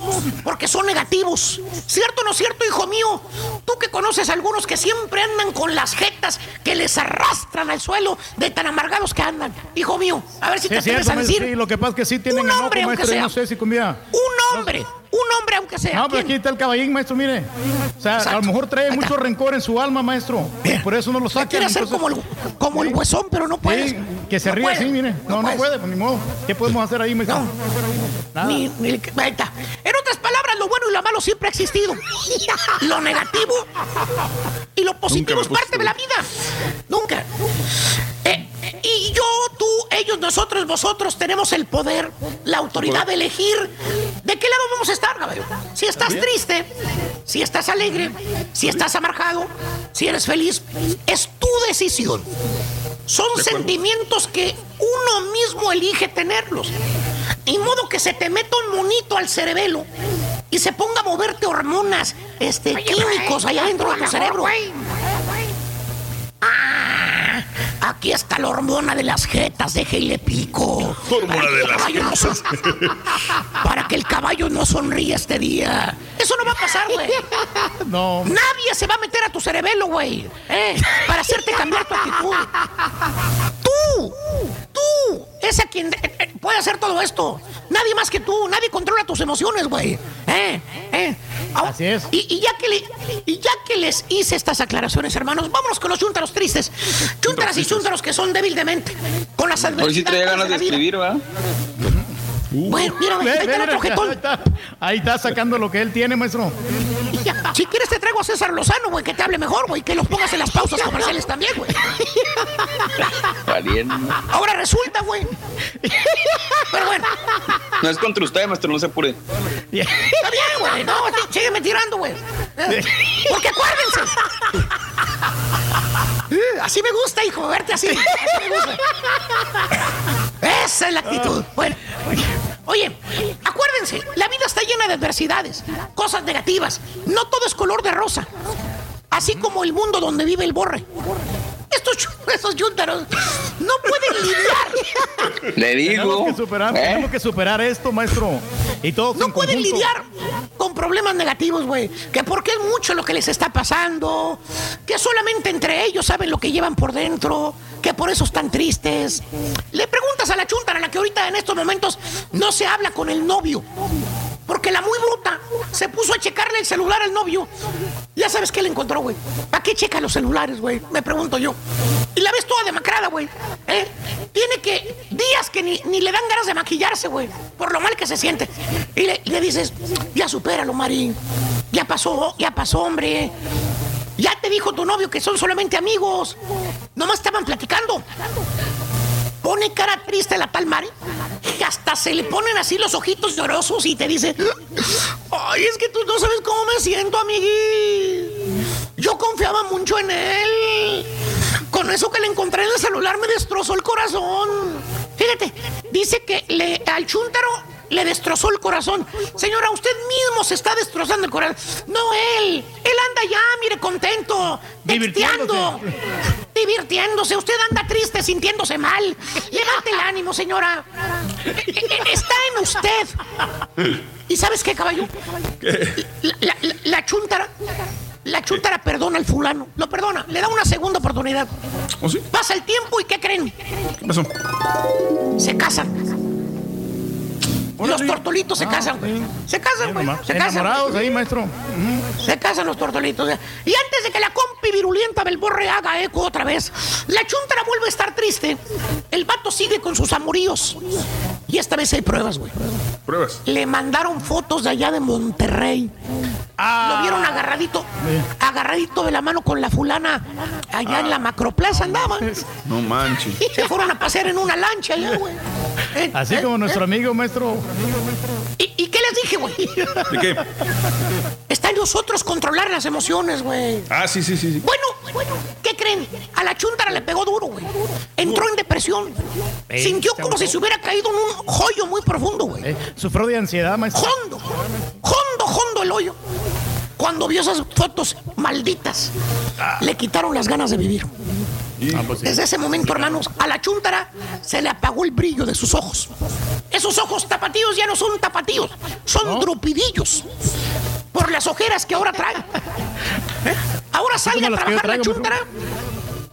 porque son negativos. ¿Cierto o no cierto, hijo mío? Tú que conoces a algunos que siempre andan con las jetas que les arrastran al suelo de tan amargados que andan. Hijo mío, a ver si Sí, te cierto, a decir sí, lo que pasa es que sí tienen un hombre, aunque maestro, y sea. no sé si comía. un hombre, un hombre aunque sea. No, pero ¿quién? aquí está el caballín, maestro, mire. O sea, a lo mejor trae mucho rencor en su alma, maestro. Por eso no lo saca. quiere hacer como el, como el huesón, pero no puede. que se No ríe puede, así, mire. No, no, puede, pues ni modo. ¿Qué podemos hacer ahí, maestro? Nada. Ni- ni- ahí está. En otras palabras, lo bueno y lo malo siempre ha existido. Lo negativo y lo positivo es parte de la vida. Nunca. Eh, y yo, ellos, nosotros, vosotros tenemos el poder, la autoridad de elegir de qué lado vamos a estar, caballo. Si estás triste, si estás alegre, si estás amargado, si eres feliz, es tu decisión. Son sentimientos que uno mismo elige tenerlos. Y modo que se te meta un monito al cerebelo y se ponga a moverte hormonas este, químicos allá dentro de tu cerebro. Ah, aquí está la hormona de las jetas, déjele pico. Hormona Para que de las no son- Para que el caballo no sonríe este día. Eso no va a pasar, güey. No. Nadie se va a meter a tu cerebelo, güey. ¿eh? Para hacerte cambiar tu actitud. Tú, tú, es a quien eh, eh, puede hacer todo esto. Nadie más que tú. Nadie controla tus emociones, güey. ¿Eh? ¿Eh? Ah, Así es. Y, y ya que le- y ya que les hice estas aclaraciones, hermanos, vámonos con los chúntaros tristes. Chúntaras y chúntaros que son débil de mente. Con las Hoy sí traía adversidades ganas de vida. escribir, ¿verdad? Bueno, mira, Ve, ahí está ve, el otro jetón. ahí, está, ahí está sacando lo que él tiene, maestro. Si quieres te traigo a César Lozano, güey, que te hable mejor, güey, que los pongas en las pausas comerciales también, güey. Valiente. Ahora resulta, güey. Pero bueno, No es contra usted, maestro, no se apure. está bien, güey. No, sí, sígueme tirando, güey. Porque acuérdense. Así me gusta, hijo, verte así. Así me gusta. Esa es la actitud. Bueno, oye, acuérdense, la vida está llena de adversidades, cosas negativas. No todo es color de rosa. Así como el mundo donde vive el borre. Estos, estos yúntaros no pueden lidiar. Le digo. Tenemos que superar, ¿eh? tenemos que superar esto, maestro. Y todos No en pueden conjunto. lidiar con problemas negativos, güey. Que porque es mucho lo que les está pasando. Que solamente entre ellos saben lo que llevan por dentro. Que por eso están tristes. Le preguntas a la chuntara, la que ahorita en estos momentos no se habla con el novio. Porque la muy bruta se puso a checarle el celular al novio. Ya sabes qué le encontró, güey. ¿Para qué checa los celulares, güey? Me pregunto yo. Y la ves toda demacrada, güey. ¿Eh? Tiene que días que ni, ni le dan ganas de maquillarse, güey. Por lo mal que se siente. Y le, le dices, ya supéralo, Mari. Ya pasó, ya pasó, hombre. Ya te dijo tu novio que son solamente amigos. Nomás estaban platicando. Pone cara triste la tal Mari. Que hasta se le ponen así los ojitos llorosos y te dice: Ay, es que tú no sabes cómo me siento, amigui. Yo confiaba mucho en él. Con eso que le encontré en el celular me destrozó el corazón. Fíjate, dice que le, al chúntaro le destrozó el corazón. Señora, usted mismo se está destrozando el corazón. No él. Él anda ya, mire, contento. Texteando. Divirtiéndose. Usted anda triste, sintiéndose mal. Levante el ánimo, señora. E- e- Está en usted. ¿Y sabes qué, caballo? La, la, la- la chúntara. La chúntara perdona al fulano. Lo perdona. Le da una segunda oportunidad. ¿Oh, sí? Pasa el tiempo y ¿qué creen? ¿Qué pasó? Se casan. Los tortolitos se casan, güey. Se casan, güey. Se casan. Enamorados ahí, maestro. Se casan los tortolitos. ¿eh? Y antes de que la compi virulenta Belborre haga eco otra vez, la chuntara vuelve a estar triste. El vato sigue con sus amoríos. Y esta vez hay pruebas, güey. Pruebas. Le mandaron fotos de allá de Monterrey. Lo vieron agarradito, agarradito de la mano con la fulana allá en la macroplaza andaba. No manches. Se fueron a pasear en una lancha allá, güey. Eh, Así eh, como eh. nuestro amigo, maestro. ¿Y, y qué les dije, güey? ¿De qué? Está en nosotros controlar las emociones, güey. Ah, sí, sí, sí. sí. Bueno, ¿qué creen? A la chuntara le pegó duro, güey. Entró en depresión. Sintió como si se hubiera caído en un hoyo muy profundo, güey. Eh, sufrió de ansiedad, maestro. Hondo, hondo, hondo el hoyo. Cuando vio esas fotos malditas, le quitaron las ganas de vivir. Ah, pues sí. Desde ese momento, hermanos, a la chuntara se le apagó el brillo de sus ojos. Esos ojos tapatíos ya no son tapatíos, son drupidillos. Por las ojeras que ahora trae. ¿Eh? Ahora sale a trabajar la traigo, chuntara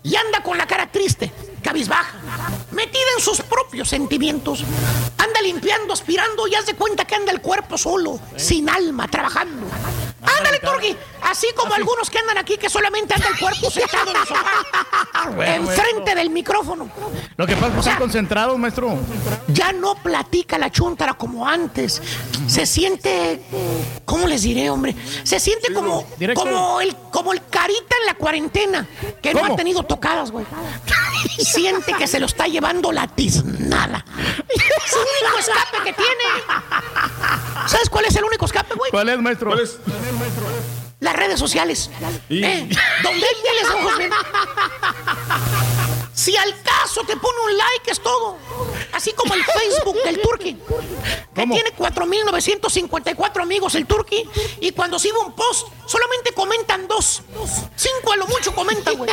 y anda con la cara triste, cabizbaja, metida en sus propios sentimientos. Anda limpiando, aspirando y haz de cuenta que anda el cuerpo solo, sin alma, trabajando. Ándale, Turgi, así como algunos que andan aquí que solamente anda el cuerpo sentado en el sofá, Bueno, enfrente del micrófono. Lo que pasa es que están concentrados, maestro. Ya no platica la chuntara como antes. Se siente, ¿cómo les diré, hombre? Se siente como, directo. como el, como el carita en la cuarentena, que no ha tenido tocadas, güey. Siente que se lo está llevando la tiznada. Es el único escape que tiene. ¿Sabes cuál es el único escape, güey? ¿Cuál es, maestro? ¿Cuál es? Las redes sociales. Y- ¿Eh? Donde hay miles de ojos. Si al caso te pone un like es todo. Así como el Facebook del Turqui. Que tiene 4.954 amigos el Turqui. Y cuando sube un post, solamente comentan dos. Cinco a lo mucho comentan, güey.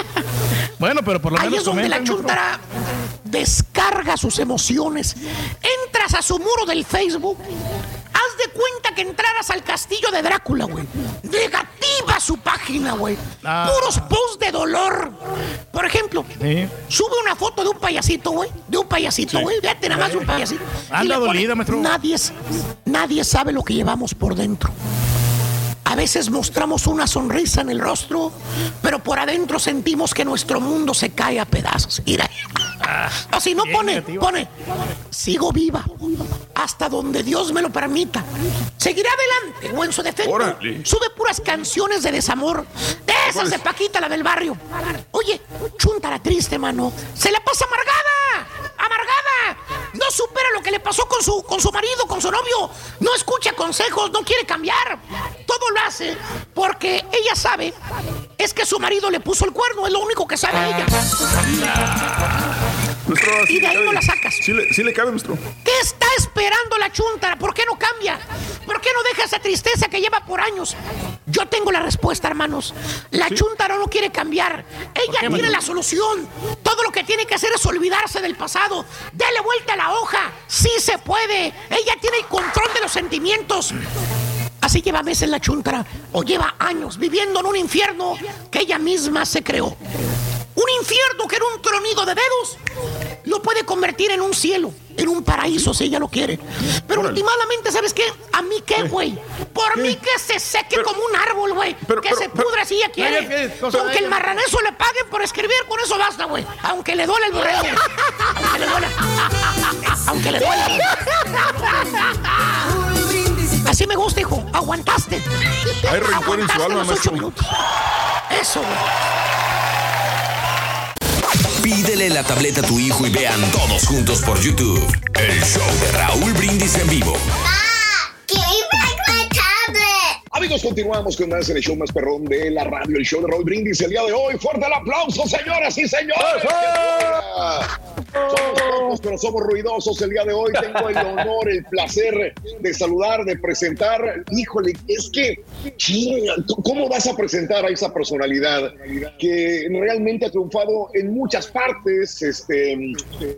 Bueno, pero por lo Ahí menos es donde la chuntara descarga sus emociones. Entras a su muro del Facebook. Haz de cuenta que entraras al castillo de Drácula, güey. Negativa su página, güey. Ah. Puros posts de dolor. Por ejemplo, Sí. sube una foto de un payasito, güey. De un payasito, güey. Fíjate nada más de un payasito. Anda dolida, maestro. Nadie, nadie sabe lo que llevamos por dentro. A veces mostramos una sonrisa en el rostro, pero por adentro sentimos que nuestro mundo se cae a pedazos. Mira. o si no Ah, pone, pone, sigo viva hasta donde Dios me lo permita. Seguiré adelante o en su defecto. Órale. Sube puras canciones de desamor, de esas de Paquita, la del barrio. Oye, chuntara triste, mano. Se la pasa amargada, amargada. No supera lo que le pasó con su, con su marido, con su novio. No escucha consejos, no quiere cambiar. Todo lo hace porque ella sabe es que su marido le puso el cuerno, es lo único que sabe ella. Maestro, sí Y de ahí cabe. no la sacas. Sí le, sí le cabe, maestro. ¿Qué está esperando la chuntara? ¿Por qué no cambia? ¿Por qué no deja esa tristeza que lleva por años? Yo tengo la respuesta, hermanos. La chuntara no quiere cambiar. Ella tiene la solución. Todo lo que tiene que hacer es olvidarse del pasado. Dele vuelta a la hoja. Sí se puede. Ella tiene el control de los sentimientos. Así lleva meses la chuntara o lleva años viviendo en un infierno que ella misma se creó. Un infierno que era un tronido de dedos lo puede convertir en un cielo, en un paraíso si ella lo quiere. Pero últimamente, ¿sabes qué? ¿A mí qué, güey? Por mí que se seque como un árbol, güey. Que pero- se pudra si ella quiere. Oye, ¿qué cosa Aunque el marraneso le paguen por escribir, con eso basta, güey. Aunque le duele el borrego. Aunque le duele. Aunque le duele. Así me gusta, hijo. Aguantaste. Hay rencor en su alma, los ocho maestro. minutos. Eso, güey. Pídele la tableta a tu hijo y vean todos juntos por YouTube. El show de Raúl Brindis en vivo. Amigos, continuamos con más en el show más perrón de la radio, el show de Roll Brindis el día de hoy. Fuerte el aplauso, señoras y señores. Somos pocos, pero somos ruidosos el día de hoy. Tengo el honor, el placer de saludar, de presentar. Híjole, es que, ¿cómo vas a presentar a esa personalidad que realmente ha triunfado en muchas partes, este,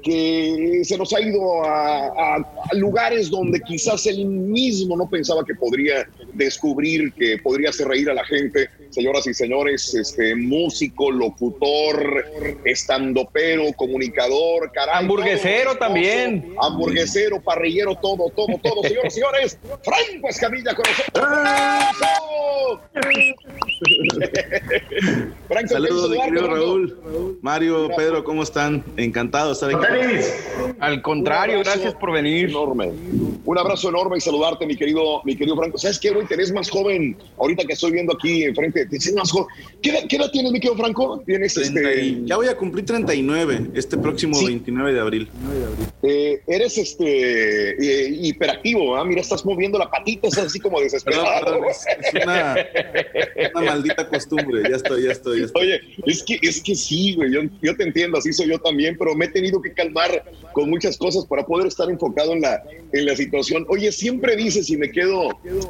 que se nos ha ido a, a- a lugares donde quizás él mismo no pensaba que podría descubrir, que podría hacer reír a la gente? señoras y señores, este músico, locutor, estandopero, comunicador, caray. Hamburguesero también. Hamburguesero, parrillero, todo, todo, todo, señoras y señores. Franco Escamilla con nosotros. Franco, Saludos, mi querido. Raúl. Mario, Pedro, ¿cómo están? Encantado de estar aquí. Al contrario, gracias por venir. Enorme. Un abrazo enorme y saludarte, mi querido, mi querido Franco. ¿Sabes qué, güey? Te ves más joven. Ahorita que estoy viendo aquí enfrente, más joven. ¿Qué edad, qué edad tienes, mi querido Franco? Tienes 30 este. Ya voy a cumplir 39 este próximo 29 de abril. eh, eres este eh, hiperactivo, ¿ah? Mira, estás moviendo la patita, estás así como desesperado. Perdón, perdón, es, es una, una maldita costumbre. Ya estoy, ya estoy, ya estoy. Oye, es que, es que sí, güey, yo, yo te entiendo, así soy yo también, pero me he tenido que calmar con muchas cosas para poder estar enfocado en la, en la situación. Oye, siempre dices y me quedo,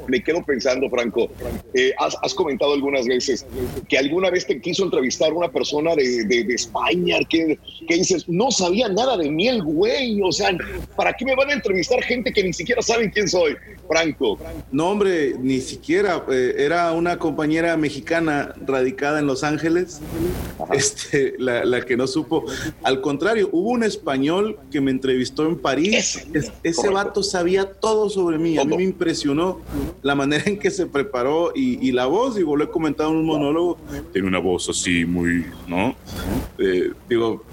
me quedo pensando, Franco, eh, has, has comentado algunas veces que alguna vez te quiso entrevistar una persona de, de, de España que, que dices, no sabía nada de mí el güey, o sea, ¿para qué me van a entrevistar gente que ni siquiera saben quién soy? Franco. No, hombre, ni siquiera. eh, era una compañera mexicana radicada en Los Ángeles, este, la, la que no supo. Al contrario, hubo un español que me entrevistó en París. Es- ese vato sabía todo sobre mí. A mí me impresionó la manera en que se preparó y, y la voz. Digo, lo he comentado en un monólogo. Tiene una voz así muy, ¿no? Eh, digo,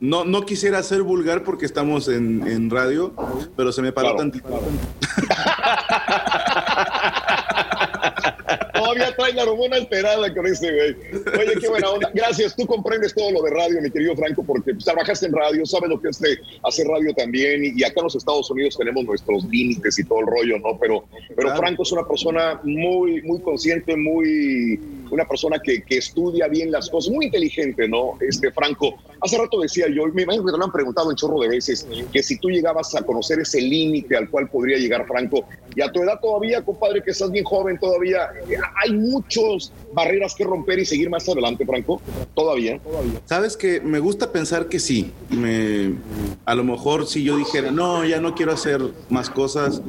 no, no quisiera ser vulgar porque estamos en, en radio, pero se me paró tantito. Todavía trae la hormona alterada con ese güey. Oye, qué buena onda. Gracias. Tú comprendes todo lo de radio, mi querido Franco, porque trabajaste en radio, sabes lo que es de hacer radio también. Y, acá en los Estados Unidos tenemos nuestros límites y todo el rollo, ¿no? Pero, pero Franco es una persona muy, muy consciente, muy. Una persona que, que estudia bien las cosas, muy inteligente, ¿no? Este Franco. Hace rato decía yo, me imagino que te lo han preguntado un chorro de veces, que si tú llegabas a conocer ese límite al cual podría llegar Franco, y a tu edad todavía, compadre, que estás bien joven todavía, eh, hay muchas barreras que romper y seguir más adelante, Franco. Todavía. Sabes que me gusta pensar que sí. Me, a lo mejor si yo dijera, no, ya no quiero hacer más cosas,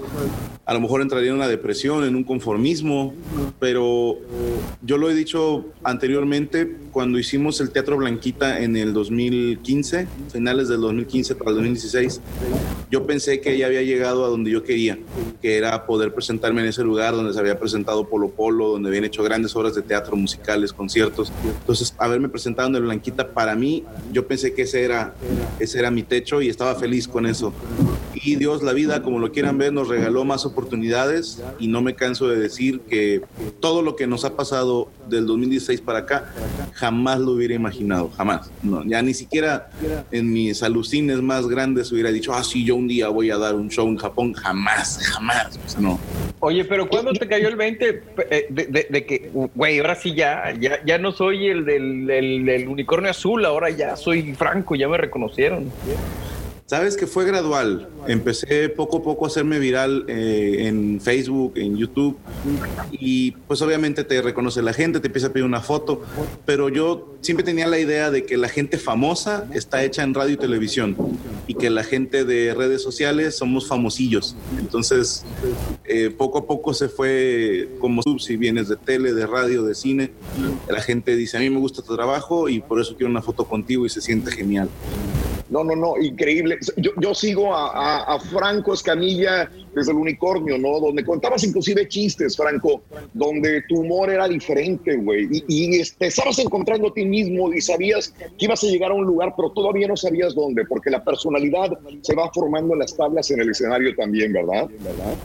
a lo mejor entraría en una depresión, en un conformismo, pero yo lo he dicho anteriormente, cuando hicimos el Teatro Blanquita en el 2015, finales del 2015 para el 2016, yo pensé que ya había llegado a donde yo quería, que era poder presentarme en ese lugar donde se había presentado Polo Polo, donde habían hecho grandes obras de teatro, musicales, conciertos. Entonces, haberme presentado en el Blanquita, para mí, yo pensé que ese era, ese era mi techo y estaba feliz con eso. Y Dios, la vida, como lo quieran ver, nos regaló más oportunidades y no me canso de decir que todo lo que nos ha pasado del 2016 para acá, jamás lo hubiera imaginado, jamás. No, ya ni siquiera en mis alucines más grandes hubiera dicho, ah, sí, yo un día voy a dar un show en Japón, jamás, jamás. O sea, no. Oye, pero ¿cuándo te cayó el 20 eh, de, de- de que, güey, ahora sí ya, ya, ya no soy el del, del- del unicornio azul, ahora ya soy Franco, ya me reconocieron? Sabes que fue gradual. Empecé poco a poco a hacerme viral eh, en Facebook, en YouTube. Y pues obviamente te reconoce la gente, te empieza a pedir una foto. Pero yo siempre tenía la idea de que la gente famosa está hecha en radio y televisión. Y que la gente de redes sociales somos famosillos. Entonces, eh, poco a poco se fue como tú, si vienes de tele, de radio, de cine. La gente dice, a mí me gusta tu trabajo y por eso quiero una foto contigo y se siente genial. No, no, no, increíble. Yo, yo sigo a, a- a Franco Escamilla desde el unicornio, ¿no? Donde contabas inclusive chistes, Franco, donde tu humor era diferente, güey. Y, y, te estabas encontrando a ti mismo y sabías que ibas a llegar a un lugar, pero todavía no sabías dónde, porque la personalidad se va formando en las tablas en el escenario también, ¿verdad?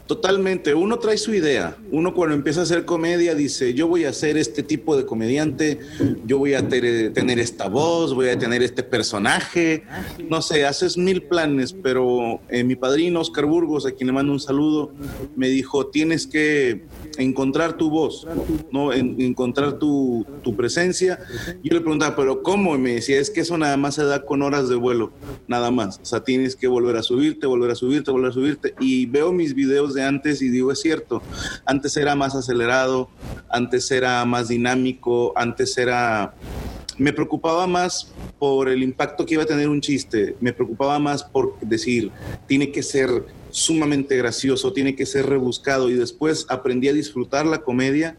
Totalmente, uno trae su idea. Uno cuando empieza a hacer comedia dice, yo voy a ser este tipo de comediante, yo voy a ter- tener esta voz, voy a tener este personaje. No sé, haces mil planes, pero eh, mi padrino Oscar Burgos, a quien le mando un saludo, me dijo, tienes que encontrar tu voz, ¿no? En- encontrar tu, tu presencia. Yo le preguntaba, pero ¿cómo? Y me decía, es que eso nada más se da con horas de vuelo, nada más. O sea, tienes que volver a subirte, volver a subirte, volver a subirte. Y veo mis videos de antes y digo, es cierto, antes era más acelerado, antes era más dinámico, antes era... Me preocupaba más por el impacto que iba a tener un chiste, me preocupaba más por decir, tiene que ser sumamente gracioso, tiene que ser rebuscado y después aprendí a disfrutar la comedia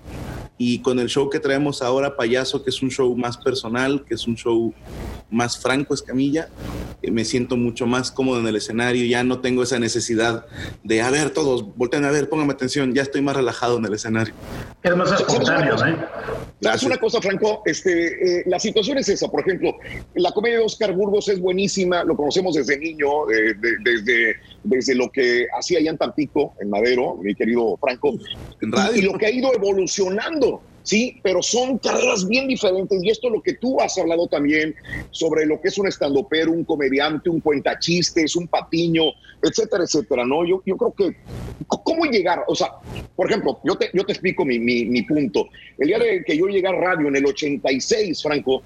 Y con el show que traemos ahora, Payaso, que es un show más personal, que es un show más franco, Escamilla, eh, me siento mucho más cómodo en el escenario. Ya no tengo esa necesidad de, a ver, todos, volteen a ver, pónganme atención. Ya estoy más relajado en el escenario. Es más espontáneo, ¿eh? Es una cosa, Franco, este, eh, la situación es esa. Por ejemplo, la comedia de Oscar Burgos es buenísima, lo conocemos desde niño, eh, de- desde, desde lo que hacía allá en Tampico, en Madero, mi querido Franco, y, y lo que ha ido evolucionando. Sí, pero son carreras bien diferentes y esto es lo que tú has hablado también sobre lo que es un estandopero, un comediante, un cuentachistes, un patiño, etcétera, etcétera, ¿no? Yo, yo creo que, ¿cómo llegar? O sea, por ejemplo, yo te, yo te explico mi, mi, mi punto. El día de que yo llegué a radio en el 86, Franco,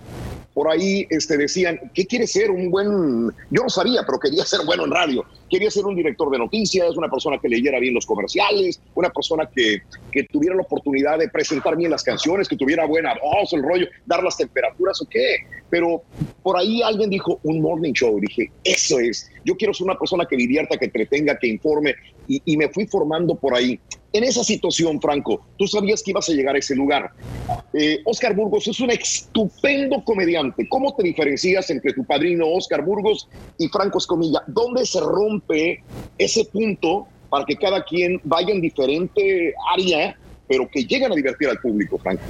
por ahí este, decían, ¿qué quiere ser un buen...? Yo no sabía, pero quería ser bueno en radio. Quería ser un director de noticias, una persona que leyera bien los comerciales, una persona que, que tuviera la oportunidad de presentar bien las canciones, que tuviera buena voz, el rollo, dar las temperaturas o qué. Pero por ahí alguien dijo un morning show. Dije, eso es. Yo quiero ser una persona que divierta, que entretenga, que informe. Y, y me fui formando por ahí. En esa situación, Franco, tú sabías que ibas a llegar a ese lugar. Eh, Oscar Burgos es un estupendo comediante. ¿Cómo te diferencias entre tu padrino Oscar Burgos y Franco Escomilla? ¿Dónde se rompe ese punto para que cada quien vaya en diferente área, pero que lleguen a divertir al público, Franco?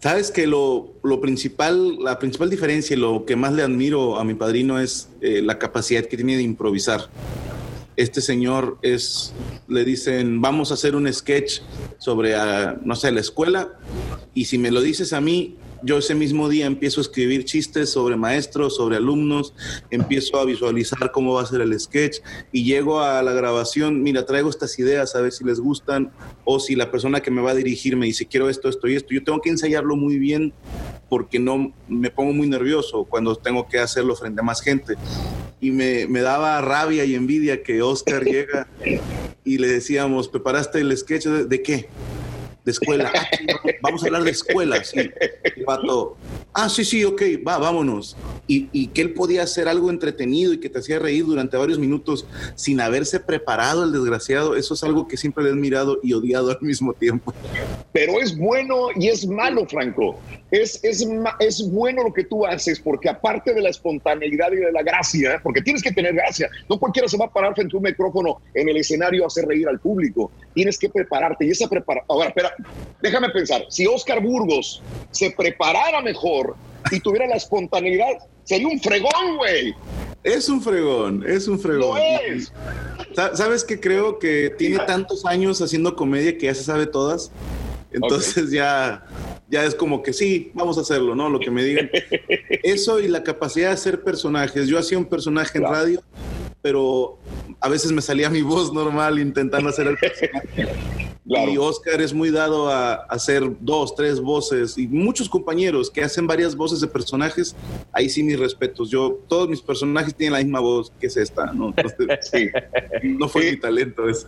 Sabes que lo, lo principal, la principal diferencia y lo que más le admiro a mi padrino es eh, la capacidad que tiene de improvisar. Este señor es, le dicen, vamos a hacer un sketch sobre, ah, no sé, la escuela, y si me lo dices a mí, yo ese mismo día empiezo a escribir chistes sobre maestros, sobre alumnos, empiezo a visualizar cómo va a ser el sketch y llego a la grabación, mira, traigo estas ideas a ver si les gustan o si la persona que me va a dirigir me dice, quiero esto, esto y esto. Yo tengo que ensayarlo muy bien porque no me pongo muy nervioso cuando tengo que hacerlo frente a más gente. Y me, me daba rabia y envidia que Oscar llega y le decíamos, ¿preparaste el sketch de, de qué? De escuela. "Ah, Vamos a hablar de escuela, sí. El ah, sí, sí, ok, va, vámonos. Y, y que él podía hacer algo entretenido y que te hacía reír durante varios minutos sin haberse preparado el desgraciado, eso es algo que siempre le he admirado y odiado al mismo tiempo. Pero es bueno y es malo, Franco. Es, es, es bueno lo que tú haces porque aparte de la espontaneidad y de la gracia, porque tienes que tener gracia, no cualquiera se va a parar frente a un micrófono en el escenario a hacer reír al público. Tienes que prepararte y esa preparación... Ahora, espera, déjame pensar. Si Oscar Burgos se preparara mejor y tuviera la espontaneidad, sería un fregón, güey. Es un fregón, es un fregón. Lo es. Sa- ¿Sabes que creo que tiene tantos años haciendo comedia que ya se sabe todas? Entonces ya, ya es como que sí, vamos a hacerlo, ¿no? Lo que me digan. Eso y la capacidad de hacer personajes. Yo hacía un personaje en radio, pero a veces me salía mi voz normal intentando hacer el personaje. Y Oscar es muy dado a hacer dos, tres voces y muchos compañeros que hacen varias voces de personajes, ahí sí mis respetos. Yo, todos mis personajes tienen la misma voz que es esta, ¿no? Entonces, no fue mi talento ese.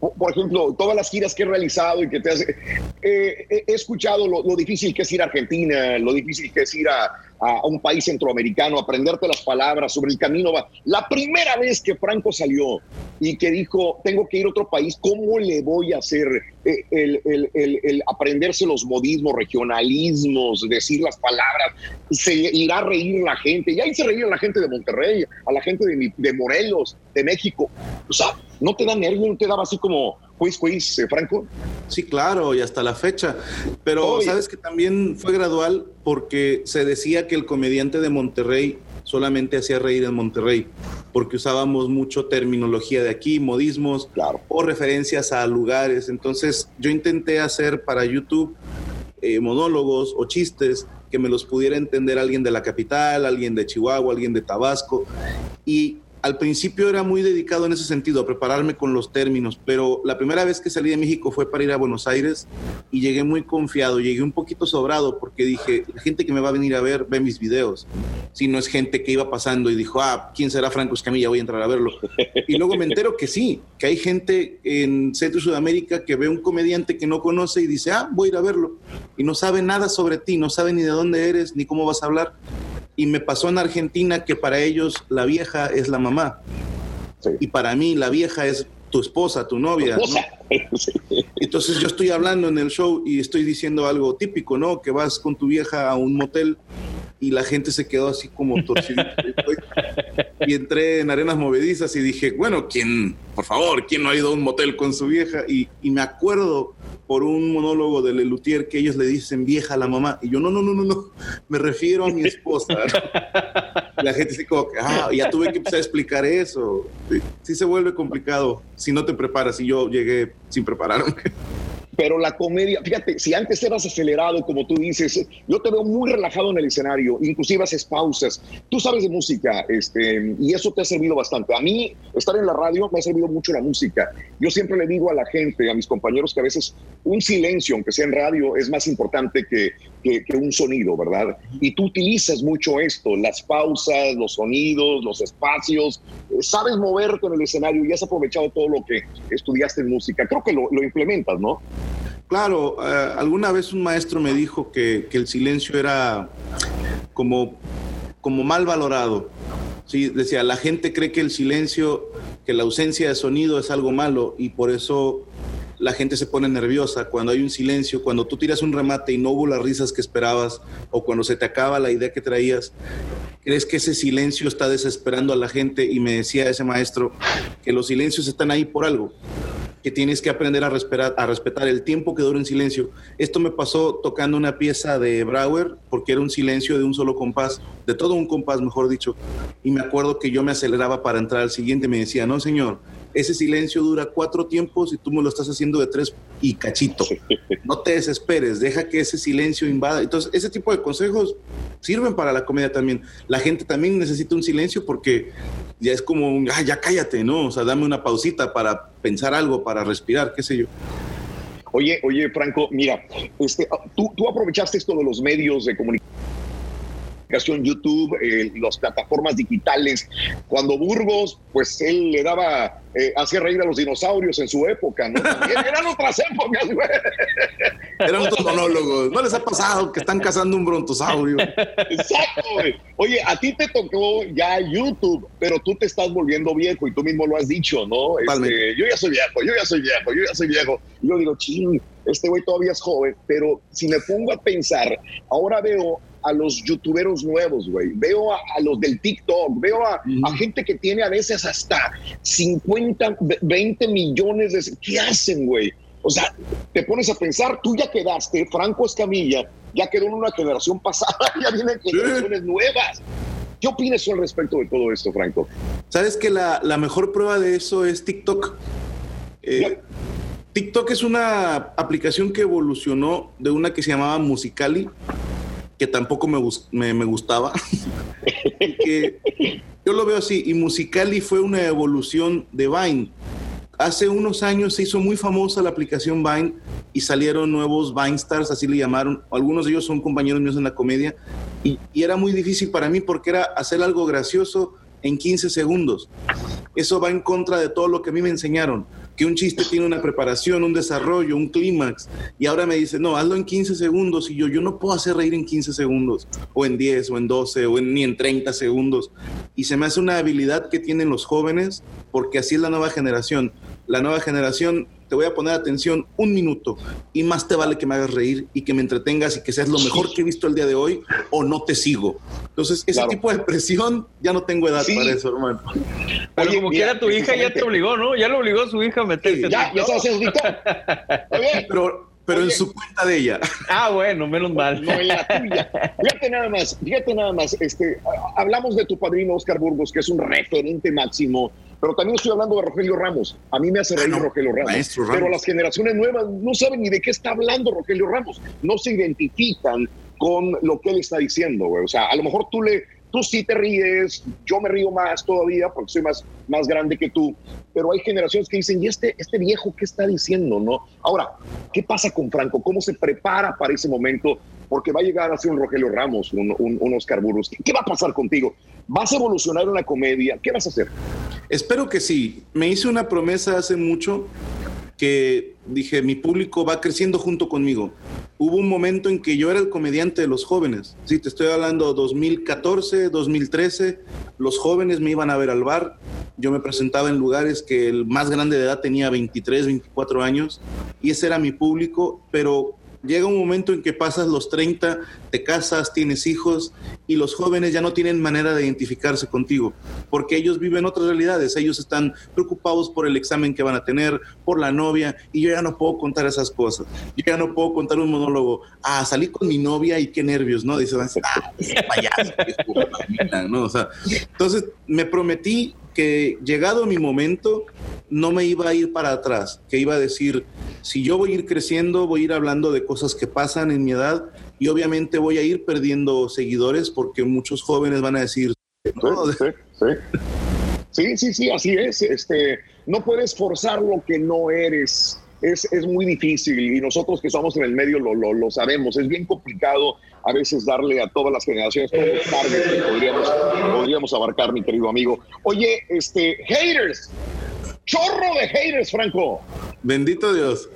Por- ejemplo, todas las giras que he realizado y que te hace. eh, he he escuchado lo, lo difícil que es ir a Argentina, lo difícil que es ir a, a un país centroamericano, aprenderte las palabras sobre el camino. Va. La primera vez que Franco salió y que dijo, tengo que ir a otro país, ¿cómo le voy a hacer eh, el, el- el- aprenderse los modismos, regionalismos, decir las palabras? Se irá a reír la gente. Ya hice reír a la gente de Monterrey, a la gente de, de Morelos, de México. O sea, ¿no te da nervio? ¿No te daba así como quiz, quiz, eh, Franco? Sí, claro, y hasta la fecha. Pero sabes que también fue gradual porque se decía que el comediante de Monterrey solamente hacía reír en Monterrey, porque usábamos mucho terminología de aquí, modismos o referencias a lugares. Entonces yo intenté hacer para YouTube eh, monólogos o chistes que me los pudiera entender alguien de la capital, alguien de Chihuahua, alguien de Tabasco. Y al principio era muy dedicado en ese sentido, a prepararme con los términos, pero la primera vez que salí de México fue para ir a Buenos Aires y llegué muy confiado, llegué un poquito sobrado porque dije, la gente que me va a venir a ver ve mis videos, si no es gente que iba pasando y dijo, ah, ¿quién será Franco Escamilla? Voy a entrar a verlo. Y luego me entero que sí, que hay gente en Centro y Sudamérica que ve un comediante que no conoce y dice, ah, voy a ir a verlo. Y no sabe nada sobre ti, no sabe ni de dónde eres, ni cómo vas a hablar. Y me pasó en Argentina que para ellos la vieja es la mamá. Y para mí la vieja es tu esposa, tu novia. ¿no? Entonces yo estoy hablando en el show y estoy diciendo algo típico, ¿no? Que vas con tu vieja a un motel y la gente se quedó así como torcida. y entré en arenas movedizas y dije, bueno, ¿quién, por favor, quién no ha ido a un motel con su vieja? Y, y me acuerdo por un monólogo de Lelutier que ellos le dicen vieja a la mamá. Y yo, no, no, no, no, no, me refiero a mi esposa. La gente así como que, ah, ya tuve que empezar a explicar eso. Sí, sí se vuelve complicado si no te preparas. Y yo llegué sin prepararme. Pero la comedia, fíjate, si antes eras acelerado, como tú dices, yo te veo muy relajado en el escenario, inclusive haces pausas. Tú sabes de música, este, y eso te ha servido bastante. A mí, estar en la radio me ha servido mucho la música. Yo siempre le digo a la gente, a mis compañeros, que a veces un silencio, aunque sea en radio, es más importante que, que, un sonido, ¿verdad? Y tú utilizas mucho esto, las pausas, los sonidos, los espacios. Eh, Sabes moverte en el escenario y has aprovechado todo lo que estudiaste en música. Creo que lo, lo implementas, ¿no? Claro, eh, alguna vez un maestro me dijo que, que el silencio era como, como mal valorado. Sí, decía, la gente cree que el silencio, que la ausencia de sonido es algo malo y por eso la gente se pone nerviosa cuando hay un silencio, cuando tú tiras un remate y no hubo las risas que esperabas o cuando se te acaba la idea que traías. ¿Crees que ese silencio está desesperando a la gente? Y me decía ese maestro que los silencios están ahí por algo que tienes que aprender a respetar, a respetar el tiempo que dura en silencio. Esto me pasó tocando una pieza de Brauer, porque era un silencio de un solo compás, de todo un compás, mejor dicho. Y me acuerdo que yo me aceleraba para entrar al siguiente. Me decía, no, señor, ese silencio dura cuatro tiempos y tú me lo estás haciendo de tres y cachito. No te desesperes, deja que ese silencio invada. Entonces, ese tipo de consejos sirven para la comedia también. La gente también necesita un silencio porque ya es como, un, ah, ya cállate, ¿no? O sea, dame una pausita para pensar algo, para respirar, qué sé yo. Oye, oye, Franco, mira, este, tú, tú aprovechaste esto de los medios de comunicación YouTube, eh, las plataformas digitales. Cuando Burgos, pues él le daba, eh, hacía reír a los dinosaurios en su época, ¿no? Eran otras épocas, güey. Eran otros monólogos. ¿No les ha pasado que están cazando un brontosaurio? Exacto, güey. Oye, a ti te tocó ya YouTube, pero tú te estás volviendo viejo y tú mismo lo has dicho, ¿no? Este, yo ya soy viejo, yo ya soy viejo, yo ya soy viejo. Y yo digo, ching, este güey todavía es joven, pero si me pongo a pensar, ahora veo a los youtuberos nuevos, güey. Veo a, a, los del TikTok, veo a, mm. a, gente que tiene a veces hasta 50, 20 millones de... ¿Qué hacen, güey? O sea, te pones a pensar, tú ya quedaste, Franco Escamilla, ya quedó en una generación pasada, ya vienen generaciones sí. nuevas. ¿Qué opinas al respecto de todo esto, Franco? Sabes que la, la mejor prueba de eso es TikTok. Eh, TikTok es una aplicación que evolucionó de una que se llamaba Musicali, que tampoco me, me, me gustaba. que yo lo veo así, y Musicali fue una evolución de Vine. Hace unos años se hizo muy famosa la aplicación Vine y salieron nuevos Vine Stars, así le llamaron. Algunos de ellos son compañeros míos en la comedia. Y, y era muy difícil para mí porque era hacer algo gracioso en 15 segundos. Eso va en contra de todo lo que a mí me enseñaron que un chiste tiene una preparación, un desarrollo, un clímax, y ahora me dice, no, hazlo en 15 segundos, y yo, yo no puedo hacer reír en 15 segundos, o en 10, o en 12, o en, ni en 30 segundos. Y se me hace una habilidad que tienen los jóvenes, porque así es la nueva generación. La nueva generación, te voy a poner atención un minuto, y más te vale que me hagas reír y que me entretengas y que seas lo mejor que he visto el día de hoy, o no te sigo. Entonces, ese claro. tipo de presión, ya no tengo edad sí. para eso, hermano. Pero Oye, como mira, quiera tu hija ya te obligó, ¿no? Ya lo obligó a su hija a meterse. Sí, ya, ya sabes, Pero, pero Oye. en su cuenta de ella. Ah, bueno, menos mal. No en la tuya. Fíjate nada más, fíjate nada más. Este, hablamos de tu padrino Oscar Burgos, que es un referente máximo, pero también estoy hablando de Rogelio Ramos. A mí me hace reír ah, no, Rogelio Ramos, Ramos, Pero las generaciones nuevas no saben ni de qué está hablando Rogelio Ramos. No se identifican con lo que él está diciendo, güey. O sea, a lo mejor tú le tú sí te ríes, yo me río más todavía porque soy más, más grande que tú, pero hay generaciones que dicen, ¿y este, este viejo qué está diciendo? no Ahora, ¿qué pasa con Franco? ¿Cómo se prepara para ese momento? Porque va a llegar a ser un Rogelio Ramos, un, un, Oscar Burgos. ¿Qué va a pasar contigo? ¿Vas a evolucionar en la comedia? ¿Qué vas a hacer? Espero que sí. Me hice una promesa hace mucho que dije, mi público va creciendo junto conmigo. Hubo un momento en que yo era el comediante de los jóvenes. Sí, te estoy hablando 2014, 2013. Los jóvenes me iban a ver al bar yo me presentaba en lugares que el más grande de edad tenía 23, 24 años y ese era mi público, pero llega un momento en que pasas los 30, te casas, tienes hijos y los jóvenes ya no tienen manera de identificarse contigo, porque ellos viven otras realidades, ellos están preocupados por el examen que van a tener, por la novia, y yo ya no puedo contar esas cosas. Yo ya no puedo contar un monólogo, ah, salí con mi novia y qué nervios, ¿no? Dice, ah, payaso, ¿no? O sea, entonces me prometí que llegado mi momento, no me iba a ir para atrás, que iba a decir, si yo voy a ir creciendo, voy a ir hablando de cosas que pasan en mi edad y obviamente voy a ir perdiendo seguidores porque muchos jóvenes van a decir, sí, sí, sí, así es. Este, no puedes forzar lo que no eres. Es, es, muy difícil y nosotros que estamos en el medio lo, lo, lo, sabemos. Es bien complicado a veces darle a todas las generaciones todos los targets que podríamos, podríamos abarcar, mi querido amigo. Oye, este, haters, chorro de haters, Franco. Bendito Dios.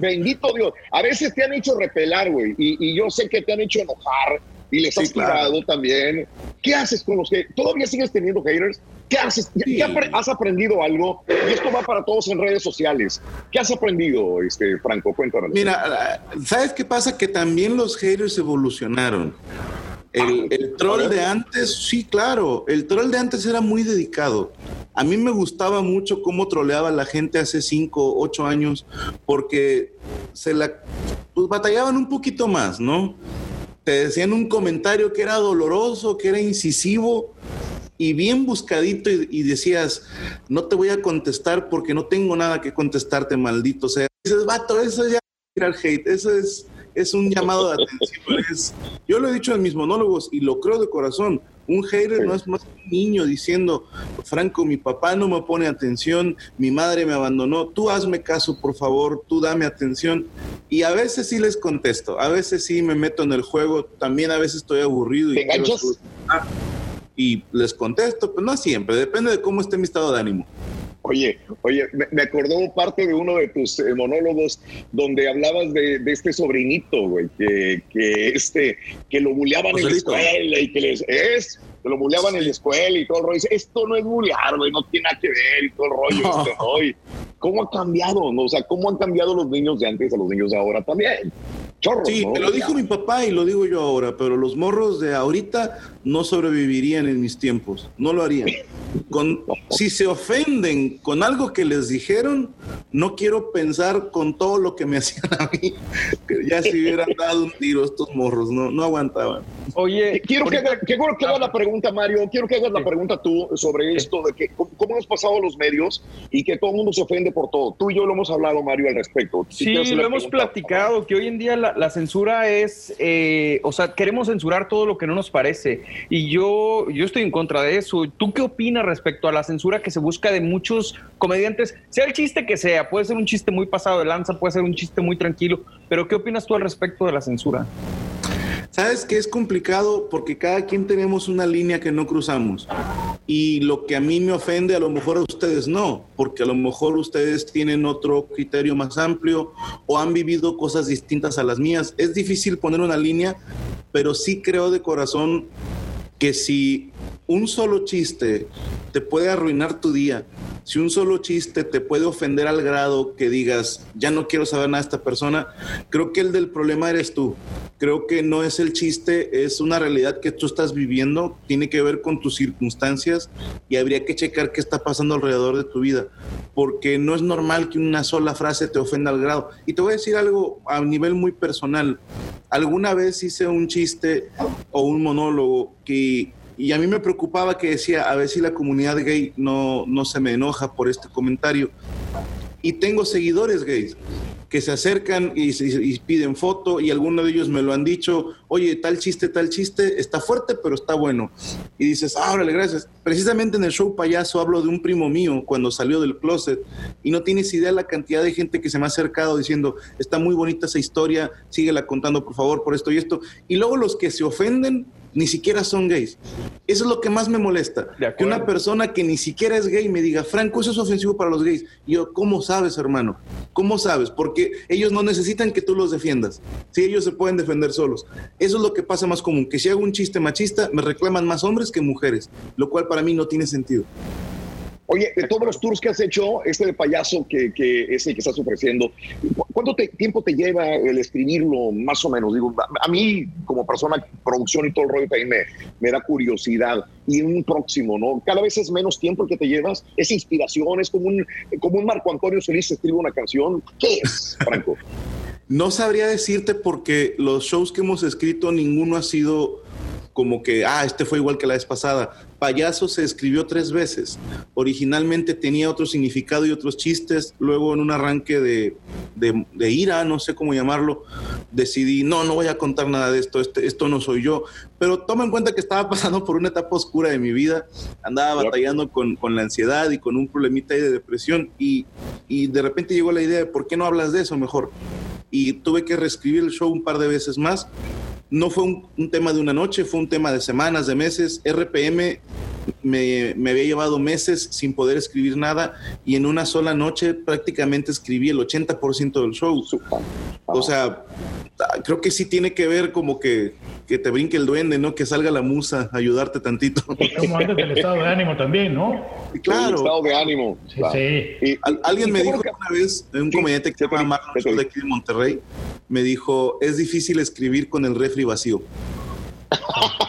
Bendito Dios. A veces te han hecho repelar, güey, y, y, yo sé que te han hecho enojar y les has tirado también. ¿Qué haces con los que todavía sigues teniendo haters? ¿Qué haces? Sí. has aprendido algo? Y esto va para todos en redes sociales. ¿Qué has aprendido, este, Franco? Cuéntanos. Mira, ¿sabes qué pasa? Que también los haters evolucionaron. El, el, troll de antes, sí, claro, el troll de antes era muy dedicado. A mí me gustaba mucho cómo troleaba la gente hace 5, 8 años, porque se la pues, batallaban un poquito más, ¿no? Te decían un comentario que era doloroso, que era incisivo y bien buscadito y, y decías, no te voy a contestar porque no tengo nada que contestarte, maldito o sea. Dices, vato, eso ya es hate, eso es es un llamado de atención. Es, yo lo he dicho en mis monólogos y lo creo de corazón. Un hater no es más que un niño diciendo, Franco, mi papá no me pone atención, mi madre me abandonó, tú hazme caso, por favor, tú dame atención. Y a veces sí les contesto, a veces sí me meto en el juego, también a veces estoy aburrido. ¿Te y, y les contesto, pero no siempre, depende de cómo esté mi estado de ánimo. Oye, oye, me, acordó parte de uno de tus eh, monólogos donde hablabas de, de este sobrinito, güey, que, que, este, que lo buleaban en la escuela y que les es, que lo buleaban en la escuela y todo el rollo. Dice, esto no es bulear, güey, no tiene nada que ver y todo el rollo. No. Este, ¿no? ¿Cómo ha cambiado? No? O sea, ¿cómo han cambiado los niños de antes a los niños de ahora también? Chorro, sí, ¿no? me lo dijo mi papá y lo digo yo ahora, pero los morros de ahorita no sobrevivirían en mis tiempos, no lo harían. Con, si se ofenden con algo que les dijeron, no quiero pensar con todo lo que me hacían a mí, que ya se hubieran dado un tiro estos morros, no, no aguantaban. Oye, quiero que, haga, quiero que hagas la pregunta, Mario, quiero que hagas la pregunta tú sobre esto, de que cómo, cómo hemos pasado los medios y que todo el mundo se ofende por todo. Tú y yo lo hemos hablado, Mario, al respecto. Si sí, lo hemos platicado, que hoy en día la, la censura es, eh, o sea, queremos censurar todo lo que no nos parece. Y yo, yo estoy en contra de eso. ¿Tú qué opinas respecto a la censura que se busca de muchos comediantes? Sea el chiste que sea, puede ser un chiste muy pasado de lanza, puede ser un chiste muy tranquilo, pero ¿qué opinas tú al respecto de la censura? Sabes que es complicado porque cada quien tenemos una línea que no cruzamos. Y lo que a mí me ofende, a lo mejor a ustedes no, porque a lo mejor ustedes tienen otro criterio más amplio o han vivido cosas distintas a las mías. Es difícil poner una línea, pero sí creo de corazón que si un solo chiste te puede arruinar tu día, si un solo chiste te puede ofender al grado que digas, ya no quiero saber nada de esta persona, creo que el del problema eres tú. Creo que no es el chiste, es una realidad que tú estás viviendo, tiene que ver con tus circunstancias y habría que checar qué está pasando alrededor de tu vida, porque no es normal que una sola frase te ofenda al grado. Y te voy a decir algo a nivel muy personal. Alguna vez hice un chiste o un monólogo y a mí me preocupaba que decía, a ver si la comunidad gay no, no se me enoja por este comentario. Y tengo seguidores gays que se acercan y, y, piden foto y algunos de ellos me lo han dicho, oye, tal chiste, tal chiste, está fuerte, pero está bueno. Y dices, ah, órale, gracias. Precisamente en el show payaso hablo de un primo mío cuando salió del closet y no tienes idea la cantidad de gente que se me ha acercado diciendo, está muy bonita esa historia, síguela contando por favor por esto y esto. Y luego los que se ofenden ni siquiera son gays. Eso es lo que más me molesta. Que una persona que ni siquiera es gay me diga, Franco, eso es ofensivo para los gays. Y yo, ¿cómo sabes, hermano? ¿Cómo sabes? Porque ellos no necesitan que tú los defiendas. Si ellos se pueden defender solos. Eso es lo que pasa más común. Que si hago un chiste machista, me reclaman más hombres que mujeres. Lo cual para mí no tiene sentido. Oye, de todos los tours que has hecho, este de payaso que, que es el que estás ofreciendo, ¿cu- ¿cuánto te- tiempo te lleva el escribirlo, más o menos? Digo, a, a mí, como persona, producción y todo el rollo, también me, me da curiosidad. Y un próximo, ¿no? Cada vez es menos tiempo el que te llevas. Es inspiración, es como un, como un Marco Antonio Solís escribe una canción. ¿Qué es, Franco? No sabría decirte porque los shows que hemos escrito, ninguno ha sido como que, ah, este fue igual que la vez pasada. Payaso se escribió tres veces. Originalmente tenía otro significado y otros chistes. Luego en un arranque de, de- de ira, no sé cómo llamarlo, decidí, no, no voy a contar nada de esto, este- esto no soy yo. Pero toma en cuenta que estaba pasando por una etapa oscura de mi vida. Andaba batallando con, con la ansiedad y con un problemita ahí de depresión. Y, y de repente llegó la idea de, ¿por qué no hablas de eso mejor? Y tuve que reescribir el show un par de veces más. No fue un, un tema de una noche, fue un tema de semanas, de meses. RPM me, me había llevado meses sin poder escribir nada y en una sola noche prácticamente escribí el 80% del show. O sea, creo que sí tiene que ver como que, que te brinque el duende, ¿no? Que salga la musa a ayudarte tantito. Como antes del estado de ánimo también, ¿no? Claro. El estado de ánimo. Sí, Claro. sí. Y- Al- alguien y me dijo bueno una vez, un comediante que se llama Marlon de aquí de Monterrey, me dijo, es difícil escribir con el refri vacío.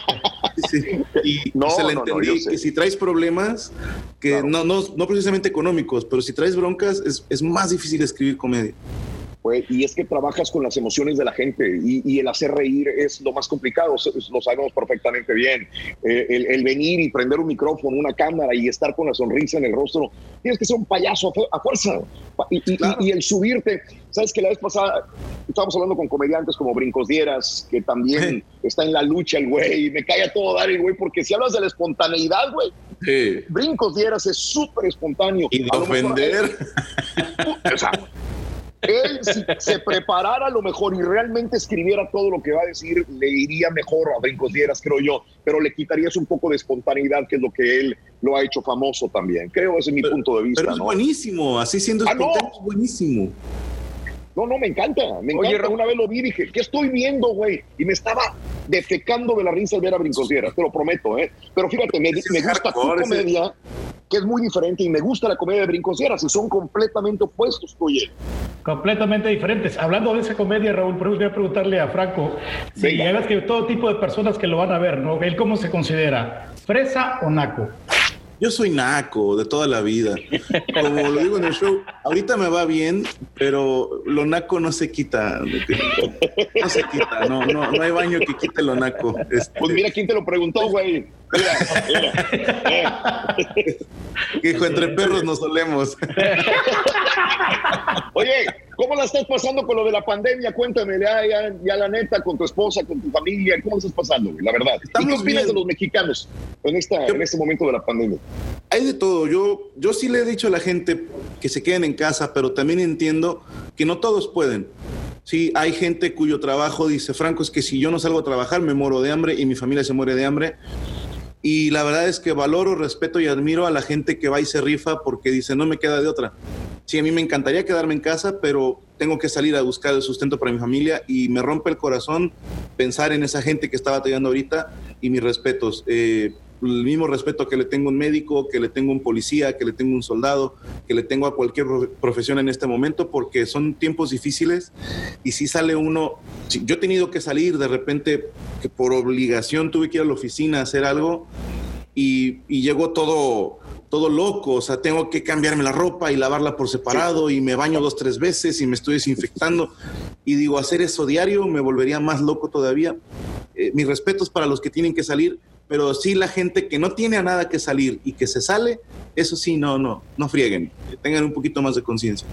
Sí, Y, No, se le no, entendí que si traes problemas, que no, no, no precisamente económicos, pero si traes broncas, es, es más difícil escribir comedia. Y es que trabajas con las emociones de la gente y, y el hacer reír es lo más complicado, lo sabemos perfectamente bien. Eh, el, el venir y prender un micrófono, una cámara y estar con la sonrisa en el rostro, tienes que ser un payaso a, fu- a fuerza. Y, y- y- y el subirte, sabes que la vez pasada estábamos hablando con comediantes como Brincos Dieras, que también está en la lucha el güey, y me cae a todo dar el güey, porque si hablas de la espontaneidad, güey, Brincos Dieras es súper espontáneo. Y de lo mejor- ofender. o sea, él si se preparara a lo mejor y realmente escribiera todo lo que va a decir, le iría mejor a Brincos Dieras, creo yo, pero le quitarías un poco de espontaneidad, que es lo que él lo ha hecho famoso también. Creo, ese es mi punto de vista. Pero es ¿no? buenísimo, así siendo Ah, no. espontáneo es buenísimo. No, no, me encanta, me Oye, encanta. Raúl. Una vez lo vi y dije, ¿qué estoy viendo, güey? Y me estaba defecando de la risa al ver a Brincos Dieras, te lo prometo, ¿eh? Pero fíjate, me, gusta tu ese- comedia, que es muy diferente, y me gusta la comedia de Brincos Dieras, y son completamente opuestos, oye. Completamente diferentes. Hablando de esa comedia, Raúl, pero voy a preguntarle a Franco si ves que todo tipo de personas que lo van a ver, ¿no? ¿Él cómo se considera? ¿Fresa o naco? Yo soy naco de toda la vida. Como lo digo en el show, ahorita me va bien, pero lo naco no se quita. No se quita, no, no, no hay baño que quite lo naco. Este, Pues mira quién te lo preguntó, güey. Mira, mira. Eh. hijo, entre perros nos solemos. Oye, ¿cómo la estás pasando con lo de la pandemia? Cuéntame, ya, ya, ya la neta, con tu esposa, con tu familia, ¿cómo estás pasando? La verdad. ¿Y qué opinas de los mexicanos en, esta, en este momento de la pandemia? Hay de todo. Yo, yo sí le he dicho a la gente que se queden en casa, pero también entiendo que no todos pueden. Sí, hay gente cuyo trabajo dice, Franco, es que si yo no salgo a trabajar me muero de hambre y mi familia se muere de hambre. Y la verdad es que valoro, respeto y admiro a la gente que va y se rifa porque dice, no me queda de otra. Sí, a mí me encantaría quedarme en casa, pero tengo que salir a buscar el sustento para mi familia y me rompe el corazón pensar en esa gente que está batallando ahorita y mis respetos. Eh, el mismo respeto que le tengo a un médico, que le tengo a un policía, que le tengo a un soldado, que le tengo a cualquier pro- profesión en este momento, porque son tiempos difíciles y si sale uno, si- yo he tenido que salir de repente, que por obligación tuve que ir a la oficina a hacer algo y, y llegó todo, todo loco, o sea, tengo que cambiarme la ropa y lavarla por separado y me baño dos, tres veces y me estoy desinfectando y digo, hacer eso diario me volvería más loco todavía. Eh, mis respetos para los que tienen que salir, pero sí la gente que no tiene a nada que salir y que se sale, eso sí, no, no, no frieguen, tengan un poquito más de conciencia.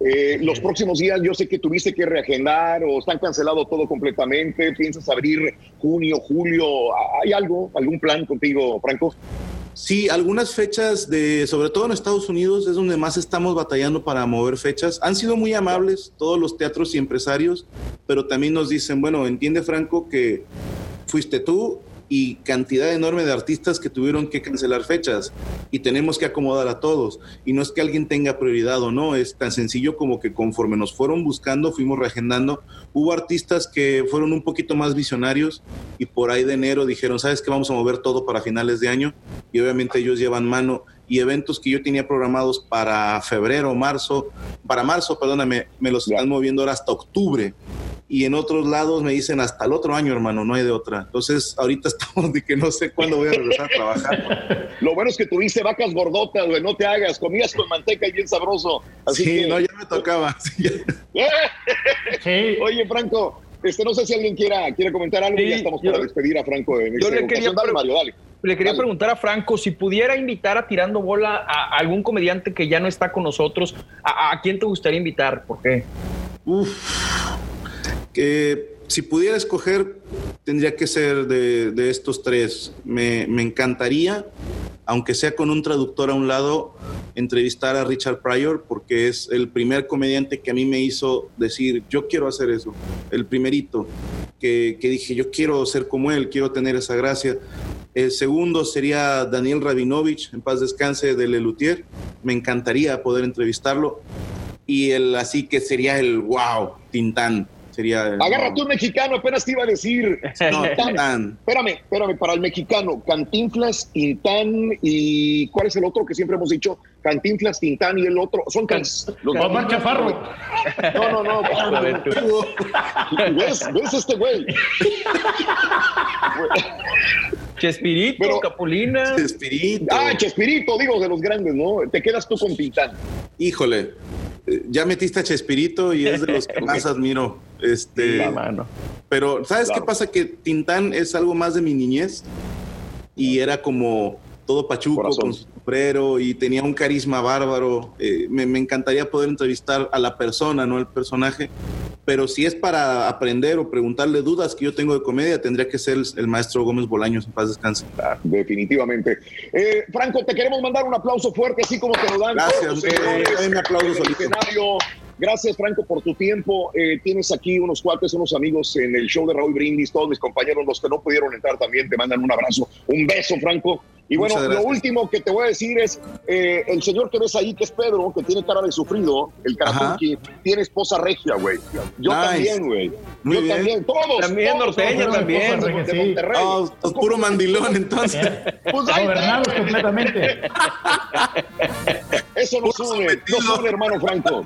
Eh, los próximos días, yo sé que tuviste que reagendar o están cancelado todo completamente. ¿Piensas abrir junio, julio? ¿Hay algo, algún plan contigo, Franco? Sí, algunas fechas de, sobre todo en Estados Unidos, es donde más estamos batallando para mover fechas. Han sido muy amables todos los teatros y empresarios, pero también nos dicen, bueno, entiende Franco que fuiste tú y cantidad enorme de artistas que tuvieron que cancelar fechas y tenemos que acomodar a todos. Y no es que alguien tenga prioridad o no, es tan sencillo como que conforme nos fueron buscando, fuimos reagendando. Hubo artistas que fueron un poquito más visionarios y por ahí de enero dijeron, ¿sabes qué? Vamos a mover todo para finales de año y obviamente ellos llevan mano y eventos que yo tenía programados para febrero, marzo, para marzo, perdóname, me los están moviendo ahora hasta octubre. Y en otros lados me dicen hasta el otro año, hermano, no hay de otra. Entonces, ahorita estamos de que no sé cuándo voy a regresar a trabajar. Lo bueno es que tuviste vacas gordotas, güey, no te hagas. Comías con manteca y bien sabroso. Así sí, que... no, ya me tocaba. Oye, Franco, este, no sé si alguien quiera, quiere comentar algo. Sí, ya estamos yo- para despedir a Franco. En Yo esta le quería, ocasión. Dale, Mario, dale. le quería Dale. preguntar a Franco si pudiera invitar a Tirando Bola a algún comediante que ya no está con nosotros, ¿a, a quién te gustaría invitar? ¿Por qué? Que si pudiera escoger, tendría que ser de, de estos tres. Me, me encantaría, aunque sea con un traductor a un lado, entrevistar a Richard Pryor, porque es el primer comediante que a mí me hizo decir, yo quiero hacer eso. El primerito, que, que dije, yo quiero ser como él, quiero tener esa gracia. El segundo sería Daniel Rabinovich, en paz descanse, de Lelutier. Me encantaría poder entrevistarlo. Y el así que sería el wow, Tintán. Sería el- Agárrate un mexicano, apenas te iba a decir. No, Tintán. Tintán. Espérame, espérame, para el mexicano, Cantinflas, Tintán y ¿cuál es el otro que siempre hemos dicho? Cantinflas, Tintán y el otro. Son can... los Omar Chaparro. No, no, no. ¿Ves? ¿Ves este güey? Chespirito, Capulina. Chespirito. Ah, Chespirito, digo, de los grandes, ¿no? Te quedas tú con Tintán. Híjole, eh, ya metiste a Chespirito y es de los que más admiro. Este, Pero, ¿sabes qué pasa? Que Tintán es algo más de mi niñez y era como todo pachuco con su sombrero y tenía un carisma bárbaro. Eh, me, me encantaría poder entrevistar a la persona, no al personaje. Pero si es para aprender o preguntarle dudas que yo tengo de comedia, tendría que ser el, el maestro Gómez Bolaños, en paz descanse. Definitivamente. Eh, Franco, te queremos mandar un aplauso fuerte, así como te lo dan. Gracias, solito. escenario. Gracias, Franco, por tu tiempo. Eh, tienes aquí unos cuates, unos amigos en el show de Raúl Brindis. Todos mis compañeros, los que no pudieron entrar también, te mandan un abrazo, un beso, Franco. Y bueno, lo último que te voy a decir es, eh, el señor que ves ahí, que es Pedro, que tiene cara de sufrido, el Carapunqui, tiene esposa regia, güey. Yo Nice. también, güey. Muy Yo bien. también, todos. También todos, norteño, todos, también. de, Monterrey. Oh, puro mandilón, entonces. Pues Gobernados completamente. Eso nos une, nos une, hermano Franco.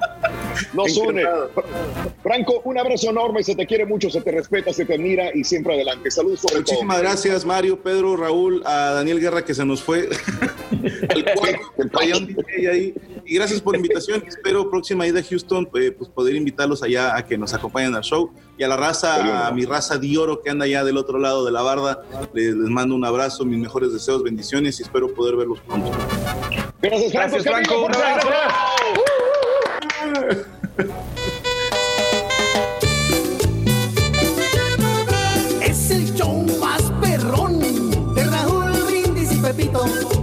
Nos une. Franco, un abrazo enorme, se te quiere mucho, se te respeta, se te admira y siempre adelante. Saludos sobre Muchísimas todo. gracias, Mario, Pedro, Raúl, a Daniel Guerra que se nos fue. Al cuarto, había un DJ ahí. Y gracias por la invitación. Espero próxima ida a Houston, eh, pues poder invitarlos allá a que nos acompañen al show. Y a la raza, a mi raza de oro que anda allá del otro lado de la barda, les, les mando un abrazo, mis mejores deseos, bendiciones y espero poder verlos pronto. Gracias, Franco. Gracias, Franco. Un abrazo. Pepito.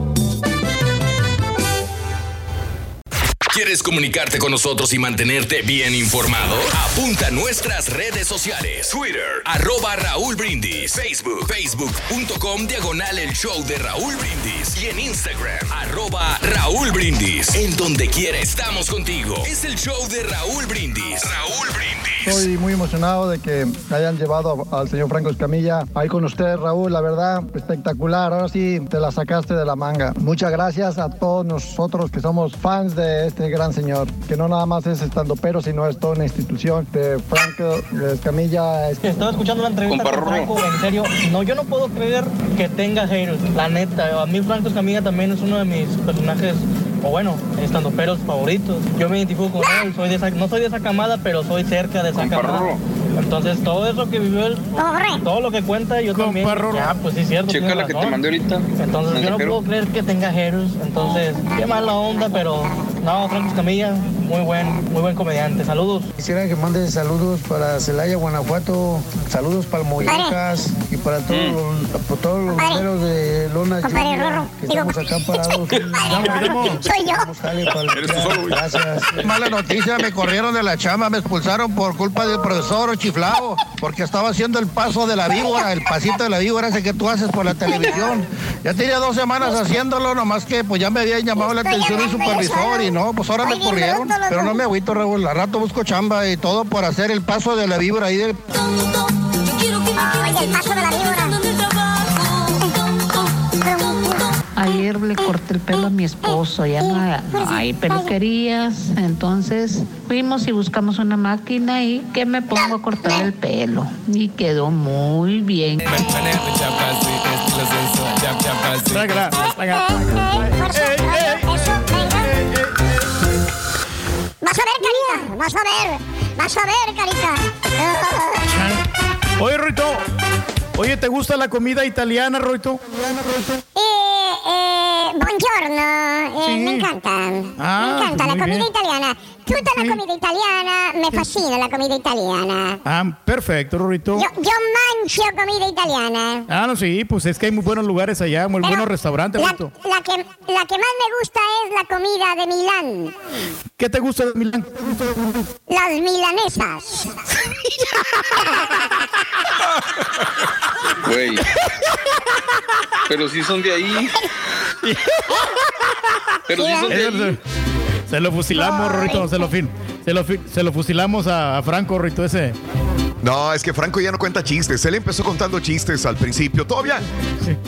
¿Quieres comunicarte con nosotros y mantenerte bien informado? Apunta a nuestras redes sociales. Twitter, arroba Raúl Brindis. Facebook, facebook.com, diagonal el show de Raúl Brindis. Y en Instagram, arroba Raúl Brindis. En donde quiera estamos contigo. Es el show de Raúl Brindis. Raúl Brindis. Estoy muy emocionado de que hayan llevado al señor Franco Escamilla ahí con usted, Raúl. La verdad, espectacular. Ahora sí te la sacaste de la manga. Muchas gracias a todos nosotros que somos fans de este gran señor, que no nada más es estando pero, sino es toda una institución. De Franco Escamilla. Es... Estaba escuchando la entrevista con Franco, en serio, no, yo no puedo creer que tenga haters, la neta. A mí Franco Escamilla también es uno de mis personajes, o bueno, estando peros favoritos. Yo me identifico con él, soy de esa- no soy de esa camada, pero soy cerca de esa camada. Entonces todo eso que vivió él, todo lo que cuenta, yo también. Ya, pues sí, es cierto. Checa la que te mandé ahorita. Entonces yo no puedo creer que tenga haters. Entonces, qué mala onda, pero no, Franco Escamilla, muy buen, muy buen comediante. Saludos. Quisiera que manden saludos para Celaya, Guanajuato, saludos para Moyacas y para todos los, para todos los bomberos de Lona Compadre Junior, Rorro, que estamos acá parados. Soy yo. Gracias. Mala noticia, me corrieron de la chamba, me expulsaron por culpa del profesor chiflado, porque estaba haciendo el paso de la víbora, el pasito de la víbora ese que tú haces por la televisión. Ya tenía dos semanas haciéndolo, nomás que pues ya me habían llamado la atención el supervisor y no, pues ahora me corrieron. Pero no me agüito, Raúl, al rato busco chamba y todo por hacer el paso de la víbora ahí del... Ay, el paso de la víbora. Ayer le corté el pelo a mi esposo, ya no, hay- no hay peluquerías. Entonces fuimos y buscamos una máquina y que me pongo a cortar el pelo. Y quedó muy bien. Vas ver. Vas a ver. Vas a ver, carita. Oye, Roito. Oye, ¿te gusta la comida italiana, Roito? Eh, eh, buongiorno. Eh, Me encanta. Ah, me encanta la muy comida bien. italiana. Tutta la comida italiana. Me fascina la comida italiana. Ah, perfecto, Roito. Yo, yo mangio comida italiana. Ah, no, sí, pues es que hay muy buenos lugares allá, muy buenos restaurantes, La, la que, la que más me gusta es la comida de Milán. ¿Qué te gusta de Milán? Las milanesas. Güey. Pero si son de ahí. Pero si son de ahí. Se lo fusilamos, Rorito, se lo fin. Se lo, se lo fusilamos a, a Franco, Rorito, ese. No, es que Franco ya no cuenta chistes. Él empezó contando chistes al principio. Todavía,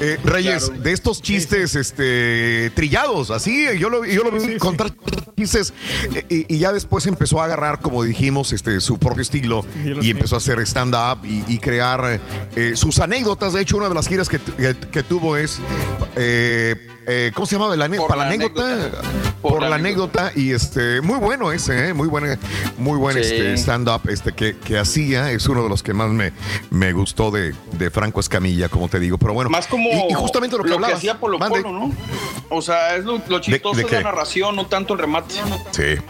eh, Reyes, de estos chistes este, trillados, así, yo lo, yo lo vi contar chistes eh, y, y ya después empezó a agarrar, como dijimos, este, su propio estilo y empezó a hacer stand-up y, y crear eh, sus anécdotas. De hecho, una de las giras que- que tuvo es, eh, eh, ¿cómo se llamaba? La ane- para la anécdota. Por, la anécdota y este muy bueno ese, ¿eh? muy buena, muy buen Sí. este stand-up este que, que hacía. Es uno de los que más me, me gustó de, de Franco Escamilla, como te digo. Pero bueno, Más como y, y justamente lo que hablabas. hacía Polo Mande. Polo, ¿no? O sea, es lo, lo chistoso de de, la narración, no tanto el remate. Sí.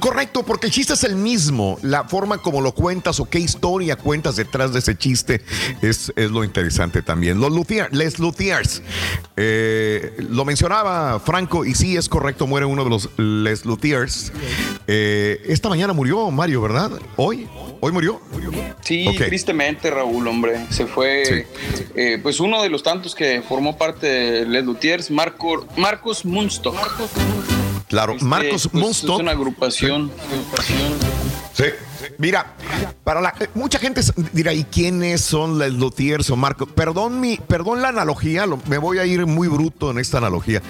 Correcto, porque el chiste es el mismo. La forma como lo cuentas o qué historia cuentas detrás de ese chiste es, es lo interesante también. Los Luthiers, Les Luthiers. eh, lo mencionaba Franco y sí es correcto, muere uno de los Les Luthiers. Eh, esta mañana murió Mario, ¿verdad? ¿Hoy? ¿Hoy murió? Sí, tristemente, Raúl, hombre. Se fue, eh, pues, uno de los tantos que formó parte de Les Luthiers, Marco, Marcos Munstock. Claro, Este, Marcos pues, Munstock. Es una agrupación. Sí. Mira, para la mucha gente dirá, ¿y quiénes son los Luthiers o Marco? Perdón mi, perdón la analogía, lo- me voy a ir muy bruto en esta analogía.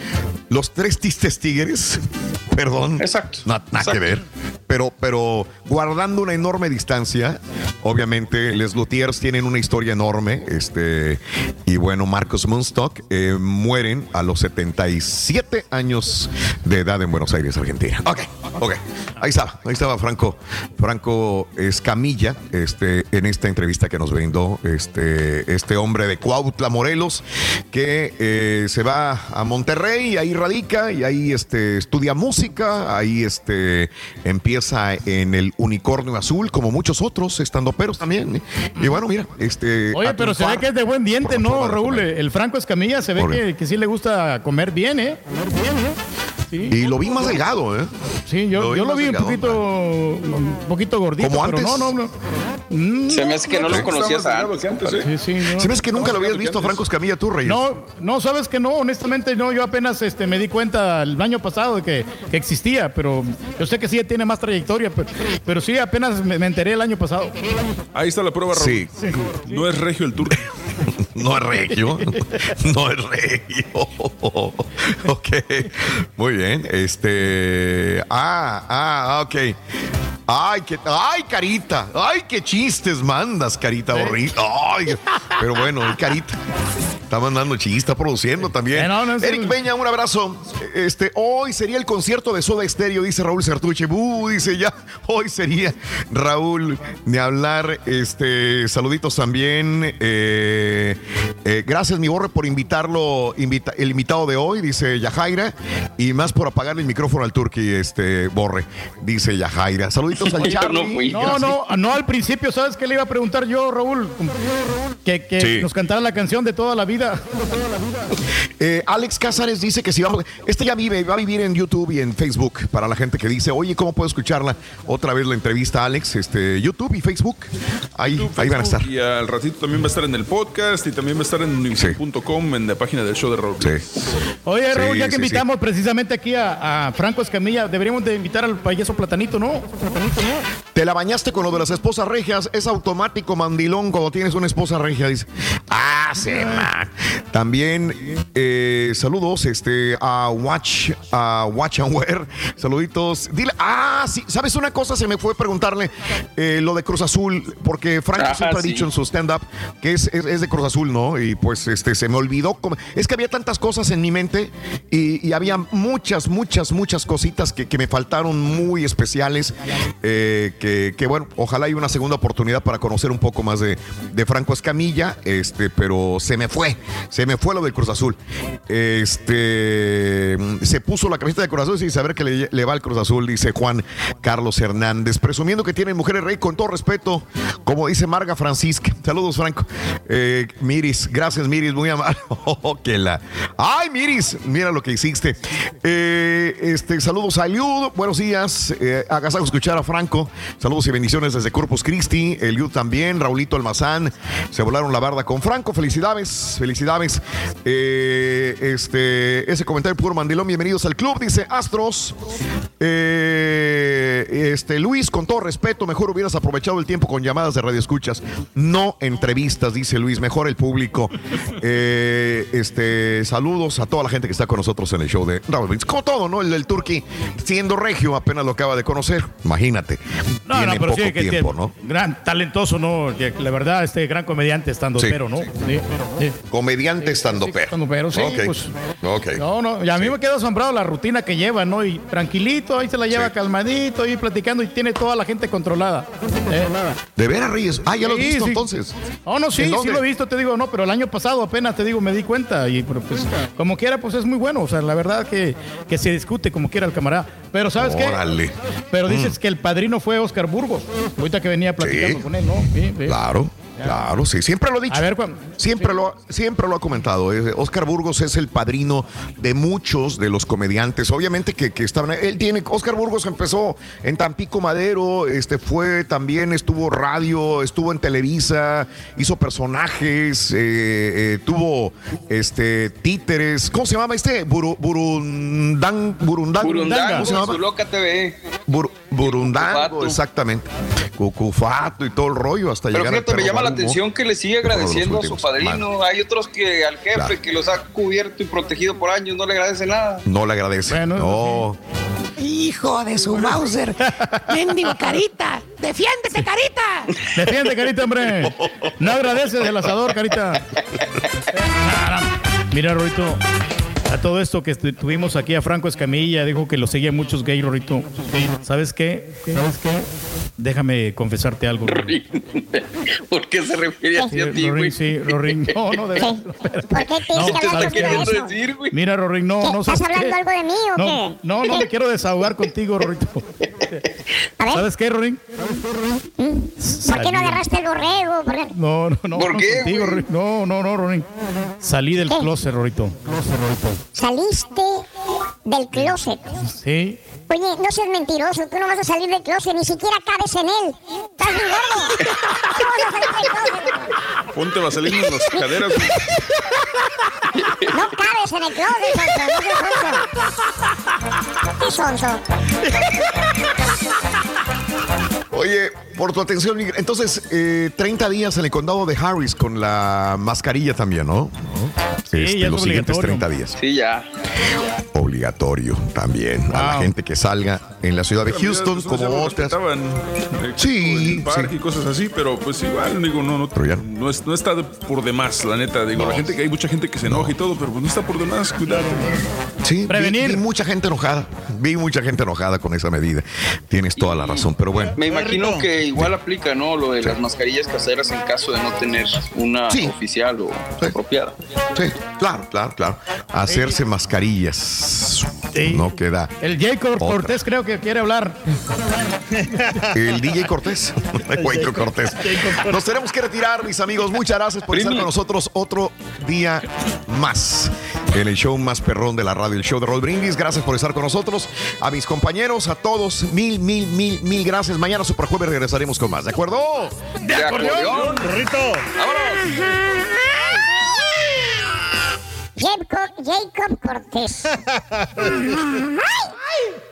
Los tres tistes tigres, perdón. Exacto. na- nada que exacto. ver. Pero, pero guardando una enorme distancia, obviamente, Les Luthiers tienen una historia enorme. Este, y bueno, Marcos Munstock eh, mueren a los 77 años de edad en Buenos Aires, Argentina. Ok, ok. Ahí estaba, ahí estaba Franco, Franco Escamilla, este, en esta entrevista que nos brindó este, este hombre de Cuautla, Morelos, que eh, se va a Monterrey, ahí radica y ahí este, estudia música, ahí este, empieza en el Unicornio Azul, como muchos otros estandoperos también. Y bueno, mira, este. Oye, pero se ve que es de buen diente, ¿no, Raúl? El Franco Escamilla se ve que, que sí le gusta comer bien, ¿eh? Comer bien, ¿eh? Sí. Y lo vi más delgado, ¿eh? Sí, yo Lo vi yo lo vi un poquito, un poquito gordito, ¿Como pero antes? no, no, no. Mm, Se me hace que no lo conocías antes. Sí, sí, no. Se me hace que nunca lo habías visto, Franco Escamilla, tú, Reyes. No, no, sabes que no, honestamente no, yo apenas este, me di cuenta el año pasado de que, que existía, pero yo sé que sí tiene más trayectoria, pero, pero sí apenas me, me enteré el año pasado. Ahí está la prueba, Raúl. Sí. No es regio el turco. No es regio. No es regio. Ok. Muy bien. Este. Ah, ah, ok. Ay, qué, ay, carita. Ay, qué chistes mandas, carita horrible. Ay, pero bueno, carita. Está mandando chistes, está produciendo también. Eh, no, Eric el- Peña, un abrazo. Este, hoy sería el concierto de Soda Stereo, dice Raúl Sertuche. Uh, dice ya, hoy sería Raúl, de hablar. Este, saluditos también. Eh, eh, gracias, mi borre, por invitarlo, invita- el invitado de hoy, dice Yajaira. Y más por apagarle el micrófono al Turqui, este, borre, dice Yajaira. Saluditos al Charlie. No, no, no, al principio, ¿sabes qué le iba a preguntar yo, Raúl? Que, que Sí. nos cantara la canción de toda la vida. Eh, Alex Cázares dice que si vamos. Este ya vive, va a vivir en YouTube y en Facebook. Para la gente que dice, oye, ¿cómo puedo escucharla? Otra vez la entrevista a Alex, este, YouTube y Facebook. Ahí, ahí van a estar. Y al ratito también va a estar en el podcast y también va a estar en univision.com, en la página del show de Raúl. Oye, Raúl, Sí, ya que sí, invitamos precisamente aquí a, a Franco Escamilla, deberíamos de invitar al payaso Platanito, ¿no? Te la bañaste con lo de las esposas regias. Es automático mandilón cuando tienes una esposa regia. Dice, ah, se ma. También eh, saludos este, a Watch, a Watch and Wear. Saluditos. Dile, ah, sí, ¿sabes una cosa? Se me fue preguntarle eh, lo de Cruz Azul, porque Franco Ah, siempre ha dicho en su stand-up que es, es- es de Cruz Azul, ¿no? Y pues este se me olvidó. Es que había tantas cosas en mi mente y, y había muchas, muchas, muchas cositas que, que me faltaron muy especiales. eh, que, que, bueno, ojalá haya una segunda oportunidad para conocer un poco más de, de Franco Escamilla, este, pero se me fue, se me fue lo del Cruz Azul. Este se puso la camiseta de Cruz Azul sin saber que le, le va al Cruz Azul, dice Juan Carlos Hernández, presumiendo que tienen mujeres rey con todo respeto, como dice Marga Francisca. Saludos, Franco. Eh, Miris, gracias, Miris, muy amable. Oh, la. Ay, Miris, mira lo que hiciste. Eh, este, saludos a buenos días. Eh, agasajo escuchar a Franco. Saludos y bendiciones desde Corpus Christi. Eliud también, Raulito Almazán. Se volaron la barda con Franco. Felicidades, felicidades. Eh, este, ese comentario puro mandilón. Bienvenidos al club, dice Astros. Eh, este, Luis, con todo respeto, mejor hubieras aprovechado el tiempo con llamadas de radio escuchas, no entrevistas, dice Luis, mejor el público. Eh, este, saludos a toda la gente que está con nosotros en el show de Raúl Brindis. Como todo, ¿no? El del Turqui, siendo regio, apenas lo acaba de conocer. Imagínate. No, Tiene no, pero poco sí, que, que tiempo, ¿no? gran talentoso, ¿no? La verdad, este gran comediante estando Sí. pero, ¿no? Sí, sí. Comediante estando pero. pero, sí, Ok. pues. No, no, y a mí me queda asombrado la rutina que lleva, ¿no? Y tranquilito, ahí se la lleva calmadito, ahí platicando y tiene toda la gente controlada. Eh, ¿De veras, Reyes? Ah, ya lo Sí, visto sí. entonces. Oh, no, sí, ¿En sí lo he visto, te digo, no, pero el año pasado apenas te digo, me di cuenta y pero, pues como quiera, pues es muy bueno, o sea, la verdad que, que se discute como quiera el camarada. Pero ¿sabes qué? Órale. Pero dices Mm. que el padrino fue Oscar Burgos, ahorita que venía platicando Sí. con él, ¿no? Sí, Claro, sí, siempre lo he dicho. A ver, Juan. Siempre, lo, siempre lo ha comentado. eh, Oscar Burgos es el padrino de muchos de los comediantes. Obviamente que, que estaban. Él tiene. Oscar Burgos empezó en Tampico Madero, este fue también, estuvo radio, estuvo en Televisa, hizo personajes, eh, eh, tuvo este títeres. ¿Cómo se llama este? Buru- Burundang, Burundang. Burundanga, ¿Cómo se llama? su loca TV. Bur- Burundango, exactamente. Cucufato y todo el rollo hasta Pero llegar fíjate, me perro llama la Balbo, atención que le sigue agradeciendo a su padrino. Hay otros que al jefe Claro. que los ha cubierto y protegido por años no le agradece nada. No le agradece. no. Hijo de su Mauser. Mendigo carita. Defiéndete, carita. Defiende, carita, hombre. No agradeces el asador, carita. Mira, Rorito, a todo esto que tuvimos aquí a Franco Escamilla, dijo que lo seguían muchos gays, Rorito. ¿Sabes qué? ¿Sabes qué? Déjame confesarte algo. Rorín. ¿Por qué se refiere así a ti, güey? sí, Rorín. No, no, de ¿Por qué tienes No, que hablar ¿sabes qué? conmigo de eso? decir, güey? Mira, Rorín, no, no ¿Estás ¿sabes hablando qué? algo de mí o no, qué? No, no, me quiero desahogar contigo, Rorito. ¿Sabes qué, Rorín? ¿Por qué no agarraste el borrego? No, no, no. ¿Por no qué? Rorín. No, no, no, Rorín. Salí del ¿Qué? closet, Rorito. Saliste del closet. Sí. Oye, no seas mentiroso, tú no vas a salir del closet, ni siquiera cabes en él. Estás muy gordo. ¿Cómo vas a salir del closet? Ponte vaselina en las caderas. No cabes en el closet, Sonso, no seas sonso. ¿Qué sonso? Oye, por tu atención, Miguel. Entonces, eh, 30 días en el condado de Harris con la mascarilla también, ¿no? Este, ya es los siguientes obligatorio. 30 días. Sí, ya. Obligatorio también. A la gente que salga en la ciudad de Pero Houston, como otras. eh, Sí, en el parque sí. y cosas así, pero pues igual, digo, no, no, no, es- no está de- por demás, la neta. Digo, la gente que hay mucha gente que se enoja y todo, pero pues no está por demás, cuidado. Sí, vi- Prevenir. Vi, mucha gente enojada. Vi mucha gente enojada con esa medida. Tienes toda la razón, pero bueno. Me imagino que igual aplica, ¿no? Lo de las mascarillas caseras en caso de no tener una Sí. oficial o Sí. apropiada. Sí, claro, claro, claro. Hacerse mascarillas. Sí. No queda. El Jacob Otra. Cortés creo que quiere hablar. El DJ Cortés. Jacob Cortés. Nos tenemos que retirar, mis amigos. Muchas gracias por estar con nosotros otro día más. En el show más perrón de la radio, el show de Roll Brindis. Gracias por estar con nosotros. A mis compañeros, a todos, mil, mil, mil, mil gracias. Mañana, Super Jueves, regresaremos con más. ¿De acuerdo? De acordeón. Jacob, Jacob Cortés. Ay.